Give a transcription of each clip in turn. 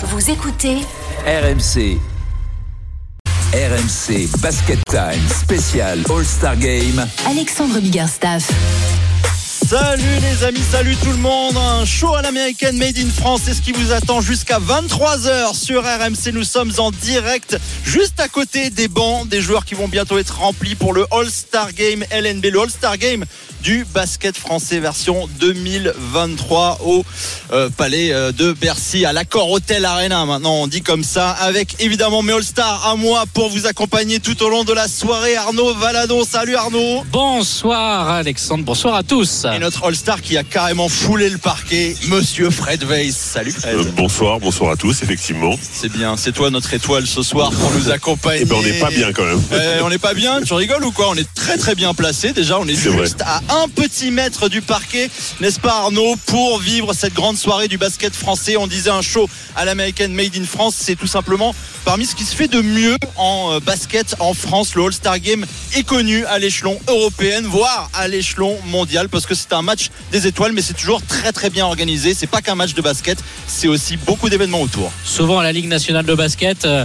Vous écoutez RMC. RMC Basket Time spécial All-Star Game. Alexandre Biggerstaff. Salut les amis, salut tout le monde. Un show à l'américaine Made in France, c'est ce qui vous attend jusqu'à 23h sur RMC. Nous sommes en direct juste à côté des bancs des joueurs qui vont bientôt être remplis pour le All-Star Game LNB. Le All-Star Game du basket français version 2023 au euh, palais euh, de Bercy à l'accord Hotel Arena. Maintenant, on dit comme ça avec évidemment mes All-Stars à moi pour vous accompagner tout au long de la soirée. Arnaud Valadon, salut Arnaud. Bonsoir Alexandre, bonsoir à tous. Et notre All-Star qui a carrément foulé le parquet, monsieur Fred Weiss. Salut Fred. Euh, bonsoir, bonsoir à tous, effectivement. C'est bien, c'est toi notre étoile ce soir pour nous accompagner. Eh ben, on n'est pas bien quand même. Euh, on n'est pas bien, tu rigoles ou quoi? On est très très bien placé. Déjà, on est, juste à un petit mètre du parquet, n'est-ce pas Arnaud, pour vivre cette grande soirée du basket français. On disait un show à l'américaine Made in France, c'est tout simplement parmi ce qui se fait de mieux en euh, basket en France. Le All-Star Game est connu à l'échelon européen, voire à l'échelon mondial, parce que c'est un match des étoiles, mais c'est toujours très très bien organisé. C'est pas qu'un match de basket, c'est aussi beaucoup d'événements autour. Souvent à la Ligue nationale de basket, euh,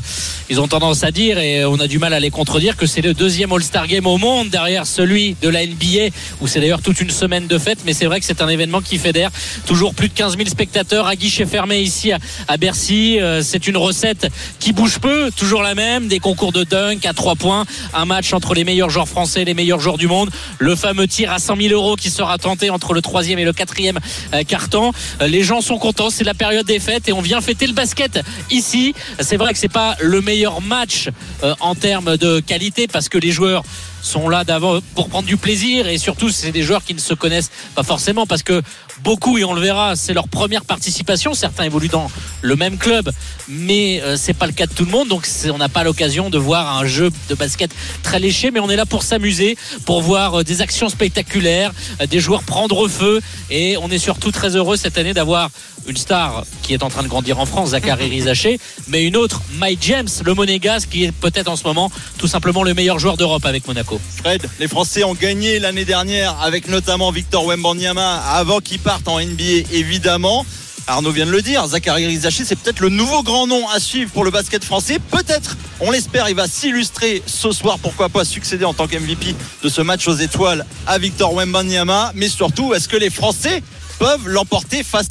ils ont tendance à dire, et on a du mal à les contredire, que c'est le deuxième All-Star Game au monde derrière celui de la NBA, où c'est d'ailleurs toute une semaine de fête. Mais c'est vrai que c'est un événement qui fédère toujours plus de 15 000 spectateurs à guichet fermé ici à, Bercy. Euh, c'est une recette qui bouge peu, toujours la même, des concours de dunk à trois points, un match entre les meilleurs joueurs français et les meilleurs joueurs du monde, le fameux tir à 100 000 euros qui sera entre le troisième et le quatrième euh, carton. Euh, Les gens sont contents, c'est la période des fêtes et on vient fêter le basket ici. C'est vrai que c'est pas le meilleur match euh, en termes de qualité parce que les joueurs sont là d'avant pour prendre du plaisir et surtout c'est des joueurs qui ne se connaissent pas forcément parce que beaucoup et on le verra c'est leur première participation. Certains évoluent dans le même club mais euh, c'est pas le cas de tout le monde. Donc on n'a pas l'occasion de voir un jeu de basket très léché mais on est là pour s'amuser pour voir euh, des actions spectaculaires euh, des joueurs prendre feu. Et on est surtout très heureux cette année d'avoir une star qui est en train de grandir en France, Zachary Rizaché, mais une autre, Mike James, le monégasque, qui est peut-être en ce moment tout simplement le meilleur joueur d'Europe avec Monaco. Fred, les Français ont gagné l'année dernière avec notamment Victor Wembanyama avant qu'il parte en NBA évidemment. Arnaud vient de le dire, Zachary Rizaché, c'est peut-être le nouveau grand nom à suivre pour le basket français. Peut-être, on l'espère, il va s'illustrer ce soir, pourquoi pas succéder en tant qu'MVP de ce match aux étoiles à Victor Wembanyama. Mais surtout, est-ce que les Français peuvent l'emporter face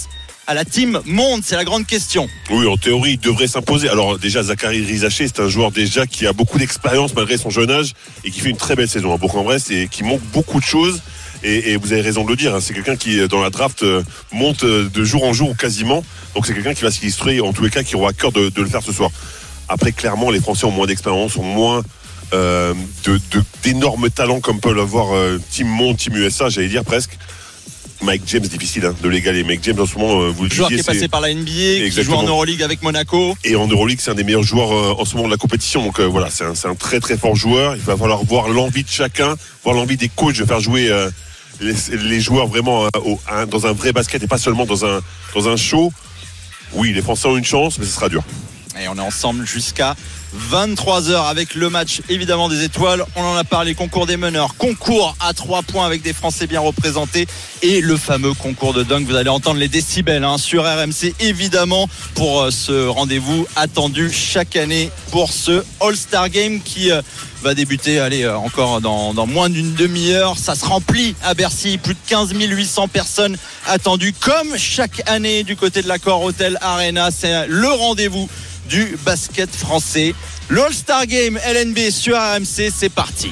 à la team monde? C'est la grande question. Oui, en théorie, il devrait s'imposer. Alors déjà, Zachary Rizaché, c'est un joueur déjà qui a beaucoup d'expérience malgré son jeune âge et qui fait une très belle saison à Bourg-en-Bresse et qui manque beaucoup de choses. Et, et vous avez raison de le dire, hein, c'est quelqu'un qui, dans la draft, euh, monte euh, de jour en jour quasiment. Donc c'est quelqu'un qui va s'illustrer, en tous les cas, qui aura à cœur de, de le faire ce soir. Après, clairement, les Français ont moins d'expérience, ont moins euh, de- de- d'énormes talents comme peuvent l'avoir euh, Team Monde, Team USA, j'allais dire presque. Mike James, difficile hein, de l'égaler. Mike James, en ce moment, euh, vous le Joueur qui est passé par la NBA, qui joue Exactement. en Euroleague avec Monaco. et en Euroleague, c'est un des meilleurs joueurs euh, en ce moment de la compétition. Donc euh, voilà, c'est un, un très très fort joueur. Il va falloir voir l'envie de chacun, voir l'envie des coachs de faire jouer euh, les, joueurs vraiment un- dans un vrai basket et pas seulement dans un, dans un show. Oui, les Français ont une chance, mais ce sera dur. Et on est ensemble jusqu'à 23h avec le match évidemment des étoiles. On en a parlé, concours des meneurs, concours à 3 points avec des Français bien représentés et le fameux concours de dunk. Vous allez entendre les décibels hein, sur RMC évidemment pour euh, ce rendez-vous attendu chaque année pour ce All-Star Game qui euh, va débuter allez, euh, encore dans, dans moins d'une demi-heure. Ça se remplit à Bercy, plus de 15 800 personnes attendues comme chaque année du côté de l'accord Hotel Arena. C'est le rendez-vous du basket français. Le All-Star Game LNB sur RMC, c'est parti.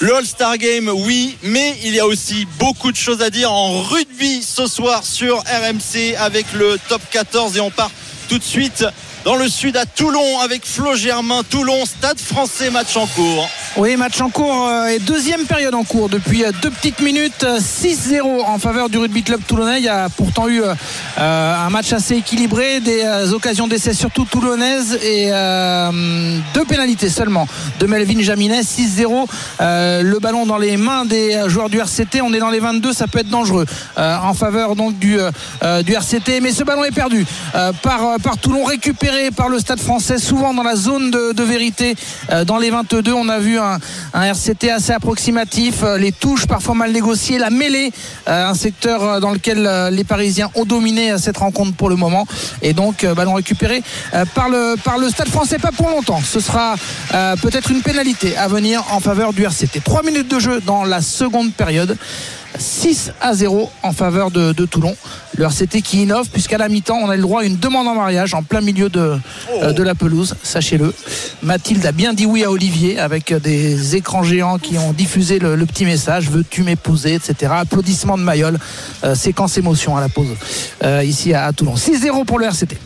Le All-Star Game, oui, mais il y a aussi beaucoup de choses à dire en rugby ce soir sur RMC avec le top 14 et on part tout de suite dans le sud à Toulon avec Flo Germain. Toulon, stade français, match en cours. Oui, match en cours euh, et deuxième période en cours depuis euh, deux petites minutes. euh, 6-0 en faveur du rugby club toulonnais. Il y a pourtant eu euh, euh, un match assez équilibré, des euh, occasions d'essai surtout toulonnaises et euh, deux pénalités seulement de Melvin Jaminet. 6-0, euh, le ballon dans les mains des euh, joueurs du RCT. On est dans les 22, ça peut être dangereux euh, en faveur donc du, euh, euh, RCT. Mais ce ballon est perdu euh, par, euh, par Toulon, récupéré par le stade français, souvent dans la zone de, vérité. Euh, dans les 22, on a vu un RCT assez approximatif, euh, les touches parfois mal négociées, la mêlée, euh, un secteur dans lequel les Parisiens ont dominé cette rencontre pour le moment. Et donc, ballon récupéré par, le, par le Stade français, pas pour longtemps. Ce sera peut-être une pénalité à venir en faveur du RCT. Trois minutes de jeu dans la seconde période. 6 à 0 en faveur de, Toulon. Le RCT qui innove, puisqu'à la mi-temps, on a le droit à une demande en mariage en plein milieu de, euh, de la pelouse, sachez-le. Mathilde a bien dit oui à Olivier, avec des écrans géants qui ont diffusé le, petit message Veux-tu m'épouser etc. Applaudissements de Mayol, euh, séquence émotion à la pause, euh, ici à, à Toulon. 6-0 pour le RCT.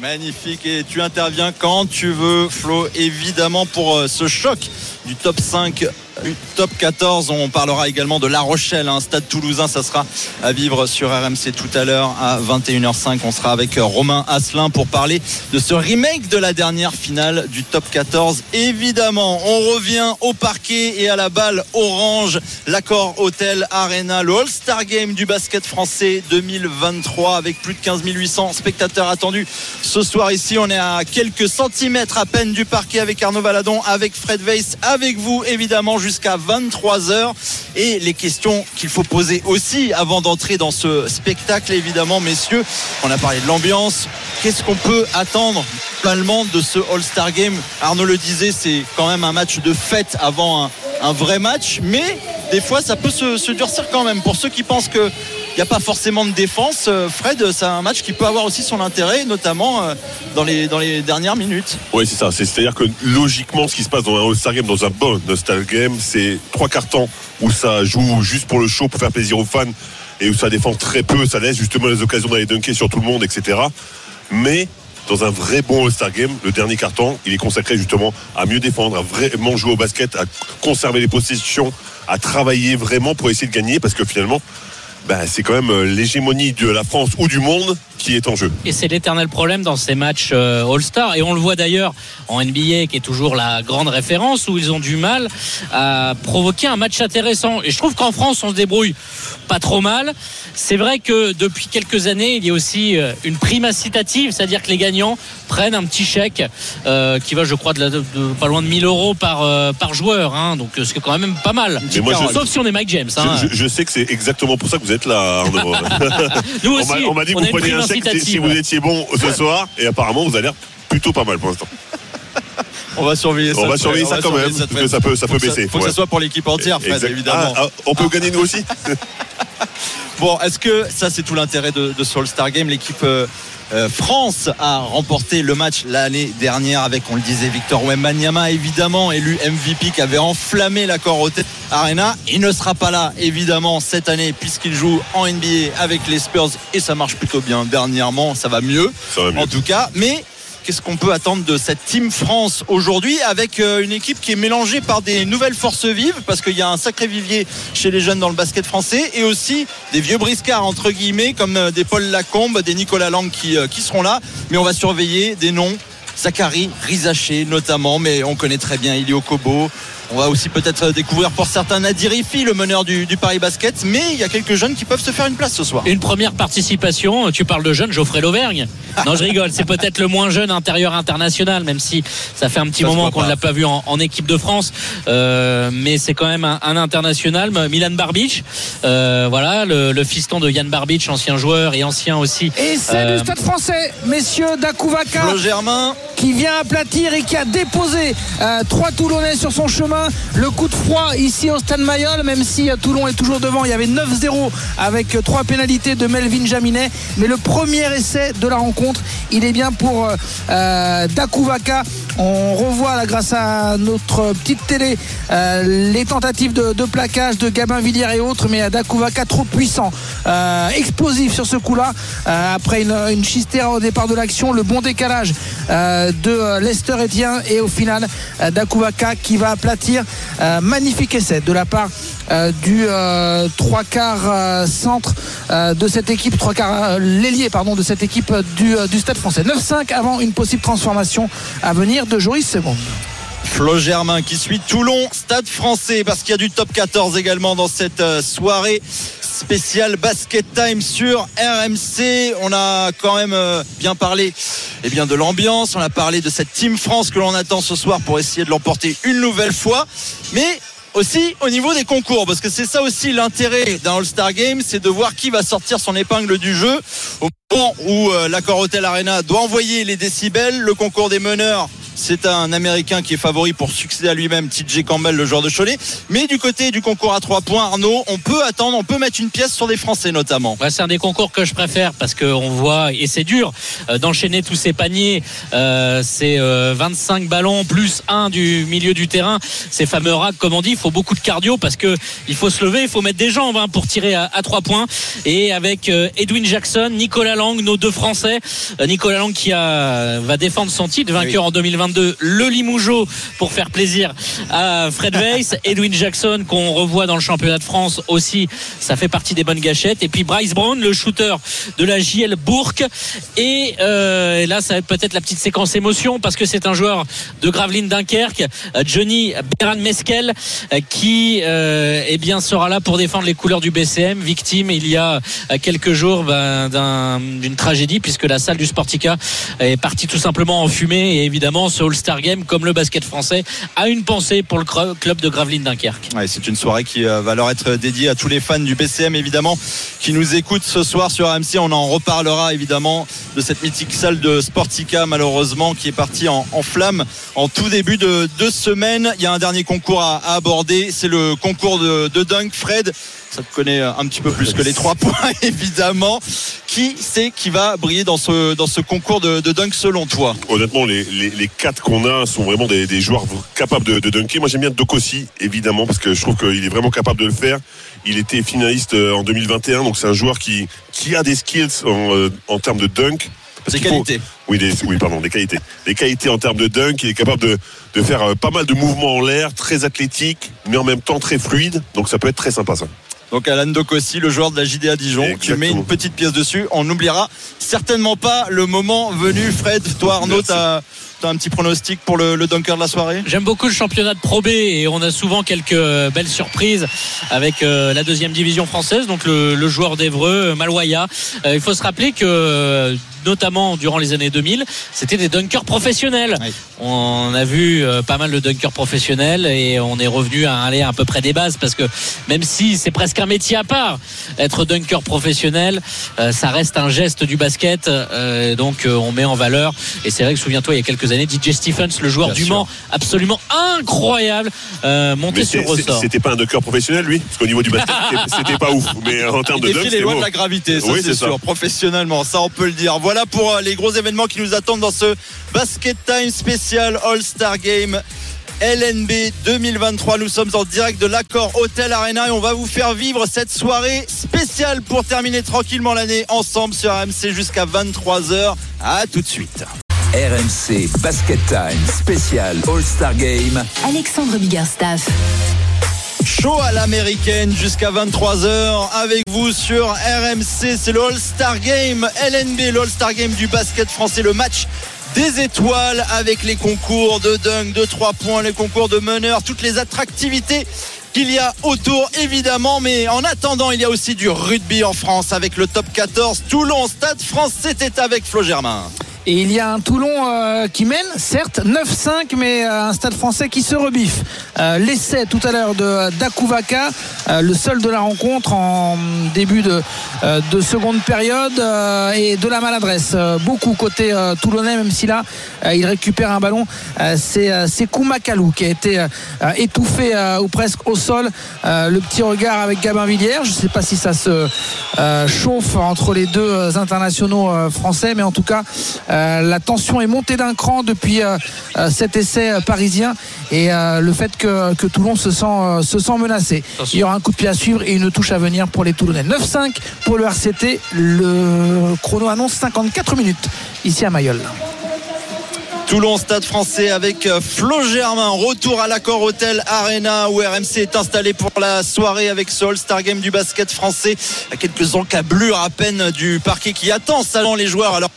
Magnifique et tu interviens quand tu veux Flo évidemment pour ce choc du top 5 du top 14 on parlera également de La Rochelle un stade toulousain. Ça sera à vivre sur RMC tout à l'heure à 21h05 on sera avec euh, Romain Asselin pour parler de ce remake de la dernière finale du top 14 évidemment on revient au parquet et à la balle orange. L'accord Hôtel Arena le All-Star Game du basket français 2023 avec plus de 15 800 spectateurs attendus ce soir ici. On est à quelques centimètres à peine du parquet avec Arnaud Valadon, avec Fred Weiss, avec vous évidemment jusqu'à 23h. Et les questions qu'il faut poser aussi avant d'entrer dans ce spectacle, évidemment, messieurs. On a parlé de l'ambiance. Qu'est-ce qu'on peut attendre globalement de ce All-Star Game? Arnaud le disait, c'est quand même un match de fête avant un, vrai match. Mais des fois, ça peut se durcir quand même. Pour ceux qui pensent que il n'y a pas forcément de défense. Euh, Fred, c'est un match qui peut avoir aussi son intérêt, notamment euh, dans les, dans les dernières minutes. Oui, c'est ça. C'est- C'est-à-dire que logiquement, ce qui se passe dans un All-Star Game, dans un bon All-Star Game, c'est trois quarts temps où ça joue juste pour le show, pour faire plaisir aux fans, et où ça défend très peu, ça laisse justement les occasions d'aller dunker sur tout le monde, etc. Mais dans un vrai bon All-Star Game, le dernier carton, il est consacré justement à mieux défendre, à vraiment jouer au basket, à conserver les possessions, à travailler vraiment pour essayer de gagner, parce que finalement, bah, c'est quand même euh, l'hégémonie de la France ou du monde qui est en jeu. Et c'est l'éternel problème dans ces matchs euh, All-Star. Et on le voit d'ailleurs en NBA, qui est toujours la grande référence, où ils ont du mal à provoquer un match intéressant. Et je trouve qu'en France, on se débrouille pas trop mal. C'est vrai que depuis quelques années, il y a aussi euh, une prime incitative, c'est-à-dire que les gagnants prennent un petit chèque euh, qui va, je crois, de, la- de- de pas loin de 1000 euros par, euh, par joueur. hein. donc euh, ce qui est quand même pas mal. Mais moi, je- Sauf si on est Mike James. hein. Je, je- je sais que c'est exactement pour ça que vous êtes là, Arnaud. Nous aussi, on m'a dit que vous preniez un si- vous étiez bon ce soir, et apparemment vous avez l'air plutôt pas mal pour l'instant. On va surveiller ça. On va surveiller ça quand même, ça, parce que ça peut, ça peut baisser. Faut que ce soit pour l'équipe entière, Fred, Exact. évidemment. Ah, ah, on peut gagner nous aussi Bon, est-ce que ça, c'est tout l'intérêt de, de ce All-Star Game? L'équipe euh, euh, France a remporté le match l'année dernière avec, on le disait, Victor Wembanyama, évidemment, élu MVP qui avait enflammé l'accord Hôtel Arena. Il ne sera pas là, évidemment, cette année, puisqu'il joue en NBA avec les Spurs et ça marche plutôt bien. Dernièrement, ça va mieux, Ça va mieux. en tout cas. Mais Qu'est-ce qu'on peut attendre de cette Team France aujourd'hui avec euh, une équipe qui est mélangée par des nouvelles forces vives parce qu'il y a un sacré vivier chez les jeunes dans le basket français et aussi des vieux briscards entre guillemets comme euh, des Paul Lacombe, des Nicolas Lang qui, euh, qui seront là. Mais on va surveiller des noms. Zachary Rizaché notamment, mais on connaît très bien Ilio Kobo. On va aussi peut-être découvrir pour certains Nadir Ifi, le meneur du, du Paris Basket, mais il y a quelques jeunes qui peuvent se faire une place ce soir. Une première participation, tu parles de jeune Geoffrey Lauvergne. Non, je rigole, c'est peut-être le moins jeune intérieur international, même si ça fait un petit Ça moment qu'on ne l'a pas vu en, en équipe de France. Euh, mais c'est quand même un, un international. Milan Barbic, euh, voilà, le, le fiston de Yann Barbic, ancien joueur et ancien aussi. Et c'est Euh, le stade français, messieurs Dakouvaka. Germain, qui vient aplatir et qui a déposé euh, trois Toulonnais sur son chemin. Le coup de froid ici au Stade Mayol, même si euh, Toulon est toujours devant, il y avait 9-0 avec euh, trois pénalités de Melvin Jaminet. Mais le premier essai de la rencontre, il est bien pour euh, euh. On revoit là, grâce à notre petite télé les tentatives de, plaquage de Gabin Villiers et autres, mais Dakouvaka trop puissant, explosif sur ce coup-là. Après une, une au départ de l'action, le bon décalage de Lester Etienne et au final Dakouvaka qui va aplatir. Euh, magnifique essai de la part euh, du euh, trois quarts centre de cette équipe, trois quarts l'ailier pardon de cette équipe du, Stade Français. 9-5 avant une possible transformation à venir de Joris Seconde. Flo Germain qui suit Toulon, Stade français, parce qu'il y a du top 14 également dans cette euh, soirée. spécial Basket Time sur RMC. On a quand même euh, bien parlé eh bien, de l'ambiance, on a parlé de cette Team France que l'on attend ce soir pour essayer de l'emporter une nouvelle fois. Mais aussi au niveau des concours, parce que c'est ça aussi l'intérêt d'un All-Star Game, c'est de voir qui va sortir son épingle du jeu. Où euh, l'accord Hotel Arena doit envoyer les décibels, le concours des meneurs c'est un Américain qui est favori pour succéder à lui-même, TJ Campbell, le joueur de Cholet. Mais du côté du concours à 3 points, Arnaud, on peut attendre, on peut mettre une pièce sur des Français notamment. C'est un des concours que je préfère parce qu'on voit, et c'est dur euh, d'enchaîner tous ces paniers. Euh, c'est 25 ballons plus un du milieu du terrain. Ces fameux racks, comme on dit, il faut beaucoup de cardio parce que il faut se lever, il faut mettre des jambes hein, pour tirer à, à 3 points. Et avec euh, Edwin Jackson, Nicolas Lang, nos deux Français. Euh, Nicolas Lang qui a, va défendre son titre, vainqueur Oui. en 2022 le Limougeau pour faire plaisir à Fred Weiss, Edwin Jackson qu'on revoit dans le championnat de France aussi, ça fait partie des bonnes gâchettes. Et puis Bryce Brown, le shooter de la JL Bourg. Et, euh, et là, ça va être peut-être la petite séquence émotion parce que c'est un joueur de Gravelines Dunkerque, euh, Johnny Beran Meskel, qui euh, eh bien sera là pour défendre les couleurs du BCM, victime il y a quelques jours ben, d'un- d'une tragédie puisque la salle du Sportica est partie tout simplement en fumée et évidemment ce All-Star Game comme le basket français a une pensée pour le club de Gravelines Dunkerque. C'est une soirée qui euh, va leur être dédiée à tous les fans du BCM évidemment qui nous écoutent ce soir sur AMC. On en reparlera évidemment de cette mythique salle de Sportica malheureusement qui est partie en, en flammes en tout début de, de semaine. Il y a un dernier concours à, à aborder, c'est le concours de, de dunk. Fred, ça te connaît un petit peu plus que les trois points évidemment. Qui c'est qui va briller dans ce, dans ce concours de, de dunk selon toi Honnêtement, les, les, les quatre qu'on a sont vraiment des, des joueurs capables de, de dunker. Moi, j'aime bien Dokossi, évidemment, parce que je trouve qu'il est vraiment capable de le faire. Il était finaliste euh, en 2021, donc c'est un joueur qui, qui a des skills en, euh, en termes de dunk. Parce Des faut- qualités. oui, des, oui, pardon, des qualités. Des qualités en termes de dunk. Il est capable de, de faire euh, pas mal de mouvements en l'air, très athlétique, mais en même temps très fluide. Donc ça peut être très sympa, ça. Donc Alan Dokossi, le joueur de la JDA Dijon. Tu mets une petite pièce dessus. On n'oubliera certainement pas le moment venu. Fred, toi Arnaud, t'as as un petit pronostic pour le, le dunker de la soirée? J'aime beaucoup le championnat de Pro B et on a souvent quelques belles surprises avec euh, la deuxième division française, donc le, le joueur d'Evreux, Maloya. Euh, il faut se rappeler que euh, notamment durant les années 2000, c'était des dunkers professionnels. Oui. On a vu euh, pas mal de dunkers professionnels et on est revenu à aller à peu près des bases parce que même si c'est presque un métier à part, être dunker professionnel, euh, ça reste un geste du basket. euh, donc on met en valeur. Et c'est vrai que souviens-toi, il y a quelques années, DJ Stephens, le joueur Bien du sûr. Mans, absolument incroyable, monté sur ressort. c'était pas un dunker professionnel, lui? Parce qu'au niveau du basket, c'était- pas ouf. Mais en termes Il de dunk, c'était lois beau. de la gravité, ça Oui, c'est sûr, professionnellement, ça on peut le dire. Voilà pour euh, les gros événements qui nous attendent dans ce Basket Time spécial All-Star Game. LNB 2023, nous sommes en direct de l'accord Hotel Arena et on va vous faire vivre cette soirée spéciale pour terminer tranquillement l'année ensemble sur AMC jusqu'à 23h. À tout de suite. RMC Basket Time spécial All-Star Game. Alexandre Biggerstaff. Chaud à l'américaine jusqu'à 23h avec vous sur RMC. C'est le All-Star Game LNB, le All-Star Game du basket français, le match des étoiles avec les concours de dunk, de 3 points, les concours de meneur, toutes les attractivités qu'il y a autour évidemment mais en attendant il y a aussi du rugby en France avec le top 14 Toulon Stade France c'était avec Flo Germain Et il y a un Toulon euh, qui mène, certes 9-5, mais euh, un stade français qui se rebiffe. Euh, L'essai tout à l'heure de Dakuvaka, le seul de la rencontre en début de, de seconde période, et de la maladresse. Beaucoup côté toulonnais, même si là, il récupère un ballon. Euh, C'est euh, c'est Koumakalou qui a été euh, euh, étouffé euh, ou presque au sol. Euh, le petit regard avec Gabin Villière. Je ne sais pas si ça se euh, chauffe entre les deux euh, internationaux euh, français, mais en tout cas, euh, la tension est montée d'un cran depuis euh, euh, cet essai euh, parisien et euh, le fait que, que Toulon se sent, euh, se sent menacé. Attention. Il y aura un coup de pied à suivre et une touche à venir pour les Toulonnais. 9-5 pour le RCT. Le chrono annonce 54 minutes ici à Mayol. Toulon, stade français avec euh, Flo Germain. Retour à l'accord Hôtel Arena où RMC est installé pour la soirée avec ce All-Star Game du basket français. À quelques encablures à peine du parquet qui attend salant les joueurs. Alors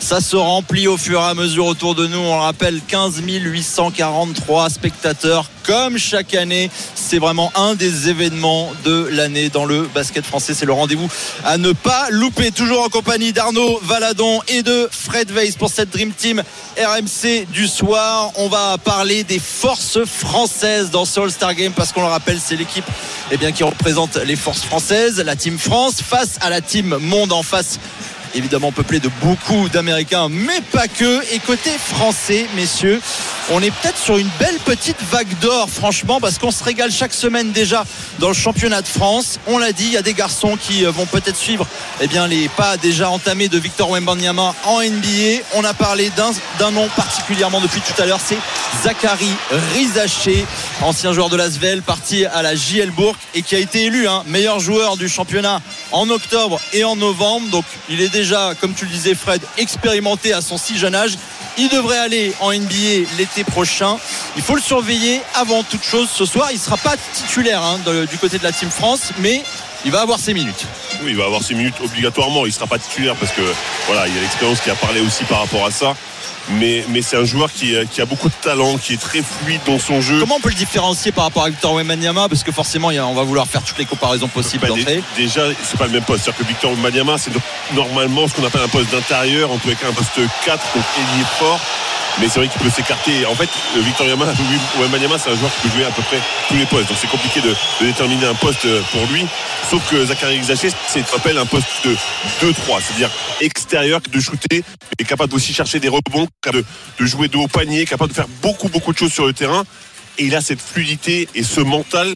Ça se remplit au fur et à mesure autour de nous. On le rappelle, 15 843 spectateurs comme chaque année. C'est vraiment un des événements de l'année dans le basket français. C'est le rendez-vous à ne pas louper. Toujours en compagnie d'Arnaud Valadon et de Fred Weiss pour cette Dream Team RMC du soir. On va parler des forces françaises dans ce All-Star Game parce qu'on le rappelle, c'est l'équipe eh qui représente les forces françaises, la Team France face à la Team Monde en face évidemment peuplé de beaucoup d'Américains, mais pas que. Et côté français, messieurs, on est peut-être sur une belle petite vague d'or, franchement, parce qu'on se régale chaque semaine déjà dans le championnat de France. On l'a dit, il y a des garçons qui euh, vont peut-être suivre eh bien, les pas déjà entamés de Victor Wembanyama en NBA. On a parlé d'un nom particulièrement depuis tout à l'heure, c'est Zachary Rizaché, ancien joueur de l'Asvel, parti à la JL Bourg et qui a été élu hein, meilleur joueur du championnat en octobre et en novembre. Donc il est déjà, comme tu le disais Fred, expérimenté à son si jeune âge. Il devrait aller en NBA l'été prochain. Il faut le surveiller avant toute chose ce soir. Il ne sera pas titulaire hein, du côté de la Team France, mais il va avoir ses minutes. Oui, il va avoir ses minutes obligatoirement. Il ne sera pas titulaire parce que voilà, il y a l'expérience qui a parlé aussi par rapport à ça mais, mais c'est un joueur qui, qui, a beaucoup de talent, qui est très fluide dans son jeu. Comment on peut le différencier par rapport à Victor Wembanyama? Parce que forcément, on va vouloir faire toutes les comparaisons possibles bah, Déjà, c'est pas le même poste. C'est-à-dire que Victor Wembanyama, c'est normalement ce qu'on appelle un poste d'intérieur, en tous les cas un poste 4, donc ailier fort mais c'est vrai qu'il peut s'écarter. En fait, Victor Wembanyama, c'est un joueur qui peut jouer à peu près tous les postes. Donc c'est compliqué de, déterminer un poste pour lui. Sauf que Zachary Xaché, c'est appelle un poste de 2-3, c'est-à-dire extérieur, de shooter, mais capable aussi chercher des rebonds, capable de, jouer de haut panier, capable de faire beaucoup, beaucoup de choses sur le terrain. Et il a cette fluidité et ce mental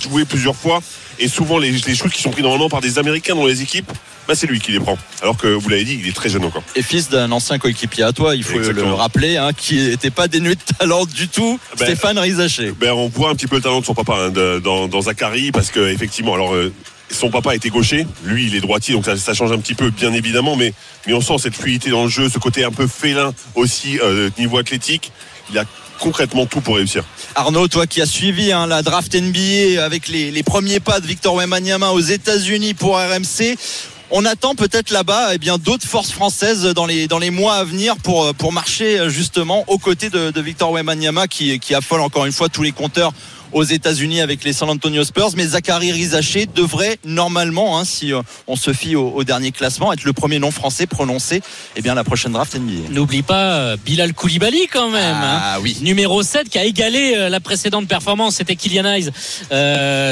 joué plusieurs fois et souvent les, les shoots qui sont pris normalement par des Américains dans les équipes bah, c'est lui qui les prend. Alors que vous l'avez dit, il est très jeune encore. Et fils d'un ancien coéquipier à toi, il faut le rappeler, hein, qui n'était pas dénué de talent du tout, ben, Stéphane Rizaché. Ben, on voit un petit peu le talent de son papa hein, dans, dans, Zachary, parce que effectivement, alors. Euh, son papa était gaucher, lui il est droitier, donc ça, change un petit peu, bien évidemment, mais, mais on sent cette fluidité dans le jeu, ce côté un peu félin aussi euh, niveau athlétique. Il a concrètement tout pour réussir. Arnaud, toi qui as suivi hein, la draft NBA avec les, premiers pas de Victor Wembanyama aux États-Unis pour RMC, on attend peut-être là-bas eh d'autres forces françaises dans les mois à venir pour pour marcher justement aux côtés de, Victor Wembanyama qui qui affole encore une fois tous les compteurs aux États-Unis avec les San Antonio Spurs. Mais Zachary Rizaché devrait normalement, hein, si euh, on se fie au, dernier classement, être le premier nom français prononcé eh bien, la prochaine draft NBA. N'oublie pas euh, Bilal Koulibaly quand même. Ah, hein. oui. Numéro 7 qui a égalé euh, la précédente performance. C'était Kylian Hayes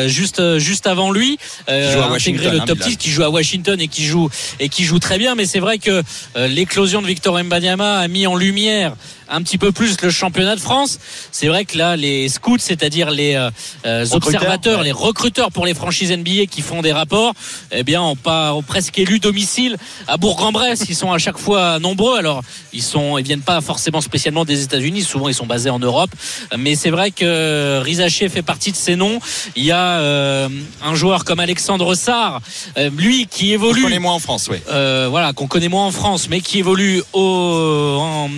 juste, juste avant lui. qui joue à Washington, le hein, top 10, qui joue à Washington et qui joue, et qui joue très bien. Mais c'est vrai que l'éclosion de Victor Mbanyama a mis en lumière un petit peu plus le championnat de France. C'est vrai que là, les scouts, c'est-à-dire les euh, euh, observateurs, les recruteurs pour les franchises NBA qui font des rapports, eh bien, ont pas ont presque élu domicile à Bourg-en-Bresse. Ils sont à chaque fois nombreux. Alors, ils sont, ils viennent pas forcément spécialement des États-Unis. Souvent, ils sont basés en Europe. Mais c'est vrai que Rizaché fait partie de ces noms. Il y a euh, un joueur comme Alexandre Sarr, lui qui évolue. Qu'on connaît moins en France, oui. voilà, qu'on connaît moins en France, mais qui évolue au, en,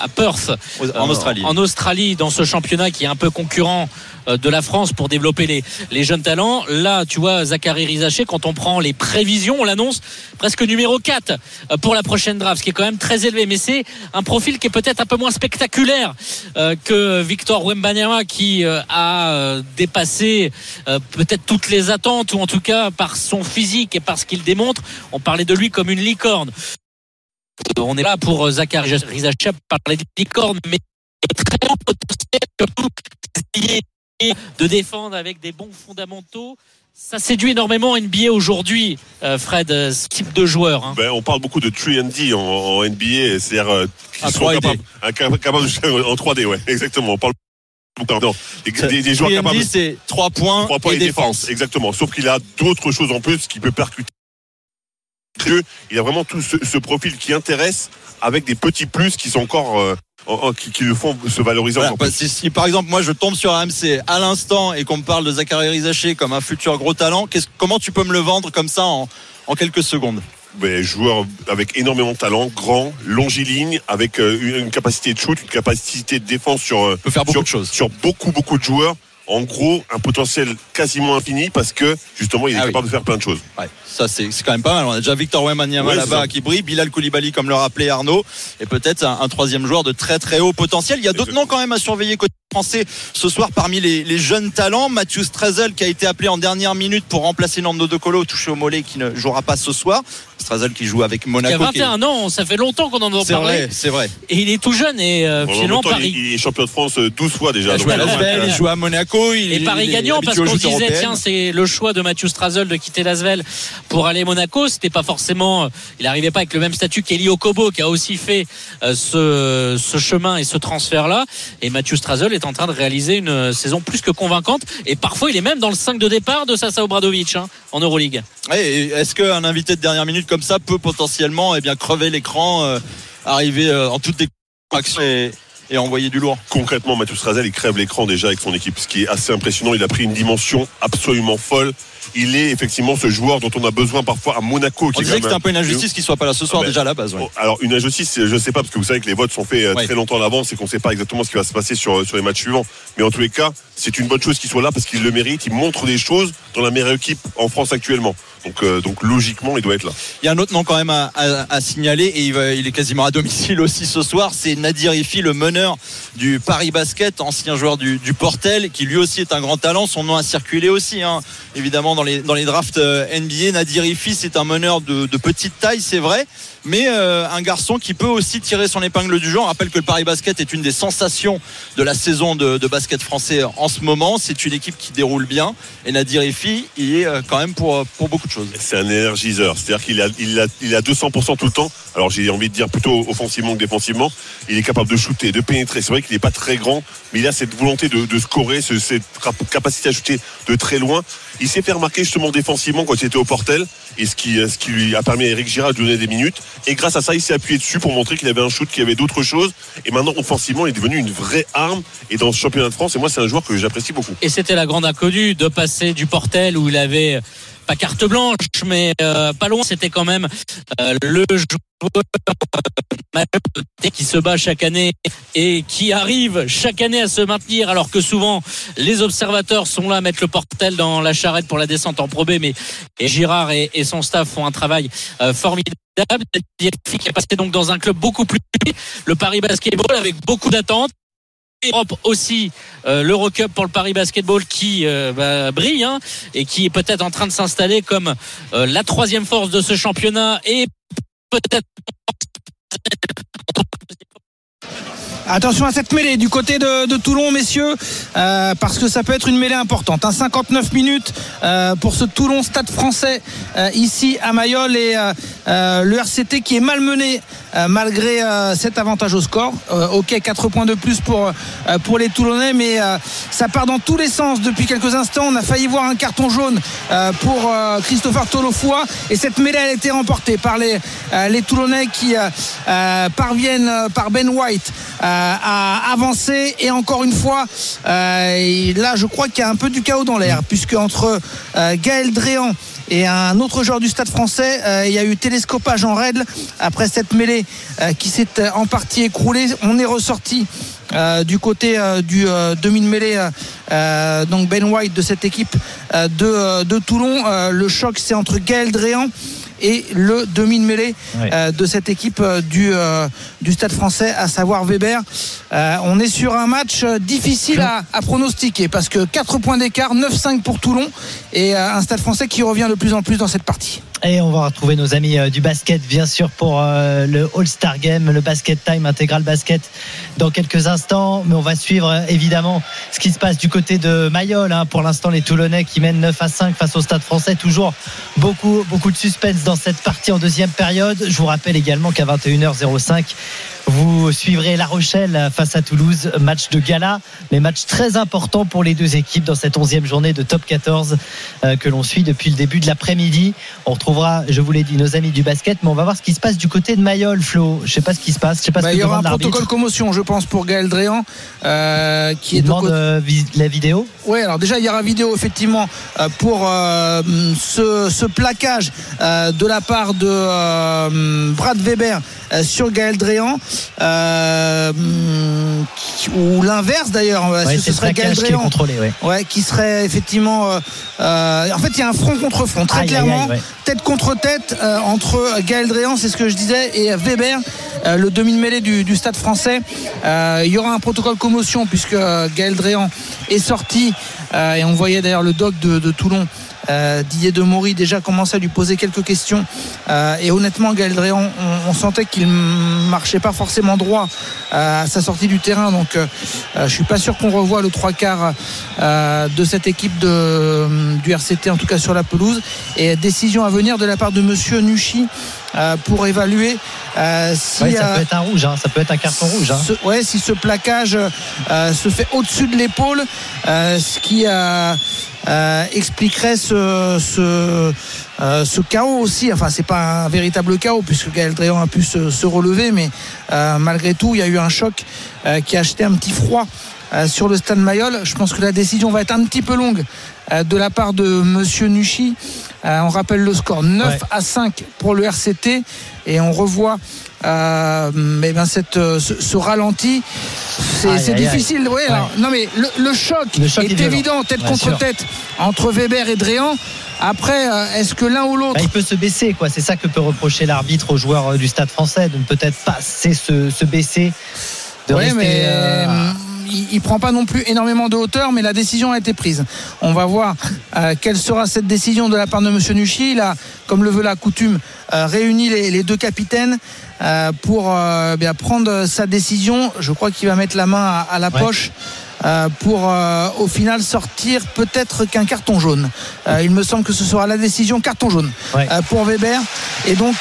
à Perth en Australie. En Australie, dans ce championnat qui est un peu concurrent de la France pour développer les, les jeunes talents. Là, tu vois, Zachary Rizaché, quand on prend les prévisions, on l'annonce presque numéro 4 euh, pour la prochaine draft, ce qui est quand même très élevé. Mais c'est un profil qui est peut-être un peu moins spectaculaire euh, que Victor Wembanyama qui a dépassé peut-être toutes les attentes, ou en tout cas par son physique et par ce qu'il démontre. On parlait de lui comme une licorne. On est là pour Zachary Rizaché parler de licorne, mais très de défendre avec des bons fondamentaux. Ça séduit énormément NBA aujourd'hui, euh, Fred, euh, ce type de joueur. Hein. Ben, on parle beaucoup de 3D en, en NBA, c'est-à-dire euh, qui sont capables, capable, en 3D, ouais, exactement. On parle Pardon. Des, des, joueurs capables. c'est 3 points, 3 points et, défense. Exactement. Sauf qu'il a d'autres choses en plus qui peut percuter. Il a vraiment tout ce, ce, profil qui intéresse avec des petits plus qui sont encore qui, le font se valoriser encore bah, si, par exemple moi je tombe sur AMC à l'instant et qu'on me parle de Zachary Rizaché comme un futur gros talent, comment tu peux me le vendre comme ça en, quelques secondes? Ben, joueur avec énormément de talent, grand, longiligne, avec euh, une capacité de shoot, une capacité de défense sur, peut faire beaucoup de choses. sur beaucoup beaucoup de joueurs en gros un potentiel quasiment infini parce que justement il est Ah oui. capable de faire plein de choses. Ouais, ça c'est quand même pas mal. On a déjà Victor Wembanyama Ouais, là-bas qui brille, Bilal Koulibaly comme le rappelait Arnaud, et peut-être un, un troisième joueur de très très haut potentiel. Il y a d'autres noms quand même à surveiller côté français ce soir parmi les, les jeunes talents. Mathieu Strazel qui a été appelé en dernière minute pour remplacer Nando De Colo touché au mollet qui ne jouera pas ce soir. Strazel qui joue avec Il a Monaco. qui est- 21 ans, ça fait longtemps qu'on en entend C'est parler. vrai, c'est vrai. Et il est tout jeune et euh, même finalement temps, Paris. il, il est champion de France euh, 12 fois déjà. Il à Lasvel, euh, il joue à Monaco. Il, Et Paris il est gagnant parce qu'on disait européennes. tiens c'est le choix de Mathieu Strazel de quitter Lasvel pour aller Monaco c'était pas forcément il n'arrivait pas avec le même statut qu'Eli Okobo qui a aussi fait euh, ce, ce chemin et ce transfert là et Mathieu Strazel est en train de réaliser une euh, saison plus que convaincante. Et parfois il est même dans le 5 de départ de Sasa Obradovic hein, en Euroleague. Est-ce qu'un invité de dernière minute comme ça peut potentiellement eh bien, crever l'écran, euh, arriver euh, en toute action et, et envoyer du lourd concrètement, Mathieu Strazel, il crève l'écran déjà avec son équipe, ce qui est assez impressionnant. Il a pris une dimension absolument folle. Il est effectivement ce joueur dont on a besoin parfois à Monaco. Qui On disait que c'était un peu une injustice qu'il soit pas là ce soir Ah ben, déjà à la base. ouais. Alors une injustice, je ne sais pas parce que vous savez que les votes sont faits euh, Ouais. très longtemps à l'avance et qu'on ne sait pas exactement ce qui va se passer sur, sur les matchs suivants. Mais en tous les cas, c'est une bonne chose qu'il soit là parce qu'il le mérite. Il montre des choses dans la meilleure équipe en France actuellement. Donc, euh, donc logiquement, il doit être là. Il y a un autre nom quand même à, signaler et il, est quasiment à domicile aussi ce soir. C'est Nadir Ifi, le meneur du Paris Basket, ancien joueur du, Portel, qui lui aussi est un grand talent. Son nom a circulé aussi, hein, évidemment, dans les, dans les drafts euh, NBA. Nadir Ifi, c'est un meneur de petite taille, c'est vrai, mais euh, un garçon qui peut aussi tirer son épingle du jeu. On rappelle que le Paris Basket est une des sensations de la saison de, basket français en ce moment. C'est une équipe qui déroule bien et Nadir Ifi, il est euh, quand même pour, pour beaucoup de choses. C'est un énergiseur. C'est-à-dire qu'il a, a, il a 200% tout le temps. Alors j'ai envie de dire plutôt offensivement que défensivement. Il est capable de shooter, de pénétrer. C'est vrai qu'il n'est pas très grand, mais il a cette volonté de, scorer, ce- cette capacité à shooter de très loin. Il s'est fait remarquer justement défensivement quand il était au Portel, et ce qui, lui a permis à Eric Girard de donner des minutes. Et grâce à ça, il s'est appuyé dessus pour montrer qu'il avait un shoot, qu'il avait d'autres choses. Et maintenant, offensivement, il est devenu une vraie arme. Et dans ce championnat de France, et moi, c'est un joueur que j'apprécie beaucoup. Et c'était la grande inconnue de passer du Portel où il avait pas carte blanche, mais euh, pas loin. C'était quand même euh, le joueur euh, qui se bat chaque année et qui arrive chaque année à se maintenir, alors que souvent les observateurs sont là à mettre le Portel dans la charrette pour la descente en Pro B, mais et Girard et, et son staff font un travail euh, formidable. Qui est passé donc dans un club beaucoup plus petit, le Paris Basketball, avec beaucoup d'attentes. Europe aussi euh, l'Eurocup pour le Paris Basketball qui euh, bah, brille hein, et qui est peut-être en train de s'installer comme euh, la troisième force de ce championnat et peut-être Attention à cette mêlée du côté de, Toulon, messieurs, euh, parce que ça peut être une mêlée importante. Un 59 minutes euh, pour ce Toulon Stade français euh, ici à Mayol et le RCT qui est malmené malgré cet avantage au score. Ok, 4 points de plus pour, les Toulonnais, mais ça part dans tous les sens depuis quelques instants. On a failli voir un carton jaune pour Christopher Tolofoa et cette mêlée a été remportée par les, les Toulonnais qui parviennent par Ben White euh, à avancer et encore une fois euh, là je crois qu'il y a un peu du chaos dans l'air puisque entre euh, Gaël Dréan et un autre joueur du stade français, il y a eu télescopage en règle après cette mêlée qui s'est en partie écroulée. On est ressorti du côté du demi-mêlée donc Ben White de cette équipe de, de Toulon. Le choc c'est entre Gaël Dréan et le demi de mêlée Ouais. euh, de cette équipe euh, du, euh, du stade français, à savoir Weber. On est sur un match difficile à, à pronostiquer parce que 4 points d'écart, 9-5 pour Toulon et un stade français qui revient de plus en plus dans cette partie. Et on va retrouver nos amis euh, du basket, bien sûr, pour euh, le All-Star Game, le Basket Time intégral basket dans quelques instants. Mais on va suivre euh, évidemment ce qui se passe du côté de Mayol. hein. Pour l'instant, les Toulonnais qui mènent 9 à 5 face au Stade français. Toujours beaucoup, beaucoup de suspense dans cette partie en deuxième période. Je vous rappelle également qu'à 21h05, vous suivrez La Rochelle face à Toulouse, match de gala, mais match très important pour les deux équipes dans cette 11e journée de top 14 euh, que l'on suit depuis le début de l'après-midi. On retrouvera, je vous l'ai dit, nos amis du basket, mais on va voir ce qui se passe du côté de Mayol, Flo. Je sais pas ce qui se passe, je sais pas Bah, ce il y aura un protocole commotion, je pense, pour Gaël Dréan, euh, qui Il est de demande euh, la vidéo. Oui, alors déjà, il y aura vidéo effectivement euh, pour euh, ce, ce plaquage euh, de la part de euh, Brad Weber sur Gaël Dréan. ou l'inverse d'ailleurs. Ouais, ce- ce serait Gaël plaquage qui est Dréan. contrôlé. Ouais. Ouais, qui serait effectivement. en fait, il y a un front contre front, très Aïe, clairement, aïe, tête contre tête entre Gaël Dréan, c'est ce que je disais, et Weber, le demi-mêlée du, du Stade Français. Il y aura un protocole commotion puisque Gaël Dréan est sorti et on voyait d'ailleurs le doc de, de Toulon. Euh, Didier de Maury déjà commençait à lui poser quelques questions Euh, et honnêtement Gaël Dréan on, on sentait qu'il marchait pas forcément droit euh, à sa sortie du terrain donc euh, je suis pas sûr qu'on revoit le trois quarts euh, de cette équipe de, du RCT en tout cas sur la pelouse et décision à venir de la part de monsieur Nucci euh, pour évaluer euh, si Ouais, ça euh, peut être un rouge, hein, ça peut être un carton rouge. hein. ce, ouais, si ce plaquage euh, se fait au-dessus de l'épaule, euh, ce qui euh, expliquerait ce, ce, euh, ce chaos aussi. Enfin, c'est pas un véritable chaos puisque Gaël a pu se, se relever, mais euh, malgré tout, il y a eu un choc euh, qui a acheté un petit froid. euh, sur le stade Mayol, je pense que la décision va être un petit peu longue euh, de la part de Monsieur Nucci. Euh, on rappelle le score 9 Ouais. à 5 pour le RCT et on revoit euh, mais ben cette, euh, ce, ce ralenti. C'est difficile. Ouais, alors, non mais le, le choc, Le choc est, évident, tête Bien contre sûr. tête, entre Weber et Dréan. Après, euh, est-ce que l'un ou l'autre Bah, il peut se baisser, quoi. C'est ça que peut reprocher l'arbitre aux joueurs euh, du Stade Français, de ne peut-être pas se, se baisser, de Ouais, rester. mais euh, hum, il, il prend pas non plus énormément de hauteur, mais la décision a été prise. On va voir euh, quelle sera cette décision de la part de Monsieur Nucci. Il a, comme le veut la coutume, euh, réuni les, les deux capitaines pour euh, bien prendre sa décision. Je crois qu'il va mettre la main à, à la Ouais. poche. Euh, pour euh, au final sortir peut-être qu'un carton jaune. Euh, il me semble que ce sera la décision carton jaune Ouais. pour Weber. Et donc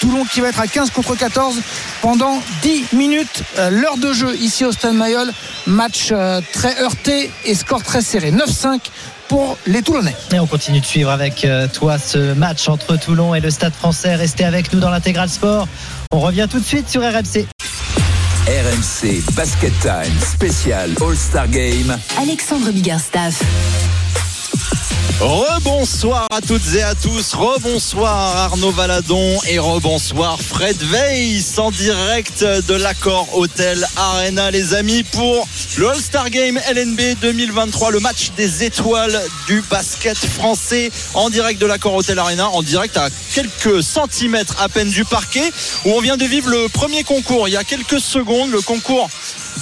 Toulon qui va être à 15 contre 14 pendant 10 minutes. L'heure de jeu ici au Stade Mayol. Match très heurté et score très serré. 9-5 pour les Toulonnais. Et on continue de suivre avec toi ce match entre Toulon et le Stade français. Restez avec nous dans l'intégral sport. On revient tout de suite sur RMC. RMC Basket Time spécial All-Star Game. Alexandre Biggerstaff. Rebonsoir à toutes et à tous, rebonsoir Arnaud Valadon et rebonsoir Fred Weiss en direct de l'accord Hôtel Arena les amis pour le All-Star Game LNB 2023, le match des étoiles du basket français en direct de l'accord Hôtel Arena, en direct à quelques centimètres à peine du parquet où on vient de vivre le premier concours. Il y a quelques secondes, le concours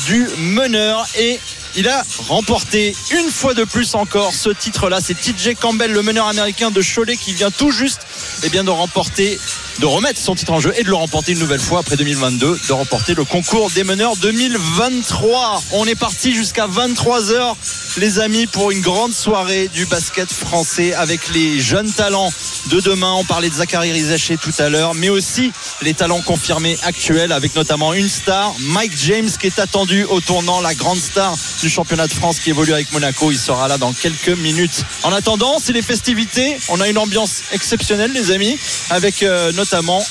du meneur et il a remporté une fois de plus encore ce titre-là. C'est TJ Campbell, le meneur américain de Cholet, qui vient tout juste eh bien, de remporter, de remettre son titre en jeu et de le remporter une nouvelle fois après 2022, de remporter le concours des meneurs 2023. On est parti jusqu'à 23h, les amis, pour une grande soirée du basket français avec les jeunes talents de demain. On parlait de Zachary Rizaché tout à l'heure, mais aussi les talents confirmés actuels avec notamment une star, Mike James, qui est attendu au tournant, la grande star du championnat de France qui évolue avec Monaco. Il sera là dans quelques minutes. En attendant, c'est les festivités. On a une ambiance exceptionnelle, les amis, avec euh, notamment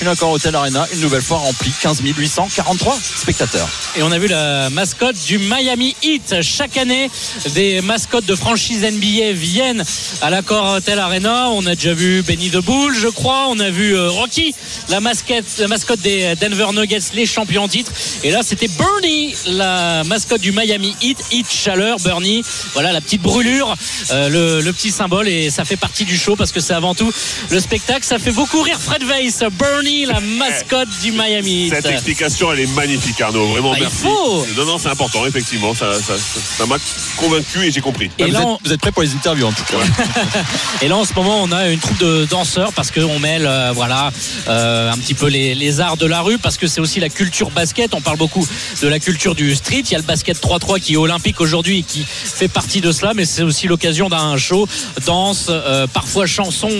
une Accor Hotel Arena, une nouvelle fois remplie, 15 843 spectateurs. Et on a vu la mascotte du Miami Heat. Chaque année, des mascottes de franchise NBA viennent à l'accord Hotel Arena. On a déjà vu Benny the Bull, je crois. On a vu euh, Rocky, la mascotte, la mascotte des Denver Nuggets, les champions en titre. Et là, c'était Bernie, la mascotte du Miami Heat. Heat chaleur, Bernie. Voilà la petite brûlure, euh, le, le petit symbole. Et ça fait partie du show parce que c'est avant tout le spectacle. Ça fait beaucoup rire Fred Weiss. La mascotte du Miami. Cette explication, elle est magnifique, Arnaud. Vraiment, Bah, il merci. faut. Non, non, c'est important, effectivement. Ça, ça, ça- ça m'a convaincu et j'ai compris. Et vous, là, êtes, on- vous êtes prêts pour les interviews en tout cas. Et là, en ce moment, on a une troupe de danseurs parce qu'on mêle, euh, voilà, euh, un petit peu les, les arts de la rue parce que c'est aussi la culture basket. On parle beaucoup de la culture du street. Il y a le basket 3-3 qui est olympique aujourd'hui et qui fait partie de cela, mais c'est aussi l'occasion d'un show, danse, euh, parfois chanson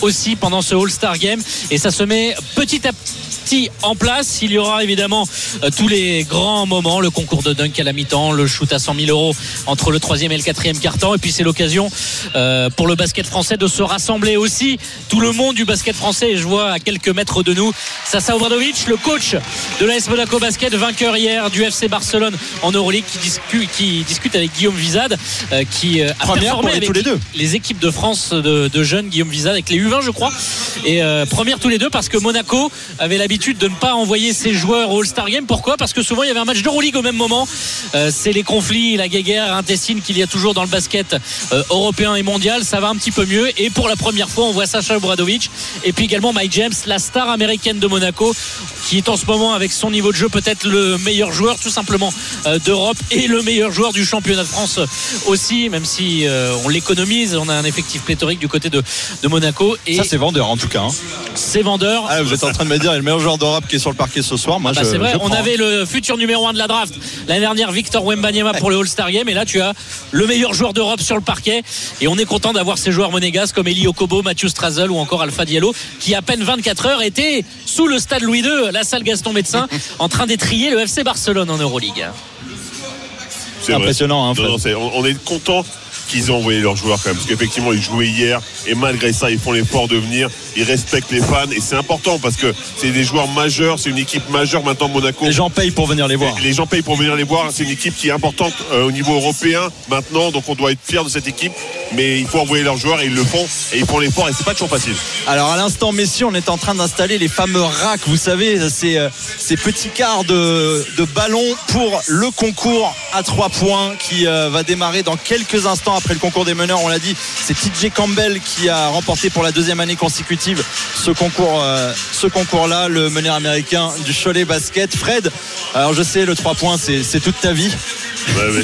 aussi pendant ce All-Star Game. Et ça se met petit à petit en place. Il y aura évidemment euh, tous les grands moments, le concours de dunk à la mi-temps, le shoot à 100 000 euros entre le troisième et le quatrième quart-temps. Et puis c'est l'occasion euh, pour le basket français de se rassembler aussi. Tout le monde du basket français, et je vois à quelques mètres de nous, Sasa Obradovic, le coach de l'AS Monaco Basket, vainqueur hier du FC Barcelone en Euroleague, qui discute, qui discute avec Guillaume Vizade, euh, qui a Première performé avec tous les deux. les équipes de France de, de jeunes, Guillaume Vizade avec les U20 je crois et euh, première tous les deux parce que Monaco avait l'habitude de ne pas envoyer ses joueurs au All-Star Game. Pourquoi? Parce que souvent il y avait un match d'Euroleague au même moment. Euh, c'est les conflits la guéguerre intestine qu'il y a toujours dans le basket euh, européen et mondial. Ça va un petit peu mieux. Et pour la première fois on voit Sacha Obradovic et puis également Mike James la star américaine de Monaco qui est en ce moment avec son niveau de jeu peut-être le meilleur joueur tout simplement euh, d'Europe et le meilleur joueur du championnat de France aussi même si on l'économise. On a un effectif pléthorique du côté de, de Monaco et Ça, c'est vendeur en tout cas. hein. c'est vendeur. Ah, vous êtes en train de me dire, il y a le meilleur joueur d'Europe qui est sur le parquet ce soir. Moi, bah, c'est vrai, je on prends. avait le futur numéro 1 de la draft l'année dernière, Victor Wembanyama pour le All-Star Game. Et là, tu as le meilleur joueur d'Europe sur le parquet. Et on est content d'avoir ces joueurs monégasques comme Eli Okobo, Mathieu Strazel ou encore Alpha Diallo, qui à peine 24 heures étaient sous le stade Louis II, la salle Gaston Médecin, en train d'étrier le FC Barcelone en Euroleague. C'est. Impressionnant, hein, Non, Fred. non, c'est- on, on est content qu'ils aient envoyé leurs joueurs quand même. Parce qu'effectivement, ils jouaient hier. Et malgré ça, ils font l'effort de venir. Ils respectent les fans. Et c'est important parce que c'est des joueurs majeurs. C'est une équipe majeure maintenant, Monaco. Les gens payent pour venir les voir. Les gens payent pour venir les voir. C'est une équipe qui est importante euh, au niveau européen maintenant. Donc on doit être fiers de cette équipe. Mais il faut envoyer leurs joueurs et ils le font. Et ils font l'effort. Et c'est pas toujours facile. Alors à l'instant, messieurs, on est en train d'installer les fameux racks. Vous savez, ces, euh, ces petits quarts de, de ballon pour le concours à trois points qui euh, va démarrer dans quelques instants après le concours des meneurs. On l'a dit, c'est TJ Campbell qui a remporté pour la deuxième année consécutive ce concours, euh, ce concours-là, le meneur américain du Cholet Basket. Fred, alors je sais, le trois points, c'est toute ta vie. Ouais,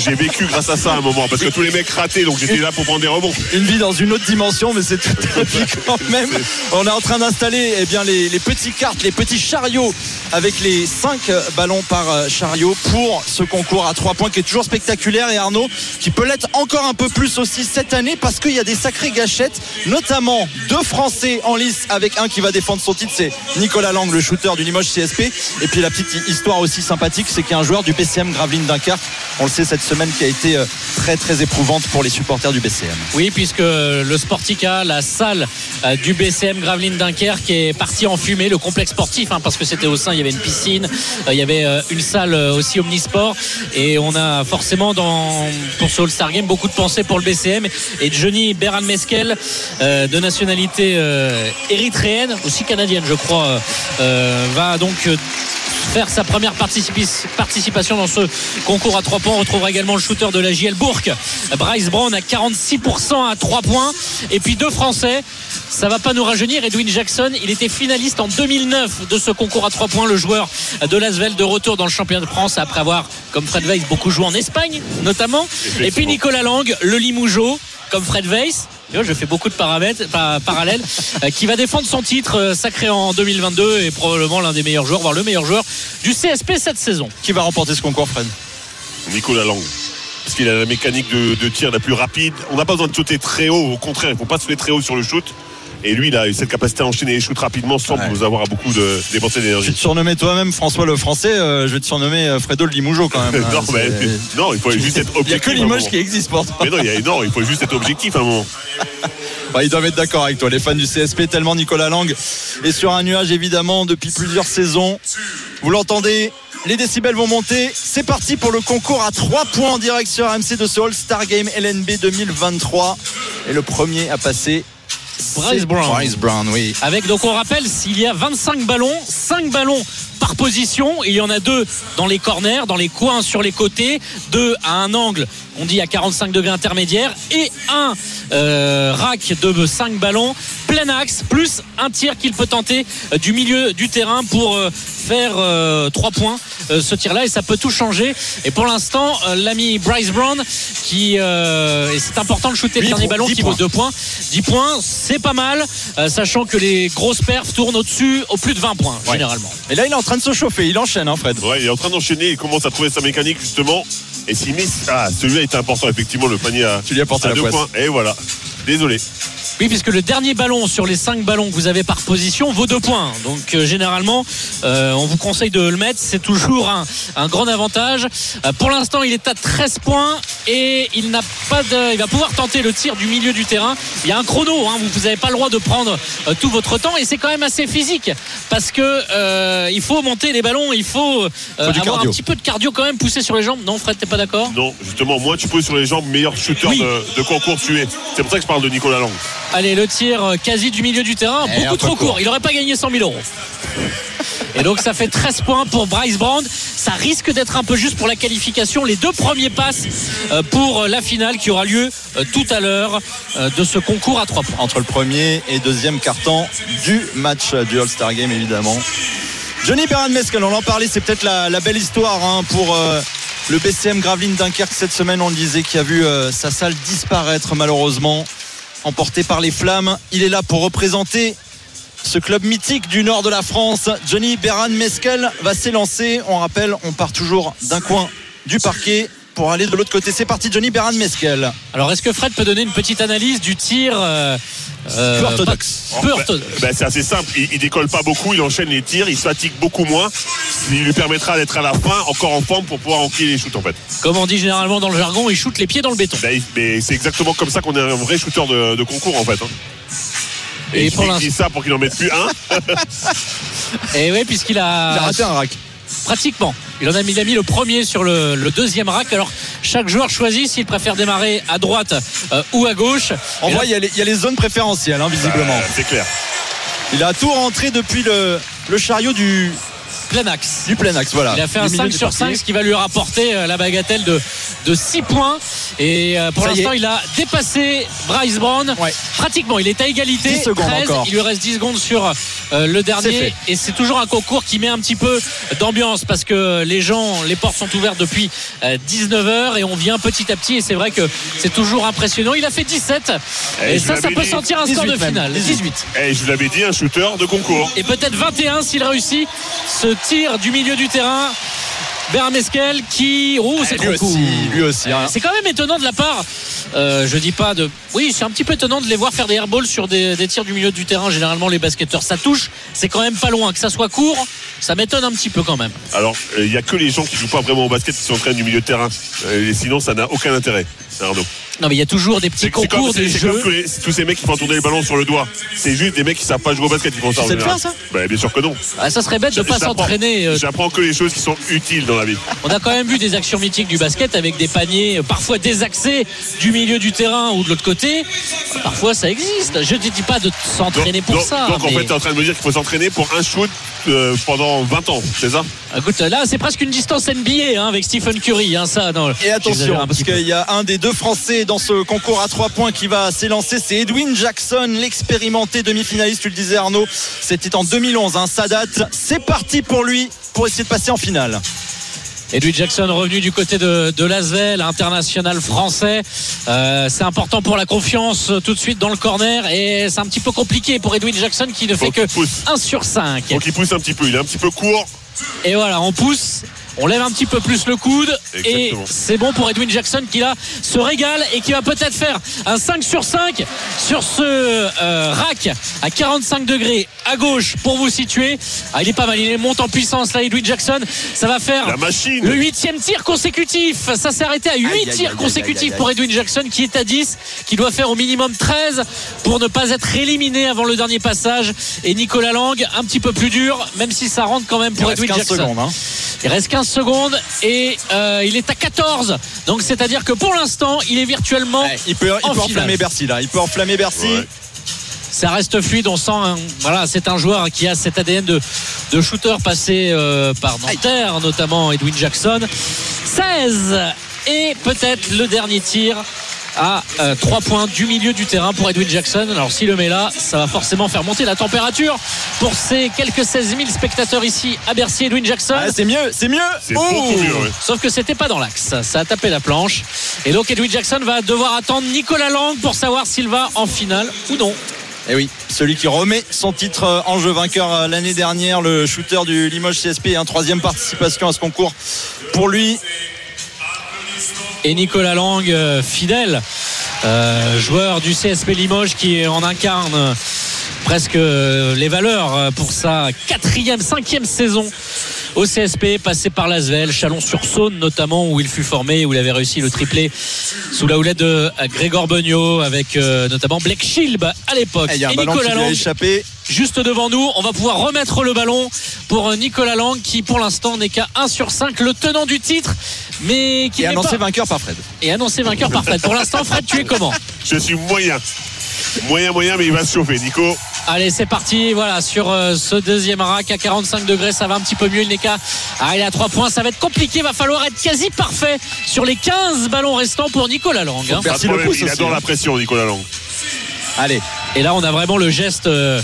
j'ai- vécu grâce à ça à un moment. Parce que tous les mecs rataient. Donc j'étais là pour prendre des rebonds. une vie dans une autre dimension, mais c'est toute la vie quand même. On est en train d'installer eh bien, les, les petits cartes, les petits chariots avec les 5 ballons par euh, chariot pour ce concours à 3 points qui est toujours spectaculaire et Arnaud qui peut l'être encore un peu plus aussi cette année parce qu'il y a des sacrées gâchettes, notamment deux Français en lice avec un qui va défendre son titre, c'est Nicolas Lang, le shooter du Limoges CSP. Et puis la petite histoire aussi sympathique, c'est qu'il y a un joueur du BCM Gravelines Dunkerque, on le sait cette semaine, qui a été euh, très très éprouvante pour les supporters du BCM. Oui, puisque le Sportica, la salle euh, du BCM Gravelines Dunkerque est partie en fumée, le complexe sportif, hein, parce que c'était au sein, il y avait une piscine, euh, il y avait une salle aussi omnisport, et on a forcément dans pour ce All-Star Game beaucoup de pensées pour le BCM et Johnny Beran Meskel, euh, de nationalité euh, érythréenne, aussi canadienne, je crois, euh, va donc faire sa première participation dans ce concours à 3 points. On retrouvera également le shooter de la JL Bourg, Bryce Brown à 46% à 3 points. Et puis deux Français. Ça va pas nous rajeunir. Edwin Jackson, il était finaliste en 2009 de ce concours à 3 points. Le joueur de Lasvel de retour dans le championnat de France après avoir, comme Fred Weiss, beaucoup joué en Espagne notamment. Et puis. Nicolas Lang, le Limougeot, comme Fred Weiss. Je fais beaucoup de paramètres, parallèles, euh, qui va défendre son titre euh, sacré en 2022 et probablement l'un des meilleurs joueurs, voire le meilleur joueur du CSP cette saison. Qui va remporter ce concours, Fred? Nicolas Lang. Parce qu'il a la mécanique de, de tir la plus rapide. On n'a pas besoin de sauter très haut. Au contraire, il ne faut pas sauter très haut sur le shoot. Et lui, il a cette capacité à enchaîner les shoots rapidement sans Ouais. nous avoir à beaucoup de dépenser Je vais d'énergie. te surnommer toi-même François le Français, euh, je vais te surnommer euh, Fredo le Limougeot quand même. non, hein, mais- c'est- non, il faut juste être Il n'y a objectif. que Limoges qui existe pour toi. Mais non, il, y a- non, il faut juste être objectif à un moment. Bah, ils doivent être d'accord avec toi, les fans du CSP, tellement Nicolas Lang est sur un nuage évidemment depuis plusieurs saisons. Vous l'entendez les décibels vont monter. C'est parti pour le concours à 3 points en direct sur RMC de ce All-Star Game LNB 2023. Et le premier à passer, Bryce Brown. Bryce Brown, oui. Avec, donc on rappelle, s'il y a 25 ballons, 5 ballons par position, il y en a deux dans les corners, dans les coins sur les côtés, deux à un angle, on dit à 45 degrés intermédiaire, et un euh, rack de 5 ballons, plein axe, plus un tir qu'il peut tenter euh, du milieu du terrain pour euh, faire 3 points euh, ce tir là et ça peut tout changer. Et pour l'instant euh, l'ami Bryce Brown qui euh, et c'est important de shooter le dernier ballon 10 qui vaut points. 2 points. 10 points c'est pas mal euh, sachant que les grosses perfs tournent au-dessus au plus de 20 points Ouais. généralement. Et là, il est en train de se chauffer, il enchaîne, hein, Fred. Ouais, il est en train d'enchaîner, il commence à trouver sa mécanique justement. Et s'il met. Ah, celui-là était important, effectivement, le panier à, Tu lui as porté à la deux poisse. points. Et voilà. Désolé. Oui, puisque le dernier ballon sur les 5 ballons que vous avez par position vaut 2 points. Donc euh, généralement, euh, on vous conseille de le mettre. C'est toujours un, un grand avantage. Euh, pour l'instant, il est à 13 points et il n'a pas de, il va pouvoir tenter le tir du milieu du terrain. Il y a un chrono. Hein, vous n'avez pas le droit de prendre euh, tout votre temps et c'est quand même assez physique parce que euh, il faut monter les ballons. Il faut, euh, avoir cardio. un petit peu de cardio quand même, pousser sur les jambes. Non, Fred, t'es pas d'accord? Non, justement, moi, tu poses sur les jambes, meilleur shooter Oui. de, de concours tu es. C'est pour ça que je parle de Nicolas Lang. Allez, le tir euh, quasi du milieu du terrain, Eh, beaucoup trop court. court. Il n'aurait pas gagné 100 000 euros. Et donc ça fait 13 points pour Bryce Brand. Ça risque d'être un peu juste pour la qualification. Les deux premiers passes euh, pour la finale qui aura lieu euh, tout à l'heure euh, de ce concours à 3 points. entre le premier et deuxième carton du match euh, du All-Star Game évidemment. Johnny Perrin Mescal, on en parlait, c'est peut-être la, la belle histoire hein, pour euh, le BCM Gravelines Dunkerque cette semaine, on le disait, qui a vu euh, sa salle disparaître malheureusement, emporté par les flammes. Il est là pour représenter ce club mythique du nord de la France. Johnny Berran Mescal va s'élancer. On rappelle, on part toujours d'un coin du parquet pour aller de l'autre côté. C'est parti, Johnny Berran Mescal. Alors est-ce que Fred peut donner une petite analyse du tir euh, euh, Peu orthodoxe. peu Bah, bah, c'est assez simple. Il, il décolle pas beaucoup, il enchaîne les tirs, il se fatigue beaucoup moins. Il lui permettra d'être à la fin encore en forme pour pouvoir enquiller les shoots en fait. Comme on dit généralement dans le jargon, il shoot les pieds dans le béton. Bah, il- mais c'est exactement comme ça qu'on est un vrai shooter de, de concours en fait. hein. Et Et, pour dis ça pour qu'il en mette plus un. Et oui, puisqu'il Il a a raté un rack. Pratiquement. Il en a mis, il a mis le premier sur le, le deuxième rack. Alors chaque joueur choisit s'il préfère démarrer à droite euh, ou à gauche. En vrai, là, il y, a les- il y a les zones préférentielles, hein, visiblement. Euh, c'est clair. Il a tout rentré depuis le, le chariot du, plein axe. du plein axe. Voilà. Il a fait un Du milieu 5 du sur parquet. 5, ce qui va lui rapporter euh, la bagatelle de, de 6 points. Et euh, pour l'instant, est. il a dépassé Bryce Brown. Ouais. Pratiquement, il est à égalité. 10 secondes 13. encore. Il lui reste 10 secondes sur euh, le dernier. Et c'est toujours un concours qui met un petit peu d'ambiance parce que les gens, les portes sont ouvertes depuis 19h et on vient petit à petit. Et c'est vrai que c'est toujours impressionnant. Il a fait 17. Eh, et ça, ça peut dit. sentir un score 18 de finale. 18. 18. Et je vous l'avais dit, un shooter de concours. Et peut-être 21 s'il réussit ce tir du milieu du terrain. Bernard qui. Oh, c'est Eh, lui court. lui aussi. hein. C'est quand même étonnant de la part. euh, je dis pas de. Oui, c'est un petit peu étonnant de les voir faire des airballs sur des, des tirs du milieu du terrain. Généralement, les basketteurs, ça touche. C'est quand même pas loin. Que ça soit court, ça m'étonne un petit peu quand même. Alors, euh, il n'y a que les gens qui jouent pas vraiment au basket qui s'entraînent du milieu de terrain. Euh, et sinon, ça n'a aucun intérêt. Arnaud. Non, mais il y a toujours des petits concours, comme, comme jeux. que les- tous ces mecs qui font tourner le ballon sur le doigt. C'est juste des mecs qui savent pas jouer au basket qui font ça. en sais faire, ça Bah, Bien sûr que non. Ah, ça serait bête de pas s'entraîner. euh, J'apprends que les choses qui sont utiles dans la vie. On a quand même vu des actions mythiques du basket avec des paniers euh, parfois désaxés du milieu du terrain ou de l'autre côté. Parfois ça existe. Je ne dis pas de s'entraîner pour donc, ça. donc, en fait, tu es en train de me dire qu'il faut s'entraîner pour un shoot euh, pendant 20 ans, c'est ça? Écoute, là c'est presque une distance NBA hein, avec Stephen Curry. Hein, ça, non, Et attention, parce qu'il y a un des deux Français dans ce concours à trois points qui va s'élancer, c'est Edwin Jackson, l'expérimenté demi-finaliste, tu le disais Arnaud, c'était en 2011, hein, ça date. C'est parti pour lui, pour essayer de passer en finale. Edwin Jackson revenu du côté de, de Lasvel, international français. Euh, c'est important pour la confiance euh, tout de suite dans le corner et c'est un petit peu compliqué pour Edwin Jackson qui ne fait Faut que qu'il pousse. 1 sur 5. Donc il pousse un petit peu, il est un petit peu court. Et voilà, on pousse. On lève un petit peu plus le coude et c'est bon pour Edwin Jackson qui là se régale et qui va peut-être faire un 5 sur 5 sur ce euh, rack à 45 degrés à gauche pour vous situer. Ah, il est pas mal, il monte en puissance là Edwin Jackson. Ça va faire La machine le huitième tir consécutif. Ça s'est arrêté à 8 Aïe, aïe, aïe, tirs aïe, consécutifs aïe, aïe, pour Edwin Jackson qui est à 10, qui doit faire au minimum 13 pour ne pas être éliminé avant le dernier passage. Et Nicolas Lang, un petit peu plus dur, même si ça rentre quand même Il pour reste Edwin 15 Jackson. secondes. hein. Il reste 15 secondes et euh, il est à 14. Donc c'est-à-dire que pour l'instant, il est virtuellement. Ouais, il peut, il En peut finale. enflammer Bercy là, il peut enflammer Bercy. Ouais. Ça reste fluide. On sent, un- voilà, c'est un joueur qui a cet ADN de, de shooter passé euh, par Nanterre, notamment Edwin Jackson. 16 et peut-être le dernier tir à 3 points du milieu du terrain pour Edwin Jackson. Alors s'il le met là, ça va forcément faire monter la température pour ces quelques 16 000 spectateurs ici à Bercy. Edwin Jackson. Ah, c'est mieux, c'est mieux. C'est Oh beaucoup mieux, ouais. Sauf que c'était pas dans l'axe. Ça a tapé la planche. Et donc Edwin Jackson va devoir attendre Nicolas Lang pour savoir s'il va en finale ou non. Et oui, celui qui remet son titre euh, en jeu vainqueur euh, l'année dernière, le shooter du Limoges CSP, un troisième participation à ce concours pour lui. Et Nicolas Lang, euh, fidèle euh, joueur du CSP Limoges qui en incarne presque les valeurs pour sa quatrième, cinquième saison au CSP, passé par l'Asvel, Chalon-sur-Saône notamment, où il fut formé, où il avait réussi le triplé sous la houlette de Grégor Beugnot, avec euh, notamment Blake Schilb à l'époque. Eh, Il y a un Et Nicolas Lang, échappé. juste devant nous. On va pouvoir remettre le ballon pour euh, Nicolas Lang, qui pour l'instant n'est qu'à 1 sur 5, le tenant du titre, mais qui Et n'est annoncé pas... vainqueur par Fred. Et annoncé vainqueur par Fred. Pour l'instant, Fred, tu es comment? Je suis moyen. Moyen, moyen, mais il va se chauffer. Nico, Allez, c'est parti. Voilà, sur euh, ce deuxième rack à 45 degrés, ça va un petit peu mieux. Il n'est qu'à ah, il est à 3 points. Ça va être compliqué. Va falloir être quasi parfait sur les 15 ballons restants pour Nicolas Lang. hein. Merci le problème, pouce il aussi, adore hein. la pression, Nicolas Lang. Allez, Et là, on a vraiment le geste euh,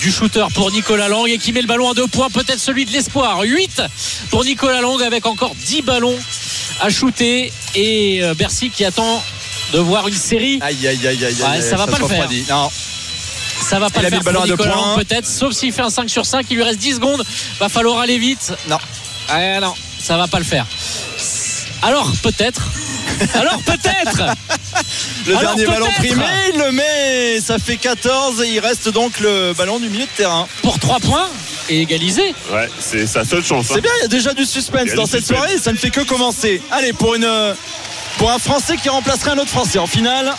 du shooter pour Nicolas Lang et qui met le ballon à deux points, peut-être celui de l'espoir. 8 pour Nicolas Lang avec encore 10 ballons à shooter et euh, Bercy qui attend de voir une série. aïe aïe aïe aïe. Ouais, aïe, ça va pas le faire. Non, Ça va pas Il le a mis faire le ballon peut-être, sauf s'il fait un 5 sur 5. Il lui reste 10 secondes. Va falloir aller vite. non. Ah non, ça va pas le faire. Alors peut-être. Alors peut-être. Le Alors, dernier ballon primé, il le met. Ça fait 14 et il reste donc le ballon du milieu de terrain. Pour 3 points et égalisé. Ouais, c'est sa seule chance. hein. C'est bien, il y a déjà du suspense dans du cette suspense. soirée. Ça ne fait que commencer. Allez, pour une. Pour un Français qui remplacerait un autre Français en finale.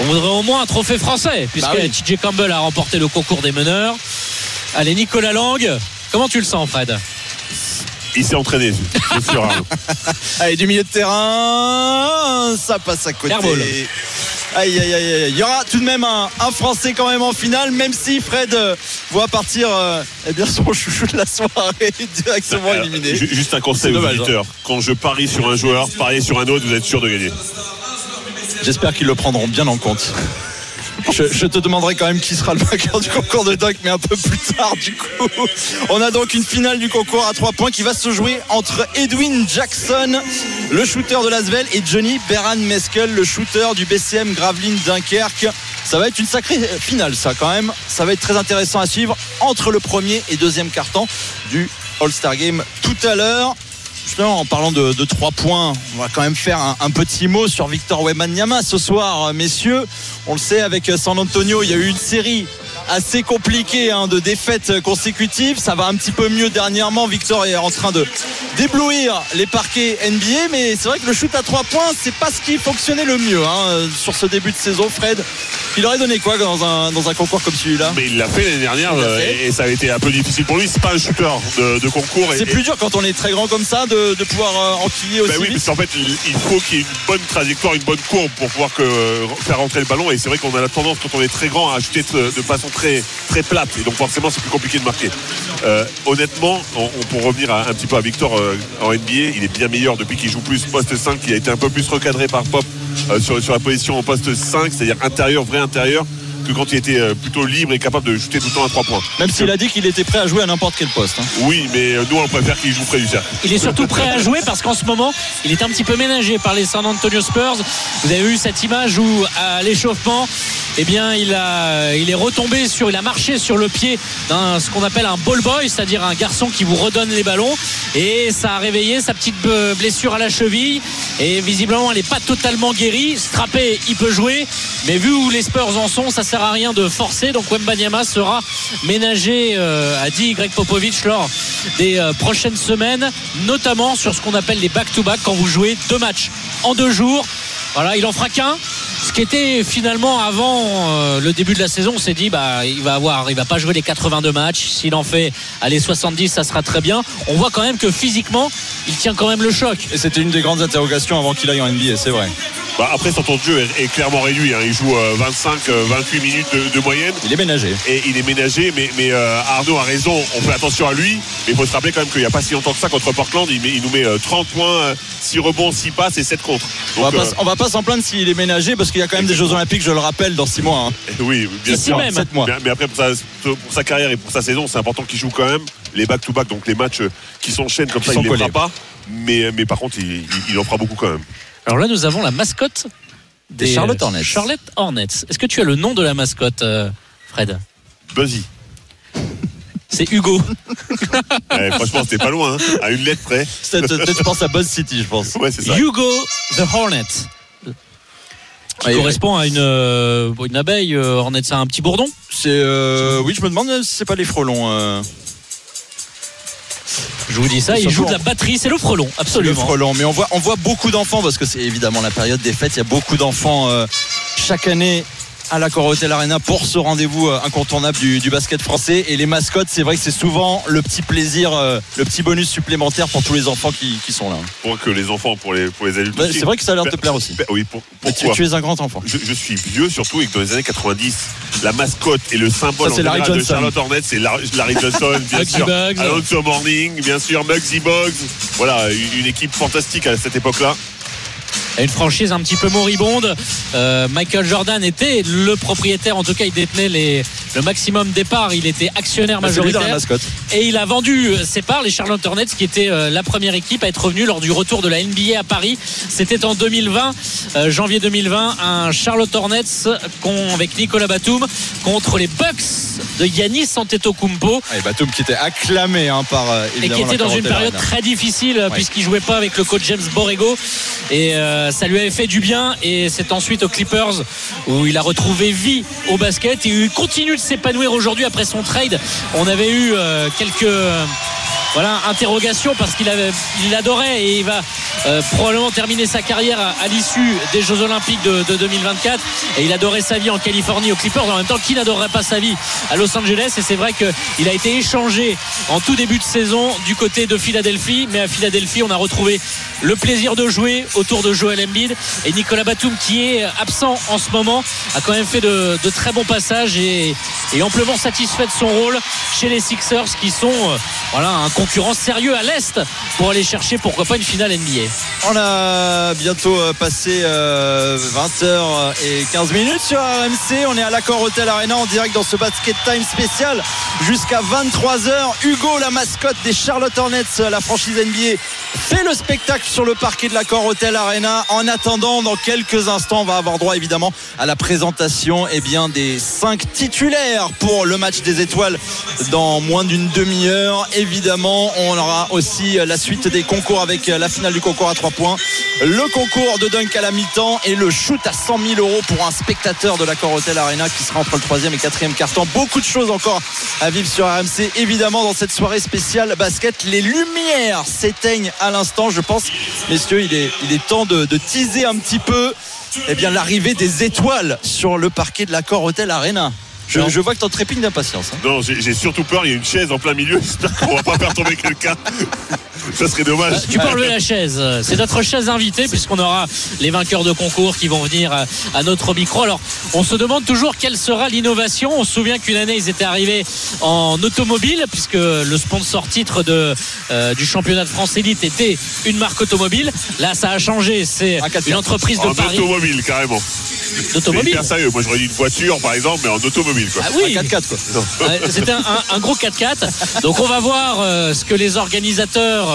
On voudrait au moins un trophée français, puisque Bah oui. TJ Campbell a remporté le concours des meneurs. Allez, Nicolas Lang, comment tu le sens, Fred? Il s'est entraîné, c'est sûr. hein. Allez, du milieu de terrain. Ça passe à côté. Airball. Aïe, aïe, aïe, aïe. Il y aura tout de même un, un Français quand même en finale, même si Fred euh, voit partir euh, eh bien, son chouchou de la soirée directement Alors, éliminé. ju- Juste un conseil aux dommage, hein. auditeurs. Quand je parie sur un joueur, pariez sur un autre, vous êtes sûr de gagner. J'espère qu'ils le prendront bien en compte. Je, te demanderai quand même qui sera le vainqueur du concours de dunk, mais un peu plus tard du coup. On a donc une finale du concours à 3 points qui va se jouer entre Edwin Jackson, le shooter de Lasvel, et Johnny Beran Meskel, le shooter du BCM Gravelines Dunkerque. Ça va être une sacrée finale, ça quand même. Ça va être très intéressant à suivre entre le premier et deuxième carton du All-Star Game tout à l'heure. Justement, en parlant de, de 3 points, on va quand même faire un, un petit mot sur Victor Wembanyama ce soir, euh, messieurs. On le sait, avec euh, San Antonio, il y a eu une série assez compliquée hein, de défaites consécutives. Ça va un petit peu mieux dernièrement. Victor est en train de déblouir les parquets NBA, mais c'est vrai que le shoot à 3 points, c'est pas ce qui fonctionnait le mieux hein, sur ce début de saison. Fred, il aurait donné quoi dans un, dans un concours comme celui-là? Mais il l'a fait l'année dernière euh, fait. et ça a été un peu difficile pour lui. C'est pas un shooter de, de concours. C'est plus dur quand on est très grand comme ça de, de pouvoir euh, enquiller aussi Ben oui, vite. parce qu'en fait, il il faut qu'il y ait une bonne trajectoire, une bonne courbe pour pouvoir que, faire rentrer le ballon. Et c'est vrai qu'on a la tendance, quand on est très grand, à shooter de, de façon très, très plate. Et donc, forcément, c'est plus compliqué de marquer. Euh, honnêtement, on, on- pour revenir à- un petit peu à Victor euh, en NBA, il est bien meilleur depuis qu'il joue plus poste 5. Il a été un peu plus recadré par Pop euh, sur, sur la position en poste 5, c'est-à-dire intérieur, vrai intérieur, que quand il était euh, plutôt libre et capable de shooter tout le temps à 3 points. Même s'il a dit qu'il était prêt à jouer à n'importe quel poste. hein. Oui, mais euh, nous, on préfère qu'il joue près du cercle. Il est surtout prêt à jouer parce qu'en ce moment, il est un petit peu ménagé par les San Antonio Spurs. Vous avez vu cette image où, à l'échauffement, eh bien, il, a, il est retombé sur, il a marché sur le pied d'un ce qu'on appelle un ball boy, c'est-à-dire un garçon qui vous redonne les ballons. Et ça a réveillé sa petite blessure à la cheville. Et visiblement, elle n'est pas totalement guérie. Strappé, il peut jouer. Mais vu où les Spurs en sont, ça à rien de forcer. Donc Wembanyama sera ménagé, euh, a dit Greg Popovich lors des euh, prochaines semaines, notamment sur ce qu'on appelle les back-to-back quand vous jouez deux matchs en deux jours. Voilà, il en fera qu'un. Ce qui était finalement avant euh, le début de la saison, on s'est dit bah il va avoir, il va pas jouer les 82 matchs. S'il en fait allez 70, ça sera très bien. On voit quand même que physiquement, il tient quand même le choc. Et c'était une des grandes interrogations avant qu'il aille en NBA, c'est vrai. Bah, après, son temps de jeu est, est clairement réduit. hein. Il joue euh, 25, euh, 28 minutes de, de moyenne. Il est ménagé. Et il est ménagé, mais, mais euh, Arnaud a raison, on fait attention à lui. Mais il faut se rappeler quand même qu'il n'y a pas si longtemps que ça contre Portland, il, met- il nous met euh, 30 points, euh, 6 rebonds, 6 passes et 7 contre. On va, Donc, pas, on va pas s'en plaindre s'il est ménagé parce qu'il y a quand même des Jeux Olympiques, je le rappelle, dans 6 mois. hein. oui, bien sûr. même. Sept mois. Mais, mais après, pour sa, pour sa carrière et pour sa saison, c'est important qu'il joue quand même les back-to-back, donc les matchs qui s'enchaînent comme Qui ça, il ne les fera pas. Mais, mais par contre, il, en fera beaucoup quand même. Alors là, nous avons la mascotte Des Charlotte Hornets. Charlotte Hornets. Est-ce que tu as le nom de la mascotte, euh, Fred? Buzzy. C'est Hugo. Eh, franchement, c'était pas loin, hein. à une lettre près. Tu penses à Buzz City, je pense. Ouais, c'est ça. Hugo the Hornet. Qui Ouais, correspond à une, euh, une abeille. euh, en est un petit bourdon. C'est euh, oui, je me demande si c'est pas les frelons. euh, Je vous dis ça. Il joue de la batterie. C'est le frelon, le absolument. frelon. Mais on voit, on voit beaucoup d'enfants parce que c'est évidemment la période des fêtes. Il y a beaucoup d'enfants euh, chaque année à l'Accor Hotel Arena pour ce rendez-vous euh, incontournable du, du basket français. Et les mascottes, c'est vrai que c'est souvent le petit plaisir, euh, le petit bonus supplémentaire pour tous les enfants qui, qui sont là. Pour que les enfants, pour les, pour les adultes. Aussi. c'est vrai que ça a l'air de te plaire aussi. Ben Oui, pour, tu, tu es un grand enfant. je, je suis vieux surtout et que dans les années 90, la mascotte et le symbole Ça, c'est en Larry général de. Charlotte Hornets, c'est Larry, Johnson, bien sûr. Bugs. Alonso Morning, bien sûr, Muggsy Boggs. Voilà, une, une équipe fantastique à cette époque-là. Une franchise un petit peu moribonde. Euh, Michael Jordan était le propriétaire, en tout cas, il détenait les, le maximum des parts. Il était actionnaire la majoritaire. Et il a vendu ses parts, les Charlotte Hornets, qui était euh, la première équipe à être revenue lors du retour de la NBA à Paris. C'était en 2020, euh, janvier 2020, un Charlotte Hornets avec Nicolas Batum contre les Bucks de Yanis Antetokounmpo. Ah, et Batum qui était acclamé hein, par euh, et qui était dans une période très difficile euh, puisqu'il jouait pas avec le coach James Borrego et euh, ça lui avait fait du bien et c'est ensuite aux Clippers où il a retrouvé vie au basket et il continue de s'épanouir aujourd'hui après son trade. On avait eu euh, quelques voilà, interrogation parce qu'il l'adorait et il va euh, probablement terminer sa carrière à, l'issue des Jeux Olympiques de, de 2024. Et il adorait sa vie en Californie aux Clippers. En même temps, qui n'adorerait pas sa vie à Los Angeles Et c'est vrai qu'il a été échangé en tout début de saison du côté de Philadelphie. Mais à Philadelphie, on a retrouvé le plaisir de jouer autour de Joel Embiid et Nicolas Batum qui est absent en ce moment a quand même fait de, très bons passages et, et amplement satisfait de son rôle chez les Sixers qui sont euh, voilà un concurrent sérieux à l'est pour aller chercher pourquoi pas une finale NBA. On a bientôt euh, passé 20h et 15 minutes sur RMC. On est à l'Accor Hotel Arena en direct dans ce basket time spécial jusqu'à 23h. Hugo, la mascotte des Charlotte Hornets, la franchise NBA, fait le spectacle sur le parquet de l'Accor Hotel Arena. En attendant, dans quelques instants, on va avoir droit évidemment à la présentation eh bien, des 5 titulaires pour le match des étoiles dans moins d'une demi-heure. Évidemment, on aura aussi la suite des concours avec la finale du concours à 3 points, le concours de dunk à la mi-temps et le shoot à 100 000 euros pour un spectateur de l'Accor Hotel Arena qui sera entre le troisième et quatrième carton. Beaucoup de choses encore à vivre sur RMC. Évidemment, dans cette soirée spéciale basket, les lumières s'éteignent à l'instant. Je pense, messieurs, il est, temps de, teaser un petit peu eh bien, l'arrivée des étoiles sur le parquet de l'Accor Hotel Arena. Je, vois que t'en trépignes d'impatience. hein. Non, j'ai j'ai surtout peur, il y a une chaise en plein milieu. J'espère qu'on va pas faire tomber quelqu'un. Ça serait dommage. Tu peux enlever la chaise. C'est notre chaise invitée puisqu'on aura les vainqueurs de concours qui vont venir à, notre micro. Alors, on se demande toujours quelle sera l'innovation. On se souvient qu'une année, ils étaient arrivés en automobile puisque le sponsor titre de, euh, du championnat de France élite était une marque automobile. Là, ça a changé. C'est Un 4x4. une entreprise de En Paris automobile, carrément. C'est d'automobile. hyper sérieux. Moi, j'aurais dit une voiture, par exemple, mais en automobile, quoi. Ah oui, Un 4x4 quoi. Ouais, C'était un, un- un gros 4x4. Donc on va voir euh, ce que les organisateurs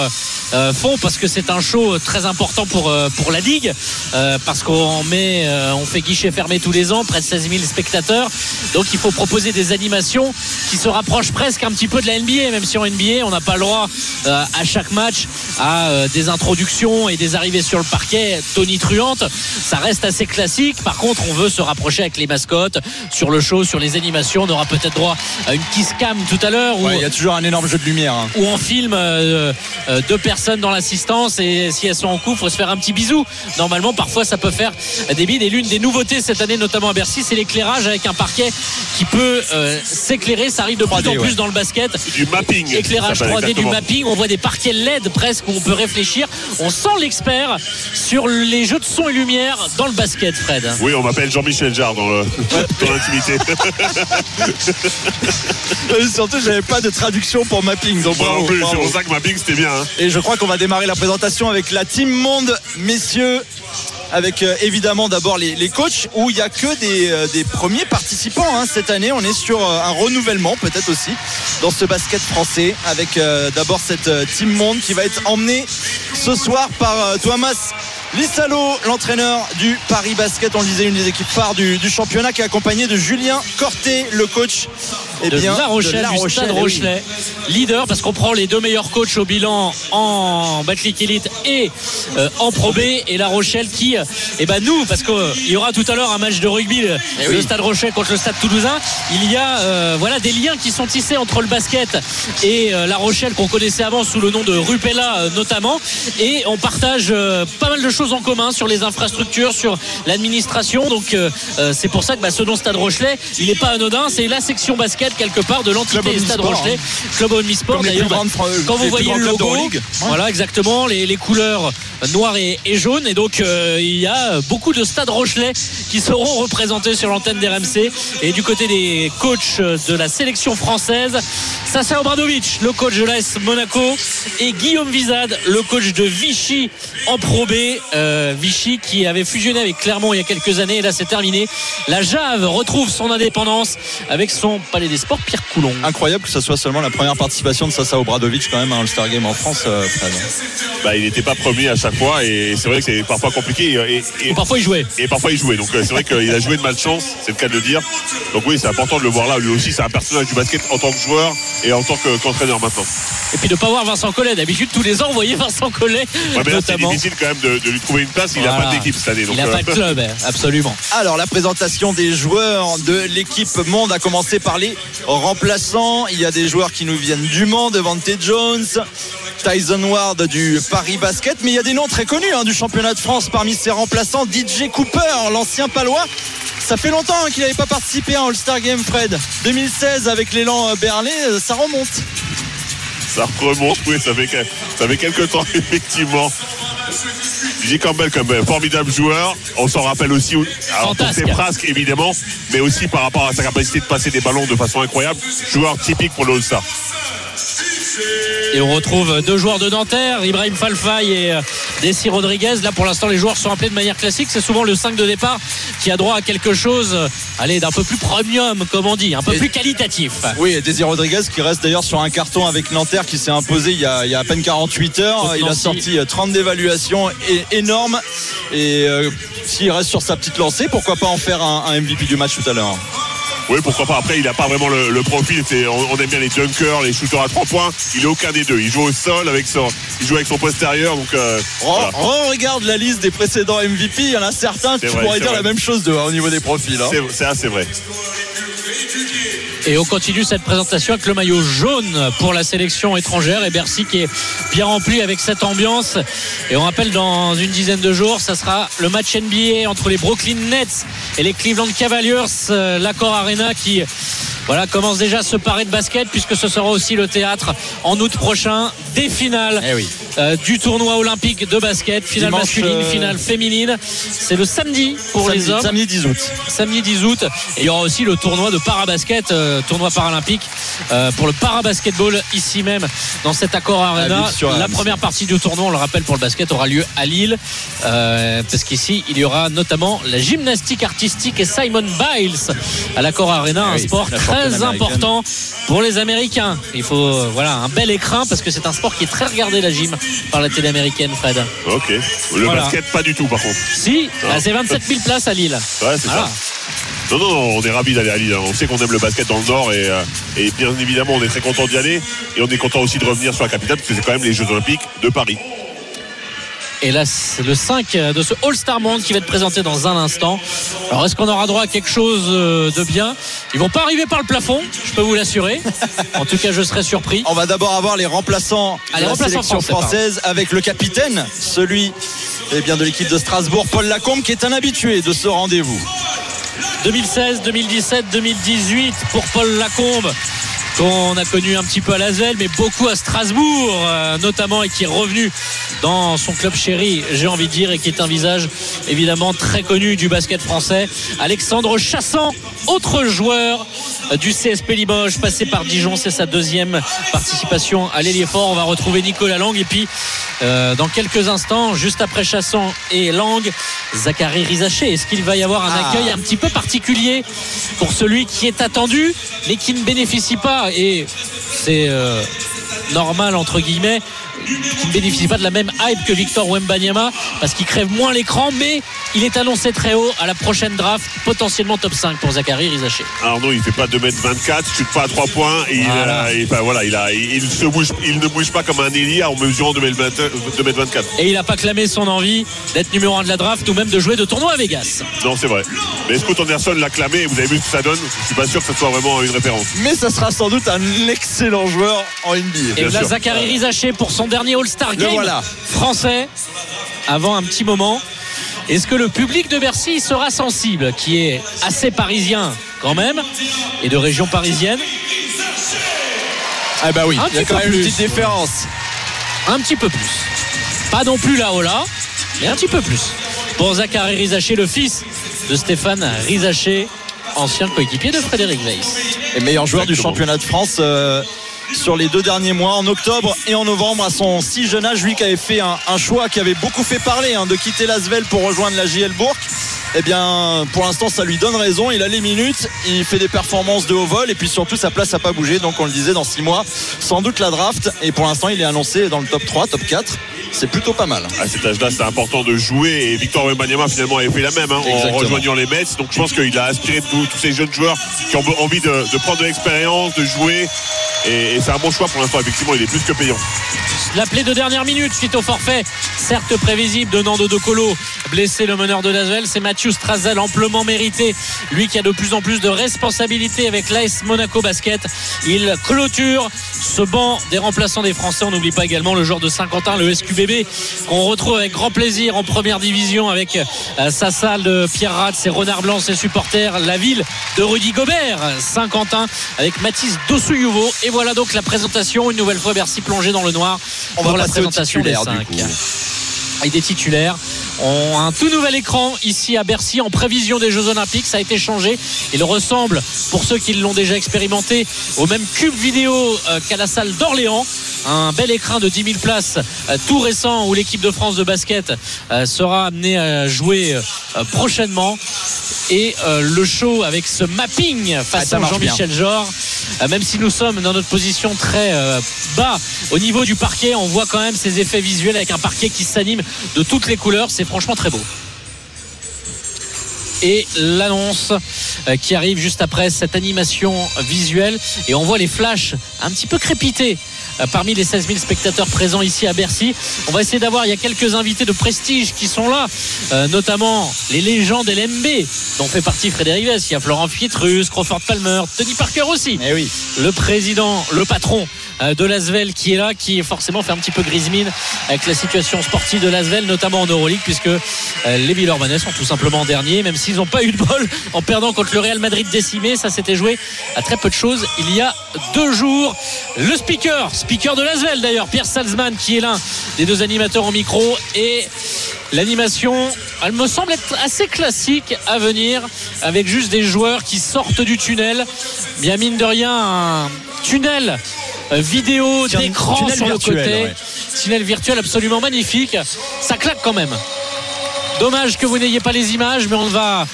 euh, font parce que c'est un show très important pour, euh, pour la Ligue. euh, parce qu'on met, euh, on fait guichet fermé tous les ans, près de 16 000 spectateurs. Donc il faut proposer des animations qui se rapprochent presque un petit peu de la NBA, même si en NBA on n'a pas le droit euh, à chaque match à euh, des introductions et des arrivées sur le parquet tonitruantes. Ça reste assez classique. Par contre, on veut se rapprocher avec les mascottes sur le show, sur les animations. On aura peut-être droit à une kiss cam tout à l'heure Ouais, il y a toujours un énorme jeu de lumière. hein. où on filme euh, euh, deux personnes dans l'assistance et si elles sont en couple, faut se faire un petit bisou. Normalement, parfois, ça peut faire des bides. Et l'une des nouveautés cette année, notamment à Bercy, c'est l'éclairage avec un parquet qui peut euh, s'éclairer. Ça arrive de plus 3D, en plus ouais. dans le basket. Du mapping. Éclairage ça s'appelle 3D du mapping, on voit des parquets LED presque où on peut réfléchir. On sent l'expert sur les jeux de son et lumière dans le basket, Fred. Oui, on m'appelle Jean-Michel Jarre dans l'intimité. Euh, Surtout, j'avais pas de traduction pour mapping. Donc non bravo, plus, c'est bravo. pour ça que mapping, c'était bien. Et je crois qu'on va démarrer la présentation avec la Team Monde, messieurs. Avec euh, évidemment d'abord les, coachs où il n'y a que des, euh, premiers participants hein. cette année. On est sur euh, un renouvellement peut-être aussi dans ce basket français avec d'abord cette Team Monde qui va être emmenée ce soir par Thomas Lissalo, l'entraîneur du Paris Basket. On le disait, une des équipes phares du, du championnat qui est accompagné de Julien Corté, le coach Eh de bien, La Rochelle, de La du Rochelle, Stade eh oui. Rochelet. Leader parce qu'on prend les deux meilleurs coachs au bilan en Batlick Elite et euh, en Pro B. Et La Rochelle qui, euh, eh ben nous, parce qu'il y aura tout à l'heure un match de rugby, le, Eh le. Stade Rochelet contre le Stade Toulousain. Il y a euh, voilà des liens qui sont tissés entre le basket et euh, La Rochelle qu'on connaissait avant sous le nom de Rupella euh, notamment. Et on partage euh, pas mal de choses en commun sur les infrastructures, sur l'administration. Donc euh, euh, c'est pour ça que bah, ce nom Stade Rochelet, il n'est pas anodin. C'est la section basket quelque part de l'entité Stade Rochelet, Club Omnisport. D'ailleurs, quand vous voyez le logo, voilà exactement les, les couleurs noires et, et jaunes. Et donc euh, il y a beaucoup de stades Rochelet qui seront représentés sur l'antenne d'RMC. Et du côté des coachs de la sélection française, Sasa Obradovic, le coach de l'AS Monaco, et Guillaume Vizade, le coach de Vichy en Pro B. Euh, Vichy qui avait fusionné avec Clermont il y a quelques années. Et là c'est terminé. La Jave retrouve son indépendance avec son palais des sports Pierre Coulon. Incroyable que ce soit seulement la première participation de Sasa Obradovic quand même à un All-Star Game en France. euh, Fred. Bah, il n'était pas premier à chaque fois et c'est vrai que c'est parfois compliqué. Et, parfois il jouait. et parfois il jouait. Donc euh, c'est vrai qu'il a joué de malchance, c'est le cas de le dire. Donc oui, c'est important de le voir là. Lui aussi, c'est un personnage du basket en tant que joueur et en tant que- qu'entraîneur maintenant. Et puis de pas voir Vincent Collet. D'habitude tous les ans vous voyez Vincent Collet Ouais, mais là, c'est difficile quand même de, de lui trouver une place. Il n'a Voilà. pas d'équipe cette année. Donc, il n'a euh, pas de club, hein, absolument. Alors la présentation des joueurs de l'équipe Monde a commencé par les remplaçants. Il y a des joueurs qui nous viennent du Mans, Devante Jones, Tyson Ward du Paris Basket, mais il y a des noms très connus hein, du championnat de France parmi ses remplaçants. DJ Cooper, l'ancien palois. Ça fait longtemps hein, qu'il n'avait pas participé à un All-Star Game, Fred. 2016 avec l'élan euh, Berlay, euh, ça remonte. ça remonte, oui, ça fait, ça fait quelques temps, effectivement. J. Campbell comme euh, formidable joueur, on s'en rappelle aussi alors, pour ses frasques évidemment, mais aussi par rapport à sa capacité de passer des ballons de façon incroyable. Joueur typique pour le All-Star. Et on retrouve deux joueurs de Nanterre, Ibrahim Falfay et euh, Desi Rodriguez. Là, pour l'instant, les joueurs sont appelés de manière classique. C'est souvent le 5 de départ qui a droit à quelque chose, euh, allez, d'un peu plus premium, comme on dit, un peu Et- plus qualitatif. Oui, et Désir Rodriguez qui reste d'ailleurs sur un carton avec Nanterre qui s'est imposé il y, a, il y a à peine 48 heures. Contre Il a sorti euh, 30 d'évaluation é- énorme. Et euh, s'il reste sur sa petite lancée, pourquoi pas en faire un, un MVP du match tout à l'heure? Oui, pourquoi pas. Après, il n'a pas vraiment le, le profil. C'est- On, on aime bien les dunkers, les shooters à trois points. Il est aucun des deux. Il joue au sol avec son, il joue avec son postérieur. Donc, euh, voilà. regarde la liste des précédents MVP. Il y en a certains, tu vrai, pourrais dire vrai. la même chose de, au niveau des profils. hein. C'est- c'est assez vrai. Et on continue cette présentation avec le maillot jaune pour la sélection étrangère et Bercy qui est bien rempli avec cette ambiance. Et on rappelle dans une dizaine de jours, ça sera le match NBA entre les Brooklyn Nets et les Cleveland Cavaliers, euh, l'accord Arena qui voilà, commence déjà à se parer de basket puisque ce sera aussi le théâtre en août prochain des finales Eh. Euh, du tournoi olympique de basket, finale Dimanche, masculine, euh, finale féminine. C'est le samedi pour samedi, les hommes samedi 10 août. samedi 10 août. Et il y aura aussi le tournoi de parabasket, euh, tournoi paralympique euh, pour le parabasketball ici même dans cet accord arena. La première partie du tournoi, on le rappelle pour le basket, aura lieu à Lille parce qu'ici il y aura notamment la gymnastique artistique et Simon Biles à l'accord arena, Ah un sport très important pour les Américains. Il faut voilà un bel écrin parce que c'est un sport qui est très regardé la gym par la télé américaine, Fred. Ok. Le Voilà. basket, pas du tout, par contre. Si, bah, c'est 27 000 places à Lille. Ouais, c'est ça. Non, non, non, on est ravis d'aller à Lille. hein. On sait qu'on aime le basket dans le Nord et, euh, et bien évidemment, on est très content d'y aller. Et on est content aussi de revenir sur la capitale parce que c'est quand même les Jeux Olympiques de Paris. Et là, c'est le 5 de ce All-Star Monde qui va être présenté dans un instant. Alors, est-ce qu'on aura droit à quelque chose euh, de bien? Ils vont pas arriver par le plafond, je peux vous l'assurer. En tout cas, je serais surpris. On va d'abord avoir les remplaçants Ah, de les la remplaçants sélection français, française avec le capitaine, celui eh bien, de l'équipe de Strasbourg, Paul Lacombe, qui est un habitué de ce rendez-vous. 2016, 2017, 2018 pour Paul Lacombe qu'on a connu un petit peu à Lasvel mais beaucoup à Strasbourg euh, notamment et qui est revenu dans son club chéri j'ai envie de dire et qui est un visage évidemment très connu du basket français. Alexandre Chassant autre joueur du CSP Limoges passé par Dijon c'est sa deuxième participation à l'ailier fort on va retrouver Nicolas Lang et puis euh, dans quelques instants juste après Chassant et Lang Zachary Rizaché. Est-ce qu'il va y avoir un Ah. accueil un petit peu particulier pour celui qui est attendu mais qui ne bénéficie pas? Et c'est euh, normal entre guillemets qui ne bénéficie pas de la même hype que Victor Wembanyama parce qu'il crève moins l'écran, mais il est annoncé très haut à la prochaine draft, potentiellement top 5 pour Zachary Rizaché. Alors non, il fait pas 2m24, il shoot pas à 3 points et il, Voilà. a- et, enfin, voilà, il, a, il, se bouge, il ne bouge pas comme un ailier en mesurant 2m20 2m24. Et il n'a pas clamé son envie d'être numéro 1 de la draft ou même de jouer de tournoi à Vegas. Non, c'est vrai. Mais Scott Anderson l'a clamé? Et vous avez vu ce que ça donne? Je suis pas sûr que ce soit vraiment une référence. Mais ça sera sans doute un excellent joueur en NBA. Et là. Zachary Rizaché pour son dernier All-Star Game voilà. français avant un petit moment. Est-ce que le public de Bercy sera sensible, qui est assez parisien quand même, et de région parisienne Ah bah oui, il y a quand même une petite différence. Un petit peu plus. Pas non plus là-haut là, mais un petit peu plus. Pour Zachary Rizaché, le fils de Stéphane Rizaché, ancien coéquipier de Frédéric Weiss. Et meilleur joueur du championnat de France euh, sur les deux derniers mois, en octobre et en novembre, à son si jeune âge, lui qui avait fait un, choix qui avait beaucoup fait parler, hein, de quitter l'Asvel pour rejoindre la JL Bourg. Eh bien, pour l'instant, ça lui donne raison. Il a les minutes, il fait des performances de haut vol et puis surtout, sa place n'a pas bougé. Donc, on le disait, dans six mois, sans doute la draft. Et pour l'instant, il est annoncé dans le top 3, top 4. C'est plutôt pas mal. À cet âge-là, c'est important de jouer et Victor Wembanyama finalement avait fait la même hein, en rejoignant les Mets. Donc je pense qu'il a aspiré tous, tous ces jeunes joueurs qui ont envie de, de prendre de l'expérience, de jouer. Et, et c'est un bon choix pour l'instant. Effectivement, il est plus que payant. L'appelé de dernière minute suite au forfait, certes prévisible de Nando De Colo, blessé le meneur de Lasvel, c'est Mathieu Strazel amplement mérité. Lui qui a de plus en plus de responsabilités avec l'AS Monaco Basket. Il clôture ce banc des remplaçants des Français. On n'oublie pas également le joueur de Saint-Quentin, le SQBB, qu'on retrouve avec grand plaisir en première division avec euh, sa salle de Pierre Rat, ses renards blancs, ses supporters, la ville de Rudy Gobert, Saint-Quentin, avec Mathis Dossouillouvo. Et voilà donc la présentation. Une nouvelle fois Bercy plongé dans le noir On pour va la passer au présentation des titulaire, du cinq. Avec des titulaires. On a un tout nouvel écran ici à Bercy en prévision des Jeux Olympiques. Ça a été changé. Il ressemble, pour ceux qui l'ont déjà expérimenté, au même cube vidéo euh, qu'à la salle d'Orléans. Un bel écran de 10 000 places, euh, tout récent, où l'équipe de France de basket euh, sera amenée à jouer prochainement. Et le show avec ce mapping Ah, ça façon marche Jean-Michel euh, même si nous sommes dans notre position très bas au niveau du parquet, on voit quand même ces effets visuels avec un parquet qui s'anime de toutes les couleurs. C'est franchement très beau. Et l'annonce euh, qui arrive juste après cette animation visuelle. Et on voit les flashs un petit peu crépiter parmi les 16 000 spectateurs présents ici à Bercy. On va essayer d'avoir, il y a quelques invités de prestige qui sont là, euh, notamment les légendes LMB dont fait partie Frédéric Vess. Il y a Florent Pietrus, Crawford Palmer, Tony Parker aussi Eh oui. le président, le patron euh, de l'Asvel qui est là, qui forcément fait un petit peu grise mine avec la situation sportive de l'Asvel, notamment en Euroleague, puisque euh, les Villeurbanais sont tout simplement derniers, même s'ils n'ont pas eu de bol en perdant contre le Real Madrid décimé. Ça s'était joué à très peu de choses il y a deux jours. Le speaker, speaker de l'Asvel d'ailleurs, Pierre Salzman, qui est l'un des deux animateurs au micro, et L'animation, elle me semble être assez classique à venir, avec juste des joueurs qui sortent du tunnel. Bien mine de rien, un tunnel euh, vidéo d'écran sur le virtuel, côté. ouais. Tunnel virtuel absolument magnifique. Ça claque quand même. Dommage que vous n'ayez pas les images, mais on va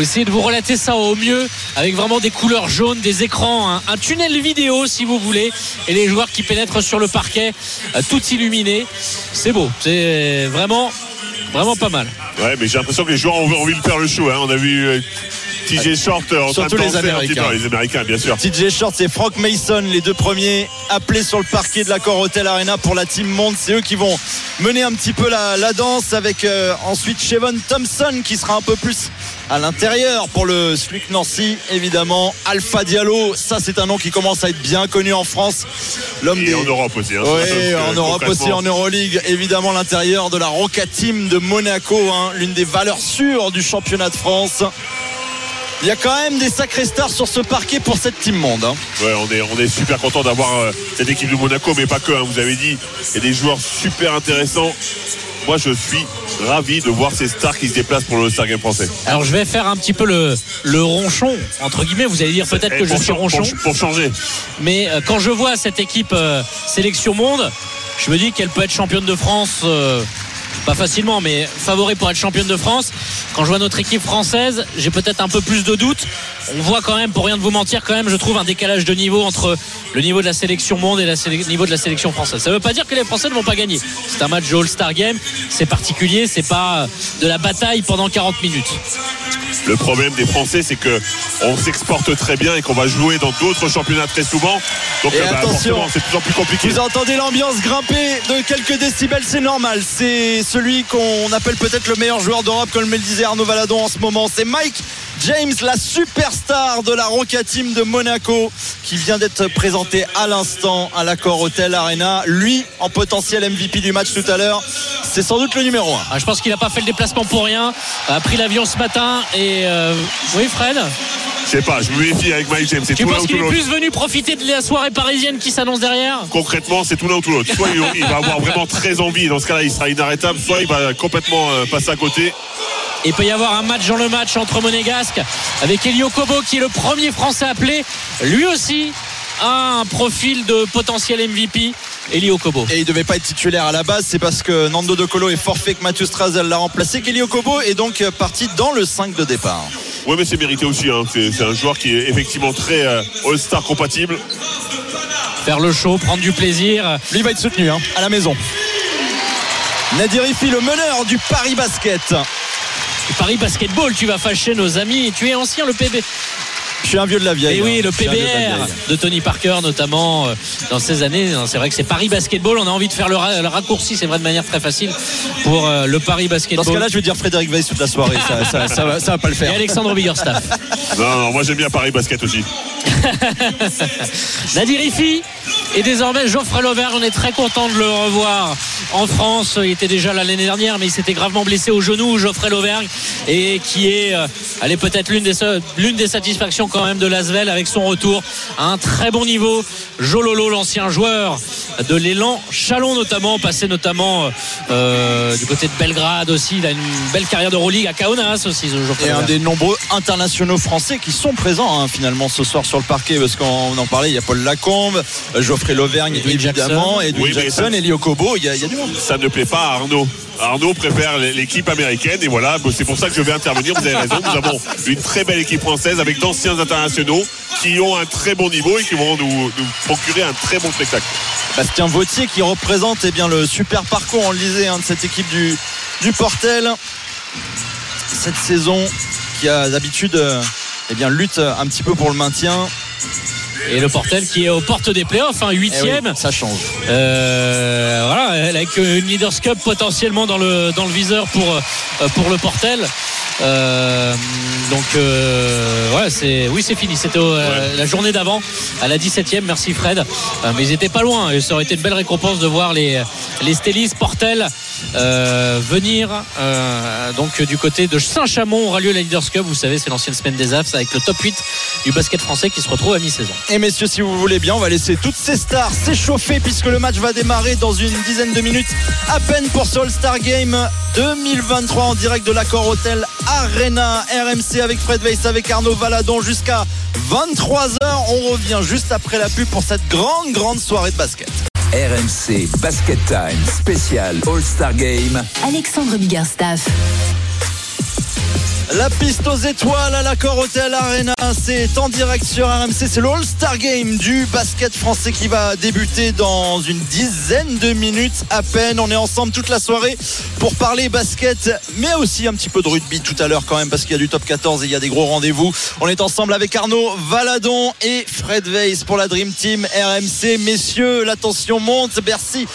essayer de vous relater ça au mieux avec vraiment des couleurs jaunes, des écrans, un, un tunnel vidéo si vous voulez, et les joueurs qui pénètrent sur le parquet, euh, tout illuminé. C'est beau, c'est vraiment, vraiment pas mal. Ouais, mais j'ai l'impression que les joueurs ont envie de faire le show. hein. On a vu euh, TJ Short euh, en train de Surtout les Américains. peu. Les Américains, bien sûr. TJ Shorts et Frank Mason, les deux premiers appelés sur le parquet de l'accord Hotel Arena pour la Team Monde. C'est eux qui vont mener un petit peu la, la danse avec euh, ensuite Chevon Thompson qui sera un peu plus à l'intérieur pour le Sluic Nancy évidemment Alpha Diallo ça c'est un nom qui commence à être bien connu en France l'homme Et des en Europe aussi. hein. oui, en Europe aussi, en Euroleague, évidemment l'intérieur de la Roca Team de Monaco, hein, l'une des valeurs sûres du championnat de France. Il y a quand même des sacrés stars sur ce parquet pour cette team monde. hein. Ouais, on est, on est super content d'avoir euh, cette équipe de Monaco, mais pas que. hein. vous avez dit, il y a des joueurs super intéressants. Moi, je suis ravi de voir ces stars qui se déplacent pour le Star Game français. Alors je vais faire un petit peu le, le ronchon, entre guillemets, vous allez dire peut-être Eh, que je suis ronchon, Pour, pour changer. mais euh, quand je vois cette équipe euh, sélection monde, je me dis qu'elle peut être championne de France. euh, pas facilement, mais favori pour être championne de France. Quand je vois notre équipe française, j'ai peut-être un peu plus de doutes. On voit quand même, pour rien de vous mentir, quand même, je trouve un décalage de niveau entre le niveau de la sélection monde et le niveau de la sélection française. Ça ne veut pas dire que les Français ne vont pas gagner. C'est un match de All-Star Game, c'est particulier, c'est pas de la bataille pendant 40 minutes. Le problème des Français, c'est que on s'exporte très bien et qu'on va jouer dans d'autres championnats très souvent. Donc Et euh, bah, attention, forcément, c'est toujours plus compliqué. Vous entendez l'ambiance grimper de quelques décibels, c'est normal. C'est celui qu'on appelle peut-être le meilleur joueur d'Europe, comme le disait Arnaud Valadon en ce moment. C'est Mike James, la superstar de la Roca Team de Monaco, qui vient d'être présenté à l'instant à l'accord Hotel Arena. Lui, en potentiel MVP du match tout à l'heure, c'est sans doute le numéro 1. Ah, je pense qu'il n'a pas fait le déplacement pour rien. A pris l'avion ce matin et euh, oui, Fred. Je sais pas, je me méfie avec Mike James. C'est Tu penses qu'il est plus venu profiter de la soirée parisienne qui s'annonce derrière? Concrètement, c'est tout l'un ou tout l'autre. Soit il, va avoir vraiment très envie, et dans ce cas-là, il sera inarrêtable, soit il va complètement euh, passer à côté. Il peut y avoir un match dans le match entre Monégasque avec Elio Kobo qui est le premier Français appelé. Lui aussi a un profil de potentiel MVP. Elio Kobo. Et il devait pas être titulaire à la base, c'est parce que Nando De Colo est forfait que Mathieu Strazel l'a remplacé. Kelly Okobo est donc parti dans le 5 de départ. Ouais, mais c'est mérité aussi. hein. C'est c'est un joueur qui est effectivement très euh, All-Star compatible. Faire le show, prendre du plaisir. Lui va être soutenu hein, à la maison. Nadir Ifi, le meneur du Paris Basket. Paris Basketball, tu vas fâcher nos amis. Tu es ancien le PB. Je suis un vieux de la vieille. Et oui, hein. le de PBR de Tony Parker, notamment euh, dans ces années. C'est vrai que c'est Paris Basketball. On a envie de faire le, ra- le raccourci, c'est vrai, de manière très facile pour euh, le Paris Dans Basketball. ce cas-là, je vais dire Frédéric Weiss toute la soirée. Ça, ça, ça va, ça va pas le Et faire. Alexandre Biggerstaff. Non, non, moi j'aime bien Paris Basket aussi. Nadir Ifi et désormais Geoffrey Lauvergne. On est très content de le revoir en France. Il était déjà là l'année dernière, mais il s'était gravement blessé au genou, Geoffrey Lauvergne, et qui est, euh, elle est peut-être l'une des, l'une des satisfactions quand même de Lasvel avec son retour à un très bon niveau. Jololo, l'ancien joueur de l'élan Chalon notamment, passé notamment euh, du côté de Belgrade aussi. Il a une belle carrière de Euroleague à Kaunas aussi, Geoffrey Et un des nombreux internationaux français qui sont présents hein, finalement ce soir sur le parquet parce qu'on en parlait, il y a Paul Lacombe, euh, Geoffrey Lauvergne évidemment, Oui, mais Jackson, ça- Elio Kobo, il y, a, il y a du monde. Ça ne plaît pas à Arnaud. Arnaud préfère l'équipe américaine et voilà, c'est pour ça que je vais intervenir. Vous avez raison, nous avons une très belle équipe française avec d'anciens internationaux qui ont un très bon niveau et qui vont nous, nous procurer un très bon spectacle. Bastien Vautier qui représente eh bien, le super parcours, on le disait, hein, de cette équipe du, du Portel. Cette saison qui a d'habitude euh, eh bien, lutte un petit peu pour le maintien. Et le Portel qui est aux portes des playoffs, hein, Eh oui, huitième. ça change. Euh, voilà, avec une Leaders Cup potentiellement dans le, dans le viseur pour, euh, pour le Portel. Euh, donc, euh, ouais, c'est, oui, c'est fini. C'était euh, la journée d'avant, à la 17e. Merci Fred. Euh, mais ils étaient pas loin. Et ça aurait été une belle récompense de voir les, les Stellis Portel euh, venir. euh, donc, du côté de Saint-Chamond aura lieu la Leaders Cup. Vous savez, c'est l'ancienne semaine des AFS avec le top 8 du basket français qui se retrouve à mi-saison. Et messieurs, si vous voulez bien, on va laisser toutes ces stars s'échauffer puisque le match va démarrer dans une dizaine de minutes à peine pour ce All-Star Game 2023 en direct de l'accord Hotel Arena RMC avec Fred Weiss, avec Arnaud Valadon jusqu'à 23h. On revient juste après la pub pour cette grande, grande soirée de basket. RMC Basket Time spécial All-Star Game. Alexandre Biggerstaff. La piste aux étoiles à l'accord Hotel Arena, c'est en direct sur RMC, c'est le All-Star Game du basket français qui va débuter dans une dizaine de minutes à peine. On est ensemble toute la soirée pour parler basket, mais aussi un petit peu de rugby tout à l'heure quand même parce qu'il y a du top 14 et il y a des gros rendez-vous. On est ensemble avec Arnaud Valadon et Fred Weiss pour la Dream Team RMC. Messieurs, la tension monte, Bercy.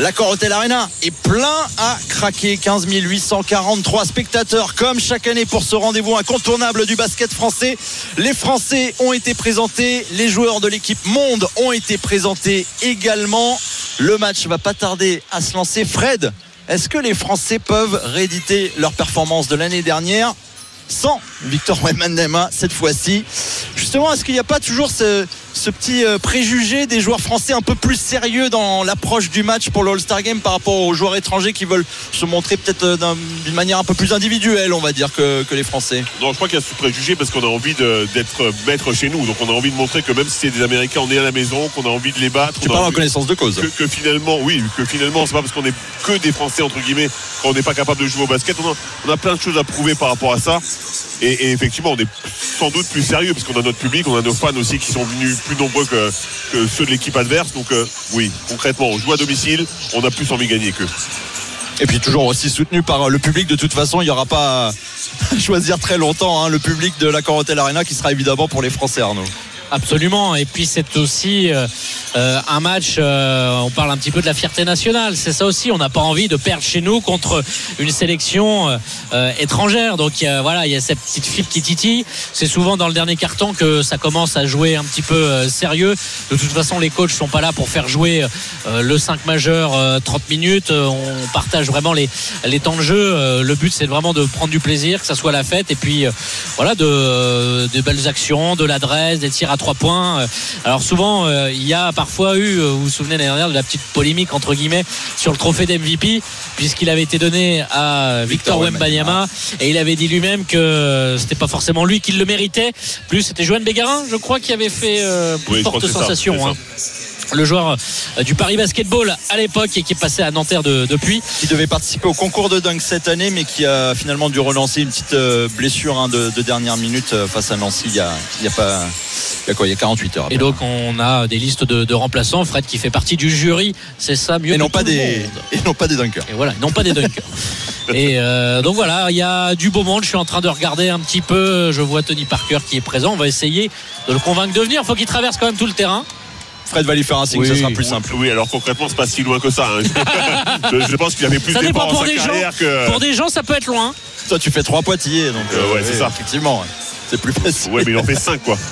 L'accord Hotel Arena est plein à craquer. 15 843 spectateurs comme chaque année pour ce rendez-vous incontournable du basket français. Les Français ont été présentés, les joueurs de l'équipe Monde ont été présentés également. Le match va pas tarder à se lancer. Fred, est-ce que les Français peuvent rééditer leur performance de l'année dernière sans Victor Wembanyama cette fois-ci? Juste justement, est-ce qu'il n'y a pas toujours ce, ce petit euh, préjugé des joueurs français un peu plus sérieux dans l'approche du match pour le All-Star Game par rapport aux joueurs étrangers qui veulent se montrer peut-être euh, d'un- d'une manière un peu plus individuelle, on va dire, que, que les Français Non, je crois qu'il y a ce préjugé parce qu'on a envie d'être maître chez nous. Donc on a envie de montrer que même si c'est des Américains, on est à la maison, qu'on a envie de les battre. Tu parles en connaissance de cause. que, que finalement, oui, que finalement, c'est pas parce qu'on est que des Français entre guillemets qu'on n'est pas capable de jouer au basket. On a, on a plein de choses à prouver par rapport à ça. Et, effectivement, on est sans doute plus sérieux parce qu'on a notre public, on a nos fans aussi qui sont venus plus nombreux que, que ceux de l'équipe adverse. Donc euh, oui, concrètement, on joue à domicile, on a plus envie de gagner qu'eux. Et puis toujours aussi soutenu par euh, le public. De toute façon, il n'y aura pas à choisir très longtemps hein, le public de la Corotel Arena qui sera évidemment pour les Français, Arnaud. Absolument. Et puis c'est aussi euh, euh, un match. euh, on parle un petit peu de la fierté nationale. C'est ça aussi. On n'a pas envie de perdre chez nous contre une sélection étrangère. Donc voilà, il y a cette petite fibre qui titille. C'est souvent dans le dernier carton que ça commence à jouer un petit peu sérieux. De toute façon, les coachs sont pas là pour faire jouer le 5 majeur euh, 30 minutes. On partage vraiment les, les temps de jeu. Le but, c'est vraiment de prendre du plaisir, que ça soit la fête. Et puis voilà, de, belles actions, de l'adresse, des tirs trois points. Euh, Alors souvent, euh, il y a parfois eu, euh, vous vous souvenez l'année dernière de la petite polémique entre guillemets sur le trophée d'MVP, puisqu'il avait été donné à Victor Victor Wembanyama et il avait dit lui-même que c'était pas forcément lui qui le méritait. Plus c'était Joanne Bégarin, je crois, qui avait fait euh, Oui, forte ça, sensation. hein. Le joueur euh, du Paris Basketball à l'époque et qui est passé à Nanterre de- depuis. Qui devait participer au concours de dunk cette année, mais qui a finalement dû relancer une petite euh, blessure hein, de, de dernière minute euh, face à Nancy il y a, il y a pas. Il y a quoi Il y a 48 heures. Et donc on a des listes de, de remplaçants. Fred qui fait partie du jury, c'est ça mieux et que non pas tout le des monde. et non pas des dunkers. Et voilà, non pas des dunkers. Et euh, donc voilà, il y a du beau monde. Je suis en train de regarder un petit peu. Je vois Tony Parker qui est présent. On va essayer de le convaincre de venir. Il faut qu'il traverse quand même tout le terrain. Fred va lui faire un signe, Oui. ça sera plus simple. Oui, alors concrètement, c'est pas si loin que ça. hein. je, je pense qu'il avait plus d'efforts dans pour des gens. que. Pour des gens, ça peut être loin. Toi, tu fais trois Poitillés, donc Euh, ouais, c'est ça. Effectivement, c'est plus facile. Ouais, mais il en fait 5 quoi.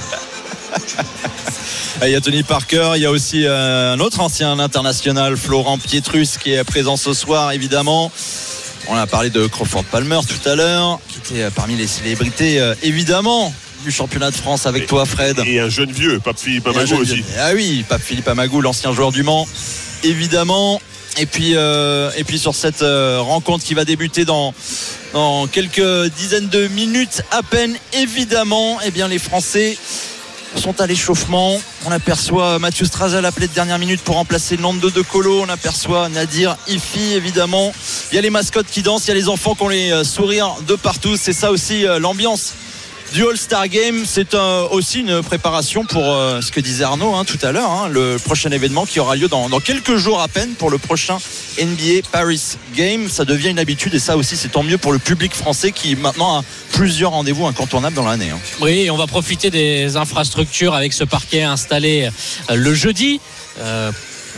Il y a Tony Parker, il y a aussi euh, un autre ancien international, Florent Pietrus, qui est présent ce soir, évidemment. On a parlé de Crawford Palmer tout à l'heure, qui était euh, parmi les célébrités, euh, évidemment, du championnat de France avec Et- toi, Fred. Et un jeune vieux, Pape Philippe Et un Amago jeune aussi. Ah oui, Pape Philippe Amagou, l'ancien joueur du Mans, évidemment. Et puis, euh, et puis sur cette euh, rencontre qui va débuter dans, dans quelques dizaines de minutes à peine, évidemment, eh bien les Français sont à l'échauffement. On aperçoit Mathieu Strazel appelé de dernière minute pour remplacer Nando de Colo. On aperçoit Nadir Ifi, évidemment. Il y a les mascottes qui dansent, il y a les enfants qui ont les euh, sourires de partout. C'est ça aussi l'ambiance du All-Star Game. C'est euh, aussi une préparation pour euh, ce que disait Arnaud hein, tout à l'heure, hein, le prochain événement qui aura lieu dans, quelques jours à peine pour le prochain NBA Paris Game. Ça devient une habitude et ça aussi c'est tant mieux pour le public français qui maintenant a plusieurs rendez-vous incontournables dans l'année. hein. Oui, on va profiter des infrastructures avec ce parquet installé euh, le jeudi.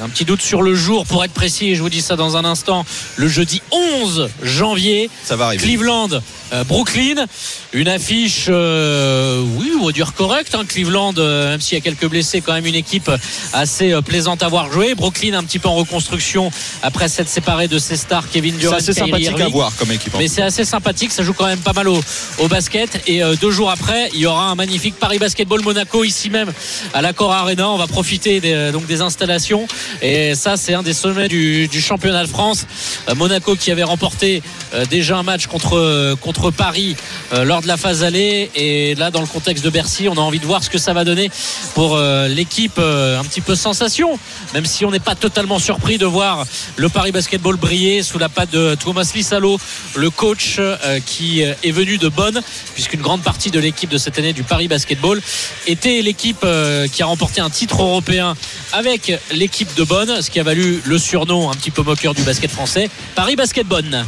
Un petit doute sur le jour pour être précis, je vous dis ça dans un instant. Le jeudi 11 janvier, Ça va arriver. Cleveland, euh, Brooklyn. Une affiche, euh, oui, on va dire correcte. hein. Cleveland, euh, même s'il y a quelques blessés, quand même une équipe assez plaisante à voir jouer. Brooklyn, un petit peu en reconstruction après s'être séparé de ses stars, Kevin C'est Durant, assez Kyrie sympathique à Irving. voir comme équipe. hein. Mais c'est assez sympathique, ça joue quand même pas mal au, au basket. Et deux jours après, il y aura un magnifique Paris Basketball Monaco ici même à l'Accor Arena. On va profiter des, donc des installations. Et ça, c'est un des sommets du, championnat de France. Euh, Monaco qui avait remporté euh, déjà un match contre, euh, contre Paris lors de la phase allée. Et là, dans le contexte de Bercy, on a envie de voir ce que ça va donner pour l'équipe un petit peu sensation. Même si on n'est pas totalement surpris de voir le Paris Basketball briller sous la patte de Thomas Lissalo, le coach qui est venu de Bonn, puisqu'une grande partie de l'équipe de cette année du Paris Basketball était l'équipe qui a remporté un titre européen avec l'équipe de Bonn, ce qui a valu le surnom un petit peu moqueur du basket français, Paris Basket Bonn.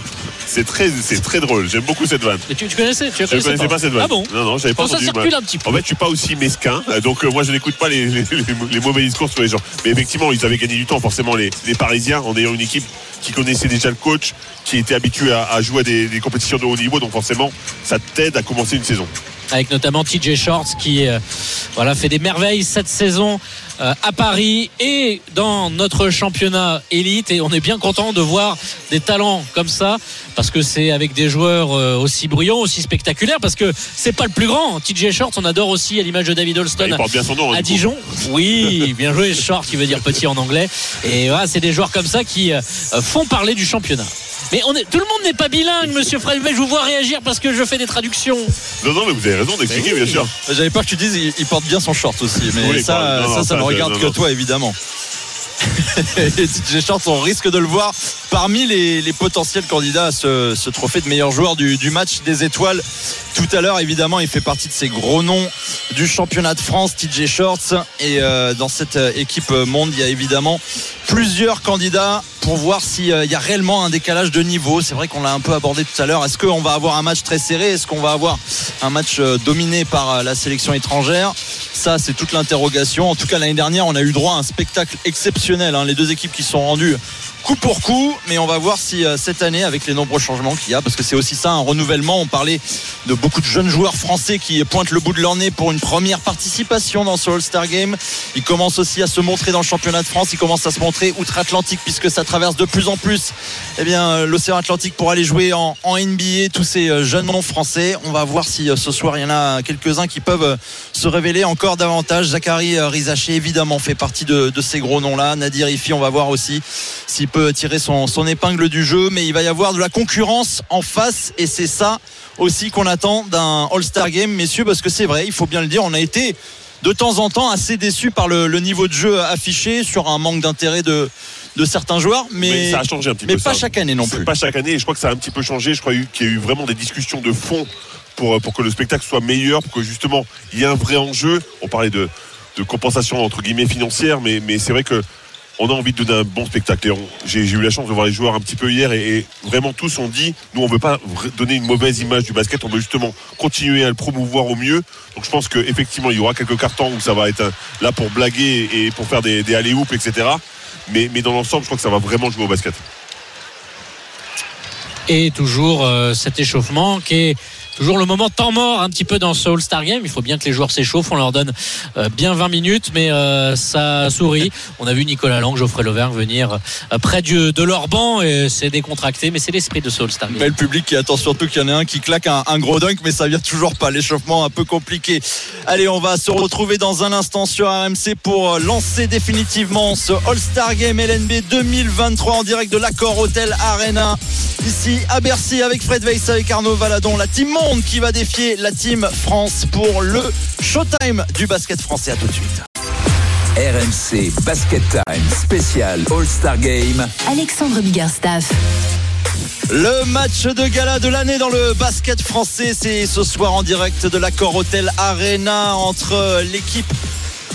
C'est très, c'est très drôle. J'aime beaucoup cette vanne. Mais tu, tu connaissais tu Je ne connaissais pas cette vanne. Ah bon Non, non, j'avais pas Bon, ça entendu. circule un petit peu. En fait, je suis pas aussi mesquin, euh, donc euh, moi je n'écoute pas les, les- les- les mauvais discours sur les gens. Mais effectivement, ils avaient gagné du temps, forcément, les, les Parisiens, en ayant une équipe qui connaissait déjà le coach, qui était habitué à, à jouer à des, des compétitions de haut niveau, donc forcément, ça t'aide à commencer une saison. Avec notamment TJ Shorts qui euh, voilà, fait des merveilles cette saison euh, à Paris et dans notre championnat élite. Et on est bien content de voir des talents comme ça parce que c'est avec des joueurs euh, aussi bruyants, aussi spectaculaires. Parce que c'est pas le plus grand. TJ Short, on adore aussi à l'image de David Bah, Holston il porte bien son nom. hein, à coup. Dijon. Oui, bien joué, Short qui veut dire petit en anglais. Et voilà, c'est des joueurs comme ça qui font parler du championnat. Mais on est, tout le monde n'est pas bilingue, monsieur Fred. Je vous vois réagir parce que je fais des traductions. Non, non, mais vous avez raison d'expliquer, bien sûr. J'avais peur que tu dises il, il porte bien son short aussi, mais Oui, ça, non, ça, non, ça ça, ne regarde non, que non. toi évidemment. Et TJ Shorts, on risque de le voir parmi les, potentiels candidats à ce, trophée de meilleur joueur du, match des étoiles. Tout à l'heure, évidemment, il fait partie de ces gros noms du championnat de France, TJ Shorts. Et euh, dans cette euh, équipe monde, il y a évidemment plusieurs candidats pour voir s'il y a réellement un décalage de niveau. C'est vrai qu'on l'a un peu abordé tout à l'heure. Est-ce qu'on va avoir un match très serré? Est-ce qu'on va avoir un match euh, dominé par euh, la sélection étrangère? Ça, c'est toute l'interrogation. En tout cas, l'année dernière, on a eu droit à un spectacle hein. Les deux équipes qui sont rendues coup pour coup, mais on va voir si euh, cette année, avec les nombreux changements qu'il y a, parce que c'est aussi ça, un renouvellement. On parlait de beaucoup de jeunes joueurs français qui pointent le bout de leur nez pour une première participation dans ce All-Star Game. Ils commencent aussi à se montrer dans le championnat de France. Ils commencent à se montrer outre-Atlantique, puisque ça traverse de plus en plus eh bien, euh, l'océan Atlantique pour aller jouer en, NBA. Tous ces euh, jeunes noms français. On va voir si ce soir il y en a quelques-uns qui peuvent se révéler encore davantage. Zachary Rizaché, évidemment, fait partie de ces gros noms-là. Nadir Ifi, on va voir aussi s'il peut tirer son, son épingle du jeu. Mais il va y avoir de la concurrence en face. Et c'est ça aussi qu'on attend d'un All-Star Game, messieurs, parce que c'est vrai, il faut bien le dire, on a été de temps en temps assez déçus par le, le niveau de jeu affiché sur un manque d'intérêt de, de certains joueurs. Mais, Mais ça a changé un petit mais peu. pas ça. chaque année non plus. Pas chaque année, et je crois que ça a un petit peu changé. Je crois qu'il y a eu vraiment des discussions de fond pour, pour que le spectacle soit meilleur, pour que justement il y ait un vrai enjeu. On parlait de, de compensation entre guillemets financière, mais, mais c'est vrai que on a envie de donner un bon spectacle. J'ai eu la chance de voir les joueurs un petit peu hier et, vraiment tous ont dit nous on veut pas donner une mauvaise image du basket, on veut justement continuer à le promouvoir au mieux. Donc je pense qu'effectivement il y aura quelques cartons où ça va être euh, là pour blaguer et pour faire des, des alley-oops, etc. Mais, mais dans l'ensemble, je crois que ça va vraiment jouer au basket. Et toujours euh, cet échauffement qui est toujours le moment temps mort un petit peu dans ce All-Star Game. Il faut bien que les joueurs s'échauffent. On leur donne euh, bien 20 minutes, mais euh, ça sourit. On a vu Nicolas Lang, Geoffrey Lauvergne venir euh, près du- de leur banc et c'est décontracté, mais c'est l'esprit de ce All-Star Game. Mais le public qui attend surtout qu'il y en ait un qui claque un, un gros dunk, mais ça vient toujours pas. L'échauffement un peu compliqué. Allez, on va se retrouver dans un instant sur RMC pour lancer définitivement ce All-Star Game LNB 2023 en direct de l'accord Hotel Arena. Ici à Bercy avec Fred Weiss, avec Arnaud Valadon, la team monde qui va défier la team France pour le showtime du basket français. À tout de suite. RMC Basket Time spécial All-Star Game. Alexandre Biggerstaff. Le match de gala de l'année dans le basket français, c'est ce soir en direct de l'accord Hotel Arena entre l'équipe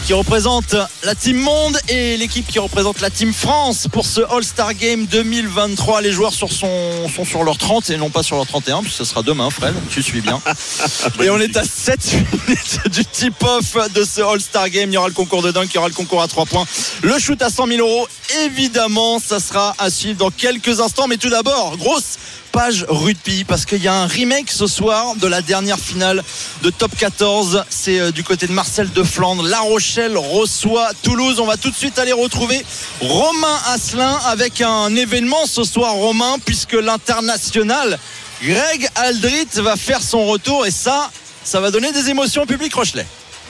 qui représente la Team Monde et l'équipe qui représente la Team France pour ce All-Star Game 2023. Les joueurs sur son- sont sur leur 30 et non pas sur leur 31, puisque ce sera demain, Fred. Tu suis bien. Et on est à 7 minutes du tip-off de ce All-Star Game. Il y aura le concours de dunk, il y aura le concours à 3 points. Le shoot à 100 000 euros, évidemment, ça sera à suivre dans quelques instants. Mais tout d'abord, grosse page rugby parce qu'il y a un remake ce soir de la dernière finale de top 14 c'est euh, du côté de Marcel de Flandre. La Rochelle reçoit Toulouse. On va tout de suite aller retrouver Romain Asselin avec un événement ce soir Romain puisque l'international Greg Aldrit va faire son retour. Et ça ça va donner des émotions au public Rochelet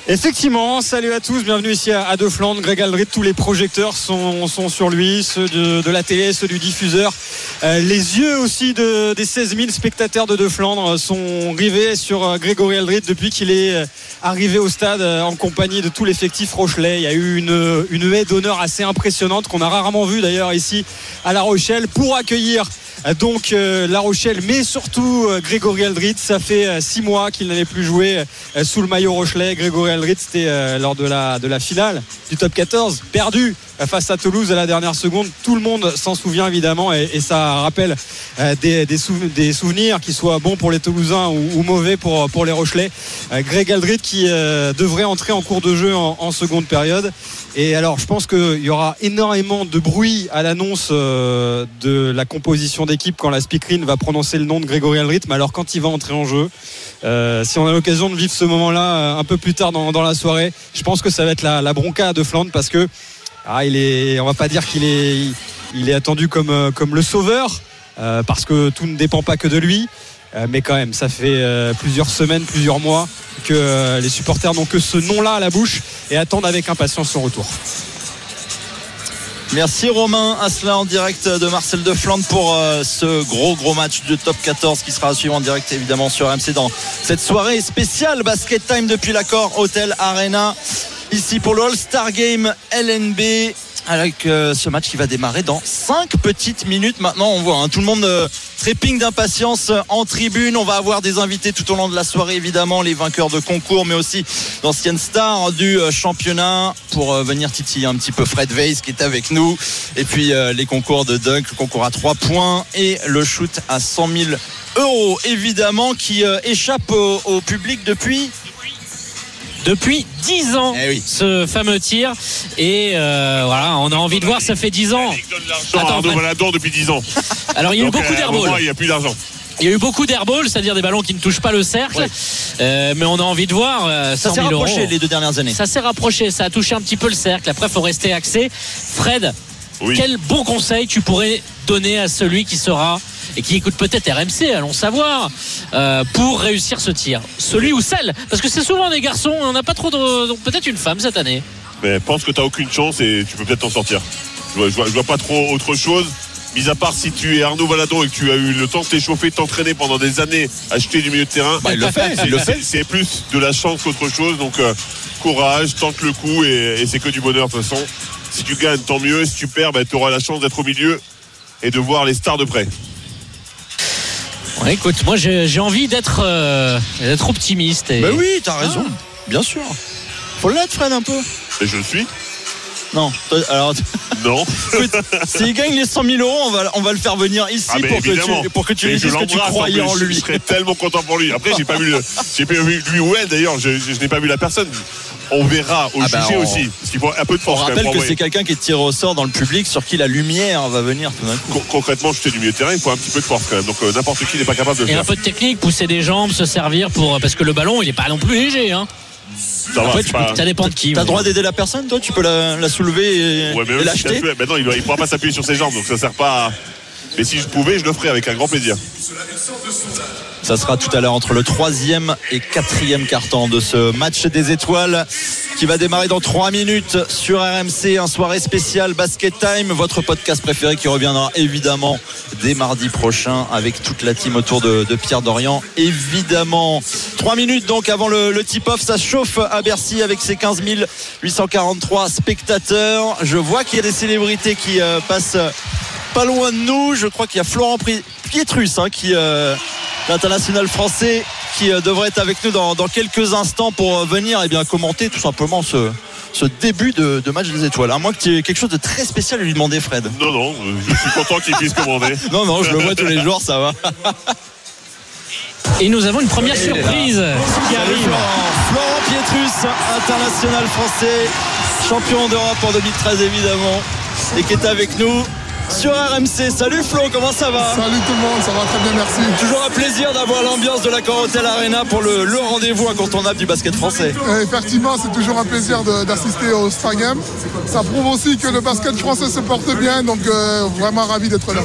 Effectivement, salut à tous, bienvenue ici à, De Flandre. Greg Aldrit, tous les projecteurs sont, sur lui, ceux de, la télé, ceux du diffuseur. Euh, les yeux aussi de, des 16 000 spectateurs de De Flandre sont rivés sur euh, Grégory Aldrit depuis qu'il est euh, arrivé au stade en compagnie de tout l'effectif Rochelet. Il y a eu une, une haie d'honneur assez impressionnante qu'on a rarement vue d'ailleurs ici à La Rochelle pour accueillir donc La Rochelle, mais surtout Grégory Aldrit. Ça fait six mois qu'il n'avait plus joué sous le maillot Rochelet. Grégory Aldrit, c'était euh, lors de la, finale du top 14, perdu face à Toulouse à la dernière seconde. Tout le monde s'en souvient évidemment et, ça rappelle euh, des, des, souv- des souvenirs qui soient bons pour les Toulousains ou, mauvais pour, les Rochelais. Euh, Greg Aldrit qui euh, devrait entrer en cours de jeu en seconde période. Et alors, je pense qu'il y aura énormément de bruit à l'annonce euh, de la composition d'équipe quand la speakerine va prononcer le nom de Grégory Aldrit. Mais alors, quand il va entrer en jeu, euh, si on a l'occasion de vivre ce moment-là euh, un peu plus tard dans, la soirée, je pense que ça va être la, bronca de Flandre parce que ah, il on va pas dire qu'il est, attendu comme, le sauveur parce que tout ne dépend pas que de lui. Euh, mais quand même, ça fait euh, plusieurs semaines, plusieurs mois que euh, les supporters n'ont que ce nom-là à la bouche et attendent avec impatience son retour. Merci Romain. Asselin en direct de Marcel de Flandre pour ce gros gros match de top 14 qui sera à suivre en direct évidemment sur RMC dans cette soirée spéciale basket time depuis l'accord Hotel Arena. Ici pour le All-Star Game LNB avec euh, ce match qui va démarrer dans 5 petites minutes maintenant. On voit hein, tout le monde euh, d'impatience euh, en tribune. On va avoir des invités tout au long de la soirée évidemment les vainqueurs de concours mais aussi d'anciennes stars du euh, championnat. Pour venir titiller un petit peu Fred Weiss qui est avec nous. Et puis les concours de dunk le concours à 3 points et le shoot à 100 000 euros évidemment qui échappe au public depuis Depuis 10 ans, Eh oui. ce fameux tir. Et euh, voilà, on a envie de voir, ça fait 10 ans. Attends, Arnaud Fred. Valadon depuis 10 ans. Alors il y a eu Donc, beaucoup euh, à un moment, d'airball. Il n'y a plus d'argent. Il y a eu beaucoup d'airball, c'est-à-dire des ballons qui ne touchent pas le cercle. Euh, mais on a envie de voir euh, ça 100 s'est 000 euros. rapproché les deux dernières années Ça s'est rapproché, ça a touché un petit peu le cercle. Après, il faut rester axé. Fred, Oui. quel bon conseil tu pourrais donner à celui qui sera et qui écoute peut-être RMC, allons savoir, euh, pour réussir ce tir Celui ou celle Parce que c'est souvent des garçons, on n'a pas trop de. donc Peut-être une femme cette année. Mais pense que tu n'as aucune chance et tu peux peut-être t'en sortir. Je vois, je, vois, je vois pas trop autre chose. Mis à part si tu es Arnaud Valadon et que tu as eu le temps de t'échauffer, de t'entraîner pendant des années, acheter du milieu de terrain. Bah, il le fait, C'est- il le fait. c'est- C'est plus de la chance qu'autre chose. Donc euh, courage, tente le coup et, et c'est que du bonheur de toute façon. Si tu gagnes, tant mieux. Si tu perds, tu auras la chance d'être au milieu et de voir les stars de près. Ouais, écoute, moi j'ai envie d'être euh, d'être optimiste. Et... bah oui t'as raison bien sûr faut l'être Fred un peu Et je le suis. non alors Non. Écoute, s'il gagne les 100 000 euros, on va, on va le faire venir ici Ah, pour, que tu, pour que tu Mais lui je dises que tu croyais en lui. Je serais tellement content pour lui. Après, j'ai pas vu, le- j'ai pas vu lui ou elle d'ailleurs. Je, je- je n'ai pas vu la personne. On verra au Ah bah, jugé on- aussi. Parce qu'il faut un peu de On force. même rappelle que c'est quelqu'un qui est tiré au sort dans le public sur qui la lumière va venir tout d'un coup. Con- concrètement, jeter du milieu de terrain, il faut un petit peu de force quand même. Donc euh, n'importe qui n'est pas capable de le Et un faire. peu de technique, pousser des jambes, se servir pour parce que le ballon il est pas non plus léger. Hein. Ça va, Après, c'est tu pas- peux- ça dépend de qui. T'as mais- le droit d'aider la personne, toi Tu peux la, la soulever et, Ouais, mais et si Maintenant, il ne pourra pas s'appuyer sur ses jambes, donc ça sert pas. à- Mais si je pouvais, je le ferais avec un grand plaisir. Ça sera tout à l'heure entre le troisième et quatrième carton de ce match des étoiles qui va démarrer dans trois minutes sur RMC, un soirée spéciale Basket Time, votre podcast préféré qui reviendra évidemment dès mardi prochain avec toute la team autour de, Pierre Dorian. Évidemment, trois minutes donc avant le, le tip-off, ça chauffe à Bercy avec ses 15 843 spectateurs. Je vois qu'il y a des célébrités qui euh, passent pas loin de nous. Je crois qu'il y a Florent Pietrus hein, qui euh, l'international français qui euh, devrait être avec nous dans, dans quelques instants pour euh, venir et bien commenter tout simplement ce, ce début de, de match des étoiles. À moins que tu aies quelque chose de très spécial à lui demander, Fred. Non, non, je suis content qu'il puisse commander. Non, non, je le vois tous les jours, ça va. Et nous avons une première surprise qui arrive. Florent. Florent Pietrus, international français, champion d'Europe en 2013 évidemment, et qui est avec nous sur RMC. Salut Flo, comment ça va Salut tout le monde, ça va très bien, merci. Toujours un plaisir d'avoir l'ambiance de la Hotel Arena pour le, le rendez-vous incontournable du basket français. Effectivement, c'est toujours un plaisir d'assister au Star Game. Ça prouve aussi que le basket français se porte bien, donc euh, vraiment ravi d'être là.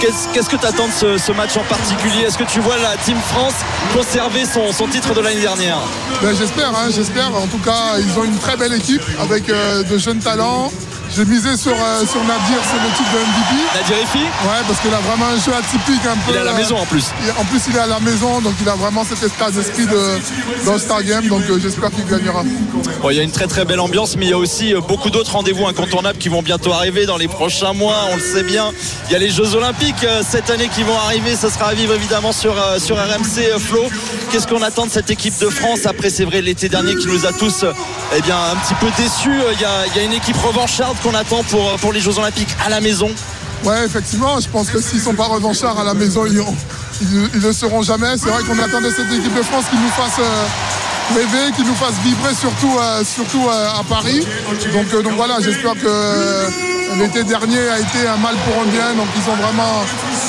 Qu'est-ce que tu attends de ce, ce match en particulier? Est-ce que tu vois la Team France conserver son, son titre de l'année dernière? Ben, j'espère, hein, j'espère. En tout cas, ils ont une très belle équipe avec euh, de jeunes talents. J'ai misé sur, euh, sur Nadir, c'est le titre de MVP. Nadir Efi Ouais, parce qu'il a vraiment un jeu atypique un peu. Il est à la euh, maison en plus. En plus, il est à la maison, donc il a vraiment cet état d'esprit de, dans le Star Game, donc euh, j'espère qu'il gagnera. Bon, il y a une très très belle ambiance, mais il y a aussi euh, beaucoup d'autres rendez-vous incontournables qui vont bientôt arriver dans les prochains mois. On le sait bien. Il y a les Jeux Olympiques cette année qui vont arriver. Ça sera à vivre évidemment sur, sur RMC Flo. Qu'est-ce qu'on attend de cette équipe de France après, c'est vrai, l'été dernier qui nous a tous eh bien, un petit peu déçus. Il y a, il y a une équipe revancharde revanchard qu'on attend pour, pour les Jeux Olympiques à la maison. Ouais, effectivement, je pense que s'ils sont pas revanchards à la maison, ils, ne seront jamais. C'est vrai qu'on attendait cette équipe de France qui nous fasse euh, rêver, qui nous fasse vibrer, surtout, euh, surtout euh, à Paris. Donc, euh, donc voilà, j'espère que euh, l'été dernier a été un mal pour un bien. Donc ils ont vraiment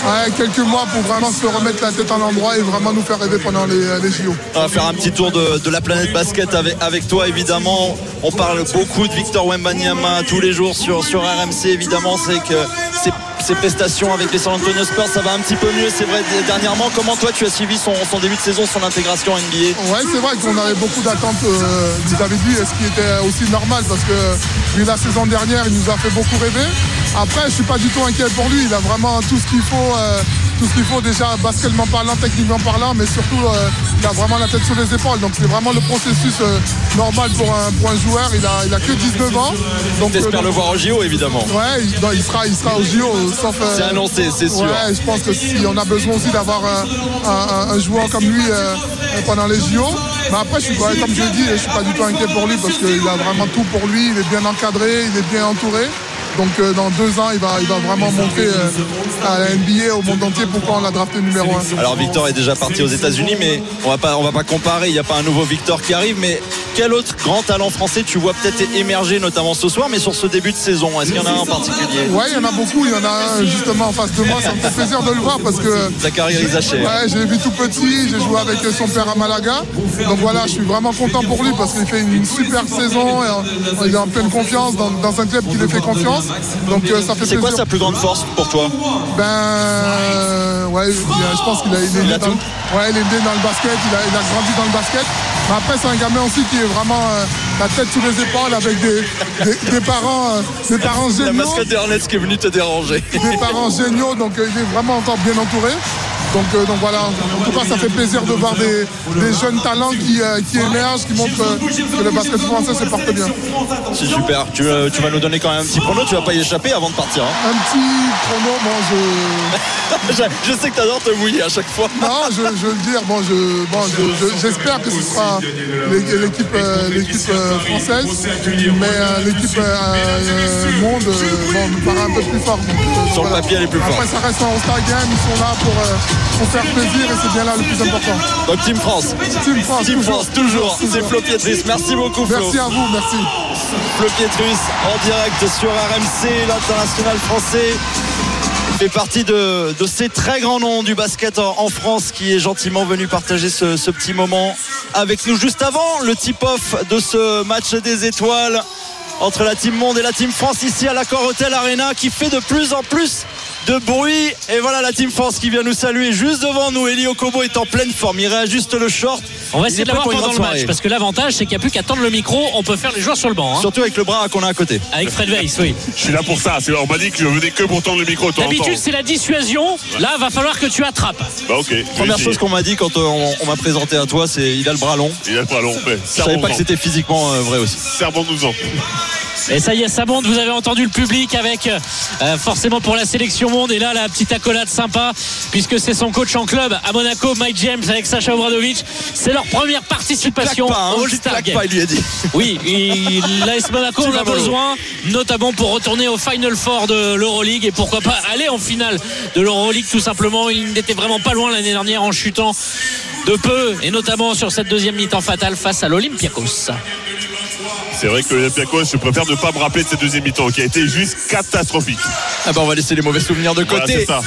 ouais, quelques mois pour vraiment se remettre la tête en endroit et vraiment nous faire rêver pendant les, les JO. On va faire un petit tour de, de la planète basket avec, avec toi évidemment. On parle beaucoup de Victor Wembanyama tous les jours sur, sur RMC évidemment. C'est que ses, ses prestations avec les San Antonio Spurs ça va un petit peu mieux c'est vrai dernièrement. Comment toi tu as suivi son, son début de saison, son intégration en NBA Ouais, c'est vrai qu'on avait beaucoup d'attentes euh, vis-à-vis de lui, ce qui était aussi normal parce que lui, la saison dernière, il nous a fait beaucoup rêver. Après, je suis pas du tout inquiet pour lui. Il a vraiment tout ce qu'il faut, euh, tout ce qu'il faut déjà baskettement parlant, techniquement parlant, mais surtout, euh, il a vraiment la tête sur les épaules. Donc c'est vraiment le processus euh, normal pour un, pour un joueur. Il a, il a que 19 ans. Donc, T'espères euh, le voir au JO évidemment. Ouais, il, non, il sera, il sera au JO, sauf. C'est annoncé, c'est sûr. Ouais, je pense que si on a besoin aussi d'avoir un, un- un joueur comme lui pendant les JO. Mais après, je suis, ouais, comme je l'ai dit, je suis pas du tout inquiet pour lui parce qu'il a vraiment tout pour lui. Il est bien encadré, il est bien entouré. Donc euh, dans deux ans, il va, il va vraiment montrer euh, à la NBA, au monde entier, pourquoi on l'a drafté numéro un. Alors Victor est déjà parti aux États-Unis, mais on va pas, on va pas comparer. Il n'y a pas un nouveau Victor qui arrive, mais quel autre grand talent français tu vois peut-être émerger, notamment ce soir, mais sur ce début de saison? Est-ce qu'il y en a un en particulier? Ouais, il y en a beaucoup. Il y en a un justement en face de moi. Ça me fait plaisir de le voir parce que Zachary Rizaché. Ouais, je l'ai vu tout petit, j'ai joué avec son père à Malaga. Donc voilà, je suis vraiment content pour lui parce qu'il fait une super saison et il est en pleine confiance dans, dans un club qui lui fait confiance. Donc euh, ça fait C'est quoi sa plus grande force pour toi Ben euh, ouais, je pense qu'il a, il est Il né a dans, tout. ouais, il est né dans le basket, il a, il a grandi dans le basket. Mais après c'est un gamin aussi qui est vraiment euh, la tête sous les épaules avec des, des, des parents, euh, des parents La géniaux mascotte d'Ernest qui est venue te déranger. des parents géniaux, donc il est vraiment encore bien entouré. Donc, euh, donc voilà, en tout cas, ça fait plaisir de voir des, des jeunes talents qui, euh, qui émergent, qui montrent euh, que le basket français se porte bien. C'est super. Tu, tu vas nous donner quand même un petit prono. Tu vas pas y échapper avant de partir. hein. Un petit prono, bon, je. je, sais que t'adores te mouiller à chaque fois. Non, je, je veux le dire, bon, je, bon, je- je- j'espère que ce sera l'é- l'équipe, l'équipe française, mais l'équipe monde bon, me paraît un peu plus forte. Sur le voilà. papier, elle est plus Après, forte. ça reste un All-Star Game, ils sont là pour, pour faire plaisir et c'est bien là le plus important. Donc Team France. Team France, Team toujours. France, toujours. C'est Flo Pietris. Merci beaucoup, Flo. Merci à vous, merci. Flo Pietrus en direct sur RMC, l'international français fait partie de, de ces très grands noms du basket en, en France qui est gentiment venu partager ce, ce petit moment avec nous juste avant le tip-off de ce match des étoiles entre la Team Monde et la Team France ici à l'Accor Hotel Arena qui fait de plus en plus de bruit. Et voilà la Team France qui vient nous saluer juste devant nous. Elio Kobo est en pleine forme. Il réajuste le short On va essayer de l'avoir pendant le match parce que l'avantage c'est qu'il n'y a plus qu'à tendre le micro. On peut faire les joueurs sur le banc. hein. surtout avec le bras qu'on a à côté Avec Fred Weiss, oui. Je suis là pour ça. C'est- On m'a dit que je venais que pour tendre le micro. D'habitude, c'est la dissuasion. Là, va falloir que tu attrapes. Bah ok. première chose qu'on m'a dit quand euh, on, on m'a présenté à toi c'est il a le bras long Il a le bras long. Ouais. je savais pas que c'était physiquement euh, vrai aussi Servons-nous en. Et ça y est, ça monte. Vous avez entendu le public avec euh, forcément pour la sélection monde. Et là, la petite accolade sympa, puisque c'est son coach en club à Monaco, Mike James, avec Sacha Obradovic. C'est leur première participation pas, hein, au All-Star Game. pas, il lui a dit Oui, il- l'AS Monaco en a besoin, notamment pour retourner au Final Four de l'Euroleague et pourquoi pas aller en finale de l'Euroleague tout simplement. Il n'était vraiment pas loin l'année dernière en chutant de peu et notamment sur cette deuxième mi-temps fatale face à l'Olympiakos. C'est vrai que l'Olympiakos, je préfère ne pas me rappeler de cette deuxième mi-temps qui a été juste catastrophique. ah bah on va laisser les mauvais souvenirs de côté c'est ça.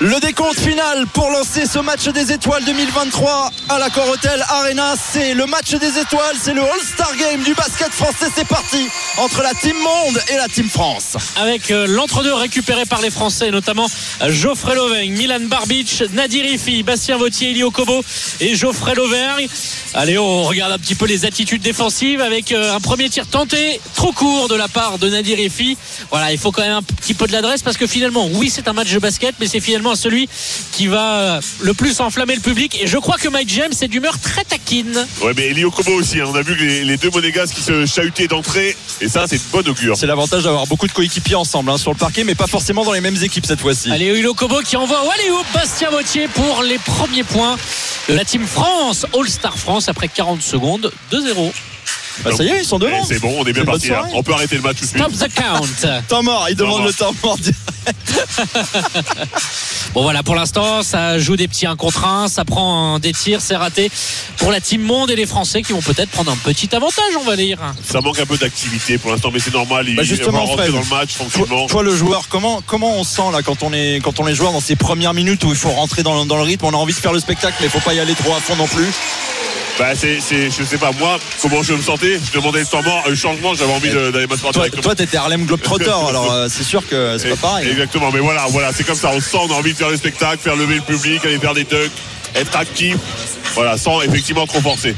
Le décompte final pour lancer ce match des étoiles 2023 à l'Accor Hotel Arena, c'est le match des étoiles, c'est le All-Star Game du basket français, c'est parti entre la Team Monde et la Team France. avec euh, l'entre-deux récupéré par les Français, notamment euh, Geoffrey Lauvergne, Milan Barbic, Nadir Ifi, Bastien Vautier, Elio Kobo et Geoffrey Lauvergne. Allez, on regarde un petit peu les attitudes défensives avec euh, un premier tir tenté, trop court de la part de Nadir Ifi. Voilà, il faut quand même un petit peu de l'adresse parce que finalement, oui, c'est un match de basket, mais c'est finalement celui qui va euh, le plus enflammer le public. Et je crois que Mike James est d'humeur très taquine. Ouais, mais Elio Kobo aussi. hein. On a vu que les, les deux monégasques qui se chahutaient d'entrée. Et ça, c'est de bonne augure. C'est l'avantage d'avoir beaucoup de coéquipiers ensemble hein, sur le parquet, mais pas forcément dans les mêmes équipes cette fois-ci. Allez, Huilo Kobo qui envoie Walléo Bastien Vautier pour les premiers points de la team France, All-Star France, après 40 secondes, 2-0. Bah, ça y est, ils sont devant. Eh, C'est bon, on est bien parti. On peut arrêter le match tout de suite. Stop the count. Temps mort, il demande mort. le temps mort. Bon voilà, pour l'instant, ça joue des petits 1 contre 1, ça prend des tirs, c'est raté pour la team monde et les Français qui vont peut-être prendre un petit avantage, on va dire. Ça manque un peu d'activité pour l'instant, mais c'est normal. Il Bah, il justement, va rentrer Fred. dans le match tranquillement. Toi, toi, le joueur, comment, comment on sent là quand on est quand on est joueur dans ces premières minutes où il faut rentrer dans, le- dans le rythme, on a envie de faire le spectacle, mais il faut pas y aller trop à fond non plus. Bah, c'est, c'est, je sais pas, moi, comment je me sentais. Je demandais le temps mort, le changement, j'avais envie d'aller m'asseoir Toi, directement. toi, t'étais Harlem Globetrotter, alors euh, c'est sûr que c'est pas pareil. Exactement, mais voilà, voilà, c'est comme ça. On sent, on a envie de faire le spectacle, faire lever le public, aller faire des tucks, être actif. Voilà, sans effectivement trop forcer.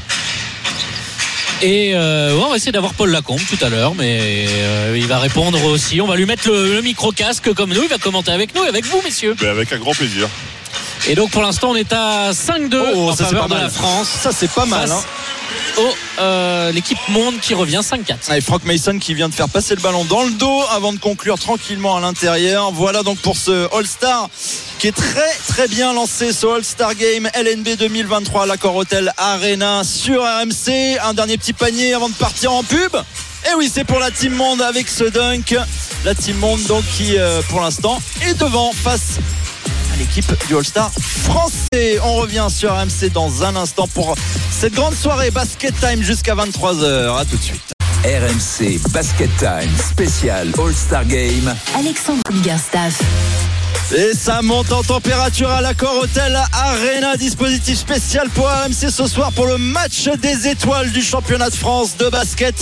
Et euh, on va essayer d'avoir Paul Lacombe tout à l'heure, mais euh, il va répondre aussi. On va lui mettre le, le micro-casque comme nous, il va commenter avec nous et avec vous, messieurs. Mais avec un grand plaisir. Et donc pour l'instant, on est à 5-2 Oh, en ça c'est faveur pas de mal. la France. Ça c'est pas mal. Face Hein. Au, euh, l'équipe monde qui revient 5-4. Et Frank Mason qui vient de faire passer le ballon dans le dos avant de conclure tranquillement à l'intérieur. Voilà donc pour ce All-Star qui est très très bien lancé ce All-Star Game LNB 2023 à l'Accor Hotel Arena sur RMC. Un dernier petit panier avant de partir en pub. Et oui, c'est pour la Team Monde avec ce dunk. La Team Monde donc qui euh, pour l'instant est devant face l'équipe du All-Star français. On revient sur RMC dans un instant pour cette grande soirée basket time jusqu'à 23h. À tout de suite. RMC Basket Time spécial All-Star Game. Alexandre Biggerstaff. Et ça monte en température à l'accord Hotel Arena. Dispositif spécial pour AMC ce soir pour le match des étoiles du championnat de France de basket.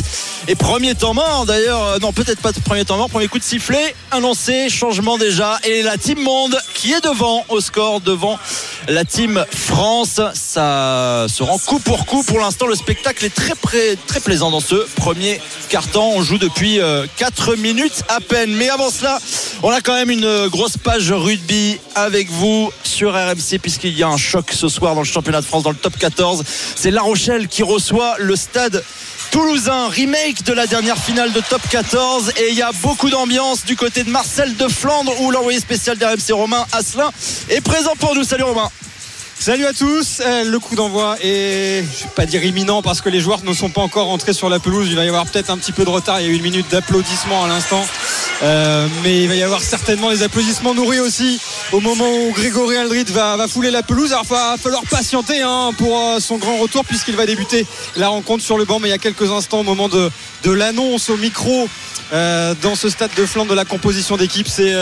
Et premier temps mort d'ailleurs, euh, non peut-être pas premier temps mort, premier coup de sifflet annoncé, changement déjà. Et la team monde qui est devant au score, devant la team France. Ça se rend coup pour coup. Pour l'instant, le spectacle est très, pré- très plaisant dans ce premier carton. On joue depuis 4 minutes à peine. Mais avant cela, on a quand même une grosse page rugby avec vous sur RMC puisqu'il y a un choc ce soir dans le championnat de France dans le top 14. C'est La Rochelle qui reçoit le stade Toulousain, remake de la dernière finale de top 14 et il y a beaucoup d'ambiance du côté de Marcel de Flandre où l'envoyé spécial d'RMC Romain Asselin est présent pour nous. Salut Romain. Salut à tous, Euh, le coup d'envoi est, je vais pas dire imminent parce que les joueurs ne sont pas encore rentrés sur la pelouse, il va y avoir peut-être un petit peu de retard, il y a eu une minute d'applaudissement à l'instant, Euh, mais il va y avoir certainement les applaudissements nourris aussi au moment où Grégory Aldrit va, fouler la pelouse, alors il va falloir patienter hein, pour euh, son grand retour puisqu'il va débuter la rencontre sur le banc, mais il y a quelques instants au moment de, l'annonce au micro dans ce stade de Flandre de la composition d'équipe, c'est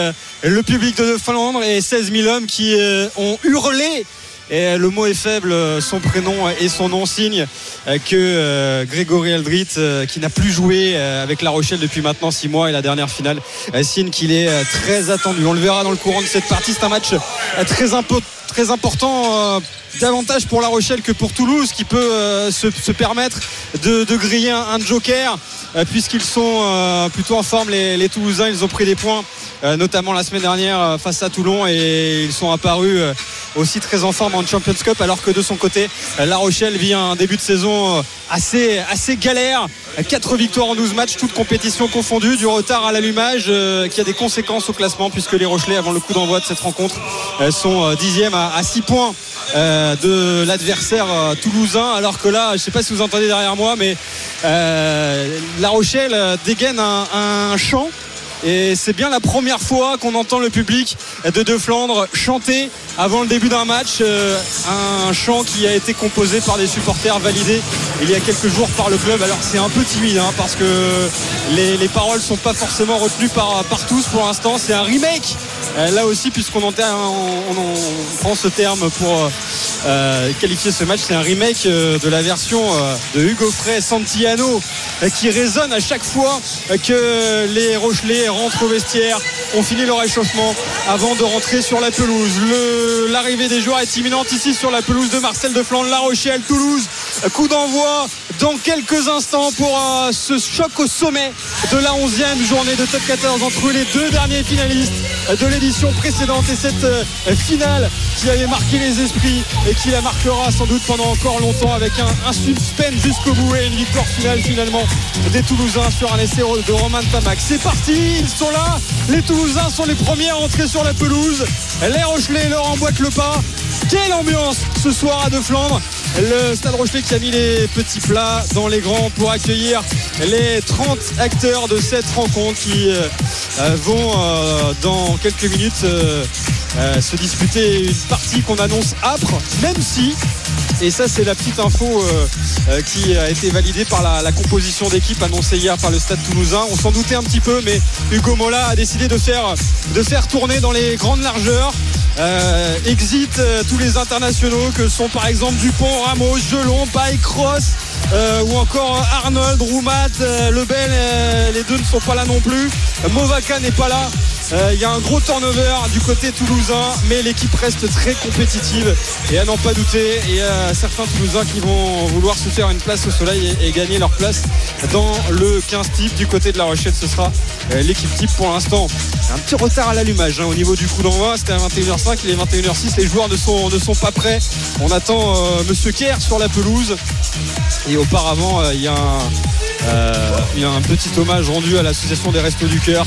le public de Flandre et 16 000 hommes qui ont hurlé et le mot est faible, euh, son prénom et son nom signe euh, que euh, Grégory Aldrit, euh, qui n'a plus joué euh, avec La Rochelle depuis maintenant 6 mois et la dernière finale, euh, signe qu'il est euh, très attendu. On le verra dans le courant de cette partie. C'est un match euh, très, impo- très important, euh, davantage pour La Rochelle que pour Toulouse, qui peut euh, se, permettre de, griller un, joker, euh, puisqu'ils sont euh, plutôt en forme, les, Toulousains. Ils ont pris des points, notamment la semaine dernière face à Toulon, et ils sont apparus aussi très en forme en Champions Cup alors que de son côté La Rochelle vit un début de saison assez, galère 4 victoires en 12 matchs toutes compétitions confondues du retard à l'allumage qui a des conséquences au classement puisque les Rochelais avant le coup d'envoi de cette rencontre sont euh, dixièmes à, à 6 points de l'adversaire euh, toulousain alors que là je sais pas si vous entendez derrière moi mais euh, La Rochelle euh, dégaine un, chant et c'est bien la première fois qu'on entend le public de De Flandre chanter avant le début d'un match un chant qui a été composé par des supporters validés il y a quelques jours par le club. Alors c'est un peu timide hein, parce que les, les paroles sont pas forcément retenues par, par tous pour l'instant. C'est un remake là aussi puisqu'on en, on, on- on prend ce terme pour euh, qualifier ce match. C'est un remake euh, de la version euh, de Hugo Frey Santillano euh, qui résonne à chaque fois euh, que les Rochelais rentrent au vestiaire, ont fini leur échauffement avant de rentrer sur la pelouse. L'arrivée des joueurs est imminente ici sur la pelouse de Marcel de Flandre, La Rochelle, Toulouse. Euh, Coup d'envoi dans quelques instants pour euh, ce choc au sommet de la 11e journée de top 14 entre les deux derniers finalistes euh, de l'édition précédente et cette euh, finale qui avait marqué les esprits et qui la marquera sans doute pendant encore longtemps avec un, suspense jusqu'au bout et une victoire finale finalement des Toulousains sur un essai de Romain Tamac. C'est parti, ils sont là, les Toulousains sont les premiers à entrer sur la pelouse, les Rochelais leur emboîtent le pas. Quelle ambiance ce soir à De Flandre le Stade Rochelet qui a mis les petits plats dans les grands pour accueillir les 30 acteurs de cette rencontre qui euh, euh, vont euh, dans quelques minutes se disputer une partie qu'on annonce âpre, même si et ça, c'est la petite info euh, euh, qui a été validée par la, composition d'équipe annoncée hier par le Stade Toulousain. On s'en doutait un petit peu, mais Hugo Mola a décidé de faire, tourner dans les grandes largeurs. Euh, exit tous les internationaux que sont par exemple Dupont, Ramos, Gelon, Baye, Cross euh, ou encore Arnold, Roumat, euh, Lebel. euh, les deux ne sont pas là non plus. Movaca n'est pas là. Euh, Il y a un gros turnover du côté toulousain, mais l'équipe reste très compétitive et à n'en pas douter. Et il y a certains Toulousains qui vont vouloir se faire une place au soleil et, gagner leur place dans le 15 type du côté de la Rochelle. Ce sera euh, l'équipe type pour l'instant. Un petit retard à l'allumage hein, au niveau du coup d'envoi. C'était à 21h05, il est 21h06. Les joueurs ne sont, pas prêts. On attend euh, Monsieur Kerr sur la pelouse. Auparavant, euh, il y a un, euh, il y a un petit hommage rendu à l'association des Restos du Cœur.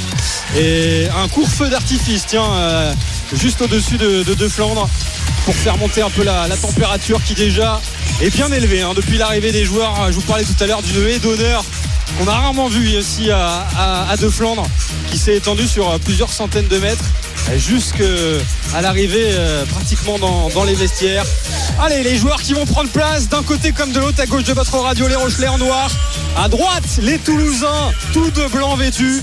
Et un court feu d'artifice, tiens, euh, juste au-dessus de, de, Flandre pour faire monter un peu la, la température qui déjà est bien élevée hein, depuis l'arrivée des joueurs. Je vous parlais tout à l'heure d'une haie d'honneur qu'on a rarement vue ici à, à, De Flandre qui s'est étendue sur euh, plusieurs centaines de mètres jusqu'à l'arrivée euh, pratiquement dans, dans les vestiaires. Allez, les joueurs qui vont prendre place d'un côté comme de l'autre, à gauche de votre radio, les Rochelais en noir. À droite, les Toulousains, tous de blanc vêtus.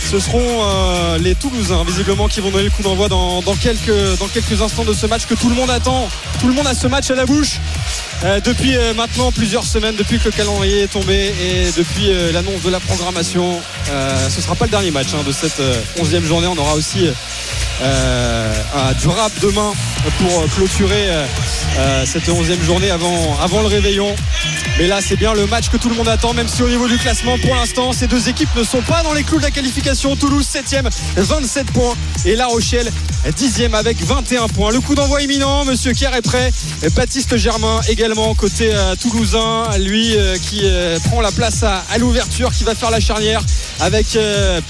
Ce seront euh, les Toulousains, visiblement, qui vont donner le coup d'envoi dans, quelques instants de ce match que tout le monde attend. Tout le monde a ce match à la bouche. Euh, depuis euh, maintenant plusieurs semaines, depuis que le calendrier est tombé et depuis euh, l'annonce de la programmation, ce ne sera pas le dernier match hein, de cette euh, 11e journée. On aura aussi un du rap demain pour clôturer cette 11e journée avant, avant le réveillon. Mais là, c'est bien le match que tout le monde attend, même si au niveau du classement, pour l'instant, ces deux équipes ne sont pas dans les clous de la qualification. Toulouse 7e, 27 points. Et La Rochelle 10e avec 21 points. Le coup d'envoi imminent, Monsieur Kerr est prêt. Baptiste Germain également côté euh, toulousain, lui euh, qui euh, prend la place à, l'ouverture, qui va faire la charnière avec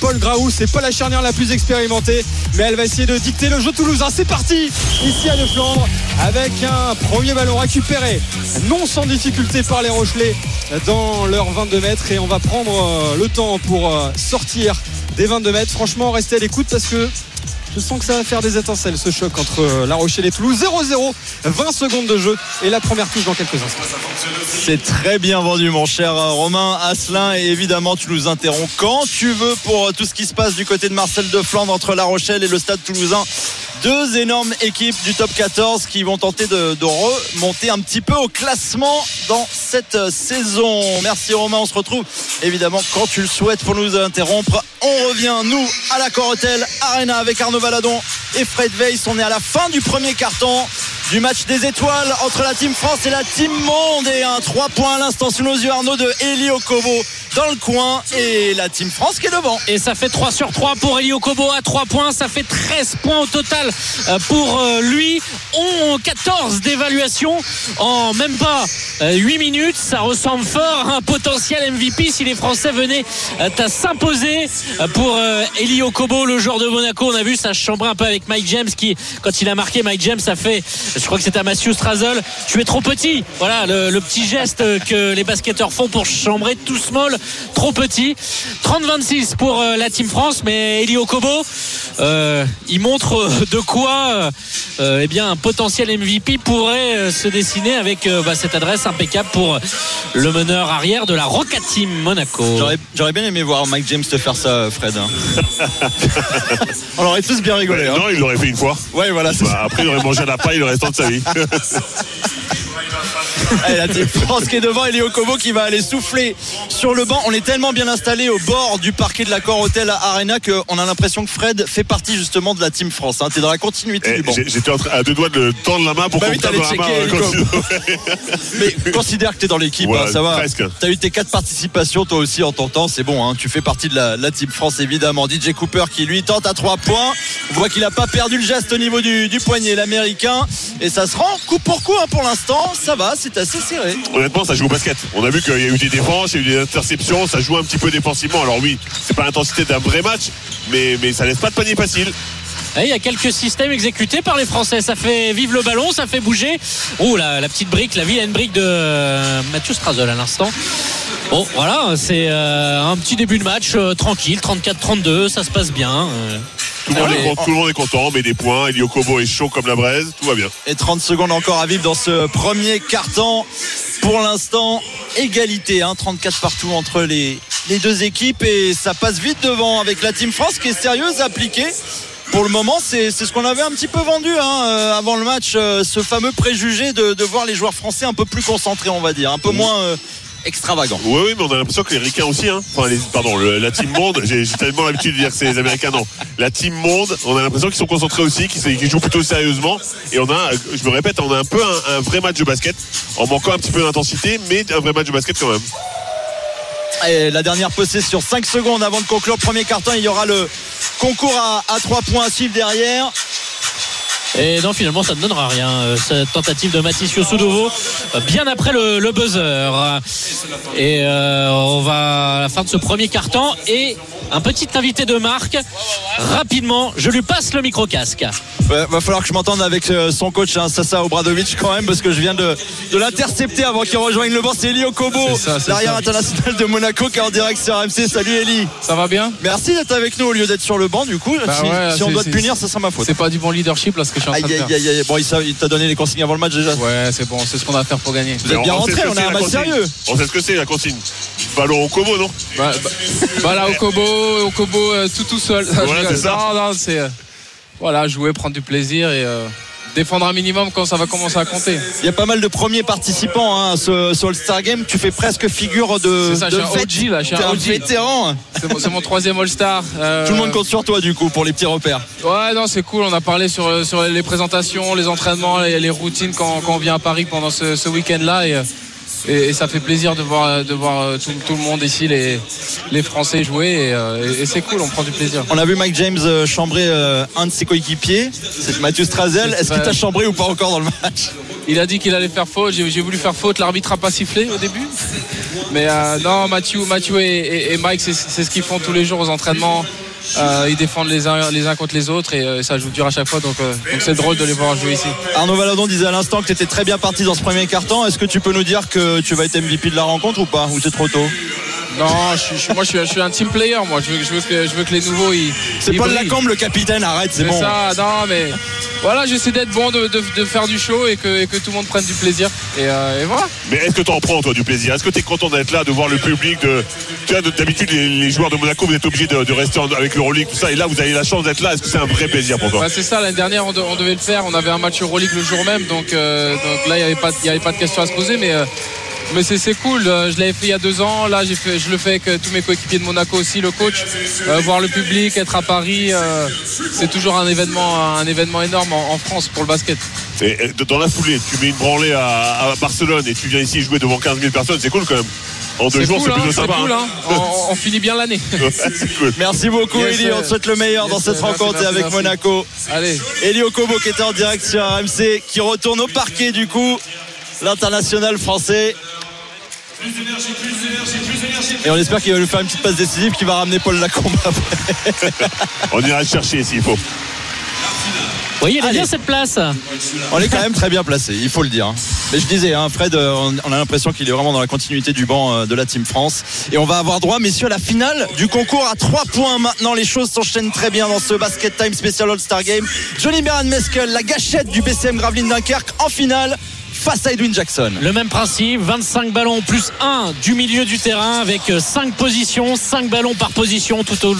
Paul Graou. C'est pas la charnière la plus expérimentée, mais elle va essayer de dicter le jeu toulousain. C'est parti ici à De Flandre avec un premier ballon récupéré, non sans difficulté par les Rochelais dans leurs 22 mètres. Et on va prendre le temps pour sortir des 22 mètres. Franchement, restez à l'écoute parce que je sens que ça va faire des étincelles ce choc entre euh, La Rochelle et Toulouse. 0-0, 20 secondes de jeu et la première touche dans quelques instants. C'est très bien vendu, mon cher euh, Romain Asselin. Et évidemment, tu nous interromps quand tu veux pour euh, tout ce qui se passe du côté de Marcel de Flandre entre La Rochelle et le Stade Toulousain. Deux énormes équipes du top 14 qui vont tenter de, de remonter un petit peu au classement dans cette saison. Merci Romain, on se retrouve évidemment quand tu le souhaites pour nous interrompre. On revient, nous, à la Corotel Arena avec Arnaud Valadon et Fred Weiss. On est à la fin du premier carton du match des étoiles entre la Team France et la Team Monde. Et un 3 points à l'instant sous nos yeux, Arnaud, de Eli Okobo dans le coin et la Team France qui est devant. Et ça fait 3 sur 3 pour Elio Kobo à 3 points. Ça fait 13 points au total euh, pour euh, lui. On 14 d'évaluation en même pas euh, 8 minutes. Ça ressemble fort à un potentiel MVP si les Français venaient euh, à s'imposer euh, pour euh, Elio Kobo, le joueur de Monaco. On a vu ça chambrer un peu avec Mike James qui, quand il a marqué Mike James, ça fait, je crois que c'était à Matthew Strazel. Tu es trop petit. Voilà le, le petit geste que les basketteurs font pour chambrer tout small, trop petit. 30-26 pour euh, la Team France, mais Elio Kobo, euh, il montre de quoi euh, eh bien, un potentiel MVP pourrait se dessiner avec euh, bah, cette adresse impeccable pour le meneur arrière de la Rocket Team Monaco. J'aurais, bien aimé voir Mike James te faire ça, Fred. On aurait tous bien rigolé. hein. Non, il l'aurait fait une fois. Ouais, voilà, Bah, après, il aurait mangé à la paille le restant de sa vie. Allez, la Team France qui est devant et Léo Kobo qui va aller souffler sur le banc. On est tellement bien installé au bord du parquet de l'accord Hotel Arena qu'on a l'impression que Fred fait partie justement de la Team France. Hein. T'es dans la continuité Eh, du banc. J'étais à deux doigts de tendre la main pour Bah qu'on oui, la main. euh, Mais considère que t'es dans l'équipe, Ouais, hein, ça va. T'as eu tes quatre participations, toi aussi en temps, c'est bon. hein. Tu fais partie de la, la Team France évidemment. DJ Cooper qui lui tente à trois points. On voit qu'il a pas perdu le geste au niveau du, du poignet, l'américain. Et ça se rend coup pour coup hein, pour l'instant. Ça va, c'est assez serré. Honnêtement, ça joue au basket. On a vu qu'il y a eu des défenses, il y a eu des interceptions, ça joue un petit peu défensivement. Alors oui, c'est pas l'intensité d'un vrai match, mais, mais ça laisse pas de panier facile. Et Il y a quelques systèmes exécutés par les Français. Ça fait vivre le ballon, ça fait bouger. Oh, la, la petite brique, la vilaine brique de euh, Mathieu Strasol à l'instant. Bon, voilà, c'est euh, un petit début de match euh, tranquille, 34-32, ça se passe bien. euh. Tout le, monde est, content, tout le monde est content, on met des points. Elio Kobo est chaud comme la braise, tout va bien. Et 30 secondes encore à vivre dans ce premier carton. Pour l'instant, égalité, hein, 34 partout entre les, les deux équipes et ça passe vite devant avec la Team France qui est sérieuse, appliquée. Pour le moment, c'est ce qu'on avait un petit peu vendu hein, avant le match, euh, ce fameux préjugé de, de voir les joueurs français un peu plus concentrés, on va dire, un peu moins euh, extravagants. Oui, oui, mais on a l'impression que les Ricains aussi, hein. Enfin, les- pardon, le- la team monde, j'ai tellement l'habitude de dire que c'est les Américains, non. La team monde, on a l'impression qu'ils sont concentrés aussi, qu'ils jouent plutôt sérieusement. Et on a, je me répète, on a un peu un, un vrai match de basket, en manquant un petit peu d'intensité, mais un vrai match de basket quand même. Et la dernière possession, 5 secondes avant de conclure le premier carton, il y aura le concours à, à 3 points à suivre derrière. Et non, finalement, ça ne donnera rien. euh, Cette tentative de Mathis Soudovo, euh, bien après le, le buzzer. Et euh, on va à la fin de ce premier carton. Et un petit invité de marque. Rapidement, je lui passe le micro-casque. Ouais, va falloir que je m'entende avec euh, son coach, hein, Sasa Obradovic, quand même, parce que je viens de, de l'intercepter avant qu'il rejoigne le banc. C'est Eli Okobo, l'arrière international de Monaco, qui est en direct sur RMC. Salut Eli. Ça va bien? Merci d'être avec nous au lieu d'être sur le banc, du coup. Bah si ouais, si on doit te c'est- punir, ça sera ma faute. C'est pas du bon leadership là ce que je suis en train Aïe, de aïe, faire. aïe, aïe. Bon, il, t'a donné les consignes avant le match déjà. Ouais, c'est bon, c'est ce qu'on a à faire pour gagner. Vous êtes bien on sait rentrés, ce que on a c'est, un la match consigne. sérieux. On sait ce que c'est la consigne. Ballon au Kobo, non Bah, bah, là, au Kobo, au Kobo, euh, tout tout seul. Voilà, c'est ça. Non, non, c'est euh, voilà, jouer, prendre du plaisir et euh, défendre un minimum quand ça va commencer à compter. Il y a pas mal de premiers participants hein, à ce, ce All-Star Game. Tu fais presque figure de. Ça, de un. OG, là, je suis un un OG. vétéran. C'est mon, troisième All-Star. euh, Tout le monde compte sur toi, du coup, pour les petits repères. Ouais, non, c'est cool. On a parlé sur, euh, sur les présentations, les entraînements, les, les routines quand, quand on vient à Paris pendant ce, ce week-end-là. Et, euh, et, et ça fait plaisir de voir, de voir euh, tout, tout le monde ici, les, les Français jouer. Et, euh, et- c'est cool, on prend du plaisir. On a vu Mike James euh, chambrer un de ses coéquipiers, c'est Mathieu Strazel. Est-ce qu'il t'a chambré ou pas encore dans le match? Il a dit qu'il allait faire faute. J'ai voulu faire faute. L'arbitre a pas sifflé au début. Mais euh, non, Mathieu, Mathieu et, Mike, c'est ce qu'ils font tous les jours aux entraînements. Euh, ils défendent les uns, contre les autres et euh, ça joue dur à chaque fois. Donc euh, donc c'est drôle de les voir jouer ici. Arnaud Valadon disait à l'instant que tu étais très bien parti dans ce premier carton. Est-ce que tu peux nous dire que tu vas être MVP de la rencontre ou pas? Ou c'est trop tôt? Non, je suis, moi je suis, je suis un team player. Moi, je veux, je veux que, je veux que les nouveaux ils. C'est ils Paul brillent. Lacombe le capitaine, arrête, c'est C'est bon. ça, non mais voilà, j'essaie d'être bon, de, de- de faire du show et que, et que tout le monde prenne du plaisir. Et, euh, et voilà. Mais est-ce que tu en prends, toi, du plaisir? Est-ce que tu es content d'être là, de voir le public de... Tu vois, d'habitude, les, les joueurs de Monaco, vous êtes obligés de, de rester en- avec l'Euroleague, tout ça. Et là, vous avez la chance d'être là. Est-ce que c'est un vrai plaisir pour toi? Bah, c'est ça, l'année dernière on, de- on devait le faire, on avait un match Euroleague le jour même, donc, euh, donc là il n'y pas- avait pas de question à se poser, mais, euh, mais c'est, c'est cool, Euh, je l'avais fait il y a deux ans, là fait, je le fais avec euh, tous mes coéquipiers de Monaco aussi, le coach, Euh, voir le public, être à Paris, euh, c'est toujours un événement, un événement énorme en, en France pour le basket. Et, et dans la foulée, tu mets une branlée à, à Barcelone et tu viens ici jouer devant 15 000 personnes, c'est cool quand même. En deux C'est jours, cool, c'est hein, plutôt c'est sympa. cool, hein. hein. On, on finit bien l'année. Ouais, c'est cool. Merci beaucoup Yes, Eli, on te souhaite le meilleur yes, dans cette merci, rencontre merci, avec merci. Monaco. Allez. Eli Okobo qui était en direct sur RMC, qui retourne au parquet du coup, l'international français. Et on espère qu'il va nous faire une petite passe décisive qui va ramener Paul Lacombe après. On ira le chercher s'il faut. Vous voyez, il est bien cette place. On est quand même très bien placé, il faut le dire. Mais je disais, hein, Fred, euh, on a l'impression qu'il est vraiment dans la continuité du banc euh, de la Team France. Et on va avoir droit, messieurs, à la finale du concours à 3 points maintenant. Les choses s'enchaînent très bien dans ce Basket Time Special All-Star Game. Johnny Beran Meskel, la gâchette du BCM Gravelines Dunkerque en finale face à Edwin Jackson. Le même principe, 25 ballons plus 1 du milieu du terrain avec 5 positions, 5 ballons par position tout, au-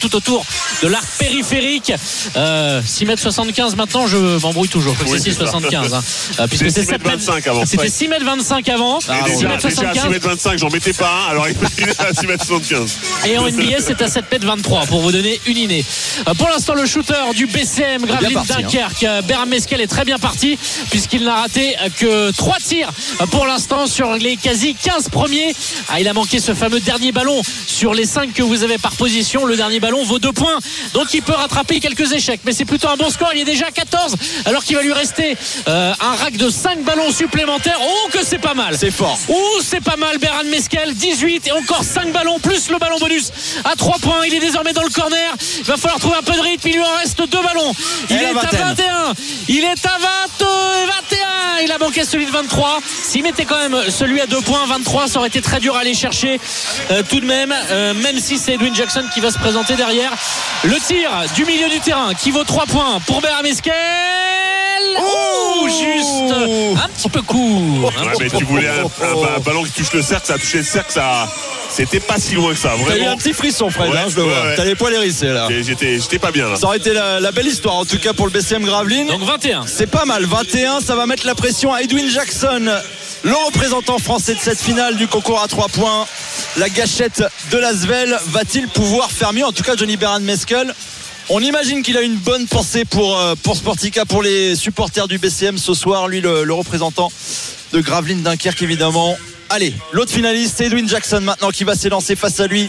tout autour de l'arc périphérique. Euh, 6 mètres 75 maintenant, je m'embrouille toujours. Je crois que Oui, c'est c'est ça. 6,75. Hein. Euh, puisque C'était c'est 6 mètres 25 avant. C'était Ouais. 6 mètres 25 avant. Et 6 déjà, mètres déjà à 6 75. mètres 25, j'en mettais pas un, alors il est à 6 mètres 75. Et en NBA, c'est à 7 mètres 23 pour vous donner une idée. Euh, Pour l'instant, le shooter du BCM Gravelines parti, hein. Dunkerque, euh, Beram Meskel est très bien parti puisqu'il n'a raté euh, que 3 tirs pour l'instant sur les quasi 15 premiers. Ah, il a manqué ce fameux dernier ballon sur les 5 que vous avez par position. Le dernier ballon vaut 2 points Donc il peut rattraper quelques échecs. Mais c'est plutôt un bon score. Il est déjà à 14 alors qu'il va lui rester euh, un rack de 5 ballons supplémentaires. Oh que c'est pas mal. C'est fort. Oh c'est pas mal. Beran Meskel 18 et encore 5 ballons plus le ballon bonus à 3 points. Il est désormais dans le corner. Il va falloir trouver un peu de rythme. Il lui en reste 2 ballons. Il Et est à vingtaine. 21. Il est à 20, 21. Il a manqué celui de 23. S'il mettait quand même celui à 2 points, 23, ça aurait été très dur à aller chercher euh, tout de même. euh, même si c'est Edwin Jackson qui va se présenter derrière. Le tir du milieu du terrain qui vaut 3 points pour Meskel. Oh, juste un petit peu court. Ouais, mais tu voulais un, un- un ballon qui touche le cercle, ça a touché le cercle, ça. C'était pas si loin que ça, T'as eu vraiment. un petit frisson, Fred, Ouais, hein, je le ouais, vois. ouais. T'as les poils hérissés là. J'étais j'étais pas bien là. Ça aurait été la, la belle histoire en tout cas pour le BCM Gravelines. Donc 21. C'est pas mal, 21, ça va mettre la pression à Edwin Jackson, le représentant français de cette finale du concours à 3 points. La gâchette de Lasvel va-t-il pouvoir faire mieux En tout cas, Johnny Beran Meskel? On imagine qu'il a une bonne pensée pour, euh, pour Sportica, pour les supporters du BCM ce soir. Lui, le, représentant de Gravelines Dunkerque, évidemment. Allez, l'autre finaliste, Edwin Jackson maintenant qui va s'élancer face à lui.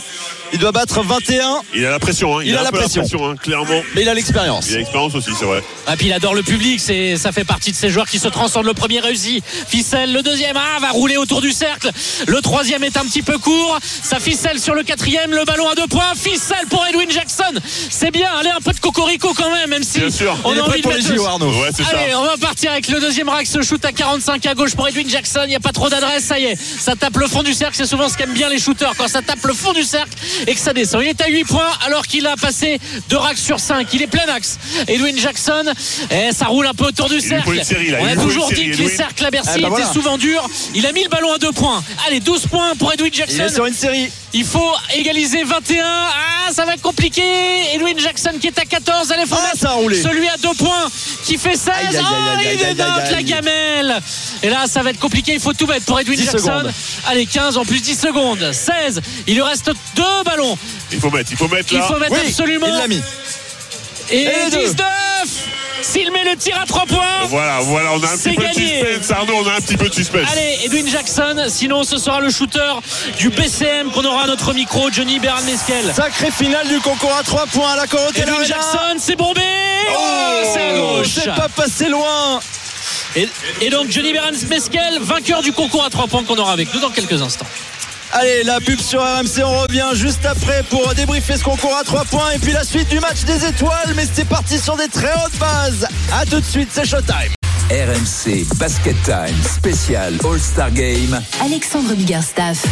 Il doit battre 21, Il a la pression, hein. Il a la pression. hein, clairement. mais il a l'expérience. Il a l'expérience aussi, c'est vrai. Ah, puis il adore le public, c'est, ça fait partie de ces joueurs qui se transcendent. Le premier réussi, ficelle. Le deuxième, ah, va rouler autour du cercle. Le troisième est un petit peu court. Ça ficelle sur le quatrième. Le ballon à deux points. Ficelle pour Edwin Jackson. C'est bien. Allez, un peu de cocorico quand même, même si Bien sûr. on a prêt envie de pour les mettre JO, Arnaud. Ouais, c'est ça. Allez, on va partir avec le deuxième rack. Ce shoot à 45 à gauche pour Edwin Jackson. Il n'y a pas trop d'adresse. Ça y est. Ça tape le fond du cercle. C'est souvent ce qu'aiment bien les shooters quand ça tape le fond du cercle et que ça descend. Il est à 8 points alors qu'il a passé 2 racks sur 5. Il est plein axe. Edwin Jackson, eh, ça roule un peu autour du cercle. On a toujours dit que les cercles à Bercy étaient souvent durs. Il a mis le ballon à 2 points. Allez, 12 points pour Edwin Jackson. Il faut égaliser 21. Ah, ça va être compliqué. Edwin Jackson qui est à 14. Allez, Fromet. Celui à 2 points qui fait 16. Aïe, aïe, aïe, ah, il dénote la gamelle. Et là, ça va être compliqué. Il faut tout mettre pour Edwin Jackson. Allez, 15 en plus 10 secondes. 16. Il lui reste 2 il faut mettre, il faut mettre là. Il faut mettre absolument. Il. Et, Et 19 s'il met le tir à 3 points, voilà, voilà, on a un petit peu de suspense. Arnaud, on a un petit peu de suspense. Allez, Edwin Jackson, sinon ce sera le shooter du BCM qu'on aura à notre micro, Johnny Bernard Mesquel. Sacré finale du concours à 3 points à la Corotel. Edwin Jackson, c'est bombé oh, oh, C'est à gauche C'est pas passé loin et, donc Johnny Berens Mesquel, vainqueur du concours à 3 points qu'on aura avec nous dans quelques instants. Allez, la pub sur RMC, on revient juste après pour débriefer ce concours à 3 points et puis la suite du match des étoiles. Mais c'est parti sur des très hautes bases. A tout de suite, c'est Showtime. RMC Basket Time spécial All-Star Game. Alexandre Biggerstaff.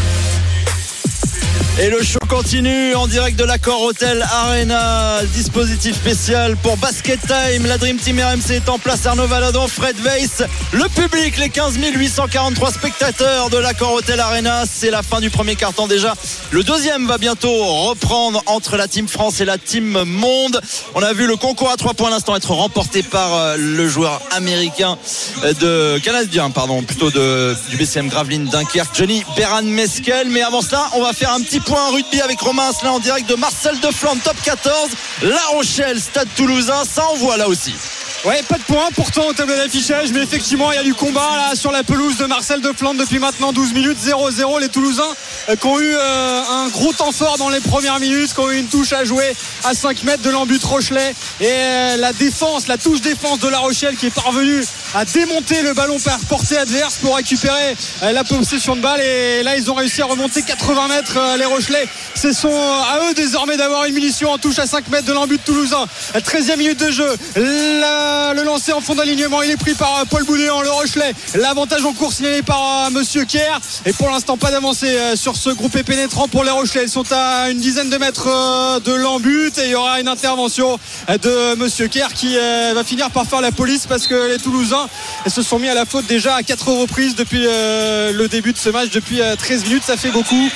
Et le show continue en direct de l'accord Hotel Arena. Dispositif spécial pour Basket Time. La Dream Team RMC est en place. Arnaud Fred Weiss. Le public, les 15 843 spectateurs de l'accord Hotel Arena. C'est la fin du premier carton déjà. Le deuxième va bientôt reprendre entre la Team France et la Team Monde. On a vu le concours à 3 points à l'instant être remporté par euh, le joueur américain euh, de canadien, pardon, plutôt de, du BCM Gravelines Dunkerque, Johnny Beran Meskel. Mais avant cela, on va faire un petit point rugby avec Romain Asselin en direct de Marcel de Flandre, top 14. La Rochelle, Stade Toulousain, ça envoie là aussi. Ouais, pas de points pourtant au tableau d'affichage, mais effectivement, il y a du combat là sur la pelouse de Marcel de Flandre depuis maintenant 12 minutes, 0-0. Les Toulousains euh, qui ont eu euh, un gros temps fort dans les premières minutes, qui ont eu une touche à jouer à 5 mètres de l'embut Rochelet. Et euh, la défense, la touche défense de La Rochelle qui est parvenue à démonter le ballon par portée adverse pour récupérer la possession de balle. Et là, ils ont réussi à remonter 80 mètres les Rochelais. Ce sont euh, à eux désormais d'avoir une munition en touche à 5 mètres de l'embut toulousain. 13e minute de jeu. Le lancer en fond d'alignement, il est pris par euh, Paul Boudéan, le Rochelet. L'avantage en cours signalé par euh, Monsieur Kerr. Et pour l'instant, pas d'avancée sur ce groupé pénétrant pour les Rochelais. Ils sont à une dizaine de mètres de l'embut et il y aura une intervention de Monsieur Kerr qui va finir par faire la police parce que les Toulousains se sont mis à la faute déjà à quatre reprises depuis le début de ce match, depuis euh, 13 minutes. Ça fait beaucoup.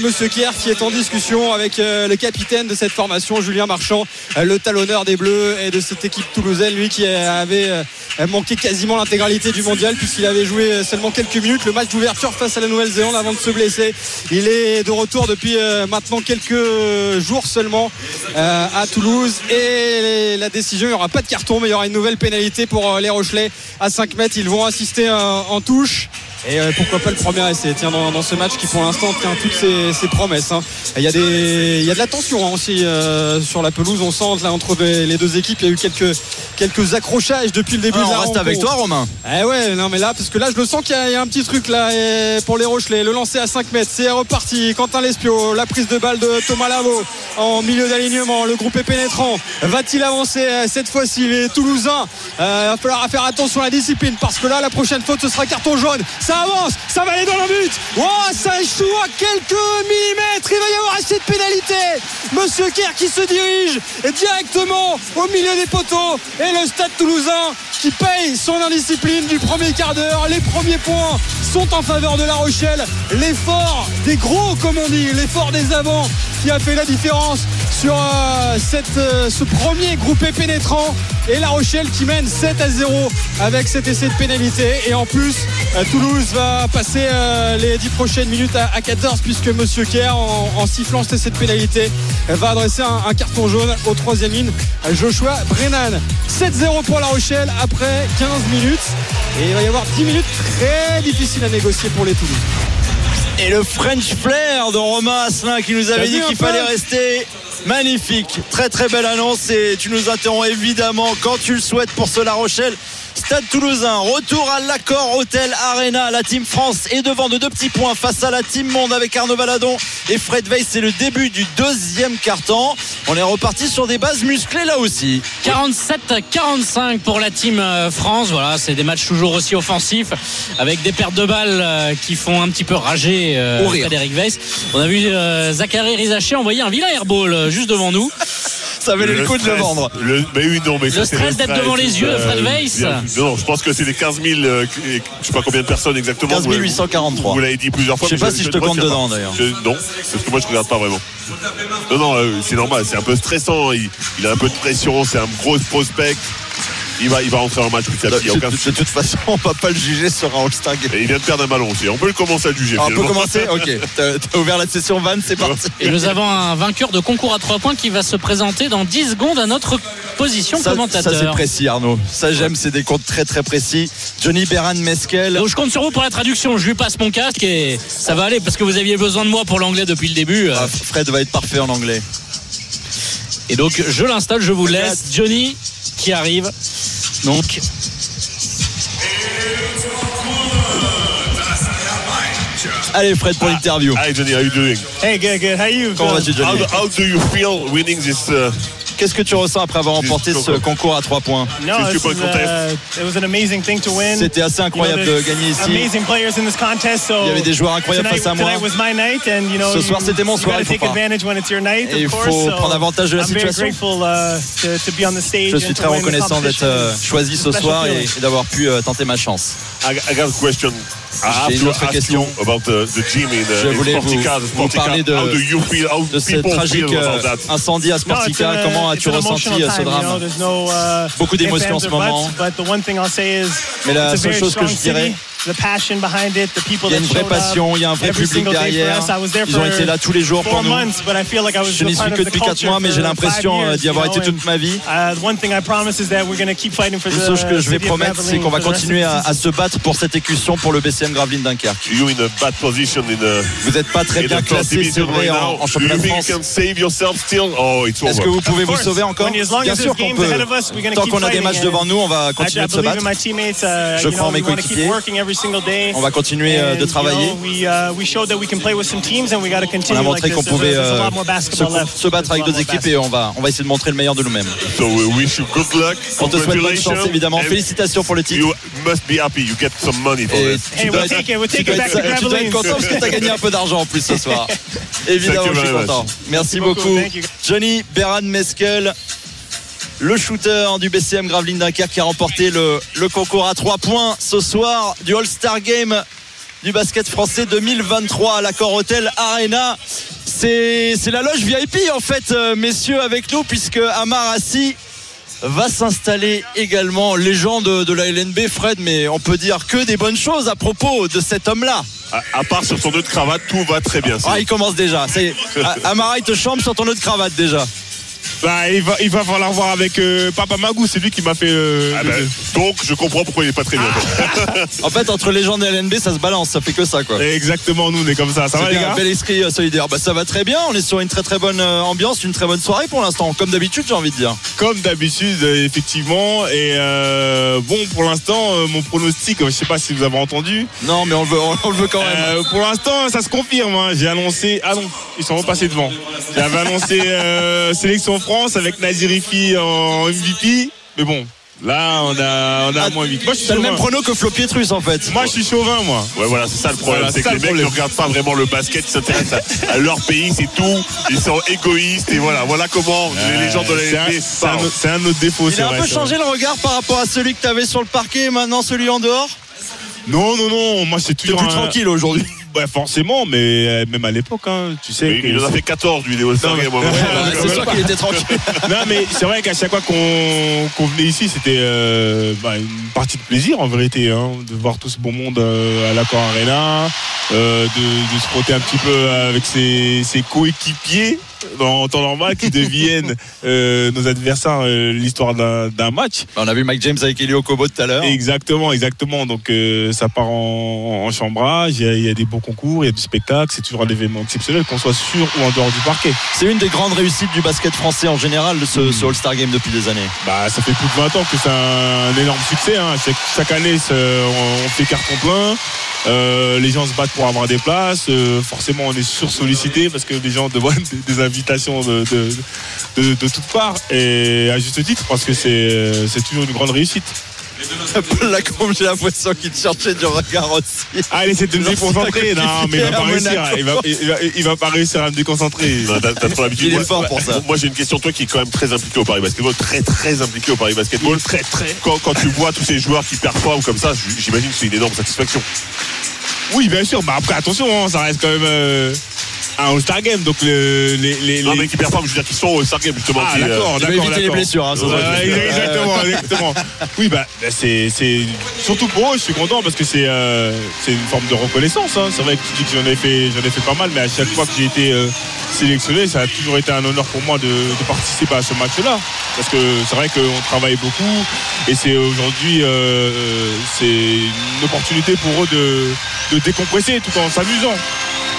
Monsieur Kerr qui est en discussion avec euh, le capitaine de cette formation, Julien Marchand, euh, le talonneur des Bleus et de cette équipe toulousaine, lui qui avait euh, manqué quasiment l'intégralité du mondial puisqu'il avait joué seulement quelques minutes. Le match d'ouverture face à la Nouvelle-Zélande avant de se blesser. Il est de retour depuis maintenant quelques jours seulement à Toulouse. Et la décision, il n'y aura pas de carton, mais il y aura une nouvelle pénalité pour les Rochelais à 5 mètres. Ils vont assister en touche. Et euh, pourquoi pas le premier essai Tiens, dans, dans ce match qui pour l'instant tient toutes ses, ses promesses. hein. Il y a des, il y a de la tension hein, aussi euh, sur la pelouse. On sent là entre les deux équipes, il y a eu quelques quelques accrochages depuis le début Ah, de la on reste avec toi, Romain. Eh ouais, non mais là, parce que là, je le sens qu'il y, a- il y a un petit truc là et pour les Rochelais. Le lancer à 5 mètres, c'est reparti. Quentin Lespio, la prise de balle de Thomas Lavo en milieu d'alignement. Le groupe est pénétrant. Va-t-il avancer euh, cette fois-ci Les Toulousains, euh, il va falloir faire attention à la discipline parce que là, la prochaine faute, ce sera carton jaune. Ça avance, ça va aller dans le but. Oh, ça échoue à quelques millimètres. Il va y avoir assez de pénalité. Monsieur Kerr qui se dirige directement au milieu des poteaux et le stade toulousain qui paye son indiscipline du premier quart d'heure. Les premiers points sont en faveur de La Rochelle. L'effort des gros, comme on dit, l'effort des avants qui a fait la différence sur euh, euh, ce premier groupé pénétrant. Et La Rochelle qui mène 7 à 0 avec cet essai de pénalité. Et en plus, euh, Toulouse va passer euh, les 10 prochaines minutes à, à 14 puisque Monsieur Kerr, en, en sifflant cet essai de pénalité, va adresser un, un carton jaune au troisième ligne. Joshua Brennan. 7-0 pour La Rochelle après 15 minutes. Et il va y avoir 10 minutes très difficiles à négocier pour les Toulouse. Et le French flair de Romain Asselin qui nous avait dit qu'il fallait rester. Magnifique, très très belle annonce et tu nous interromps évidemment quand tu le souhaites pour ce La Rochelle. Stade Toulousain, retour à l'accord Hôtel Arena. La team France est devant de deux petits points face à la team Monde avec Arnaud Valadon et Fred Weiss. C'est le début du deuxième quart-temps. On est reparti sur des bases musclées là aussi. 47 à 45 pour la team euh, France. Voilà, c'est des matchs toujours aussi offensifs avec des pertes de balles euh, qui font un petit peu rager euh. Frédéric Weiss. On a vu euh, Zachary Rizaché envoyer un vilain airball juste devant nous. Ça valait le, coup de le vendre. le- mais oui, non, mais ça, Le c'est stress d'être devant les yeux de Fred Weiss. Non, je pense que c'est les 15 000, euh, je sais pas combien de personnes exactement. 15 vous l'avez- 843. Vous l'avez dit plusieurs fois. Je sais pas si je te compte dedans, d'ailleurs. Non, parce que moi je regarde pas vraiment. Non, non, euh, c'est normal, c'est un peu stressant. Il, il a un peu de pression, c'est un gros prospect. Il va, il va rentrer en match petit à De, petit. aucun de- de toute façon, on va pas le juger sur un All-Star Game. Et il vient de perdre un ballon aussi. On peut le commencer à le juger. Alors, on peut commencer Ok, t'as ouvert la session van, c'est parti. Et nous avons un vainqueur de concours à 3 points qui va se présenter dans 10 secondes à notre position Ça, ça, commentateur. c'est précis Arnaud. Ça j'aime, c'est des comptes très très précis. Johnny Beran Meskel. Donc je compte sur vous pour la traduction. Je lui passe mon casque et ça va aller parce que vous aviez besoin de moi pour l'anglais depuis le début. Ah, Fred va être parfait en anglais. Et donc je l'installe, je vous laisse. Johnny qui arrive. Donc Allez Fred pour l'interview. Hi Johnny, how you doing? Hey, good, good. How you? Comment vas-tu How, Johnny? Do- how do you feel winning this? Uh, Qu'est-ce que tu ressens après avoir remporté ce Concours. à 3 points uh. C'était assez incroyable de gagner ici. Il y avait des joueurs incroyables face à moi. Ce soir, c'était mon soir, il faut pas. Et il faut prendre avantage de la situation. uh. Je suis très reconnaissant d'être euh, choisi ce soir et d'avoir pu euh, tenter ma chance. I, I got a question. I have J'ai une to autre ask question. you about the, the gym in, Je in voulais vous, Sportica, parler de, how do you feel? How de ce people tragique feel about that? incendie à Sportica. Comment as-tu ressenti euh, ce time, you know, drame? there's no, uh, Beaucoup d'émotions en ce moment. But the one thing I'll say is, Mais la it's a seule very chose que strong je dirais, city. The passion behind it, the people il y a that une vraie passion, il y a un vrai every public single day for derrière. us. I was there Ils ont for été là tous les jours four pour nous. months, but I feel like I was Je n'y suis of que the depuis 4 culture mois, mais j'ai for l'impression five euh, years, d'y avoir you été toute ma vie. and, uh, one thing I promise is that we're going to keep fighting for Une the chose que je vais promettre, c'est qu'on va for the rest of continuer the à, se battre pour cette écussion pour le BCM Gravelines Dunkerque. You in a bad position in the, Vous n'êtes pas très in bien classé, c'est vrai, en, championnat you de think France. you can save yourself still? Oh, it's Est-ce over. que vous pouvez vous sauver encore? When- as long Bien as sûr there's qu'on games peut. ahead of us, we're gonna Tant keep qu'on a des fighting, matchs devant nous, on va I, continuer de se believe in battre. my teammates. Uh, Je crois en mes coéquipiers. On va continuer euh, de travailler. uh, we showed that we can play with some teams and we got to On continue a montré qu'on pouvait euh, lot more se, basketball left. se battre avec d'autres équipes et on va, on va essayer de montrer le meilleur de nous-mêmes. So. On te souhaite bonne chance évidemment. Félicitations pour le titre. You must be happy. You get some money for Et this. tu Hey, dois we'll être- take it. We'll tu take dois it être- back to tu dois être Gravelines. content parce que tu as gagné un peu d'argent en plus ce soir. Évidemment, je suis content. Merci beaucoup. Johnny Beran Meskel, le shooter du BCM Gravelines Dunkerque qui a remporté le, le concours à 3 points ce soir du All-Star Game du basket français 2023 à l'accord Hôtel Arena. C'est la loge VIP en fait, euh, messieurs, avec nous, puisque Amar Assi va s'installer également, légende de la LNB, Fred, mais on peut dire que des bonnes choses à propos de cet homme-là. À, à part sur son nœud de cravate, tout va très bien. Ah, il commence déjà. Amara, il te chambre sur ton nœud de cravate déjà. Bah, il va, il va falloir voir avec euh, Papa Magou, c'est lui qui m'a fait. euh, Ah le- ben, donc, je comprends pourquoi il est pas très bien. En fait, entre légende et LNB, ça se balance, ça fait que ça, quoi. Exactement, nous, on est comme ça. Ça va, les bien, gars bel esprit euh, solidaire. Bah, ça va très bien. On est sur une très très bonne ambiance, une très bonne soirée pour l'instant. Comme d'habitude, j'ai envie de dire. Comme d'habitude, effectivement. Et euh, bon, pour l'instant, euh, mon pronostic, je sais pas si vous avez entendu. Non, mais on le veut, on le veut quand même. Euh, pour l'instant, ça se confirme. hein. J'ai annoncé. Ah non, ils sont repassés devant. J'avais annoncé euh, sélection France avec Nazir Ifi en MVP. Mais bon, là, on a, on a Ah, moins vite. Moi, je suis le même prono que Flo Pietrus en fait. Moi, je suis chauvin, moi. Ouais, voilà, c'est ça le problème. Voilà, c'est que le les mecs ne regardent pas vraiment le basket, ils s'intéressent à, à leur pays, c'est tout. Ils sont égoïstes et voilà, voilà comment les gens de la C'est un- NBA c'est un, autre- c'est un autre défaut. Il c'est a un vrai, peu c'est changé le regard par rapport à celui que t'avais sur le parquet et maintenant celui en dehors. Non, non, non, moi c'est T'es toujours. plus un- tranquille aujourd'hui. Ouais, forcément, mais euh, même à l'époque, hein, tu sais. Mais il en a fait 14, lui, les Bah, ouais, c'est ouais. sûr qu'il était tranquille. non, mais c'est vrai qu'à chaque fois qu'on venait ici, c'était euh, bah, une partie de plaisir en vérité, hein, de voir tout ce beau monde euh, à l'Accor Arena, euh, de, de se frotter un petit peu avec ses, ses coéquipiers en temps normal qui deviennent euh, nos adversaires euh, l'histoire d'un match. On a vu Mike James avec Elio Kobo tout à l'heure. Exactement, exactement. Donc euh, ça part en, en chambrage, il y, a, il y a des beaux concours, il y a du spectacle, c'est toujours un événement exceptionnel, qu'on soit sur ou en dehors du parquet. C'est une des grandes réussites du basket français en général, ce, ce All-Star Game depuis des années. Bah, ça fait plus de 20 ans que c'est un, énorme succès. hein. Chaque, année, on, fait carton plein. Euh, les gens se battent pour avoir des places. Euh, forcément, on est sursollicité parce que les gens demandent des, invitations de, de, de- de toutes parts. Et à juste titre, parce que c'est euh, c'est toujours une grande réussite. J'ai l'impression qu'il te cherchait du regard aussi. Ah, il essaie de me déconcentrer. Non, mais il va pas réussir. Monaco. Il va, il, va, il va pas réussir à me déconcentrer. Non, T'as t'as trop l'habitude. Il est Moi- fort pour ça. Moi, j'ai une question. Toi qui es quand même très impliqué au Paris Basketball, très très impliqué au Paris Basketball. Très, très. Quand, quand tu vois tous ces joueurs qui performent comme ça, j'imagine que c'est une énorme satisfaction. Oui, bien sûr. Bah, après, attention, hein, ça reste quand même euh, un All-Star Game. Donc, le- les, les, Non, les- mais qui performent, je veux dire, qui sont au Star Game justement. Ah qui, euh, d'accord, Tu d'accord. éviter les d'accord. blessures, hein, Ouais, exactement, exactement. Oui, bah, bah, c'est, c'est surtout pour eux, je suis content parce que c'est, euh, c'est une forme de reconnaissance. hein. C'est vrai que tu dis que j'en ai fait, j'en ai fait pas mal, mais à chaque fois que j'ai été euh, sélectionné, ça a toujours été un honneur pour moi de, de participer à ce match-là. Parce que c'est vrai qu'on travaille beaucoup et c'est aujourd'hui, euh, c'est une opportunité pour eux de, de décompresser tout en s'amusant.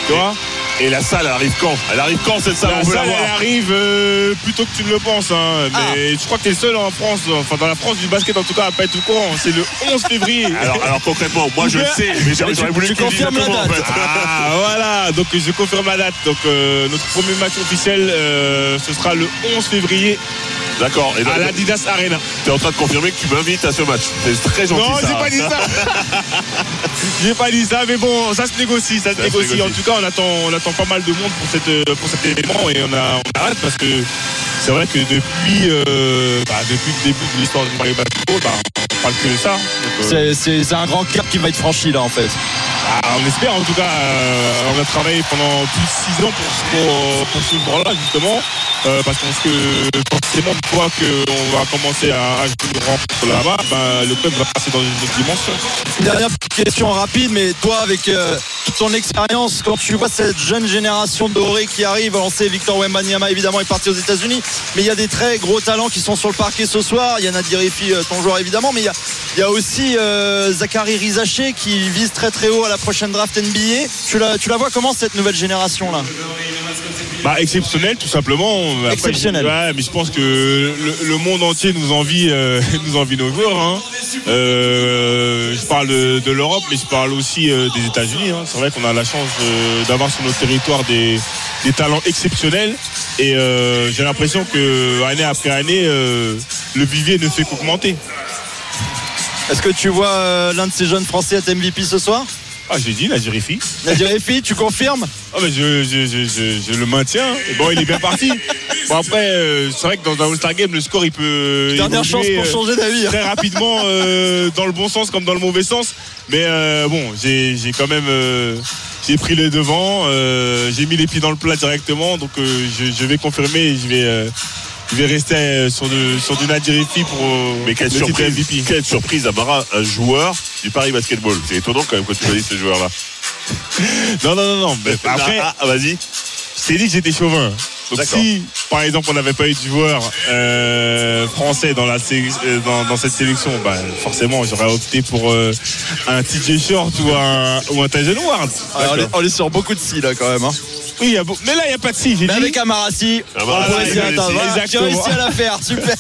Tu vois Et la salle, elle arrive quand? Elle arrive quand cette salle? La On veut la elle arrive euh, plus tôt que tu ne le penses. hein. Ah. Mais je crois que tu es seul en France, enfin dans la France du basket en tout cas, à pas être au courant. C'est le 11 février. Alors, alors concrètement, moi je le sais, mais j'aurais voulu tu que tu confirmes la en date. fait. Ah voilà, donc je confirme la date. Donc euh, notre premier match officiel, euh, ce sera le 11 février D'accord. Et donc, à l'Adidas Arena. t'es en train de confirmer que tu m'invites à ce match. C'est très gentil. Non, j'ai pas dit ça. j'ai pas dit ça, mais bon, ça se négocie, ça se Ça se négocie. négocie. En tout cas, on attend, on attend pas mal de monde pour, cette, euh, pour cet événement et on a, on a hâte parce que c'est vrai que depuis, euh, bah, depuis le début de l'histoire du Paris Basketball, bah, on parle que de ça. Euh, c'est un grand cap qui va être franchi là en fait. Bah, on espère en tout cas. euh, on a travaillé pendant plus de 6 ans pour, pour, ce sport-là justement. euh, parce que forcément une fois qu'on va commencer à ajouter une là-bas, bah, le club va passer dans une autre dimension. Une dernière question rapide, mais toi avec euh, toute ton expérience, quand tu vois cette jeune génération dorée qui arrive, on sait Victor Wembanyama évidemment est parti aux États-Unis, mais il y a des très gros talents qui sont sur le parquet ce soir. Il y a Nadir Efi, euh, ton joueur évidemment, mais il y a, il y a aussi Zachary Rizaché qui vise très très haut à la prochaine draft NBA. Tu la, tu la vois comment cette nouvelle génération là? Bah, exceptionnel, tout simplement. Après, Exceptionnel. je- ouais, mais je pense que le, le monde entier nous envie, euh, nous envie nos joueurs. hein. Euh, je parle de, de l'Europe, mais je parle aussi euh, des États-Unis. hein. C'est vrai qu'on a la chance d'avoir sur notre territoire des, des talents exceptionnels. Et j'ai l'impression que année après année, le vivier ne fait qu'augmenter. Est-ce que tu vois l'un de ces jeunes Français être MVP ce soir? Ah, j'ai dit, la Jérifi. Nadir Efi, tu confirmes Ah mais je, je, je, je, je le maintiens. Et bon, il est bien parti. Bon après, euh, c'est vrai que dans un All-Star Game, le score il peut Dernière chance pour euh, changer d'avis. hein. très rapidement euh, dans le bon sens comme dans le mauvais sens. Mais euh, bon, j'ai j'ai quand même euh, j'ai pris les devants, euh, j'ai mis les pieds dans le plat directement, donc euh, je, je vais confirmer, et je vais euh, je vais rester sur, de, sur du Nadirifi pour euh, Mais quelle le titre surprise, MVP. quelle surprise, Amara, un joueur du Paris Basketball. C'est étonnant quand même quand tu choisis ce joueur-là. Non non non non. mais après, ah, ah, vas-y. je t'ai dit que j'étais chauvin. Donc si par exemple, on n'avait pas eu de joueur euh, français dans, la sé- euh, dans, dans cette sélection, bah, forcément, j'aurais opté pour euh, un TJ Short ou un, ou un Tyson Ward. Ouais, on, est, on est sur beaucoup de si là quand même. hein. Oui, y a mais là, il n'y a pas de si. J'ai Mais dit. avec Amarassi, Ah on bah. Voilà, J'ai réussi à la faire, super.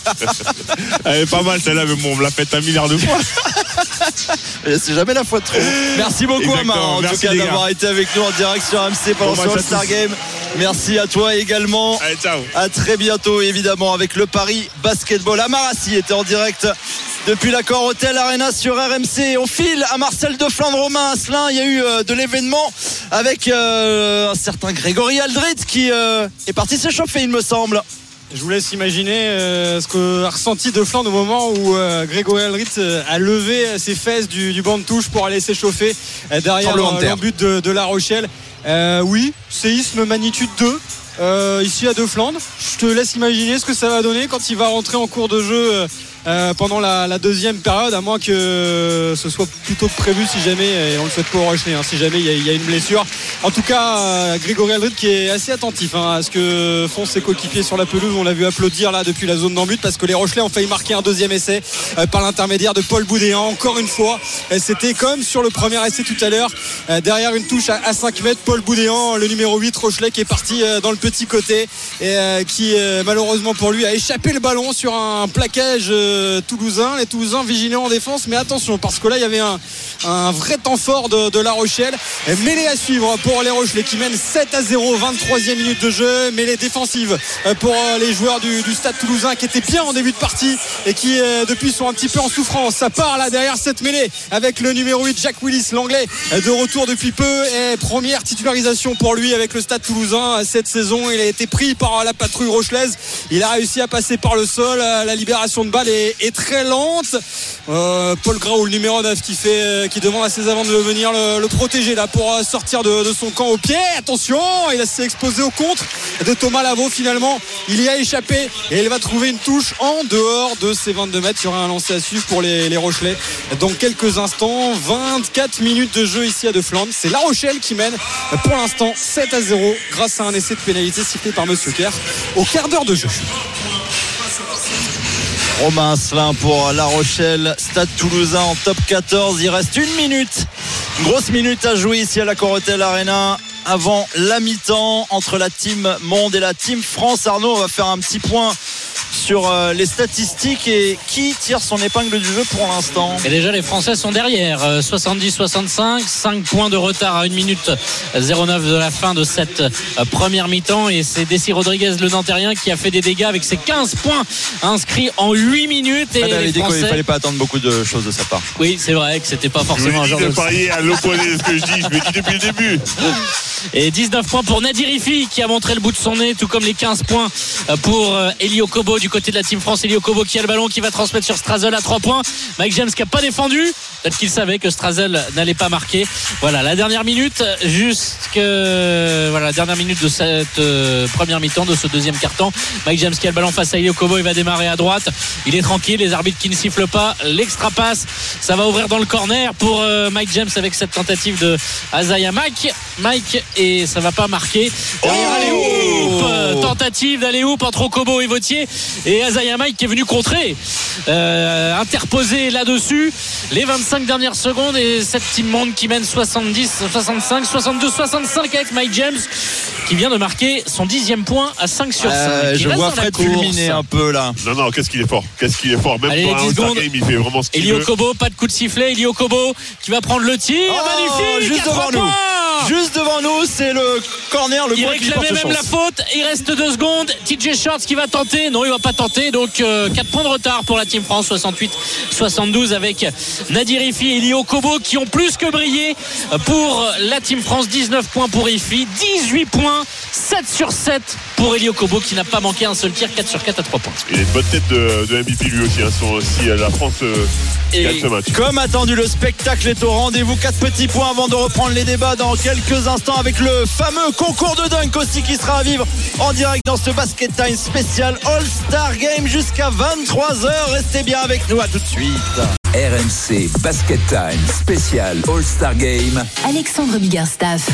Elle est pas mal celle-là, mais bon, on me l'a fait un milliard de fois. C'est jamais la fois de trop. Merci beaucoup Exactement. Amar en Merci, tout cas d'avoir été avec nous en direct sur AMC pendant Bon ce tous. Game. Merci à toi également. Allez, ciao. À très bientôt évidemment avec le Paris Basketball. Amarassi était en direct depuis l'accord Hotel Arena sur RMC. On file à Marcel de Flandre Romain Asselin. Il y a eu euh, de l'événement avec euh, un certain Grégory Aldrit qui euh, est parti s'échauffer il me semble. Je vous laisse imaginer euh, ce que a ressenti De Flandre au moment où euh, Grégory Alrit euh, a levé ses fesses du, du banc de touche pour aller s'échauffer euh, derrière euh, terre. l'embut de, de La Rochelle. Euh, oui, séisme magnitude 2. euh, ici à De Flandre, je te laisse imaginer ce que ça va donner quand il va rentrer en cours de jeu euh, pendant la, deuxième période, à moins que ce soit plutôt prévu si jamais, et on le souhaite pas au Rochelais, hein, si jamais il y, a- une blessure. En tout cas, euh, Grégory Aldrit qui est assez attentif hein, à ce que font ses coéquipiers sur la pelouse. On l'a vu applaudir là depuis la zone d'embut parce que les Rochelais ont failli marquer un deuxième essai euh, par l'intermédiaire de Paul Boudéan. Encore une fois, euh, c'était comme sur le premier essai tout à l'heure, derrière une touche à, à 5 mètres. Paul Boudéan, le numéro 8 Rochelet qui est parti dans le petit côté et qui malheureusement pour lui a échappé le ballon sur un plaquage euh, toulousain. Les Toulousains vigilants en défense, mais attention parce que là il y avait un, vrai temps fort de, La Rochelle. Et mêlée à suivre pour les Rochelais qui mènent 7 à 0, 23e minute de jeu. Mêlée défensive pour euh, les joueurs du, stade toulousain qui étaient bien en début de partie et qui euh, depuis sont un petit peu en souffrance. Ça part là derrière cette mêlée avec le numéro 8 Jack Willis, l'anglais euh, de retour depuis peu et première titularisation pour lui avec le stade toulousain cette saison. Il a été pris par la patrouille rochelaise. Il a réussi à passer par le sol. La libération de balle est, très lente. Euh, Paul Grau, le numéro 9 qui fait euh, qui demande à ses avants de venir le, protéger là pour euh, sortir de, son camp au pied. Attention, il s'est exposé au contre de Thomas Lavaux finalement. Il y a échappé et il va trouver une touche en dehors de ses 22 mètres. Il y aura un lancer à suivre pour les, Rochelais. Dans quelques instants, 24 minutes de jeu ici à De Flandre. C'est La Rochelle qui mène pour l'instant 7 à 0 grâce à un essai de pénalité sifflé par Monsieur Kerr au quart d'heure de jeu. Romain Asselin pour La Rochelle, Stade Toulousain en top 14. Il reste une minute, une grosse minute à jouer ici à la Corotel Arena avant la mi-temps entre la team Monde et la team France. Arnaud, va faire un petit point sur euh, les statistiques et qui tire son épingle du jeu pour l'instant. Et déjà, les Français sont derrière. Euh, 70-65, 5 points de retard à 1 minute 09 de la fin de cette euh, première mi-temps. Et c'est Desi Rodriguez, le Nantérien, qui a fait des dégâts avec ses 15 points inscrits en 8 minutes. Et les dit qu'il ne Français. fallait pas attendre beaucoup de choses de sa part. Oui, c'est vrai que c'était pas Je vous forcément un dis genre de parier à l'opposé de ce que je dis. Je me dis depuis le début. Et 19 points pour Nadir Ifi qui a montré le bout de son nez, tout comme les 15 points pour euh, Elio Kobo du côté de la Team France. Elio Kobo qui a le ballon, qui va transmettre sur Strazel à 3 points. Mike James qui n'a pas défendu. Peut-être qu'il savait que Strazel n'allait pas marquer. Voilà, la dernière minute, jusque voilà, la dernière minute de cette euh, première mi-temps, de ce deuxième carton. Mike James qui a le ballon face à Elio Kobo, il va démarrer à droite. Il est tranquille, les arbitres qui ne sifflent pas. L'extra passe, ça va ouvrir dans le corner pour euh, Mike James avec cette tentative de Azaya Mike. Mike et ça va pas marquer. Derrière, allez, tentative d'aller hoop entre Okobo et Vautier et Azaya Mike qui est venu contrer, euh, interposer là-dessus les 25 dernières secondes et cette team monde qui mène 70, 65, 62, 65 avec Mike James qui vient de marquer son dixième point à 5 sur 5. Euh, je vois Fred fulminer un peu là. Non, non, qu'est-ce qu'il est fort. Qu'est-ce qu'il est fort. Même Allez, pour un 10 All-Star secondes. Game, il fait vraiment ce qu'il. Kobo, pas de coup de sifflet. Elio Kobo qui va prendre le tir. Oh, Magnifique juste devant nous. Juste devant nous, c'est le corner, le Il réclamait même chance. la faute. Il reste deux secondes. TJ Shorts qui va tenter. Non, il va pas tenter. Donc 4 points de retard pour la Team France. 68-72 avec Nadir Ifi et Elio Kobo qui ont plus que brillé pour la Team France. 19 points pour Ifi. 18 points. 7 sur 7 pour Elio Kobo qui n'a pas manqué un seul tir. 4 sur 4 à 3 points. Il a une bonne tête de, de MVP lui aussi. hein, sur- si la France euh, gagne Et ce match. comme attendu, le spectacle est au rendez-vous. Quatre petits points avant de reprendre les débats dans quelques instants avec le fameux concours de dunk aussi qui sera à vivre en direct dans ce Basket Time spécial All-Star Game jusqu'à 23h. Restez bien avec nous, à tout de suite. RMC Basket Time spécial All-Star Game. Alexandre Biggerstaff.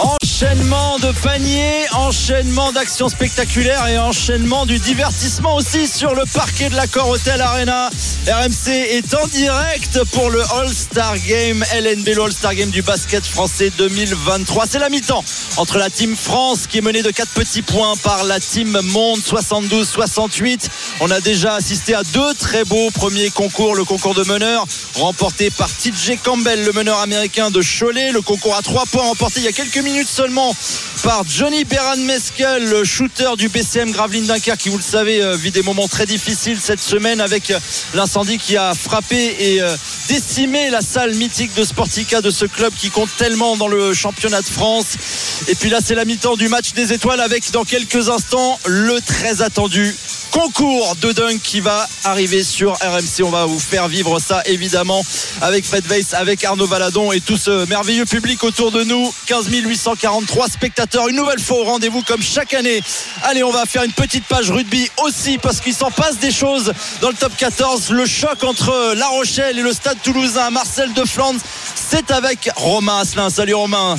Enchaînement de paniers, enchaînement d'actions spectaculaires et enchaînement du divertissement aussi sur le parquet de l'accord Hotel Arena. RMC est en direct pour le All-Star Game, LNB, le All-Star Game du basket français 2023. C'est la mi-temps entre la team France qui est menée de 4 petits points par la team Monde 72-68. On a déjà assisté à deux très beaux premiers concours. Le concours de meneur remporté par TJ Campbell, le meneur américain de Cholet. Le concours à 3 points remporté il y a quelques minutes seulement par Johnny Beran Meskel, le shooter du BCM Gravelines Dunkerque qui, vous le savez, euh, vit des moments très difficiles cette semaine avec euh, l'incendie qui a frappé et euh, décimé la salle mythique de Sportica de ce club qui compte tellement dans le championnat de France. Et puis là, c'est la mi-temps du match des étoiles avec dans quelques instants le très attendu concours de dunk qui va arriver sur RMC. On va vous faire vivre ça évidemment avec Fred Weiss, avec Arnaud Valadon et tout ce merveilleux public autour de nous. 15 843 spectateurs. Une nouvelle fois au rendez-vous comme chaque année. Allez, on va faire une petite page rugby aussi parce qu'il s'en passe des choses dans le top 14. Le choc entre La Rochelle et le Stade Toulousain. Marcel de Flandre, c'est avec Romain. Salut Romain.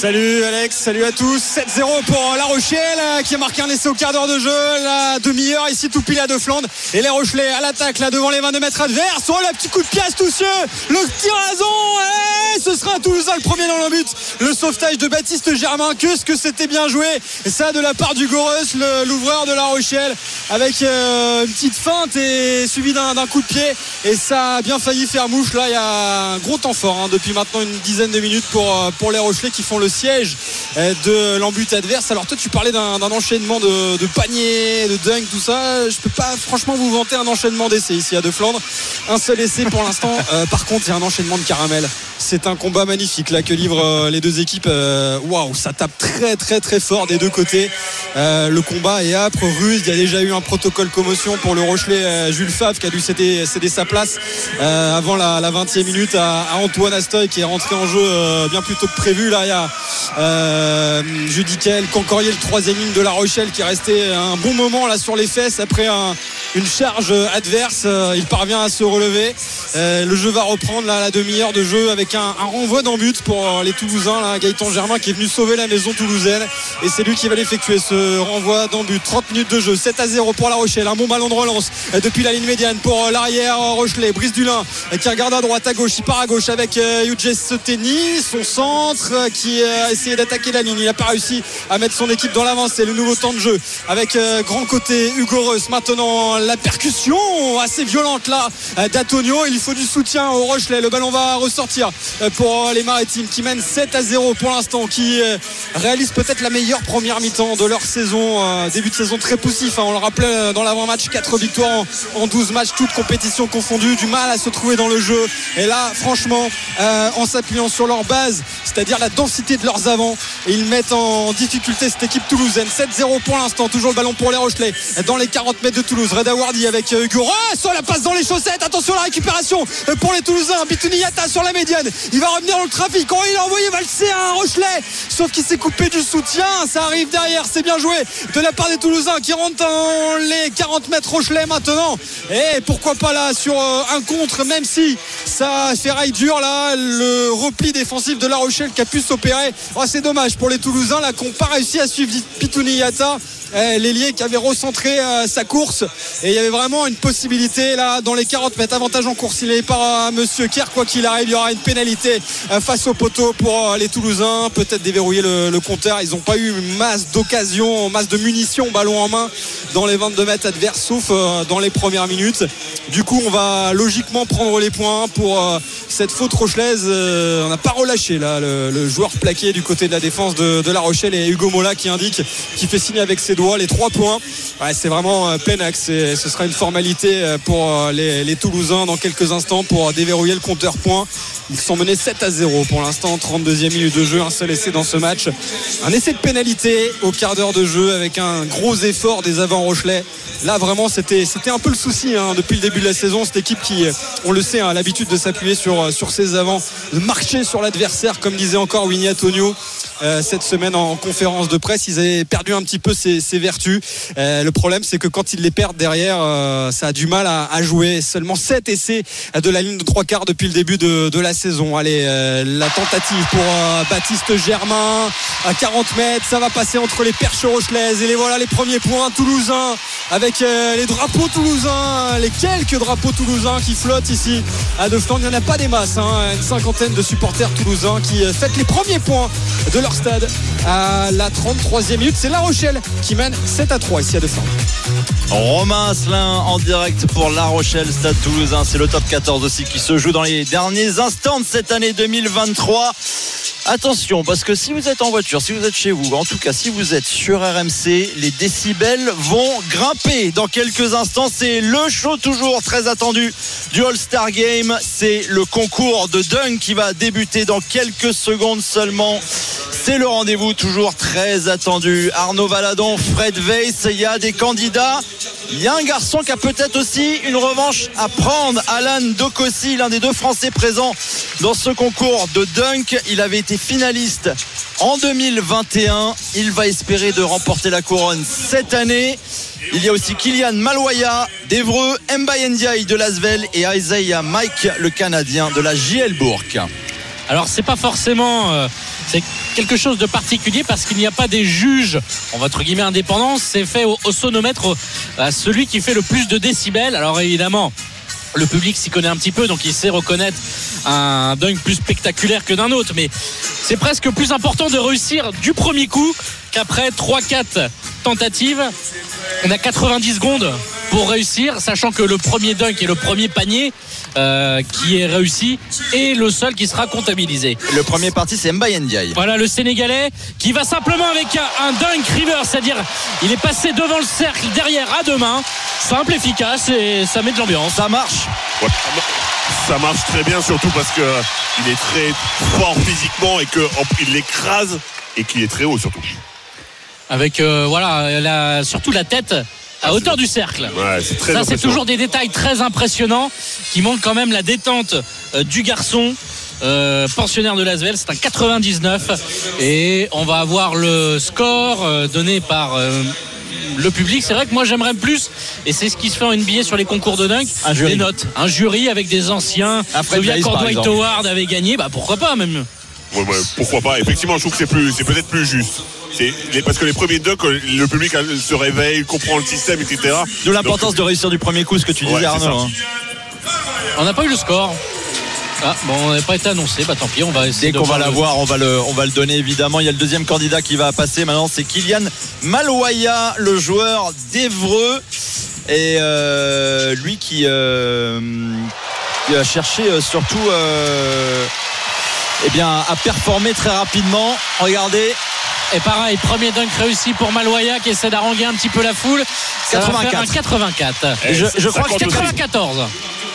Salut Alex, salut à tous. 7-0 pour La Rochelle euh, qui a marqué un essai au quart d'heure de jeu, la demi-heure ici tout pile à deux Flandre. Et les Rochelais à l'attaque là devant les 22 mètres adverses. Oh le petit coup de pied astucieux, le petit rason. Ce sera Toulousain le premier dans le but. Le sauvetage de Baptiste Germain, que ce que c'était bien joué. Et ça de la part du le- l'ouvreur de La Rochelle, avec euh, une petite feinte et suivi d'un coup de pied. Et ça a bien failli faire mouche. Là, il y a un gros temps fort hein, depuis maintenant une dizaine de minutes pour, euh, les Rochelais qui font le siège euh, de l'embut adverse. Alors toi, tu parlais d'un enchaînement de, de paniers, de dunk, tout ça. Je peux pas franchement vous vanter un enchaînement d'essais ici à De Flandre. Un seul essai pour l'instant. Euh, par contre, il y a un enchaînement de caramel. C'est un combat magnifique là que livrent euh, les deux équipes. Waouh, ça tape très très très fort des deux côtés. Euh, le combat est âpre, rude. Il y a déjà eu un protocole commotion pour le Rochelet euh, Jules Favre qui a dû céder, céder sa place avant la, la 20e minute à, à Antoine Astoy qui est rentré en jeu bien plus tôt que prévu. Là, il y a euh, Judiquel, Cancorier, le troisième ligne de La Rochelle qui est resté un bon moment là sur les fesses après un- une charge adverse. Euh, Il parvient à se relever. Euh, le jeu va reprendre là, la demi-heure de jeu avec un, renvoi d'en but pour euh, les Toulousains. Là, Gaëtan Germain qui est venu sauver la maison toulousaine et c'est lui qui va l'effectuer ce renvoi d'en but. 30 minutes de jeu, 7 à 0 pour La Rochelle. Un bon ballon de relance depuis la ligne médiane pour l'arrière Rochelet. Brice Dulin qui regarde à droite à gauche, il part à gauche avec Eugès Soteni, son centre qui a essayé d'attaquer la ligne. Il n'a pas réussi à mettre son équipe dans l'avance. C'est le nouveau temps de jeu avec grand côté Hugo Reus. Maintenant la percussion assez violente là euh, d'Antonio. Il faut du soutien au Rochelet. Le ballon va ressortir euh, pour euh, les Maritimes qui mènent 7 à 0 pour l'instant, qui réalisent peut-être la meilleure première mi-temps de leur saison. Début de saison très poussif. hein. On le rappelait dans l'avant-match, 4 victoires en, en 12 matchs, toutes compétitions confondues, du mal à se trouver dans le jeu. Et là, franchement, en s'appuyant sur leur base, c'est-à-dire la densité de leurs avants, ils mettent en difficulté cette équipe toulousaine. 7-0 pour l'instant, toujours le ballon pour les Rochelais dans les 40 mètres de Toulouse. Wardi avec euh, Hugo Reus, oh, la passe dans les chaussettes. Attention à la récupération euh, pour les Toulousains. Bitouni Yata sur la médiane. Il va revenir dans le trafic. Oh, il a envoyé valser un Rochelet. Sauf qu'il s'est coupé du soutien. Ça arrive derrière. C'est bien joué de la part des Toulousains qui rentrent dans les 40 mètres Rochelet maintenant. Et pourquoi pas là sur euh, un contre, même si ça ferraille dur là, le repli défensif de La Rochelle qui a pu s'opérer. Oh, c'est dommage pour les Toulousains là qui n'ont pas réussi à suivre. Eh, L'ailier qui avait recentré euh, sa course. Et il y avait vraiment une possibilité là dans les 40 mètres. Avantage en course il est par euh, Monsieur Kerr. Quoi qu'il arrive il y aura une pénalité euh, face au poteau pour les Toulousains. Peut-être déverrouiller le, compteur. Ils n'ont pas eu masse d'occasions masse de munitions ballon en main dans les 22 mètres adverses sauf dans les premières minutes. Du coup on va logiquement prendre les points pour cette faute rochelaise. On n'a pas relâché là le, joueur plaqué du côté de la défense de, La Rochelle. Et Hugo Mola qui indique qui fait signer avec ses les trois points. C'est vraiment euh, plein Et ce sera une formalité euh, pour euh, les, Toulousains dans quelques instants pour déverrouiller le compteur points. Ils sont menés 7 à 0 pour l'instant 32e minute de jeu un seul essai dans ce match. Un essai de pénalité au quart d'heure de jeu avec un gros effort des avants Rochelais. Là vraiment c'était un peu le souci hein, depuis le début de la saison. Cette équipe qui on le sait hein, a l'habitude de s'appuyer sur, sur ses avants de marcher sur l'adversaire comme disait encore Winnie Antonio euh, cette semaine en conférence de presse. Ils avaient perdu un petit peu ses, ses vertus. Euh, le problème, c'est que quand ils les perdent derrière, euh, ça a du mal à, à jouer. Seulement 7 essais de la ligne de trois quarts depuis le début de, de la saison. Allez, euh, la tentative pour euh, Baptiste Germain à 40 mètres. Ça va passer entre les perches rochelaises et les voilà les premiers points toulousains avec les drapeaux toulousains, les quelques drapeaux toulousains qui flottent ici à De Flandre. Il n'y en a pas des masses, hein. une cinquantaine de supporters toulousains qui fêtent les premiers points de leur stade à la 33e minute. C'est La Rochelle qui mène 7 à 3 ici à De Flandre. Romain Asselin en direct pour La Rochelle, Stade Toulousain. C'est le top 14 aussi qui se joue dans les derniers instants de cette année 2023. Attention, parce que si vous êtes en voiture, si vous êtes chez vous, en tout cas si vous êtes sur RMC, les décibels vont grimper dans quelques instants. C'est le show toujours très attendu du All-Star Game. C'est le concours de dunk qui va débuter dans quelques secondes seulement. C'est le rendez-vous toujours très attendu. Arnaud Valadon, Fred Weiss, il y a des candidats. Il y a un garçon qui a peut-être aussi une revanche à prendre. Alan Dokossi, l'un des deux Français présents dans ce concours de dunk. Il avait été finaliste en 2021. Il va espérer de remporter la couronne cette année. Il y a aussi Kylian Maloya d'Evreux, Mbaye Ndiaye de Lasvel et Isaiah Mike, le Canadien de la JL Bourg. Alors c'est pas forcément euh, c'est quelque chose de particulier parce qu'il n'y a pas des juges, on va entre guillemets indépendants, c'est fait au, sonomètre celui qui fait le plus de décibels. Alors évidemment, le public s'y connaît un petit peu, donc il sait reconnaître un dunk plus spectaculaire que d'un autre. Mais c'est presque plus important de réussir du premier coup qu'après 3-4 tentatives. On a 90 secondes pour réussir, sachant que le premier dunk et le premier panier euh, qui est réussi est le seul qui sera comptabilisé. Le premier parti, c'est Mbaye Ndiaye. Voilà le Sénégalais qui va simplement avec un, un dunk river, c'est-à-dire il est passé devant le cercle, derrière à deux mains, simple, efficace et ça met de l'ambiance. Ça marche. Ouais, ça mar- ça marche très bien, surtout parce que euh, il est très fort physiquement et qu'il l'écrase et qu'il est très haut surtout. Avec euh, voilà la- surtout la tête à hauteur du cercle. Ouais, c'est très Ça, c'est toujours des détails très impressionnants qui montrent quand même la détente euh, du garçon. euh, pensionnaire de Lasvel, c'est un 99 et on va avoir le score euh, donné par euh, le public. C'est vrai que moi j'aimerais plus et c'est ce qui se fait en NBA sur les concours de dunk, Un jury. des notes, un jury avec des anciens. Par Dwight. Howard avait gagné, bah pourquoi pas même. Ouais, ouais, pourquoi pas Effectivement, je trouve que c'est plus, c'est peut-être plus juste. Parce que les premiers dunks, le public se réveille, comprend le système, etc. D'où l'importance de réussir du premier coup, ce que tu disais, Arnaud. hein. On n'a pas eu le score. Ah bon, on n'a pas été annoncé, bah tant pis, on va essayer Dès qu'on va voir le- l'avoir, on va le, on va le donner évidemment. Il y a le deuxième candidat qui va passer maintenant, c'est Kylian Maloya, le joueur d'Evreux, et euh, lui qui, euh, qui a cherché euh, surtout, euh, eh bien, à performer très rapidement. Regardez, Et pareil, premier dunk réussi pour Maloya qui essaie d'arranger un petit peu la foule. Ça va faire un 84. Eh, je, crois que compte aussi. 94.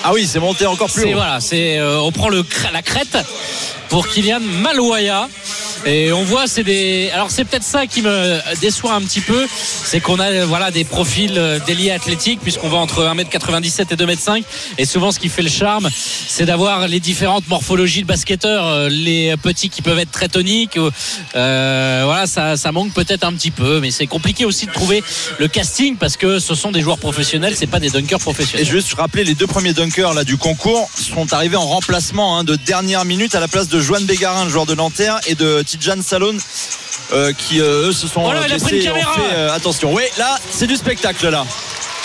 ah oui, c'est monté encore plus haut. voilà, c'est euh, on prend le la crête pour Kylian Maloya. Et on voit, c'est des. Alors c'est peut-être ça qui me déçoit un petit peu, c'est qu'on a euh, voilà des profils euh, d'ailier athlétiques puisqu'on va entre 1m97 et 2m5. Et souvent, ce qui fait le charme, c'est d'avoir les différentes morphologies de basketteurs, euh, les petits qui peuvent être très toniques. euh, voilà, ça, ça manque peut-être un petit peu, mais c'est compliqué aussi de trouver le casting parce que ce sont des joueurs professionnels, c'est pas des dunkers Et professionnels. je veux juste rappeler les deux premiers dunkers là, du concours sont arrivés en remplacement hein, de dernière minute à la place de Joan Bégarin, le joueur de Nanterre, et de Tidjan Salon. euh, qui euh, eux se sont Oh là, il a pris une blessés et ont caméra. fait, euh, attention oui là c'est du spectacle là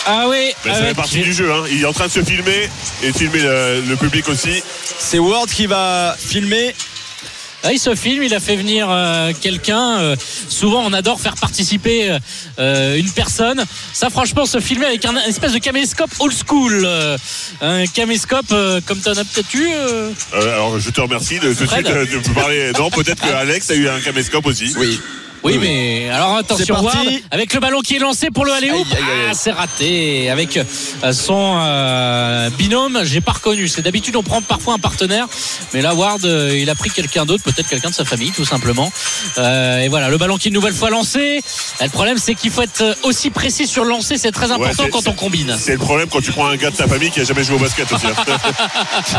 Ah oui, Mais ça fait partie du jeu. Hein. Il est en train de se filmer et filmer le, le public aussi. c'est Ward qui va filmer il se filme, il a fait venir euh, quelqu'un. euh, souvent, on adore faire participer euh, une personne. Ça, franchement, se filmer avec un, un espèce de caméscope old school. euh, un caméscope euh, comme tu en as peut-être eu. euh. Euh, alors je te remercie de tout de suite de me parler. Non, peut-être que Alex a eu un caméscope aussi. oui Oui, Oui, mais alors attention. Ward, avec le ballon qui est lancé pour le aller. Ah, c'est raté. Avec euh, son euh, binôme, j'ai pas reconnu. C'est d'habitude on prend parfois un partenaire, mais là Ward, euh, il a pris quelqu'un d'autre, peut-être quelqu'un de sa famille, tout simplement. Euh, et voilà, le ballon qui est une nouvelle fois lancé. Le problème, c'est qu'il faut être aussi précis sur le lancer. C'est très important quand on combine. C'est le problème quand tu prends un gars de ta famille qui a jamais joué au basket aussi. hein.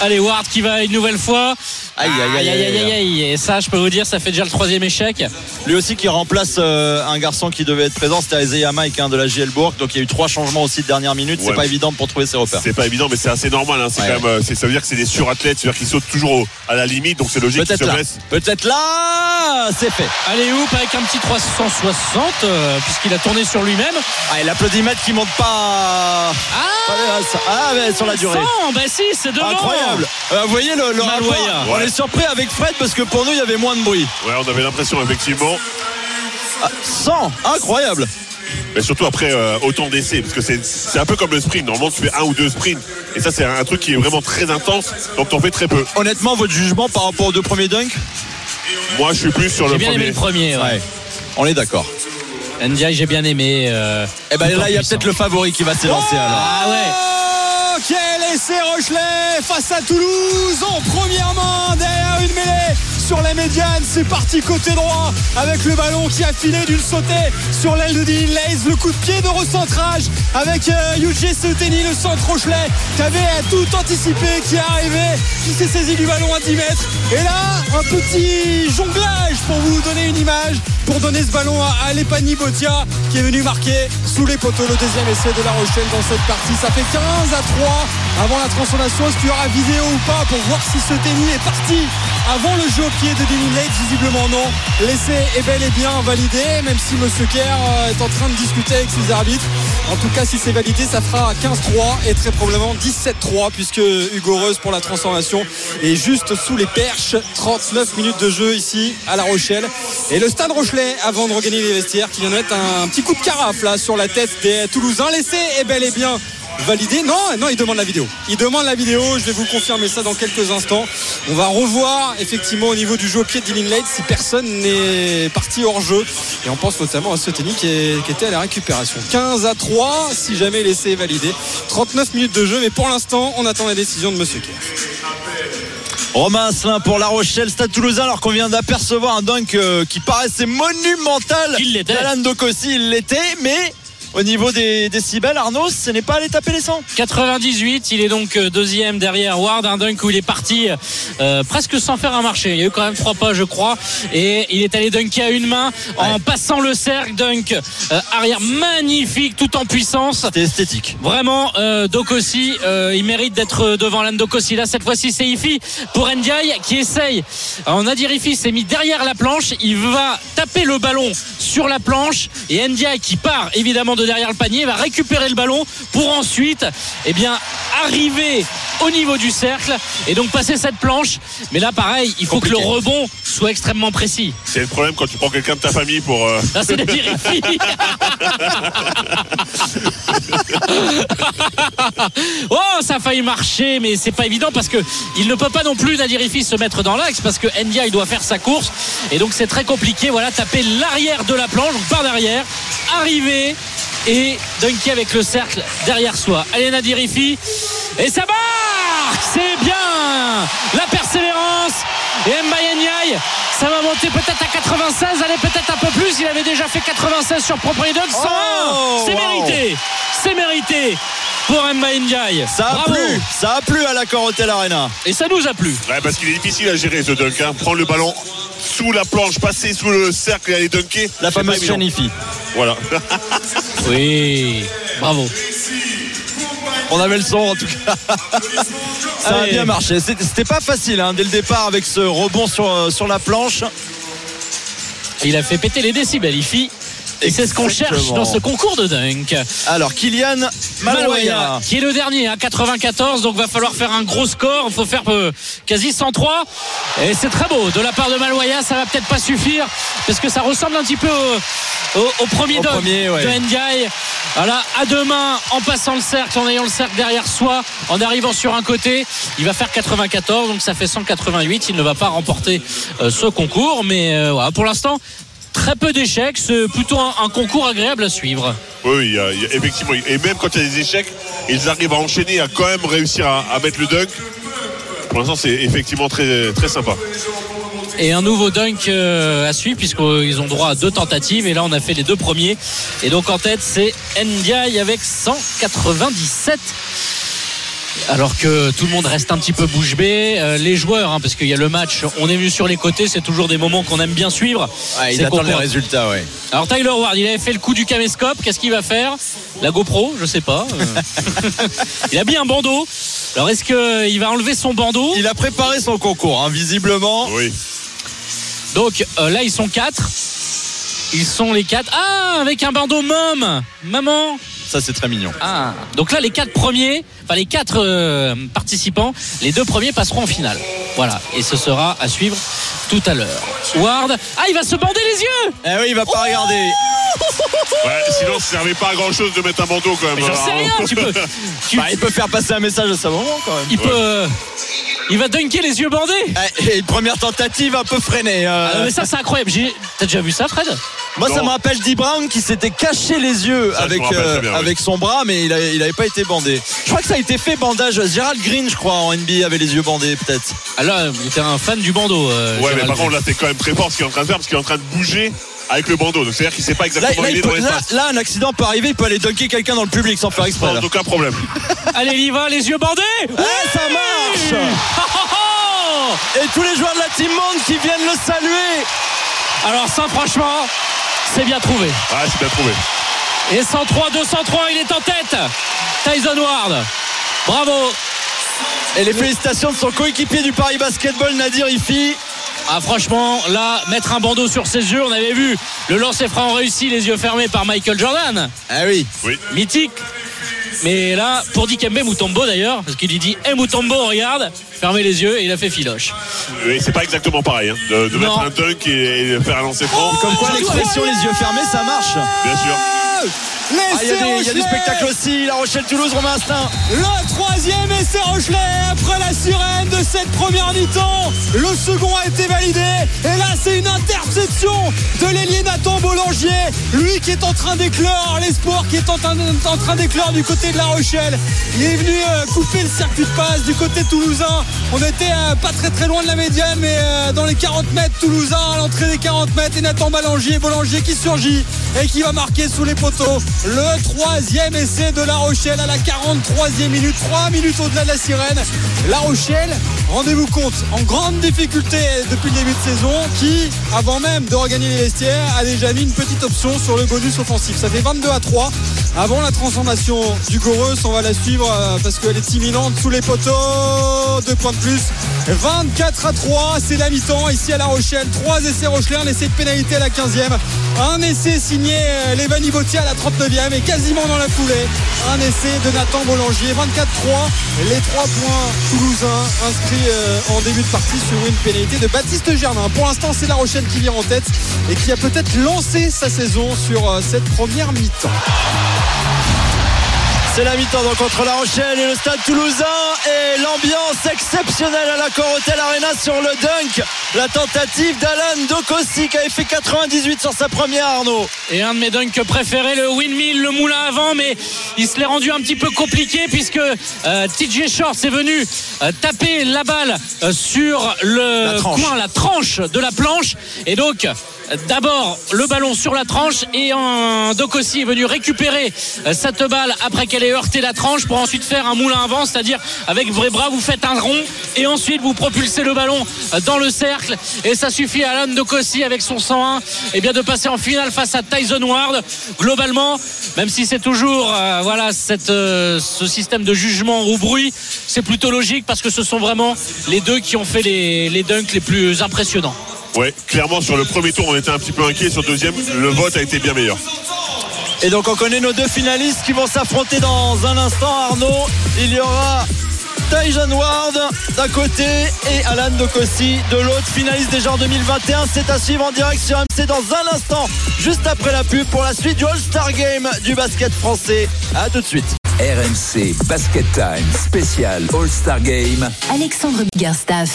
Allez, Ward qui va une nouvelle fois. Aïe, aïe, aïe, aïe, aïe, aïe, aïe. Et ça, je peux vous dire, ça fait déjà le troisième échec. Lui aussi qui remplace euh, un garçon qui devait être présent, c'était Isaiah Mike hein, de la JL Bourg. Donc il y a eu trois changements aussi de dernière minute. C'est pas évident pour trouver ses repères. C'est pas évident, mais c'est assez normal. hein. C'est Ouais, quand même, euh, c'est- ça veut dire que c'est des surathlètes, c'est-à-dire qu'ils sautent toujours au- à la limite, donc c'est logique qu'ils se blessent. Peut-être là, c'est fait. Allez, Hoop avec un petit 360, euh, puisqu'il a tourné sur lui-même. Ah, et l'applaudimètre qui monte pas. Ah, ah mais sur la durée. 100, bah si, c'est devant. Incroyable. Euh, vous voyez le, le rapport Malouaya. On est surpris avec Fred parce que pour nous il y avait moins de bruit. Ouais, on avait l'impression effectivement. Ah, 100, incroyable. Mais surtout après euh, autant d'essais, parce que c'est c'est un peu comme le sprint. Normalement, tu fais un ou deux sprints. Et ça, c'est un truc qui est vraiment très intense, donc t'en fais très peu. Honnêtement, votre jugement par rapport aux deux premiers dunks? Moi, je suis plus sur le bien aimé premier. le premier. Ouais. On est d'accord. NDI, j'ai bien aimé. euh, Et ben tout en là, il y a peut-être le favori qui va s'élancer alors. Ah ouais. Oh, quel essai Rochelet face à Toulouse en première main derrière une mêlée sur la médiane. C'est parti côté droit avec le ballon qui a filé d'une sautée sur l'aile de Dean Lays. Le coup de pied de recentrage avec euh, Yuji Seuteni, le centre Rochelet qui avait tout anticipé, qui est arrivé, qui s'est saisi du ballon à 10 mètres. Et là, un petit jonglage pour vous donner une image, pour donner ce ballon à, à Botia qui est venu marquer sous les poteaux le deuxième essai de La Rochelle dans cette partie. Ça fait 15 à 3 avant la transformation. Est-ce qu'il y aura vidéo ou pas pour voir si ce est parti avant le jeu pied de Denis Lake Visiblement non. L'essai est bel et bien validé, même si Monsieur Kerr euh, est en train de discuter avec ses arbitres. En tout cas, si c'est validé, ça fera 15-3 et très probablement 17-3 puisque Hugo Reus pour la transformation est juste sous les perches. 39 minutes de jeu ici à La Rochelle. Et le stade Rochelet, avant de regagner les vestiaires, qui vient de mettre un petit coup de carafe là sur la tête des Toulousains. L'essai est bel et bien validé. Non, non, il demande la vidéo. Il demande la vidéo. Je vais vous confirmer ça dans quelques instants. On va revoir effectivement au niveau du jeu au pied de Dylan Lade si personne n'est parti hors jeu. Et on pense notamment à qui, est- qui était à la récupération. 15 à 3 si jamais l'essai est validé. 39 minutes de jeu, mais pour l'instant, on attend la décision de Monsieur Kerr. Romain Asselin pour La Rochelle, Stade Toulousain, alors qu'on vient d'apercevoir un dunk euh, qui paraissait monumental. Il l'était. D'Alan Dokossi, il l'était, mais au niveau des décibels, Arnaud, ce n'est pas allé taper les 100. 98, il est donc euh, deuxième derrière Ward, un dunk où il est parti euh, presque sans faire un marché. Il y a eu quand même trois pas, je crois, et il est allé dunker à une main en passant le cercle, dunk euh, arrière magnifique, tout en puissance. C'était esthétique. Vraiment, euh, Dokossi, il mérite d'être devant l'un Dokossi. Là, cette fois-ci, c'est Ifi pour Ndiaye qui essaye. Alors, Nadir Ifi s'est mis derrière la planche. Il va taper le ballon sur la planche et Ndiaye qui part évidemment de derrière le panier va récupérer le ballon pour ensuite, eh bien, arriver au niveau du cercle et donc passer cette planche. Mais là, pareil, il faut que le rebond soit extrêmement précis. C'est le problème quand tu prends quelqu'un de ta famille pour. euh, Là, c'est Ifi. oh, ça a failli marcher, mais c'est pas évident parce que il ne peut pas non plus Nadir Ifi se mettre dans l'axe parce que Ndia il doit faire sa course et donc c'est très compliqué. Voilà, taper l'arrière de la planche, donc par derrière, arriver et dunker avec le cercle derrière soi. Allez Nadir Ifi et ça marque, c'est bien! La persévérance et Mbaye ça va monter peut-être à 96, allez peut-être un peu plus. Il avait déjà fait 96 sur Dog, 101. Oh, c'est wow. mérité, c'est mérité pour Mbaye Ndiaye. Ça a Bravo. plu, ça a plu à l'accord Hotel Arena. Et ça nous a plu. Ouais, parce qu'il est difficile à gérer ce dunk. Hein. Prendre le ballon sous la planche, passer sous le cercle et aller dunker. La fameuse. Voilà. Oui, bravo. On avait le son en tout cas. Ça a bien marché. C'était pas facile hein, dès le départ avec ce rebond sur, euh, sur la planche. Il a fait péter les décibels, Ifi. Et c'est ce qu'on cherche dans ce concours de dunk. Alors, Kylian Malouaya. qui est le dernier, hein, 94. Donc va falloir faire un gros score. Il faut faire euh, quasi 103. Et c'est très beau de la part de Malouaya. Ça va peut-être pas suffire parce que ça ressemble un petit peu au, au- au premier Au dunk premier, ouais. de Ndiaye. Voilà, à deux mains, en passant le cercle, en ayant le cercle derrière soi, en arrivant sur un côté. Il va faire 94, donc ça fait 188. Il ne va pas remporter euh, ce concours, mais euh, voilà, pour l'instant. Très peu d'échecs, c'est plutôt un, un concours agréable à suivre. Oui, effectivement. Et même quand il y a des échecs, ils arrivent à enchaîner, à quand même réussir à, à mettre le dunk. Pour l'instant, c'est effectivement très, très sympa. Et un nouveau dunk euh, à suivre puisqu'ils ont droit à deux tentatives et là on a fait les deux premiers. Et donc en tête c'est Ndiaye avec 197. Alors que tout le monde reste un petit peu bouche bée, Euh, les joueurs, hein, parce qu'il y a le match, on est venu sur les côtés, c'est toujours des moments qu'on aime bien suivre. Ouais, ils C'est attendent les résultats, ouais. Alors Tyler Ward, il avait fait le coup du caméscope, qu'est-ce qu'il va faire? La GoPro, je sais pas. Euh, il a mis un bandeau. Alors est-ce qu'il va enlever son bandeau? Il a préparé son concours, hein, visiblement. Oui. Donc euh, là, ils sont quatre. Ils sont les quatre. Ah, avec un bandeau mom Maman Ça, c'est très mignon. Ah, donc là, les quatre premiers, enfin les quatre euh, participants, les deux premiers passeront en finale. Voilà, et ce sera à suivre tout à l'heure. Ward, ah, il va se bander les yeux Eh oui, il va pas regarder. Ouais, sinon, ça servait pas à grand chose de mettre un bandeau quand même. Mais j'en sais rien, tu peux. tu- Bah, il peut faire passer un message à sa maman quand même. il peut. euh, il va dunker les yeux bandés. Eh, Et une première tentative un peu freinée. euh. Ah, mais ça, c'est incroyable. T'as déjà vu ça, Fred? Moi, ça me rappelle Dee Brown qui s'était caché les yeux Ça, avec, euh, oui. avec son bras, mais il avait, il avait pas été bandé. Je crois que ça a été fait bandage. Gérald Green, je crois, en NBA avait les yeux bandés, peut-être. Ah là, il était un fan du bandeau. euh, Ouais, mais par contre, là, c'est quand même très fort ce qu'il est en train de faire parce qu'il est en train de bouger avec le bandeau. Donc, c'est-à-dire qu'il sait pas exactement là, où il il est dans peut- là- un accident peut arriver, il peut aller dunker quelqu'un dans le public sans faire exprès. Sans aucun problème. Allez, il y va, les yeux bandés. Eh, ça marche Et tous les joueurs de la Team Monde qui viennent le saluer Alors ça franchement c'est bien trouvé Ah, c'est bien trouvé. Et 103 203 il est en tête Tyson Ward Bravo Et les félicitations de son coéquipier du Paris Basketball, Nadir Ifi. Ah franchement là mettre un bandeau sur ses yeux on avait vu le lancer franc réussi les yeux fermés par Michael Jordan Ah oui. Oui. mythique mais là pour Dikembe Mutombo d'ailleurs parce qu'il lui dit Hé Mutombo regarde fermez les yeux et il a fait filoche Et c'est pas exactement pareil. hein, de de mettre un dunk et, et faire un lancer franc. Comme quoi l'expression les yeux fermés, ça marche. Bien sûr. Ah, Il y, a des- il y a du spectacle aussi. La Rochelle-Toulouse, Romain Astin. Le troisième essai Rochelet après la sirène de cette première mi-temps. Le second a été validé. Et là, c'est une interception de l'ailier Nathan Boulanger. Lui qui est en train d'éclore, l'espoir qui est en train, en train d'éclore du côté de La Rochelle. Il est venu euh, couper le circuit de passe du côté toulousain. On était euh, pas très très loin de la médiane, mais euh, dans les 40 mètres toulousains, à l'entrée des 40 mètres. Et Nathan Boulanger, Boulanger qui surgit et qui va marquer sous les poteaux. Le troisième essai de La Rochelle à la 43e minute, 3 minutes au-delà de la sirène. La Rochelle, rendez-vous compte, en grande difficulté depuis le début de saison, qui, avant même de regagner les vestiaires, a déjà mis une petite option sur le bonus offensif. Ça fait 22 à 3. Avant la transformation du Goreus, on va la suivre euh, parce qu'elle est imminente sous les poteaux. Deux points de plus. 24 à 3, c'est la mi-temps ici à La Rochelle. Trois essais Rochelais, un essai de pénalité à la 15e. Un essai signé euh, Lévani Bottia à la 39e et quasiment dans la foulée. Un essai de Nathan Boulanger. 24-3, les trois points toulousains inscrits euh, en début de partie sur une pénalité de Baptiste Germain. Pour l'instant, c'est La Rochelle qui vient en tête et qui a peut-être lancé sa saison sur euh, cette première mi-temps. C'est la mi-temps donc contre La Rochelle et le stade toulousain et l'ambiance exceptionnelle à la Corotel Arena sur le dunk. La tentative d'Alan Dokossi qui avait fait 98 sur sa première Arnaud. Et un de mes dunks préférés, le windmill, le moulin avant, mais il se l'est rendu un petit peu compliqué puisque euh, TJ Shorts est venu euh, taper la balle euh, sur le La tranche. coin, la tranche de la planche. Et donc, d'abord le ballon sur la tranche et un Dokossi est venu récupérer euh, cette balle après qu'elle ait heurté la tranche pour ensuite faire un moulin avant, c'est-à-dire avec vos bras vous faites un rond et ensuite vous propulsez le ballon euh, dans le cercle et ça suffit à Alan Dokossi avec son 101 et bien de passer en finale face à Tyson Ward. Globalement, même si c'est toujours euh, voilà ce système de jugement au bruit, c'est plutôt logique parce que ce sont vraiment les deux qui ont fait les dunks les plus impressionnants. Ouais, clairement sur le premier tour on était un petit peu inquiet, sur le deuxième le vote a été bien meilleur. Et donc on connaît nos deux finalistes qui vont s'affronter dans un instant. Arnaud, il y aura Tyson Ward d'un côté et Alan Dokossi de l'autre. Finaliste déjà en 2021. C'est à suivre en direct sur MC dans un instant, juste après la pub pour la suite du All-Star Game du basket français. À tout de suite. RMC Basket Time spécial All-Star Game. Alexandre Biggerstaff.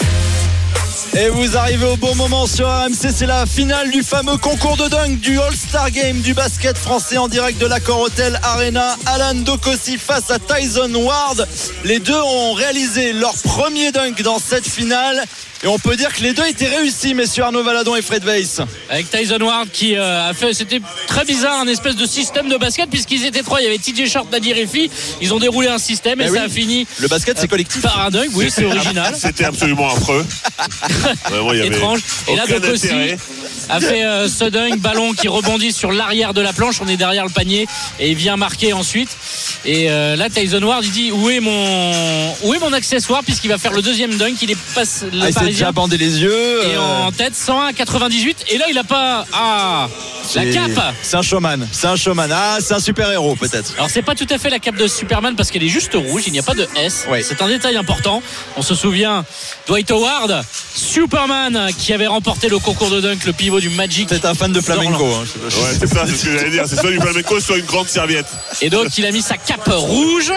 Et vous arrivez au bon moment sur RMC, c'est la finale du fameux concours de dunk du All-Star Game du basket français en direct de l'Accor Hotel Arena. Alan Dokossi face à Tyson Ward. Les deux ont réalisé leur premier dunk dans cette finale. Et on peut dire que les deux étaient réussis, messieurs Arnaud Valadon et Fred Weiss. Avec Tyson Ward qui euh, a fait, c'était très bizarre, un espèce de système de basket puisqu'ils étaient trois. Il y avait TJ Short, Nadir Effi. Ils ont déroulé un système et Eh ça oui. a fini Le basket, c'est collectif. par un dunk. Oui, c'est original. C'était absolument affreux. Vraiment, il y avait étrange. Et là, donc aussi a fait euh, ce dunk, ballon qui rebondit sur l'arrière de la planche. On est derrière le panier et il vient marquer ensuite. Et euh, là, Tyson Ward, il dit où est mon, où est mon accessoire puisqu'il va faire le deuxième dunk. Il est pas le Ah, il Parisien déjà bandé les yeux. et euh, en tête 101 à 98. Et là, il a pas ah la cape. C'est un showman. C'est un showman. Ah, c'est un super-héros peut-être. Alors c'est pas tout à fait la cape de Superman parce qu'elle est juste rouge, il n'y a pas de S. Oui. C'est un détail important. On se souvient Dwight Howard, Superman qui avait remporté le concours de dunk, le pivot du Magic. C'est un fan de flamenco. hein. Ouais, c'est ça, c'est ce que j'allais dire. C'est soit du flamenco, soit une grande serviette. Et donc il a mis sa cape rouge.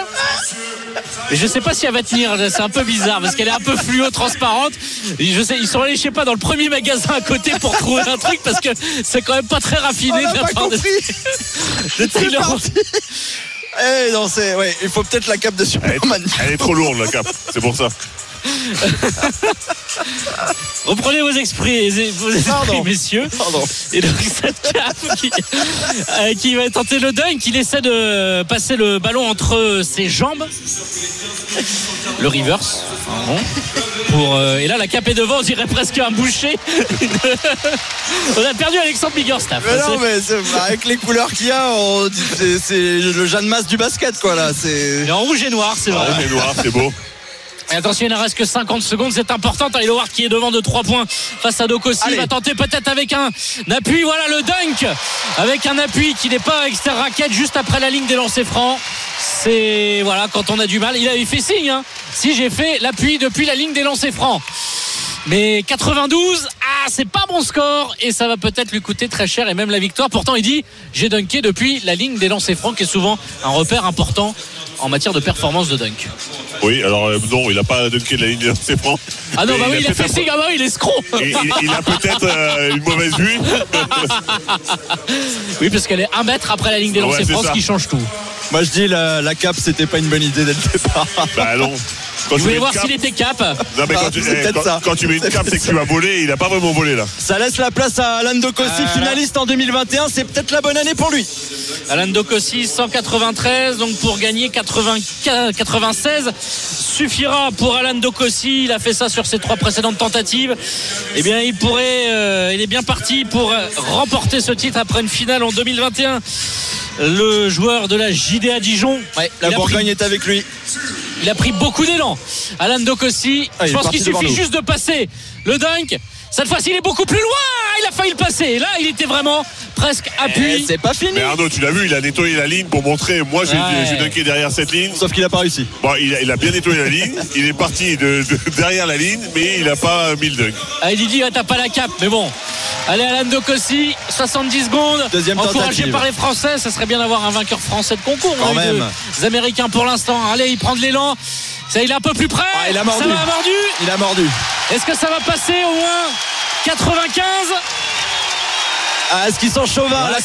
Et je sais pas si elle va tenir, c'est un peu bizarre parce qu'elle est un peu fluo transparente. Et je sais, ils sont allés, je sais pas, dans le premier magasin à côté pour trouver un truc parce que c'est quand même pas très raffiné. De la pas part de- Taylor. Eh non, c'est ouais, il faut peut-être la cape de Elle est, Superman. elle est trop lourde la cape, c'est pour ça. Reprenez vos esprits, vos esprits Pardon. messieurs. Pardon. Et donc cette cape qui, euh, qui va tenter le dunk, il essaie de passer le ballon entre ses jambes. Le reverse. Bon. Pour, euh, et là la cape est devant, on dirait presque un boucher. on a perdu Alexandre Biggerstaff. Mais non, mais c'est- avec les couleurs qu'il y a, c'est le Jeanne Masse du basket, quoi, là. C'est. Il est en rouge et noir, c'est vrai. Rouge et noir, c'est beau. Et attention, il ne reste que 50 secondes, c'est important. Tyler Howard qui est devant de 3 points face à Dokossi. Il va tenter peut-être avec un appui. Voilà le dunk avec un appui qui n'est pas extra raquette juste après la ligne des lancers francs. C'est voilà quand on a du mal. Il avait fait signe. hein. Si j'ai fait l'appui depuis la ligne des lancers francs. Mais 92, ah, c'est pas bon score et ça va peut-être lui coûter très cher et même la victoire. Pourtant, il dit j'ai dunké depuis la ligne des lancers francs, qui est souvent un repère important en matière de performance de dunk. Oui, alors euh, non, il n'a pas dunké de la ligne de ses francs. Ah non, bah oui, il a fait un signe, ah bah oui, il est escroc. il, a peut-être euh, une mauvaise vue. Oui, parce qu'elle est un mètre après la ligne des Ouais, lancers c'est francs, ce qui change tout. Moi, je dis la, la cape, c'était pas une bonne idée dès le départ. bah non. Quand Je voulais voir s'il était cap. Non, mais Ah, quand, tu, c'est eh, peut-être quand- ça. quand tu mets une C'est cape, c'est que tu vas voler. Il a pas vraiment volé là. Ça laisse la place à Alan Dokossi, Voilà. finaliste en 2021. C'est peut-être la bonne année pour lui. Alan Dokossi, 193, donc pour gagner 80 96 suffira pour Alan Dokossi. Il a fait ça sur ses trois précédentes tentatives. Eh bien, il pourrait, euh, il est bien parti pour remporter ce titre après une finale en 2021. Le joueur de la JDA Dijon. Ouais, la Bourgogne pris- est avec lui. Il a pris beaucoup d'élan. Alan Dokossi, Ah, je pense qu'il suffit juste de passer le dunk. Cette fois-ci, il est beaucoup plus loin. Il a failli le passer. Là, il était vraiment presque appuyé. c'est pas fini. Mais Arnaud, tu l'as vu, il a nettoyé la ligne pour montrer. Moi, j'ai Ouais. dunké derrière cette ligne. Sauf qu'il a pas réussi. Bon, il a, il a bien nettoyé la ligne. Il est parti de, de- derrière la ligne, mais il n'a pas mis le dunk. Ah, dit, ah, t'as pas la cape. Mais bon. Allez, Alan Dokossi, 70 secondes. Deuxième Encouragé tentative. par les Français. Ça serait bien d'avoir un vainqueur français de concours. Quand On a eu même. deux Américains pour l'instant. Allez, il prend de l'élan. Ça, il est un peu plus près. Ah, il a mordu. Ça va mordu. Il a mordu. Est-ce que ça va passer au moins 95 Ah, est-ce qu'ils sont Voilà, la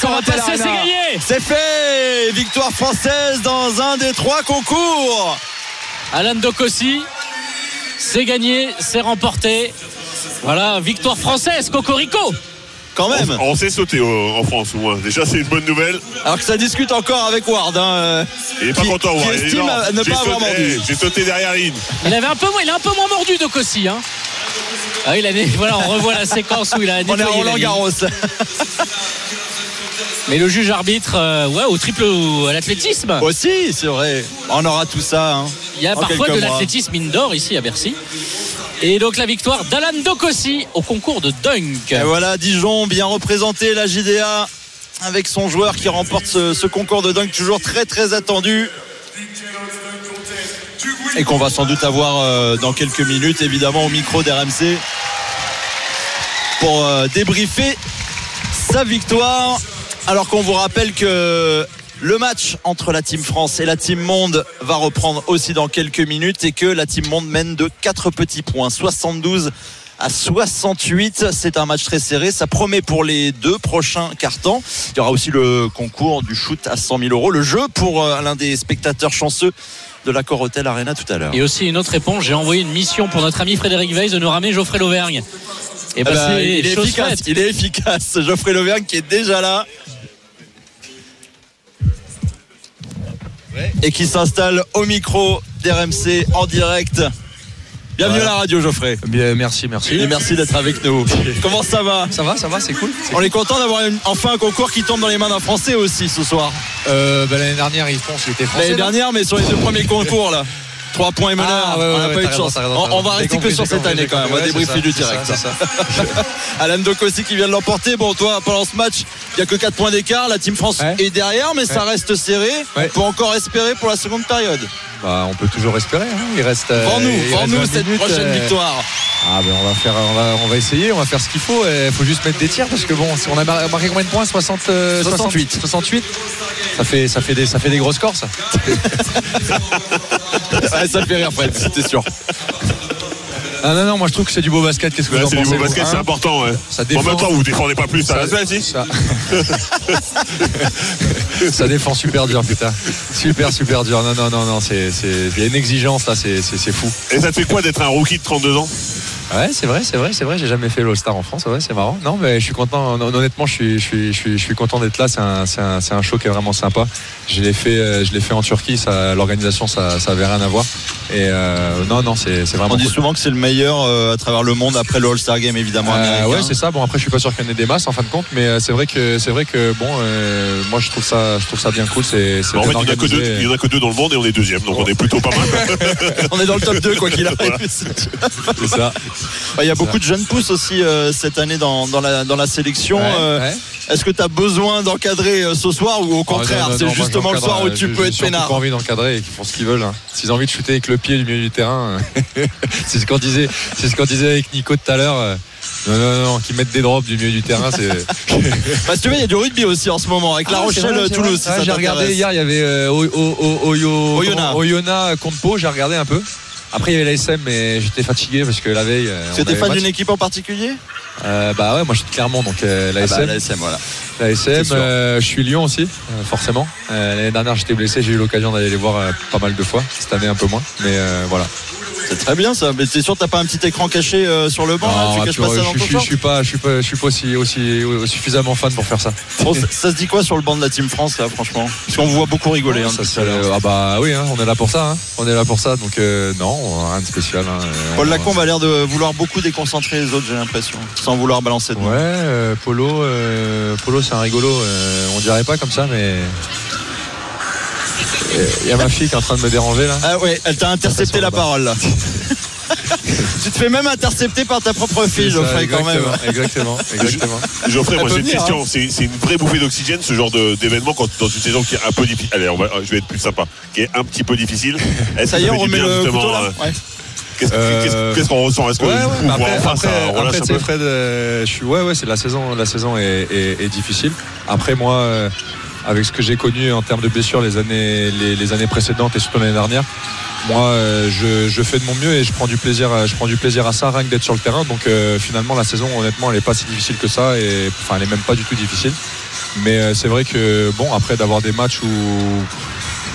c'est gagné. C'est fait Victoire française dans un des trois concours Alan Dokossi, c'est gagné, c'est remporté. Voilà, victoire française, Cocorico. Quand même On sait sauter au- en France, au moins. Déjà, c'est une bonne nouvelle. Alors que ça discute encore avec Ward. hein, euh, Il est pas content, ouais. Il est estime à ne pas avoir sauté- mordu. eh, J'ai sauté derrière ligne. Il avait un peu moins, il a un peu moins mordu Dokossi. Hein. Ah, il a, voilà, on revoit la séquence où il a On est à la Roland. Garros. Mais le juge arbitre, euh, ouais, au triple ou à l'athlétisme. Aussi, c'est vrai. On aura tout ça. hein, Il y a parfois de l'athlétisme indoor ici à Bercy. Et donc la victoire d'Alan Dokossi au concours de dunk. Et voilà, Dijon bien représenté, la JDA avec son joueur qui remporte ce, ce concours de dunk toujours très très attendu et qu'on va sans doute avoir euh, dans quelques minutes évidemment au micro d'RMC pour euh, débriefer sa victoire alors qu'on vous rappelle que le match entre la Team France et la Team Monde va reprendre aussi dans quelques minutes et que la Team Monde mène de 4 petits points 72 à 68. C'est un match très serré. Ça promet pour les deux prochains cartons. Il y aura aussi le concours du shoot à 100 000 euros. Le jeu pour euh, l'un des spectateurs chanceux de l'accord Hotel Arena tout à l'heure. Et aussi une autre réponse, j'ai envoyé une mission pour notre ami Frédéric Weiss de nous ramener Geoffrey Lauvergne. Et Eh bah, ben, il, est efficace, il est efficace. Geoffrey Lauvergne qui est déjà là. Et qui s'installe au micro d'RMC en direct. Bienvenue à la radio Geoffrey. Bien, merci, merci. Et merci d'être avec nous. Comment ça va? Ça va, ça va, c'est cool. On est content d'avoir enfin un concours qui tombe dans les mains d'un Français aussi ce soir. Euh, bah, L'année dernière, ils pensent qu'il était français. L'année dernière, mais sur les deux premiers concours là. 3 points et meneur. Ah, ouais, on n'a ouais, pas eu de chance. raison, On, va rester que sur cette année quand même. On va débriefer du direct. c'est ça, Alan Dokossi qui vient de l'emporter. Bon, toi, pendant ce match, il n'y a que 4 points d'écart. La Team France est derrière, mais ça reste serré. On peut encore espérer pour la seconde période. Bah, on peut toujours espérer. hein. Il reste. reste vends-nous 20 cette minutes, prochaine euh, victoire. Ah ben on va faire, on va, on va essayer, on va faire ce qu'il faut. Il faut juste mettre des tirs parce que bon, si on a mar- marqué combien de points? 60, euh, 68. 68. Ça fait, ça fait des, ça fait des gros scores ça. Ouais, ça fait rire, Fred, c'était sûr. Ah non non, moi je trouve que c'est du beau basket. Qu'est-ce que Ouais, vous en c'est du beau basket, vous, c'est hein important. ouais. Ça En défend. même temps, vous défendez pas plus. Ça, Ça- ça, si Ça... ça défend super dur, putain. Super, super dur. Non, non, non, non. C'est. Il y a une exigence là, c'est, c'est, c'est fou. Et ça te fait quoi d'être un rookie de 32 ans? Ouais, c'est vrai, c'est vrai, c'est vrai. J'ai jamais fait l'All-Star en France. Ouais, c'est marrant. Non, mais je suis content. Hon- Honnêtement, je suis, je suis, je suis, je suis content d'être là. C'est un, c'est un, c'est un show qui est vraiment sympa. Je l'ai fait, euh, je l'ai fait en Turquie. Ça, l'organisation, ça, ça avait rien à voir. Et euh, non, non, c'est, c'est vraiment. On dit cool. souvent que c'est le meilleur euh, à travers le monde après le All-Star Game, évidemment. Euh, ouais, c'est ça. Bon, après, je suis pas sûr qu'il y en ait des masses en fin de compte, mais euh, c'est vrai que, c'est vrai que bon, euh, moi, je trouve ça, je trouve ça bien cool. C'est, c'est En fait, bien il n'y en a que deux- il y en a que deux dans le monde et on est deuxième. Donc on est plutôt pas mal. On est dans le top 2, quoi qu'il arrive. Voilà. C'est ça. Il y a beaucoup de jeunes pousses aussi euh, cette année dans, dans, la, dans la sélection. Ouais, Euh, ouais. Est-ce que tu as besoin d'encadrer euh, ce soir ou au contraire, Ah, non, non, c'est justement le soir où tu peux j'ai être peinard pas envie d'encadrer et qu'ils font ce qu'ils veulent. hein. S'ils ont envie de shooter avec le pied du milieu du terrain, c'est ce qu'on disait, c'est ce qu'on disait avec Nico tout à l'heure. Non, non, non, qu'ils mettent des drops du milieu du terrain, c'est. Bah, si tu veux, il y a du rugby aussi en ce moment avec La Ah, Rochelle Toulouse. si Ah, j'ai regardé hier, il y avait O- O- O- Oyo- Oyonnax. comment- Oyonnax contre Pau, j'ai regardé un peu. Après, il y avait la SM, mais j'étais fatigué parce que la veille. euh, C'était fan d'une équipe en particulier? Euh, Bah ouais, moi je suis de Clermont, donc euh, la Ah bah, SM. la SM, voilà. La SM, euh, je suis Lyon aussi, euh, forcément. L'année dernière, j'étais blessé, j'ai eu l'occasion d'aller les voir pas mal de fois. Cette année, un peu moins. Mais euh, voilà. C'est très bien ça. Mais t'es sûr que t'as pas un petit écran caché euh, sur le banc là, Non, Tu caches tu pas vois, ça je, dans suis- ton je, short suis pas, je suis pas, je suis pas aussi, aussi, suffisamment fan pour faire ça. Bon, ça, ça se dit quoi sur le banc de la Team France là, franchement? Parce qu'on vous voit beaucoup rigoler. hein, Ça, c'est- ah bah oui, hein, on est là pour ça. hein. On est là pour ça. Donc euh, non, rien de spécial. Paul Lacombe a l'air de vouloir beaucoup déconcentrer les autres, j'ai l'impression, sans vouloir balancer de Ouais, euh, Polo, Polo c'est un rigolo. on dirait pas comme ça, mais il y a ma fille qui est en train de me déranger là. Ah ouais, elle t'a intercepté la parole là. tu te fais même intercepter par ta propre fille, Geoffrey, quand même. Exactement, exactement. Geoffrey, moi j'ai une question. C'est c'est une vraie bouffée d'oxygène ce genre de- d'événement quand dans une saison qui est un peu difficile. Allez, on va- je vais être plus sympa. Qui est un petit peu difficile. Est-ce Ça y est, on remet bien, le justement, couteau là euh, Ouais. Qu'est-ce Euh, qu'est-ce- qu'on ressent? Est-ce que Ouais, ouais, après, après, après, un tu sais, peu? Fred, euh, je suis, ouais, ouais, c'est la saison, la saison est, est- est difficile. Après, moi, euh, avec ce que j'ai connu en termes de blessures les années, les, années précédentes et surtout l'année dernière, moi, euh, je, fais de mon mieux et je prends du plaisir, je prends du plaisir à ça, rien que d'être sur le terrain. Donc, euh, finalement, la saison, honnêtement, elle est pas si difficile que ça et, enfin, elle est même pas du tout difficile. Mais euh, c'est vrai que, bon, après d'avoir des matchs où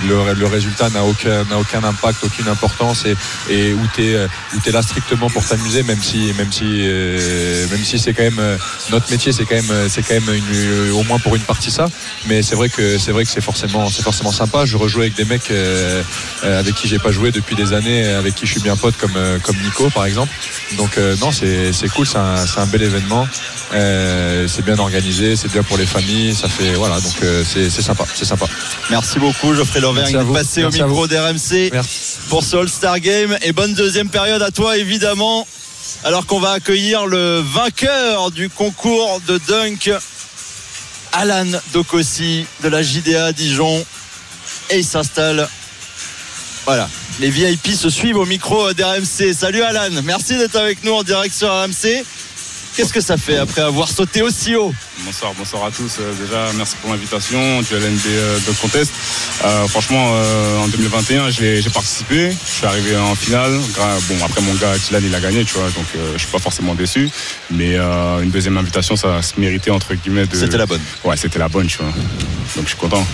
le, résultat n'a aucun, aucun impact, aucune importance et, et où tu es, là strictement pour t'amuser, même si, même si, euh, même si c'est quand même euh, notre métier, c'est quand même, euh, c'est quand même au moins pour une partie ça. Mais c'est vrai que c'est vrai que c'est forcément, c'est forcément sympa. Je rejoue avec des mecs avec qui j'ai pas joué depuis des années, avec qui je suis bien pote, comme, comme Nico par exemple. Donc non, c'est, cool, c'est un, un bel événement. C'est bien organisé, c'est bien pour les familles, ça fait voilà, donc c'est sympa, c'est sympa. Merci beaucoup, Geoffrey L'Auvergne vous. passé au Merci micro d'RMC pour ce All-Star Game. Et bonne deuxième période à toi, évidemment. Alors qu'on va accueillir le vainqueur du concours de dunk, Alan Dokossi de la JDA Dijon. Et il s'installe. Voilà. Les VIP se suivent au micro d'RMC. Salut Alan, merci d'être avec nous en direct sur RMC. Qu'est-ce que ça fait après avoir sauté aussi haut Bonsoir, bonsoir à tous. Euh, déjà, merci pour l'invitation du LNB de Contest. Euh, franchement, euh, en 2021, j'ai participé. Je suis arrivé en finale. Bon, après mon gars Tilan, il a gagné, tu vois, donc euh, je suis pas forcément déçu. Mais euh, une deuxième invitation, ça se méritait entre guillemets. de- C'était la bonne. Ouais, c'était la bonne, tu vois. Donc je suis content.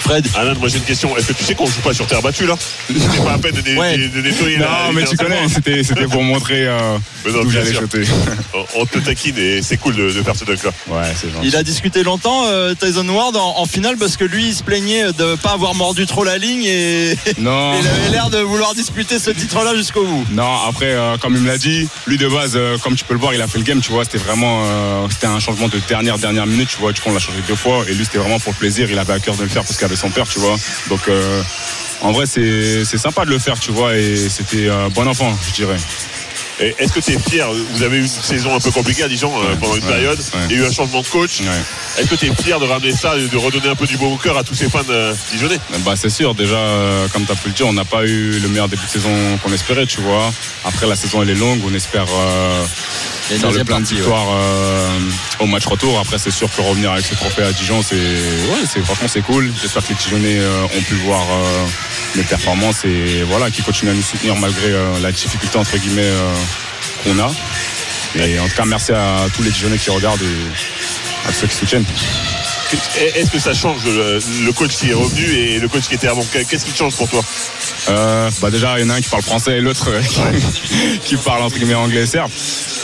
Fred Alain, moi j'ai une question. Est-ce que tu sais qu'on joue pas sur terre battue là? C'est pas à peine de, Ouais. de nettoyer la- Non, mais tu connais, c'était pour montrer euh, d'où bien j'allais On te taquine et c'est cool de, de faire ce dunk là. Ouais. Il a discuté longtemps, euh, Tyson Ward, en, en finale, parce que lui, il se plaignait de pas avoir mordu trop la ligne et Non. il avait l'air de vouloir disputer ce titre-là jusqu'au bout. Non, après, euh, comme il me l'a dit, lui de base, euh, comme tu peux le voir, il a fait le game, tu vois, c'était vraiment, euh, c'était un changement de dernière, dernière minute, tu vois, du coup, on l'a changé deux fois, et lui, c'était vraiment pour le plaisir, il avait à cœur de le faire parce qu'il avait son père, tu vois. Donc, euh, en vrai, c'est c'est sympa de le faire, tu vois, et c'était un bon enfant, je dirais. Est-ce que tu es fier Vous avez eu une saison un peu compliquée à Dijon euh, pendant une ouais, période. ouais. Il y a eu un changement de coach. Est-ce que tu es fier de ramener ça et de redonner un peu du beau cœur à tous ces fans euh, dijonnais? Bah, c'est sûr, déjà, euh, comme tu as pu le dire, on n'a pas eu le meilleur début de saison qu'on espérait, tu vois. Après, la saison, elle est longue, on espère euh, faire le plein de victoires euh, au match retour. Après, c'est sûr que revenir avec ce trophée à Dijon, c'est ouais, franchement c'est cool. J'espère que les Dijonnais euh, ont pu voir euh, les performances et voilà, qu'ils continuent à nous soutenir malgré euh, la difficulté entre guillemets euh, qu'on a. Et en tout cas, merci à tous les Dijonnais qui regardent et à ceux qui soutiennent. Est-ce que ça change le, le coach qui est revenu et le coach qui était avant? Qu'est-ce qui change pour toi? Euh, bah déjà, il y en a un qui parle français et l'autre euh, qui parle entre guillemets anglais et serbe.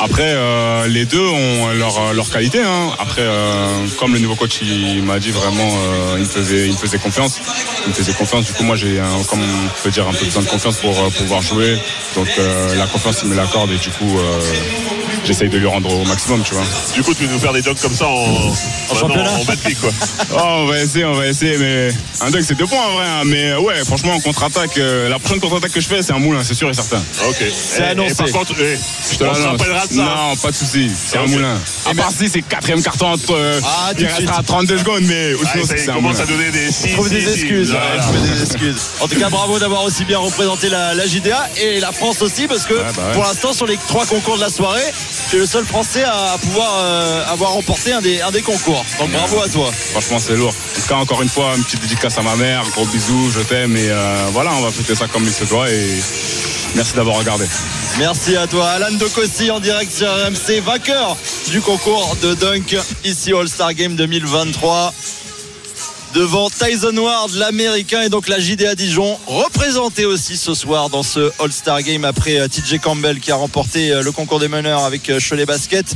Après, euh, les deux ont leur, leur qualité. hein. Après, euh, comme le nouveau coach il m'a dit vraiment, euh, il, me faisait, il me faisait confiance. Il me faisait confiance. Du coup, moi, j'ai, un- comme on peut dire, un peu besoin de confiance pour euh, pouvoir jouer. Donc, euh, la confiance, il me l'accorde et du coup, euh, j'essaye de lui rendre au maximum, tu vois. Du coup, tu veux nous faire des dunks comme ça en, championnat en pick, quoi. Oh, on va essayer, on va essayer, mais un dunk c'est deux points en vrai. hein. Mais euh, ouais, franchement, en contre-attaque, euh, la prochaine contre-attaque que je fais, c'est un moulin, c'est sûr et certain. Ok. C'est annoncé. Et par contre, eh, Je te on se rappellera de ça. Non, pas de souci, c'est un moulin. À part si c'est quatrième carton entre. euh, Ah, il restera 32 secondes, mais Ah, sinon ça commence à donner des si, Trouve si, des si. excuses. Voilà. ouais, trouver des excuses. En tout cas, bravo d'avoir aussi bien représenté la, la JDA et la France aussi, parce que Ouais, bah ouais. pour l'instant, sur les trois concours de la soirée, tu es le seul Français à pouvoir euh, avoir remporté un des, un des concours. Donc bravo à toi. Franchement, c'est lourd. En tout cas, encore une fois, une petite dédicace à ma mère, gros bisous, je t'aime, et euh, voilà, on va fêter ça comme il se doit, et merci d'avoir regardé. Merci à toi, Alan Dokossi en direct sur RMC, vainqueur du concours de dunk ici All-Star Game 2023. Devant Tyson Ward, l'américain, et donc la JDA Dijon, représenté aussi ce soir dans ce All-Star Game après euh, TJ Campbell qui a remporté euh, le concours des meneurs avec euh, Cholet Basket.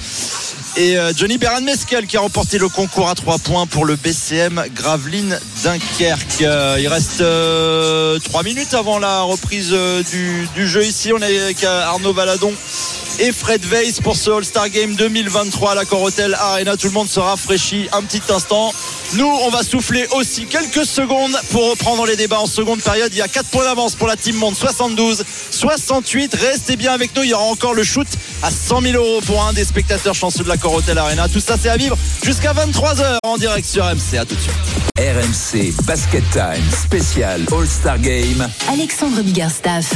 Et Johnny Beran Mescal qui a remporté le concours à 3 points pour le BCM Gravelines Dunkerque. Il reste 3 minutes avant la reprise du, du jeu ici. On est avec Arnaud Valadon et Fred Weiss pour ce All-Star Game 2023 à la Corotel Arena. Tout le monde se rafraîchit un petit instant. Nous, on va souffler aussi quelques secondes pour reprendre les débats en seconde période. Il y a 4 points d'avance pour la Team Monde, 72, 68. Restez bien avec nous. Il y aura encore le shoot à 100 000 euros pour un des spectateurs chanceux de la Corotel Arena. Tout ça, c'est à vivre jusqu'à 23h en direct sur MC. À tout de suite. RMC Basket Time spécial All-Star Game. Alexandre Biggerstaff.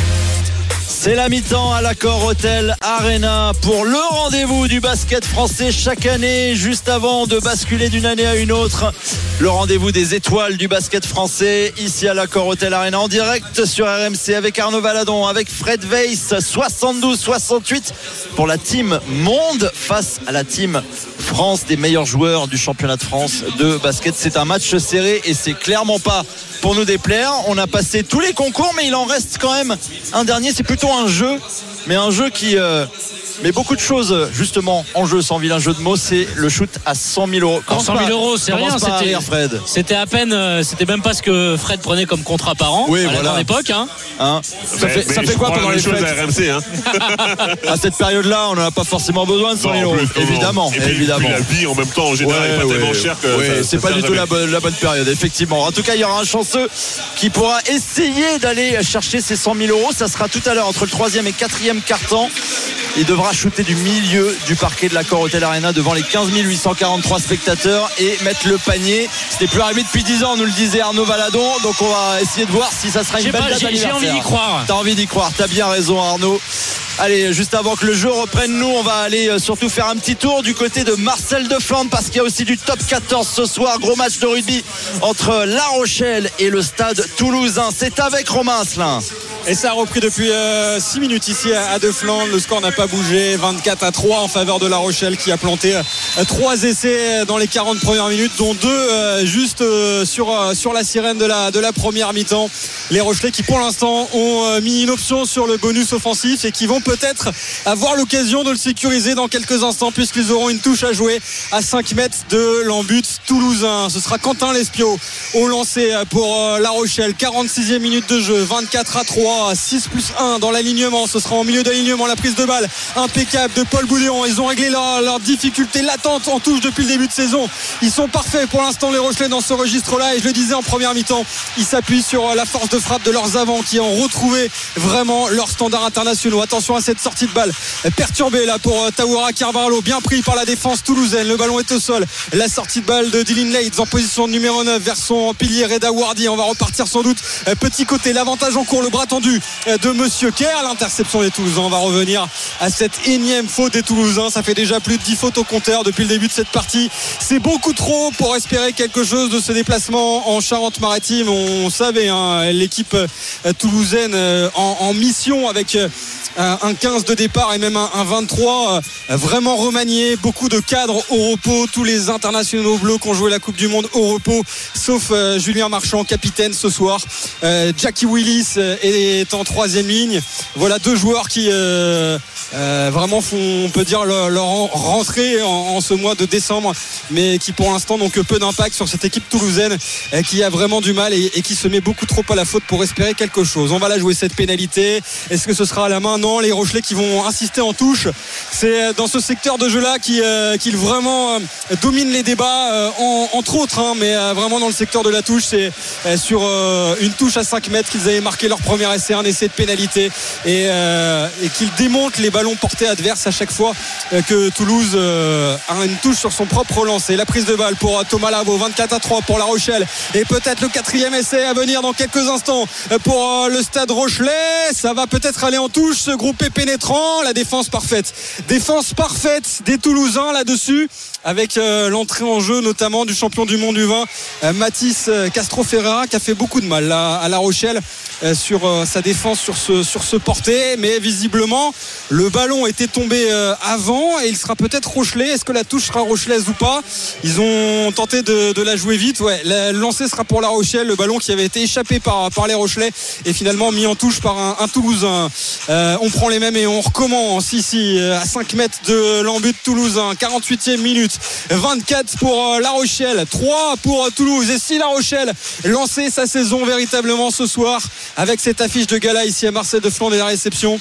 C'est la mi-temps à l'accord Hotel Arena pour le rendez-vous du basket français chaque année, juste avant de basculer d'une année à une autre. Le rendez-vous des étoiles du basket français, ici à l'accord Hotel Arena, en direct sur RMC avec Arnaud Valadon, avec Fred Weiss, 72-68 pour la team Monde face à la team France, des meilleurs joueurs du championnat de France de basket. C'est un match serré et c'est clairement pas pour nous déplaire. On a passé tous les concours, mais il en reste quand même un dernier. Plutôt un jeu, mais un jeu qui, euh, Mais beaucoup de choses, justement, en jeu, sans vilain jeu de mots, c'est le shoot à 100 000 euros. Alors, 100 000 euros, c'est rien. C'était, Fred. c'était à peine, euh, c'était même pas ce que Fred prenait comme contrat par an Oui, à voilà. époque. Hein. Hein ça Mais- fait, mais ça fait quoi pendant la les même chose fêtes à RMC, hein. À cette période-là, on n'en a pas forcément besoin de 100 000 Non, en euros. Évidemment, Et puis, évidemment. puis la vie en même temps, en général, Ouais, n'est pas ouais, tellement chère que. c'est pas du tout la bonne, la bonne période, effectivement. En tout cas, il y aura un chanceux qui pourra essayer d'aller chercher ses 100 000 euros. Ça sera tout à l'heure entre le troisième et quatrième quart-temps. Il devra shooter du milieu du parquet de l'accord Hotel Arena devant les 15 843 spectateurs et mettre le panier. Ce n'est plus arrivé depuis 10 ans, nous le disait Arnaud Valadon. Donc on va essayer de voir si ça sera une belle date j'ai- envie d'y croire. T'as envie d'y croire, t'as bien raison Arnaud. Allez, juste avant que le jeu reprenne, nous, on va aller euh, surtout faire un petit tour du côté de Marcel de Flandre parce qu'il y a aussi du top 14 ce soir. Gros match de rugby entre La Rochelle et le stade toulousain. C'est avec Romain Asselin. Et ça a repris depuis 6 minutes ici à, De Flandre. Le score n'a pas bougé. 24 à 3 en faveur de La Rochelle qui a planté 3 essais dans les 40 premières minutes, dont 2 juste euh, sur, euh, sur la sirène de la, de la première mi-temps. Les Rochelais qui pour l'instant ont euh, mis une option sur le bonus offensif et qui vont peut-être avoir l'occasion de le sécuriser dans quelques instants puisqu'ils auront une touche à jouer à 5 mètres de l'embut toulousain. Ce sera Quentin Lespiot au lancer pour euh, La Rochelle. 46e minute de jeu, 24 à 3, 6 plus 1 dans l'alignement. Ce sera en milieu d'alignement la prise de balle impeccable de Paul Boudéon. Ils ont réglé leur, difficulté latente en touche depuis le début de saison. Ils sont parfaits pour l'instant les Rochelais dans ce registre-là et je le disais en première mi-temps, ils s'appuient sur euh, la force de frappe de leurs avants qui ont retrouvé vraiment leurs standards internationaux. Attention à cette sortie de balle perturbée là pour euh, Tawara Carvalho, bien pris par la défense toulousaine. Le ballon est au sol. La sortie de balle de Dylan Leitz en position numéro 9 vers son pilier Reda Wardi. On va repartir sans doute euh, petit côté. L'avantage en cours, le bras tendu euh, de Monsieur Kerr. L'interception des Toulousains. On va revenir à cette énième faute des Toulousains. Ça fait déjà plus de 10 fautes au compteur depuis le début de cette partie. C'est beaucoup trop pour espérer quelque chose de ce déplacement en Charente-Maritime. On savait hein, l'équipe euh, toulousaine euh, en, mission avec un un 15 de départ et même un, un 23 euh, vraiment remanié. Beaucoup de cadres au repos. Tous les internationaux bleus qui ont joué la Coupe du Monde au repos, sauf euh, Julien Marchand, capitaine ce soir. Euh, Jackie Willis euh, est en troisième ligne. Voilà deux joueurs qui euh, euh, vraiment font, on peut dire, leur, leur en- rentrée en, ce mois de décembre, mais qui pour l'instant n'ont que peu d'impact sur cette équipe toulousaine euh, qui a vraiment du mal et, qui se met beaucoup trop à la faute pour espérer quelque chose. On va la jouer cette pénalité. Est-ce que ce sera à la main? Les Rochelais qui vont insister en touche. C'est euh, dans ce secteur de jeu-là qu'ils euh, qu'ils vraiment euh, dominent les débats, en- entre autres, hein, mais vraiment dans le secteur de la touche, c'est sur une touche à 5 mètres qu'ils avaient marqué leur premier essai, un essai de pénalité, et, qu'ils démontent les ballons portés adverses à chaque fois que Toulouse a une touche sur son propre lancer. La prise de balle pour Thomas Lavo, 24 à 3 pour La Rochelle, et peut-être le quatrième essai à venir dans quelques instants pour le stade Rochelet. Ça va peut-être aller en touche, ce groupe est pénétrant, la défense parfaite. Défense parfaite des Toulousains là-dessus avec euh, l'entrée en jeu notamment du champion du monde du vin euh, Mathis euh, Castro Ferreira qui a fait beaucoup de mal à La Rochelle euh, sur sa défense sur ce, sur ce porté. Mais visiblement le ballon était tombé avant et il sera peut-être Rochelet est-ce que la touche sera rochelaise ou pas? Ils ont tenté de, la jouer vite. Ouais la- le lancer sera pour La Rochelle le ballon qui avait été échappé par, par les Rochelais et finalement mis en touche par un, Toulousain on prend les mêmes et on recommence ici euh, à 5 mètres de l'embut Toulousain 48e minute. 24 pour euh, La Rochelle 3 pour euh, Toulouse. Et si La Rochelle lançait sa saison véritablement ce soir avec cette affiche de gala ici à Marseille de Flandre et la réception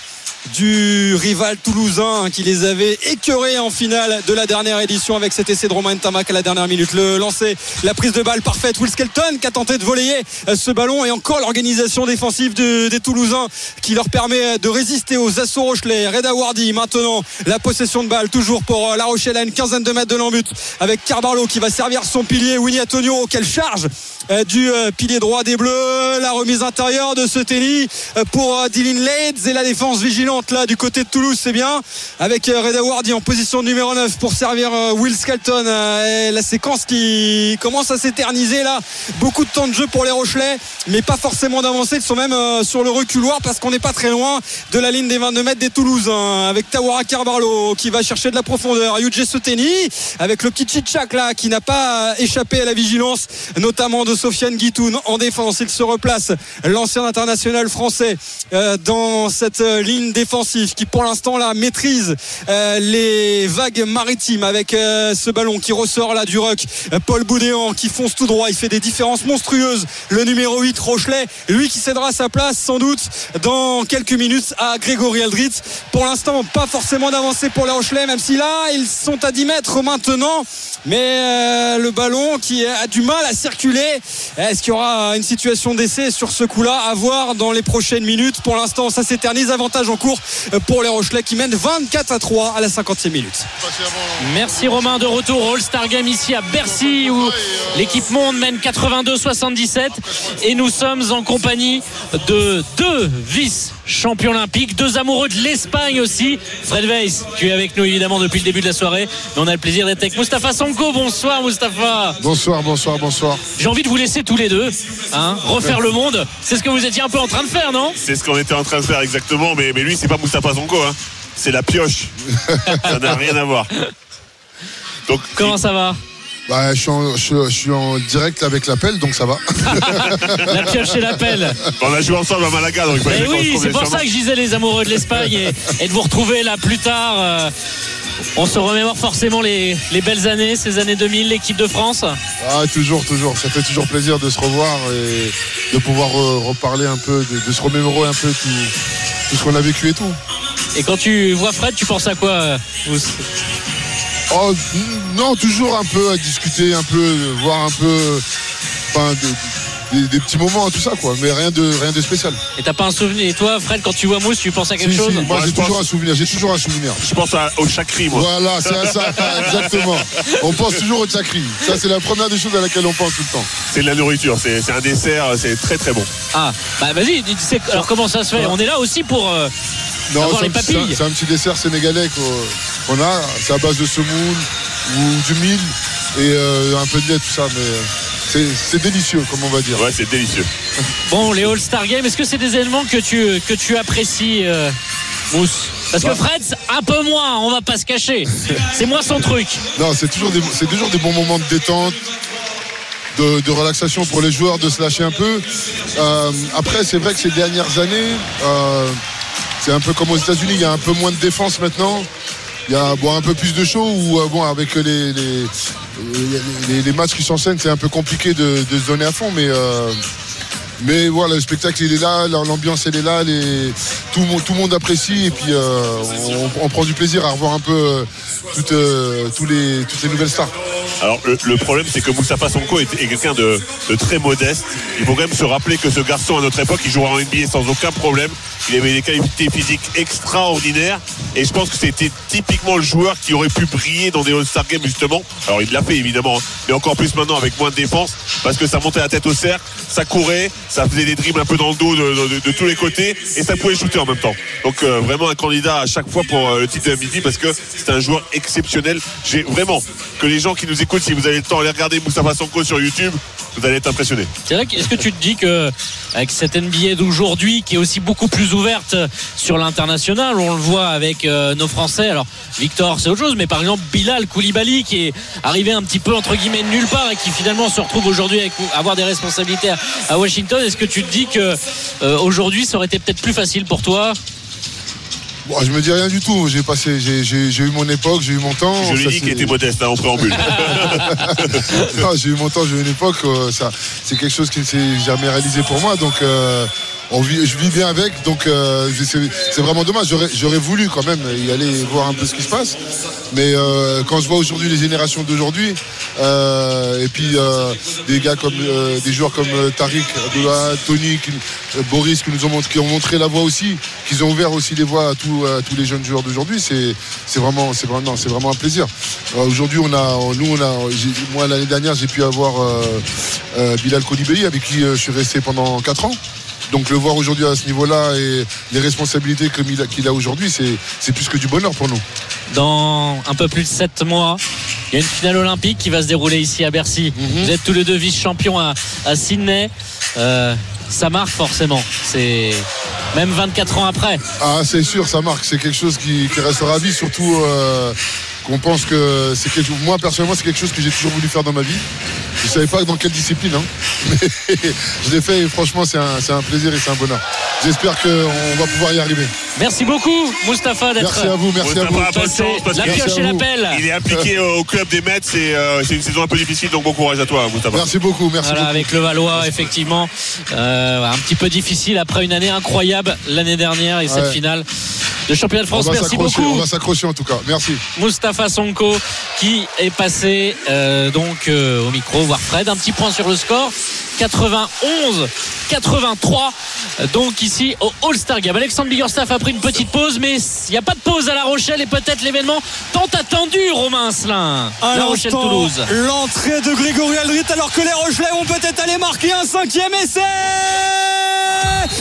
du rival toulousain qui les avait écœurés en finale de la dernière édition avec cet essai de Romain Tamac à la dernière minute. Le lancer, la prise de balle parfaite. Will Skelton qui a tenté de voler euh, ce ballon et encore l'organisation défensive de- des Toulousains qui leur permet de résister aux assauts Rochelais. Reda Wardi maintenant la possession de balle toujours pour euh, La Rochelle à une quinzaine de mètres de l'embut avec Carbarlo qui va servir son pilier. Winnie Antonio quelle charge euh, du euh, pilier droit des Bleus. La remise intérieure de ce euh, pour euh, Dylan Leeds et la défense vigilante là du côté de Toulouse, c'est bien. Avec euh, Reda Wardi en position numéro 9 pour servir euh, Will Skelton. Euh, la séquence qui commence à s'éterniser là. Beaucoup de temps de jeu pour les Rochelais, mais pas forcément d'avancée. Ils sont même sur le reculoir parce qu'on n'est pas très loin de la ligne des 22 mètres des Toulouses. hein, avec Tawara Carbarlo qui va chercher de la profondeur. Yuji Soteni avec le petit Chichak là qui n'a pas échappé à la vigilance, notamment de Sofiane Guitoun en défense. Il se replace, l'ancien international français, dans cette ligne qui pour l'instant là maîtrise euh, les vagues maritimes avec euh, ce ballon qui ressort là du ruck. Euh, Paul Boudéan qui fonce tout droit. Il fait des différences monstrueuses. Le numéro 8 Rochelet, lui qui cédera sa place sans doute dans quelques minutes à Grégory Aldrit. Pour l'instant, pas forcément d'avancée pour les Rochelais, même si là ils sont à 10 mètres maintenant. Mais le ballon qui a du mal à circuler. Est-ce qu'il y aura une situation d'essai sur ce coup-là à voir dans les prochaines minutes? Pour l'instant, ça s'éternise. Avantage en cours pour les Rochelais qui mènent 24 à 3 à la 50e minute. Merci Romain de retour au All-Star Game ici à Bercy où l'équipe monde mène 82-77 et nous sommes en compagnie de deux vice-champions olympiques, deux amoureux de l'Espagne aussi. Fred Weiss, tu es avec nous évidemment depuis le début de la soirée, mais on a le plaisir d'être avec Mustapha Sonko. Bonsoir Mustapha. Bonsoir, bonsoir, bonsoir. J'ai envie de vous laisser tous les deux, hein, refaire le monde. C'est ce que vous étiez un peu en train de faire, non? C'est ce qu'on était en train de faire exactement, mais, mais lui, c'est pas Moustapha Zonko, hein. c'est la pioche. ça n'a rien à voir. Donc, Comment ça va? Bah, je, suis en, je- je suis en direct avec l'appel, donc ça va. La pioche et l'appel. on a joué ensemble à Malaga, donc il fallait qu'on se oui, c'est pour ça que je disais les amoureux de l'Espagne et, et de vous retrouver là plus tard. euh, on se remémore forcément les, les belles années, ces années 2000, l'équipe de France. Ah, toujours, toujours. Ça fait toujours plaisir de se revoir et de pouvoir euh, reparler un peu, de, de se remémorer un peu tout, tout ce qu'on a vécu et tout. Et quand tu vois Fred, tu penses à quoi euh, Oh, non, toujours un peu à discuter, un peu, euh, voir un peu, des, des- des petits moments, tout ça, quoi. Mais rien de, rien de spécial. Et t'as pas un souvenir Et toi, Fred, quand tu vois Mousse, tu penses à quelque Si, chose si, moi, j'ai pense- toujours un souvenir. J'ai toujours un souvenir. Je pense à- au chakri, moi. Voilà, c'est à ça, exactement. On pense toujours au chakri. Ça, c'est la première des choses à laquelle on pense tout le temps. C'est de la nourriture, c'est c'est un dessert, c'est très très bon. Ah, bah vas-y, alors comment ça se fait? On est là aussi pour euh, avoir les un, petit- papilles. c'est un- petit dessert sénégalais qu'on a. C'est à base de semoule ou du mil et euh, un peu de lait, tout ça. Mais euh, c'est- délicieux, comme on va dire. Ouais, c'est délicieux. Bon, les All-Star Games, est-ce que c'est des éléments que tu, que tu apprécies, euh, Mousse Parce que Bah. Fred, un peu moins, on va pas se cacher. C'est moins son truc. Non, c'est toujours, des, c'est toujours des bons moments de détente. De, de relaxation pour les joueurs de se lâcher un peu. Euh, après, c'est vrai que ces dernières années, euh, c'est un peu comme aux États-Unis, il y a un peu moins de défense maintenant. Il y a bon, un peu plus de show ou euh, bon, avec les, les, les- les matchs qui s'enchaînent, c'est un peu compliqué de, se donner à fond, mais. euh, mais voilà, le spectacle il est là, l'ambiance elle est là, tout, le monde- tout le monde apprécie et puis euh, on, prend du plaisir à revoir un peu euh, toutes, les, toutes les nouvelles stars. Alors le, problème c'est que Moustapha Sonko est, quelqu'un de, très modeste. Il faut quand même se rappeler que ce garçon à notre époque il jouera en NBA sans aucun problème. Il avait des qualités physiques extraordinaires et je pense que c'était typiquement le joueur qui aurait pu briller dans des All-Star Games justement. Alors il l'a fait évidemment, hein, mais encore plus maintenant avec moins de défense parce que ça montait la tête au cercle, ça courait, ça faisait des dribbles un peu dans le dos de, tous les côtés et ça pouvait shooter en même temps. Donc euh, vraiment un candidat à chaque fois pour euh, le titre de midi parce que c'est un joueur exceptionnel. J'ai vraiment que les gens qui nous écoutent, si vous avez le temps, allez regarder Moustapha Sonko sur YouTube, vous allez être impressionnés. C'est vrai est-ce que tu te dis que avec cette NBA d'aujourd'hui qui est aussi beaucoup plus ouverte sur l'international, on le voit avec euh, nos Français. Alors Victor, c'est autre chose, mais par exemple Bilal Koulibaly qui est arrivé un petit peu entre guillemets de nulle part et qui finalement se retrouve aujourd'hui avec avoir des responsabilités à, à Washington. Est-ce que tu te dis que euh, aujourd'hui ça aurait été peut-être plus facile pour toi Bon, je me dis rien du tout. J'ai passé, j'ai, eu mon époque, j'ai eu mon temps. Je dis qu'il c'est- était modeste hein, en préambule. J'ai eu mon temps, j'ai eu une époque. euh, ça, c'est quelque chose qui ne s'est jamais réalisé pour moi. Donc, euh, je vis bien avec. Donc, euh, c'est, vraiment dommage. J'aurais, voulu quand même y aller voir un peu ce qui se passe. Mais euh, quand je vois aujourd'hui les générations d'aujourd'hui, euh, et puis euh, des gars comme euh, des joueurs comme euh, Tariq, Abdullah, Tony, Boris, qui nous ont montré, la voie aussi, qui ont ouvert aussi les voies à, tous- les jeunes joueurs d'aujourd'hui, c'est, vraiment, vraiment, vraiment un plaisir. Aujourd'hui, on a, nous, on a, moi l'année dernière, j'ai pu avoir Bilal Koulibaly avec qui je suis resté pendant 4 ans. Donc le voir aujourd'hui à ce niveau-là et les responsabilités a- qu'il a aujourd'hui, c'est, plus que du bonheur pour nous. dans un peu plus de 7 mois. Il y a une finale olympique qui va se dérouler ici à Bercy. Vous êtes tous les deux vice-champions à, à Sydney. Euh, ça marque forcément. C'est même 24 ans après. Ah, c'est sûr, ça marque. C'est quelque chose qui, qui restera à vie, surtout euh, qu'on pense que c'est quelque chose. Moi, personnellement, c'est quelque chose que j'ai toujours voulu faire dans ma vie. Je ne savais pas dans quelle discipline, hein. mais je l'ai fait et franchement, c'est un, c'est un plaisir et c'est un bonheur. j'espère qu'on va pouvoir y arriver. Merci beaucoup, Mustapha, d'être Merci à vous, merci à vous. Mustapha, bonne passé. chance, parce La que- pioche et l'appel. Il est impliqué au club des Mets, c'est euh, c'est une saison un peu difficile, donc bon courage à toi, Moustapha. Merci beaucoup, merci Voilà, beaucoup. avec le Valois, effectivement, euh, un petit peu difficile après une année incroyable l'année dernière et cette Ouais. finale de championnat de France. Merci beaucoup. on va s'accrocher en tout cas. Merci. Mustapha Sonko qui est passé euh, donc euh, au micro, voir Fred. Un petit point sur le score. 91 83 euh, donc ici au All-Star Game. Alexandre Biggerstaff a pris une petite pause, mais il n'y a pas de pause à La Rochelle et peut-être l'événement tant attendu, Romain Asselin. À La Rochelle-Toulouse. L'entrée de Grégory Aldrit alors que les Rochelais vont peut-être aller marquer un cinquième essai.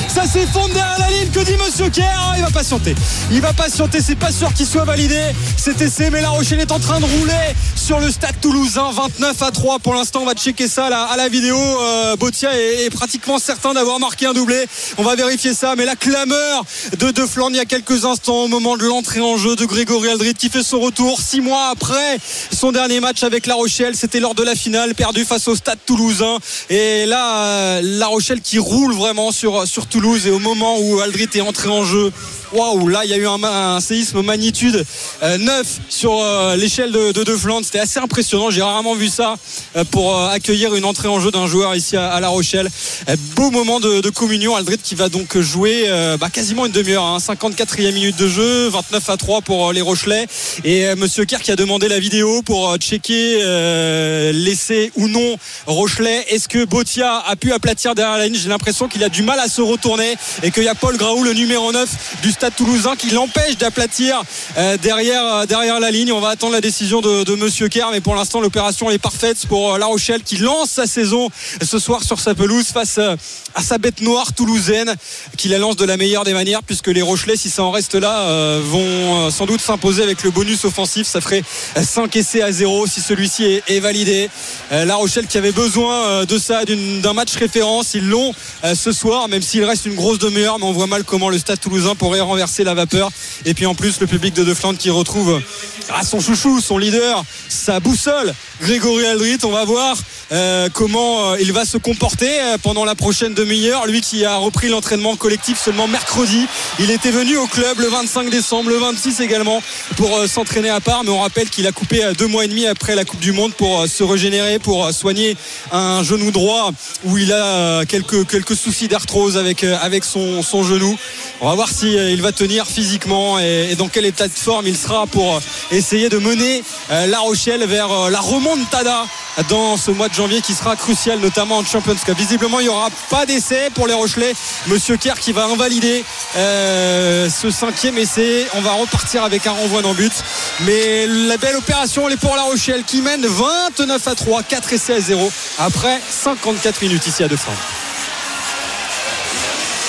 Ça s'effondre derrière la ligne. Que dit Monsieur Kerr Ah, Il va patienter. Il va patienter. C'est pas sûr qu'il soit validé cet essai. Mais la Rochelle est en train de rouler sur le stade toulousain. 29 à 3 pour l'instant. On va checker ça à la, vidéo. Euh, Botia est, pratiquement certain d'avoir marqué un doublé. On va vérifier ça. Mais la clameur de De Flandre il y a quelques instants au moment de l'entrée en jeu de Grégory Aldrit qui fait son retour six mois après son dernier match avec La Rochelle. C'était lors de la finale perdu face au stade toulousain. Et là, euh, La Rochelle qui roule vraiment sur, sur Toulouse. Et au moment où Aldrit est entré en jeu, waouh, là, il y a eu un, séisme magnitude euh, 9 sur euh, l'échelle de, de De Flandre. C'était assez impressionnant. J'ai rarement vu ça euh, pour euh, accueillir une entrée en jeu d'un joueur ici à, La Rochelle. Euh, beau moment de, communion. Aldrit qui va donc jouer euh, bah, quasiment une demi-heure. Hein, 54e minute de jeu, 29 à 3 pour euh, les Rochelais. Et euh, Monsieur Kerr qui a demandé la vidéo pour euh, checker euh, l'essai ou non Rochelet. Est-ce que Botia a pu aplatir derrière la ligne? J'ai l'impression qu'il a du mal à se retourner et qu'il y a Paul Graou, le numéro 9 du stade toulousain, qui l'empêche d'aplatir euh, derrière, euh, derrière la ligne. On va attendre la décision de, de Monsieur Kerr, mais pour l'instant, l'opération est parfaite pour euh, La Rochelle qui lance sa saison ce soir sur sa pelouse face à sa bête noire toulousaine, qui la lance de la meilleure des manières, puisque les Rochelais, si ça en reste là, vont sans doute s'imposer avec le bonus offensif. Ça ferait 5 essais à 0 si celui-ci est, validé. La Rochelle qui avait besoin de ça, d'un match référence, ils l'ont ce soir, même s'il reste une grosse demi-heure, mais on voit mal comment le stade toulousain pourrait renverser la vapeur. Et puis en plus, le public de De Flandre qui retrouve à son chouchou, son leader, sa boussole, Grégory Aldrit. On va voir euh, comment euh, il va se comporter euh, pendant la prochaine demi-heure. Lui qui a repris l'entraînement collectif seulement mercredi. Il était venu au club le 25 décembre, le 26 également, pour s'entraîner à part. Mais on rappelle qu'il a coupé deux mois et demi après la Coupe du Monde pour se régénérer, pour soigner un genou droit où il a quelques, quelques soucis d'arthrose avec, avec son, son genou. On va voir si euh, il tenir physiquement et, dans quel état de forme il sera pour euh, essayer de mener euh, La Rochelle vers euh, la remontada dans ce mois de janvier qui sera crucial notamment en Champions Cup. Visiblement il n'y aura pas d'essai pour les Rochelais. Monsieur Kerr qui va invalider ce cinquième essai. On va repartir avec un renvoi dans but. Mais la belle opération elle est pour La Rochelle qui mène 29 à 3, 4 essais à 0 après 54 minutes ici à De France.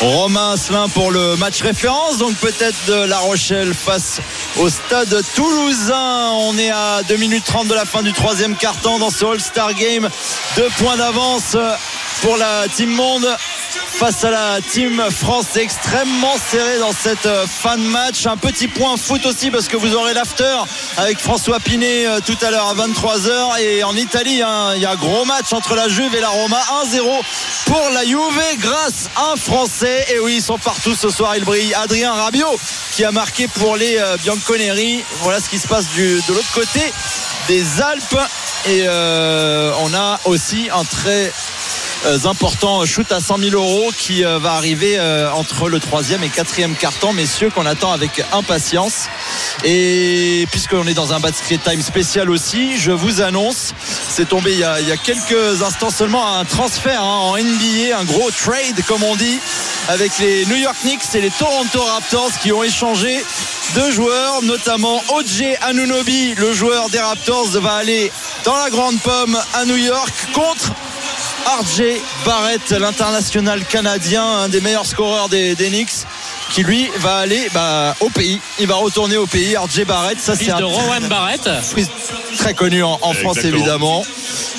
Romain Asselin pour le match référence, donc peut-être de La Rochelle face au stade toulousain. On est à 2 minutes 30 de la fin du troisième quart-temps dans ce All-Star Game. Deux points d'avance pour la Team Monde face à la Team France. Extrêmement serré dans cette fin de match. Un petit point foot aussi parce que vous aurez l'after avec François Pinet euh, tout à l'heure à 23h. Et en Italie, hein, il y a un gros match entre la Juve et la Roma. 1-0 pour la Juve grâce à un Français. Et oui, ils sont partout ce soir. Ils brillent. Adrien Rabiot qui a marqué pour les euh, Bianconeri. Voilà ce qui se passe de l'autre côté des Alpes. Et euh, on a aussi un très important shoot à 100 000 euros qui euh, va arriver euh, entre le troisième et quatrième carton, messieurs, qu'on attend avec impatience. Et puisqu'on est dans un basket time spécial aussi, je vous annonce, c'est tombé il y, a, il y a quelques instants seulement un transfert hein, en NBA, un gros trade comme on dit, avec les New York Knicks et les Toronto Raptors qui ont échangé deux joueurs, notamment OJ Anunobi, le joueur des Raptors, va aller dans la grande pomme à New York contre RJ Barrett, l'international canadien, un des meilleurs scoreurs des, des Knicks, qui lui va aller bah, au pays. Il va retourner au pays. RJ Barrett, ça c'est un de Rowan Barrett. très connu en, en France Exactement. évidemment.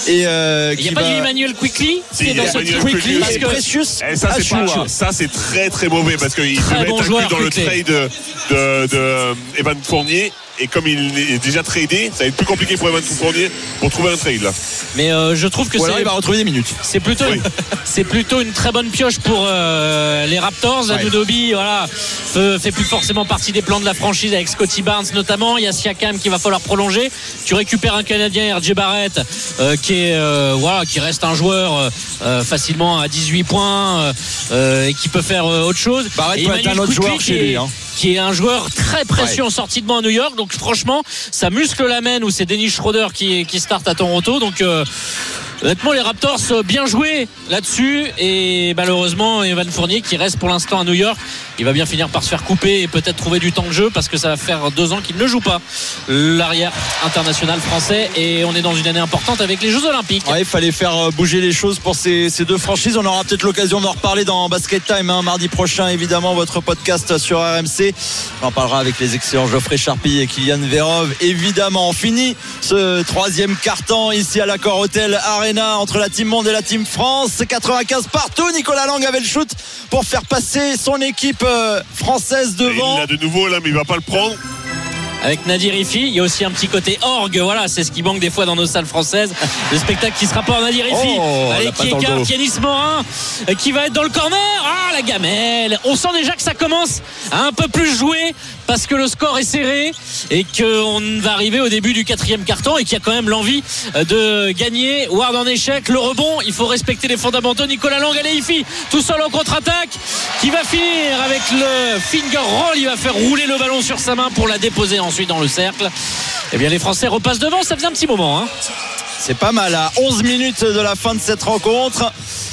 Et euh, Il n'y a pas va- du Emmanuel Quickly Si, qui est dans ce Quickly Quickly. parce que Precious Et ça, c'est Achua. pas, ça, c'est très très mauvais parce qu'il bon être inclus dans le trade de, de, de Evan Fournier. Et comme il est déjà tradé, ça va être plus compliqué pour Evan Fournier pour trouver un trade là. Mais euh, je trouve que c'est il va retrouver des minutes. c'est plutôt Oui. c'est plutôt une très bonne pioche pour euh, les Raptors. Ouais. Anunoby, voilà, fait, fait plus forcément partie des plans de la franchise avec Scotty Barnes notamment. Il y a Siakam qui va falloir prolonger. Tu récupères un Canadien, RJ Barrett, euh, qui est euh, voilà, qui reste un joueur facilement à 18 points et qui peut faire euh, autre chose. Barrett Et peut être un autre joueur chez lui, hein. Qui est un joueur très précieux en sortie de banc à New York. Donc franchement, ça muscle la main où c'est Dennis Schroeder qui, qui start à Toronto. Donc euh, honnêtement, les Raptors euh, bien joués là-dessus. Et malheureusement, Evan Fournier qui reste pour l'instant à New York, il va bien finir par se faire couper et peut-être trouver du temps de jeu parce que ça va faire deux ans qu'il ne joue pas l'arrière international français. Et on est dans une année importante avec les Jeux Olympiques. Ouais, il fallait faire euh, bouger les choses pour ces, deux franchises. On aura peut-être l'occasion d'en reparler dans Basket Time hein, mardi prochain, évidemment, votre podcast sur RMC. On en parlera avec les excellents Geoffrey Charpie et Kylian Verov. Évidemment, on finit ce troisième carton ici à l'accord Arena entre la Team Monde et la Team France. 95 partout. Nicolas Lang avait le shoot pour faire passer son équipe euh, française Et devant. il l'a de nouveau là, mais il va pas le prendre. avec Nadir Ifi. Il y a aussi un petit côté orgue, voilà, c'est ce qui manque des fois dans nos salles françaises. Le spectacle qui sera pas en Nadir Ifi. Oh, Allez, qui écarte. Yanis Morin, euh, qui va être dans le corner. Ah, la gamelle. On sent déjà que ça commence à un peu plus jouer parce que le score est serré et qu'on va arriver au début du quatrième carton et qu'il y a quand même l'envie euh, de gagner. Ward en échec, le rebond, il faut respecter les fondamentaux. Nicolas Lang, allez, Ifi, tout seul en contre-attaque, qui va finir avec le finger roll. Il va faire rouler le ballon sur sa main pour la déposer ensuite dans le cercle. Eh bien, les Français repassent devant, ça faisait un petit moment. Hein. C'est pas mal à 11 minutes de la fin de cette rencontre.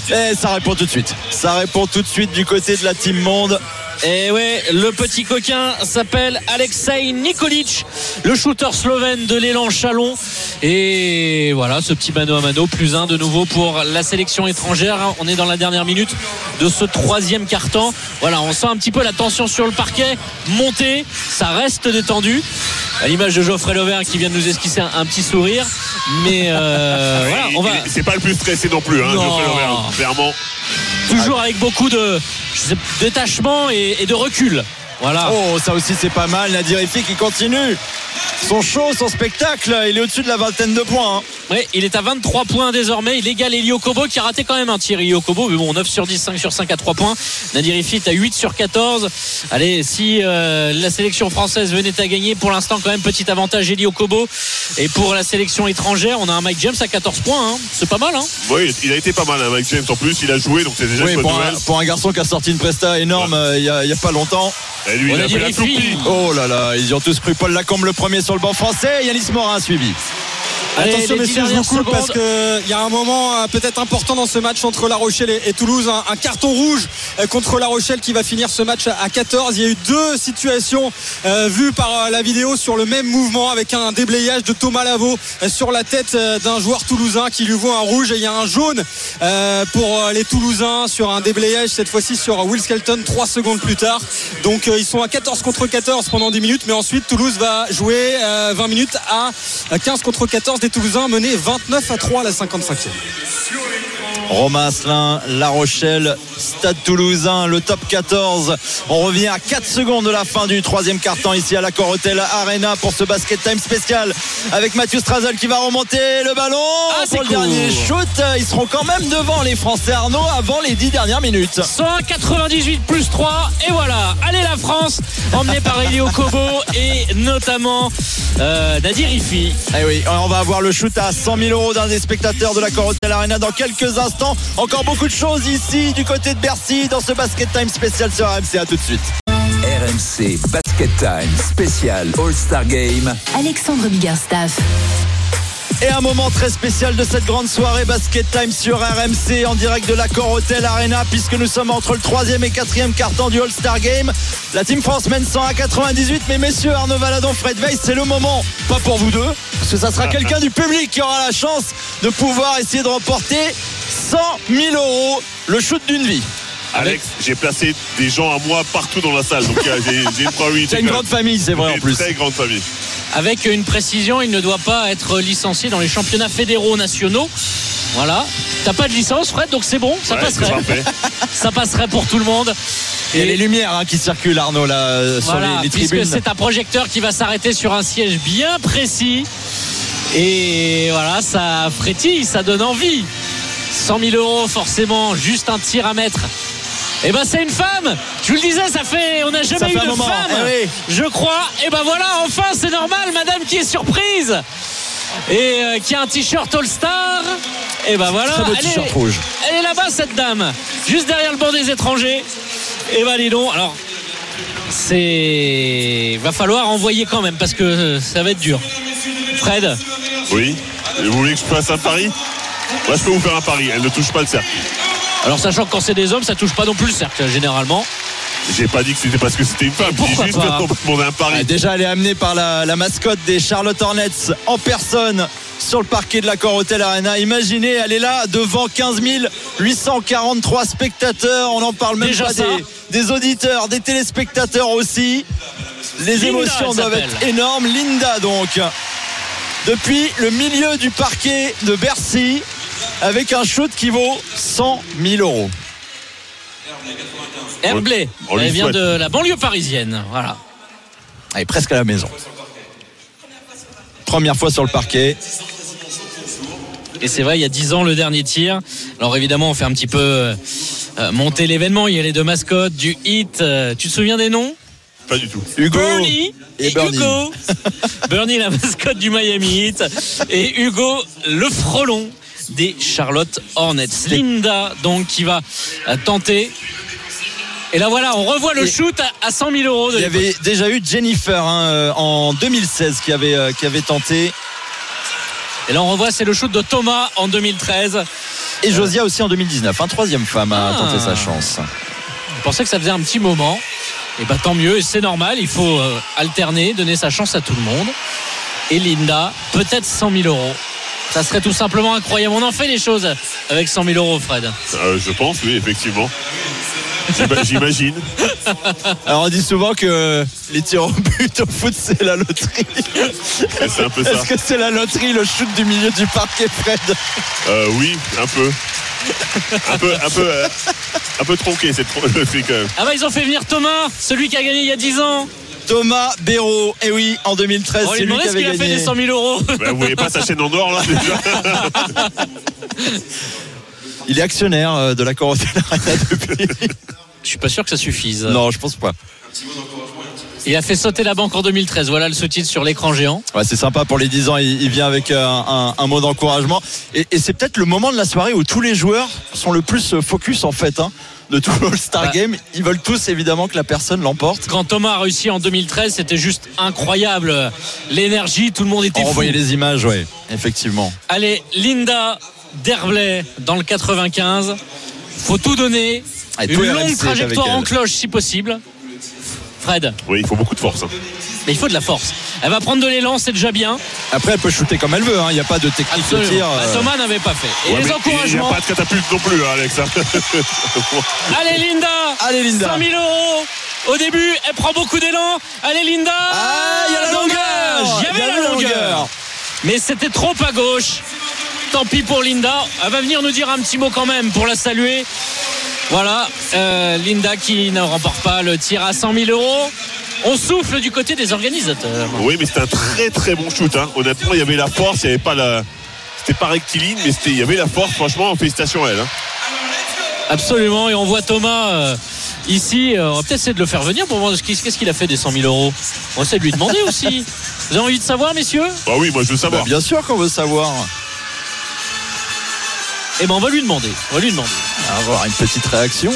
Et ça répond tout de suite. Ça répond tout de suite du côté de la Team Monde. Et ouais, le petit coquin s'appelle Alexei Nikolic, le shooter slovène de l'élan Chalon. Et voilà, ce petit mano à mano, plus un de nouveau pour la sélection étrangère. On est dans la dernière minute de ce troisième carton. Voilà, on sent un petit peu la tension sur le parquet monter. Ça reste détendu. À l'image de Geoffrey Lovert qui vient de nous esquisser un, un petit sourire. Mais euh, voilà, on va C'est pas le plus stressé non plus, hein, clairement. toujours avec beaucoup de détachement et, et de recul. Voilà. Oh, ça aussi c'est pas mal. Nadir Ifi qui continue son show, son spectacle. Il est au-dessus de la vingtaine de points. hein. Oui, il est à 23 points désormais. Il égale Elio Kobo qui a raté quand même un tir. Elio Kobo, mais bon, 9 sur 10, 5 sur 5 à 3 points. Nadir Ifit à 8 sur 14. Allez, si euh, la sélection française venait à gagner, pour l'instant, quand même, petit avantage Elio Kobo. Et pour la sélection étrangère, on a un Mike James à 14 points. hein. C'est pas mal, hein Oui, il a été pas mal, hein, Mike James en plus. Il a joué, donc c'est déjà Oui, une bonne pour, un, nouvelle. pour un garçon qui a sorti une presta énorme euh, il y, a, il y a pas longtemps. Et lui, On il a a dit fait la les filles. toupie. Oh là là, ils ont tous cru. Paul Lacombe le premier sur le banc français. Yanis Morin suivi. Attention messieurs, je vous coupe parce qu'il y a un moment euh, peut-être important dans ce match entre La Rochelle et, Toulouse. Un, un carton rouge euh, contre La Rochelle qui va finir ce match à, à 14. Il y a eu deux situations euh, vues par la vidéo sur le même mouvement avec un déblayage de Thomas Lavaux sur la tête d'un joueur toulousain qui lui voit un rouge et il y a un jaune euh, pour les Toulousains sur un déblayage cette fois-ci sur Will Skelton trois secondes plus tard. Donc euh, ils sont à 14 contre 14 pendant 10 minutes mais ensuite Toulouse va jouer euh, 20 minutes à 15 contre 14 des Toulousains menés 29 à 3 à la 55e. Romain Asselin, La Rochelle, Stade Toulousain, le top 14. On revient à 4 secondes de la fin du troisième quart-temps ici à l'Accor Hotel Arena pour ce basket time spécial avec Mathieu Strazel qui va remonter le ballon Ah, pour le cool. dernier shoot. Ils seront quand même devant les Français Arnaud avant les 10 dernières minutes. 198 plus 3 et voilà allez la France emmenée par Elio Kobo et notamment euh, Nadir Ifi Eh oui, on va avoir le shoot à 100 000 euros d'un des spectateurs de la Hotel Arena dans quelques instants. Encore beaucoup de choses ici du côté de Bercy dans ce basket time spécial sur RMC. À tout de suite. RMC Basket Time spécial All-Star Game. Alexandre Biggerstaff. Et un moment très spécial de cette grande soirée Basket Time sur RMC en direct de l'Accor Hotel Arena puisque nous sommes entre le troisième et quatrième quart-temps du All-Star Game. La Team France mène 100 à 98 mais messieurs Arnaud Valadon, Fred Weiss, c'est le moment, pas pour vous deux, parce que ça sera quelqu'un du public qui aura la chance de pouvoir essayer de remporter 100 000 euros, le shoot d'une vie. Alex, j'ai placé des gens à moi partout dans la salle. Donc euh, j'ai une probabilité. C'est une grande famille, c'est vrai en Une plus. Très grande famille. avec une précision il ne doit pas être licencié dans les championnats fédéraux nationaux voilà t'as pas de licence Fred donc c'est bon ça Ouais, passerait ça passerait pour tout le monde a les lumières hein, qui circulent, Arnaud, là, sur Voilà, les, les puisque tribunes. c'est un projecteur qui va s'arrêter sur un siège bien précis. Et voilà, ça frétille, ça donne envie. 100 000 euros, forcément, juste un tir à mettre. Et ben c'est une femme. Je vous le disais, ça fait, on n'a Ça jamais fait eu de moment, femme. eh oui. Je crois. Et ben voilà, enfin c'est normal, Madame qui est surprise et euh, qui a un t-shirt All Star. Et ben voilà. Très beau elle est- t-shirt rouge. Elle est là-bas cette dame, juste derrière le banc des étrangers. Et ben dis donc, alors c'est va falloir envoyer quand même parce que euh, ça va être dur. Fred, Oui. Et vous voulez que je fasse un pari? Moi, je peux vous faire un pari. Elle ne touche pas le cercle. Alors sachant que quand c'est des hommes, ça touche pas non plus le cercle généralement. J'ai pas dit que c'était parce que c'était une femme. J'ai pourquoi juste pas demandé un pari. Ah, déjà, elle est amenée par la, la mascotte des Charlotte Hornets en personne sur le parquet de l'accord Hotel Arena. Imaginez, elle est là devant 15 843 spectateurs. On n'en parle même Déjà pas des, des auditeurs, des téléspectateurs aussi. Les Linda, émotions doivent être énormes. Linda, donc, depuis le milieu du parquet de Bercy, avec un shoot qui vaut 100 000 euros. Herblay, elle vient souhaite. de la banlieue parisienne. Voilà. Elle est presque à la maison. Première fois sur le parquet. Et c'est vrai, il y a 10 ans, le dernier tir. Alors évidemment, on fait un petit peu euh, euh, monter l'événement. Il y a les deux mascottes du hit. Euh, tu te souviens des noms? Pas du tout. Hugo Bernie et et, Bernie. Hugo. Bernie, la mascotte du Miami Heat. Et Hugo, le frelon des Charlotte Hornets. Linda, donc, qui va tenter. Et là, voilà, on revoit le shoot à- à 100 000 euros. de Il y avait déjà eu Jennifer hein, euh, en 2016 qui avait, euh, qui avait tenté. Et là, on revoit, c'est le shoot de Thomas en 2013. Et Josia aussi en 2019. Un troisième femme a Ah. tenté sa chance. Je pensais que ça faisait un petit moment. Et bah tant mieux, et c'est normal, il faut euh, alterner, donner sa chance à tout le monde. Et Linda, peut-être 100 000 euros. Ça serait tout simplement incroyable. On en fait des choses avec 100 000 euros, Fred. Euh, je pense, oui, effectivement. J'ima- J'imagine. Alors on dit souvent que les tirs au but au foot c'est la loterie. C'est un peu ça. Est-ce que c'est la loterie le shoot du milieu du parquet Fred Euh, oui, un peu. Un peu, un peu, euh, un peu tronqué cette loterie quand même. Ah bah ils ont fait venir Thomas, celui qui a gagné il y a 10 ans. Thomas Béraud, et oui, en 2013, On va c'est lui qui avait qu'il a fait des 100 000 euros. Bah, vous voyez pas sa chaîne en or là déjà Il est actionnaire euh, de l'accord Hotel Arena depuis. Je suis pas sûr que ça suffise. Non, je pense pas. Il a fait sauter la banque en 2013. Voilà le sous-titre sur l'écran géant. Ouais, c'est sympa pour les 10 ans, il, il vient avec euh, un, un mot d'encouragement. Et, et c'est peut-être le moment de la soirée où tous les joueurs sont le plus euh, focus en fait hein, de tout l'All-Star Bah. Game. Ils veulent tous évidemment que la personne l'emporte. Quand Thomas a réussi en 2013, c'était juste incroyable. L'énergie, tout le monde était On fou. revoyait les images, ouais, effectivement. Allez, Linda Derblay dans le 95. Faut tout donner. Une longue trajectoire en cloche si possible. Fred, Oui, il faut beaucoup de force. hein. mais il faut de la force. Elle va prendre de l'élan, c'est déjà bien. Après, elle peut shooter comme elle veut, hein, il n'y a pas de technique de Absolument. tir. Bah, euh, Thomas n'avait pas fait. Et Ouais, les mais Il n'y a encouragements. pas de catapulte non plus, hein, Alex. hein. Allez Linda Allez, Linda. 100 000 euros Au début, elle prend beaucoup d'élan. Allez Linda Ah, il y a la longueur Il y avait la longueur Mais c'était trop à gauche. Tant pis pour Linda. Elle va venir nous dire un petit mot quand même pour la saluer. Voilà, euh, Linda qui ne remporte pas le tir à 100 000 euros. On souffle du côté des organisateurs. Oui, mais c'était un très très bon shoot. hein. Honnêtement, il y avait la force, il n'y avait pas la. C'était pas rectiligne, mais c'était- il y avait la force. Franchement, félicitations à elle. hein. Absolument, et on voit Thomas euh, ici. Euh, on va peut-être essayer de le faire venir pour voir ce qu'il- qu'est-ce qu'il a fait des 100 000 euros. On va essayer de lui demander aussi. Vous avez envie de savoir, messieurs? Bah oui, moi je veux bah, savoir. bien sûr qu'on veut savoir. Eh ben, on va lui demander. On va lui demander. On avoir une petite réaction.